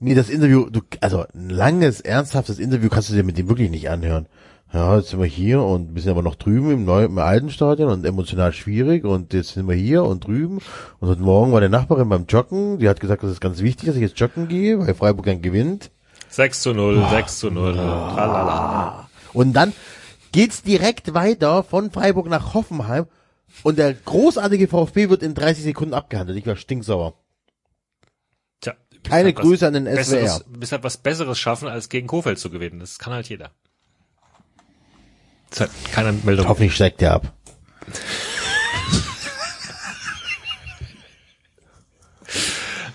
Nee, das Interview, du, also ein langes, ernsthaftes Interview kannst du dir mit dem wirklich nicht anhören. Ja, jetzt sind wir hier und wir sind aber noch drüben im neuen, im alten Stadion und emotional schwierig und jetzt sind wir hier und drüben und heute Morgen war der Nachbarin beim Joggen, die hat gesagt, das ist ganz wichtig, dass ich jetzt joggen gehe, weil Freiburg dann gewinnt. 6 zu 0, 6 zu 0. Tralala. Und dann geht's direkt weiter von Freiburg nach Hoffenheim und der großartige VfB wird in 30 Sekunden abgehandelt. Ich war stinksauer. Keine halt Grüße an den SWR. Besseres, bis halt was Besseres schaffen, als gegen Kofeld zu gewinnen. Das kann halt jeder. Das hat keine Meldung. Hoffentlich steigt der ab.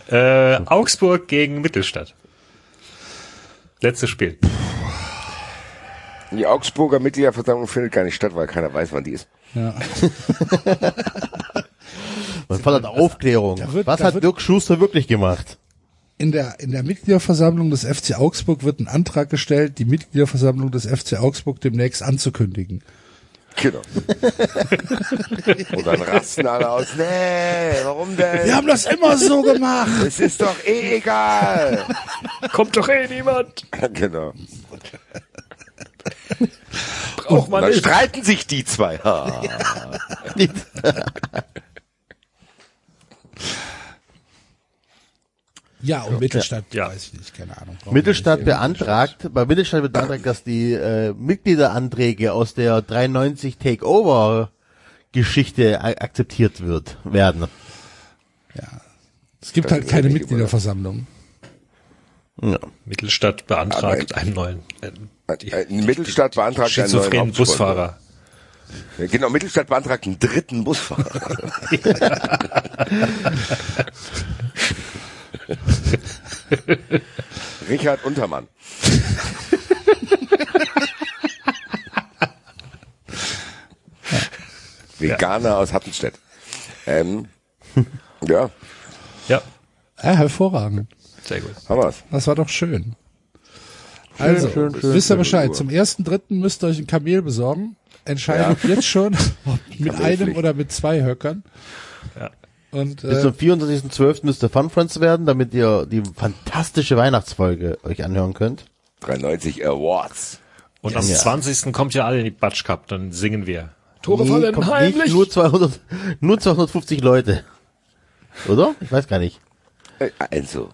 Äh, Augsburg gegen Mittelstadt. Letztes Spiel. Die Augsburger Mitgliederversammlung findet gar nicht statt, weil keiner weiß, wann die ist. Ja. Man fordert Aufklärung. wird- Was hat wird- Dirk Schuster wirklich gemacht? In der, in der Mitgliederversammlung des FC Augsburg wird ein Antrag gestellt, die Mitgliederversammlung des FC Augsburg demnächst anzukündigen. Genau. Und dann rasten alle aus. Nee, warum denn? Wir haben das immer so gemacht. Es ist doch eh egal. Kommt doch eh niemand. genau. Braucht Und man dann nicht. streiten sich die zwei. Ha. Ja, und Mittelstadt, Ja. weiß ich nicht, keine Ahnung. Mittelstadt beantragt, bei Mittelstadt wird beantragt, dass die äh, Mitgliederanträge aus der 93 Takeover Geschichte akzeptiert wird, werden. Es gibt Das halt keine Mitgliederversammlung. Ja. Mittelstadt beantragt einen neuen. Äh, die- Äh, Mittelstadt beantragt einen neuen. Busfahrer. Ja, Genau, Mittelstadt beantragt einen dritten Busfahrer. Richard Untermann. Veganer aus Hattenstedt. Ähm, ja, Ja, Ja, hervorragend. sehr gut. wir's. Das war doch schön. Also, schön, schön, wisst ihr. Bescheid. Zum ersten Dritten müsst ihr euch ein Kamel besorgen. Entscheidet jetzt schon, ob mit einem oder mit zwei Höckern. Ja. Und Bis äh, zum 24.12. müsst ihr Fun Friends werden, damit ihr die fantastische Weihnachtsfolge euch anhören könnt. 93 Awards. Und am Ja. 20. kommt ja alle in die Batsch Cup, dann singen wir. Tore Nee, fallen heimlich. Nicht nur 200, nur 250 Leute. Oder? Ich weiß gar nicht. Äh, Also,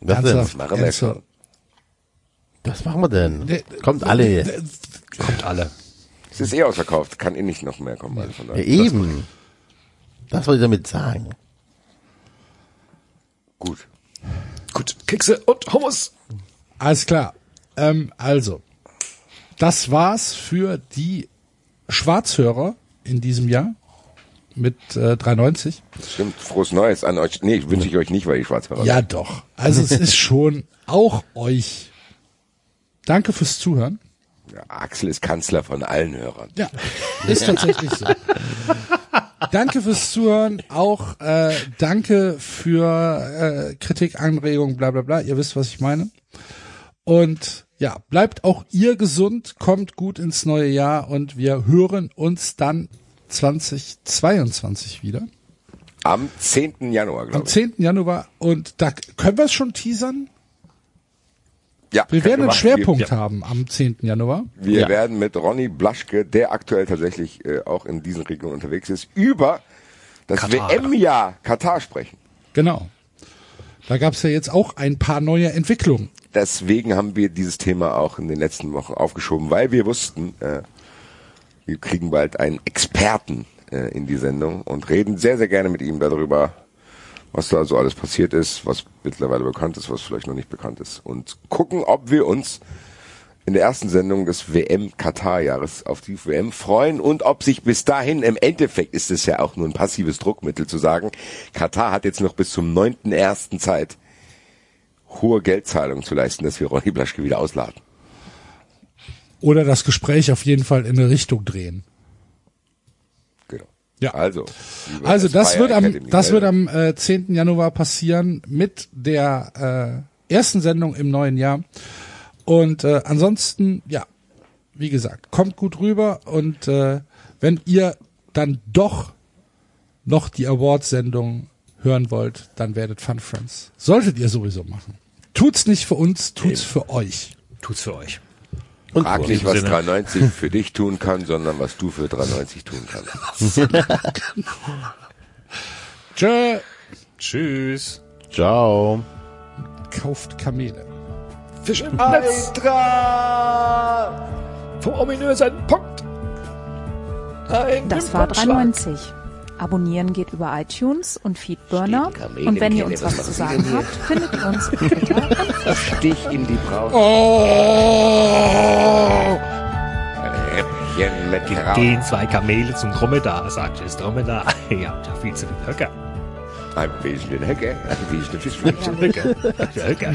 Was denn? ernsthaft, machen wir schon. Was machen wir denn? Kommt alle. Kommt alle. es ist eh ausverkauft, kann eh nicht noch mehr kommen. Also von Ja, eben. Das wollte ich damit sagen. Gut. Gut, Kekse und Hummus. Alles klar. Ähm, also, das war's für die Schwarzhörer in diesem Jahr mit äh, 390. Stimmt, frohes Neues an euch. Nee, wünsche ich euch nicht, weil ich Schwarzfahrer Ja, doch. Also es ist schon auch euch. Danke fürs Zuhören. Ja, Axel ist Kanzler von allen Hörern. Ja, ist tatsächlich so. Danke fürs Zuhören. Auch äh, danke für äh, Kritik, Anregungen, bla bla bla. Ihr wisst, was ich meine. Und ja, bleibt auch ihr gesund, kommt gut ins neue Jahr und wir hören uns dann 2022 wieder. Am 10. Januar, Am glaube ich. 10. Januar. Und da können wir es schon teasern. Ja, Wir werden einen. Schwerpunkt Wir, haben am 10. Januar. wir Ja. werden mit Ronny Blaschke, der aktuell tatsächlich äh, auch in diesen Regionen unterwegs ist, über das. WM-Jahr Katar sprechen. Genau. Da gab es ja jetzt auch ein paar neue Entwicklungen. Deswegen haben wir dieses Thema auch in den letzten Wochen aufgeschoben, weil wir wussten, äh, wir kriegen bald einen Experten äh, in die Sendung und reden sehr, sehr gerne mit ihm darüber, was da so alles passiert ist, was mittlerweile bekannt ist, was vielleicht noch nicht bekannt ist. Und gucken, ob wir uns in der ersten Sendung des WM-Katar-Jahres auf die WM freuen und ob sich bis dahin, im Endeffekt ist es ja auch nur ein passives Druckmittel zu sagen, Katar hat jetzt noch bis zum 9.1. Zeit, hohe Geldzahlungen zu leisten, dass wir Ronny Blaschke wieder ausladen. Oder das Gespräch auf jeden Fall in eine Richtung drehen. Ja. Also, Also das wird am, Academy, das wird am äh, 10. Januar passieren mit der äh, ersten Sendung im neuen Jahr. Und äh, ansonsten, ja, wie gesagt, kommt gut rüber und äh, wenn ihr dann doch noch die Awards-Sendung hören wollt, dann werdet Fun Friends. Solltet ihr sowieso machen. Tut's nicht für uns, tut's für euch. Tut's für euch. Und Frag nicht, was Sinne. 390 für dich tun kann, sondern was du für 390 tun kannst. Tschö, Tschüss. Ciao. kauft Kamele. Fisch im Netz. Vom ominösen Punkt. Ein Das war Wimpernschlag. 390. Abonnieren geht über iTunes und Feedburner. Und wenn ihr uns was was zu sagen habt, findet ihr uns auf Twitter Stich in die Braut. Oh! Rippchen mit Kraut. Gehen zwei Kamele zum Dromedar, sagt es Dromedar. Ihr habt ja viel zu viel Höcker. Ein bisschen Höcke, ein bisschen Fisch. Höcker. Höcker.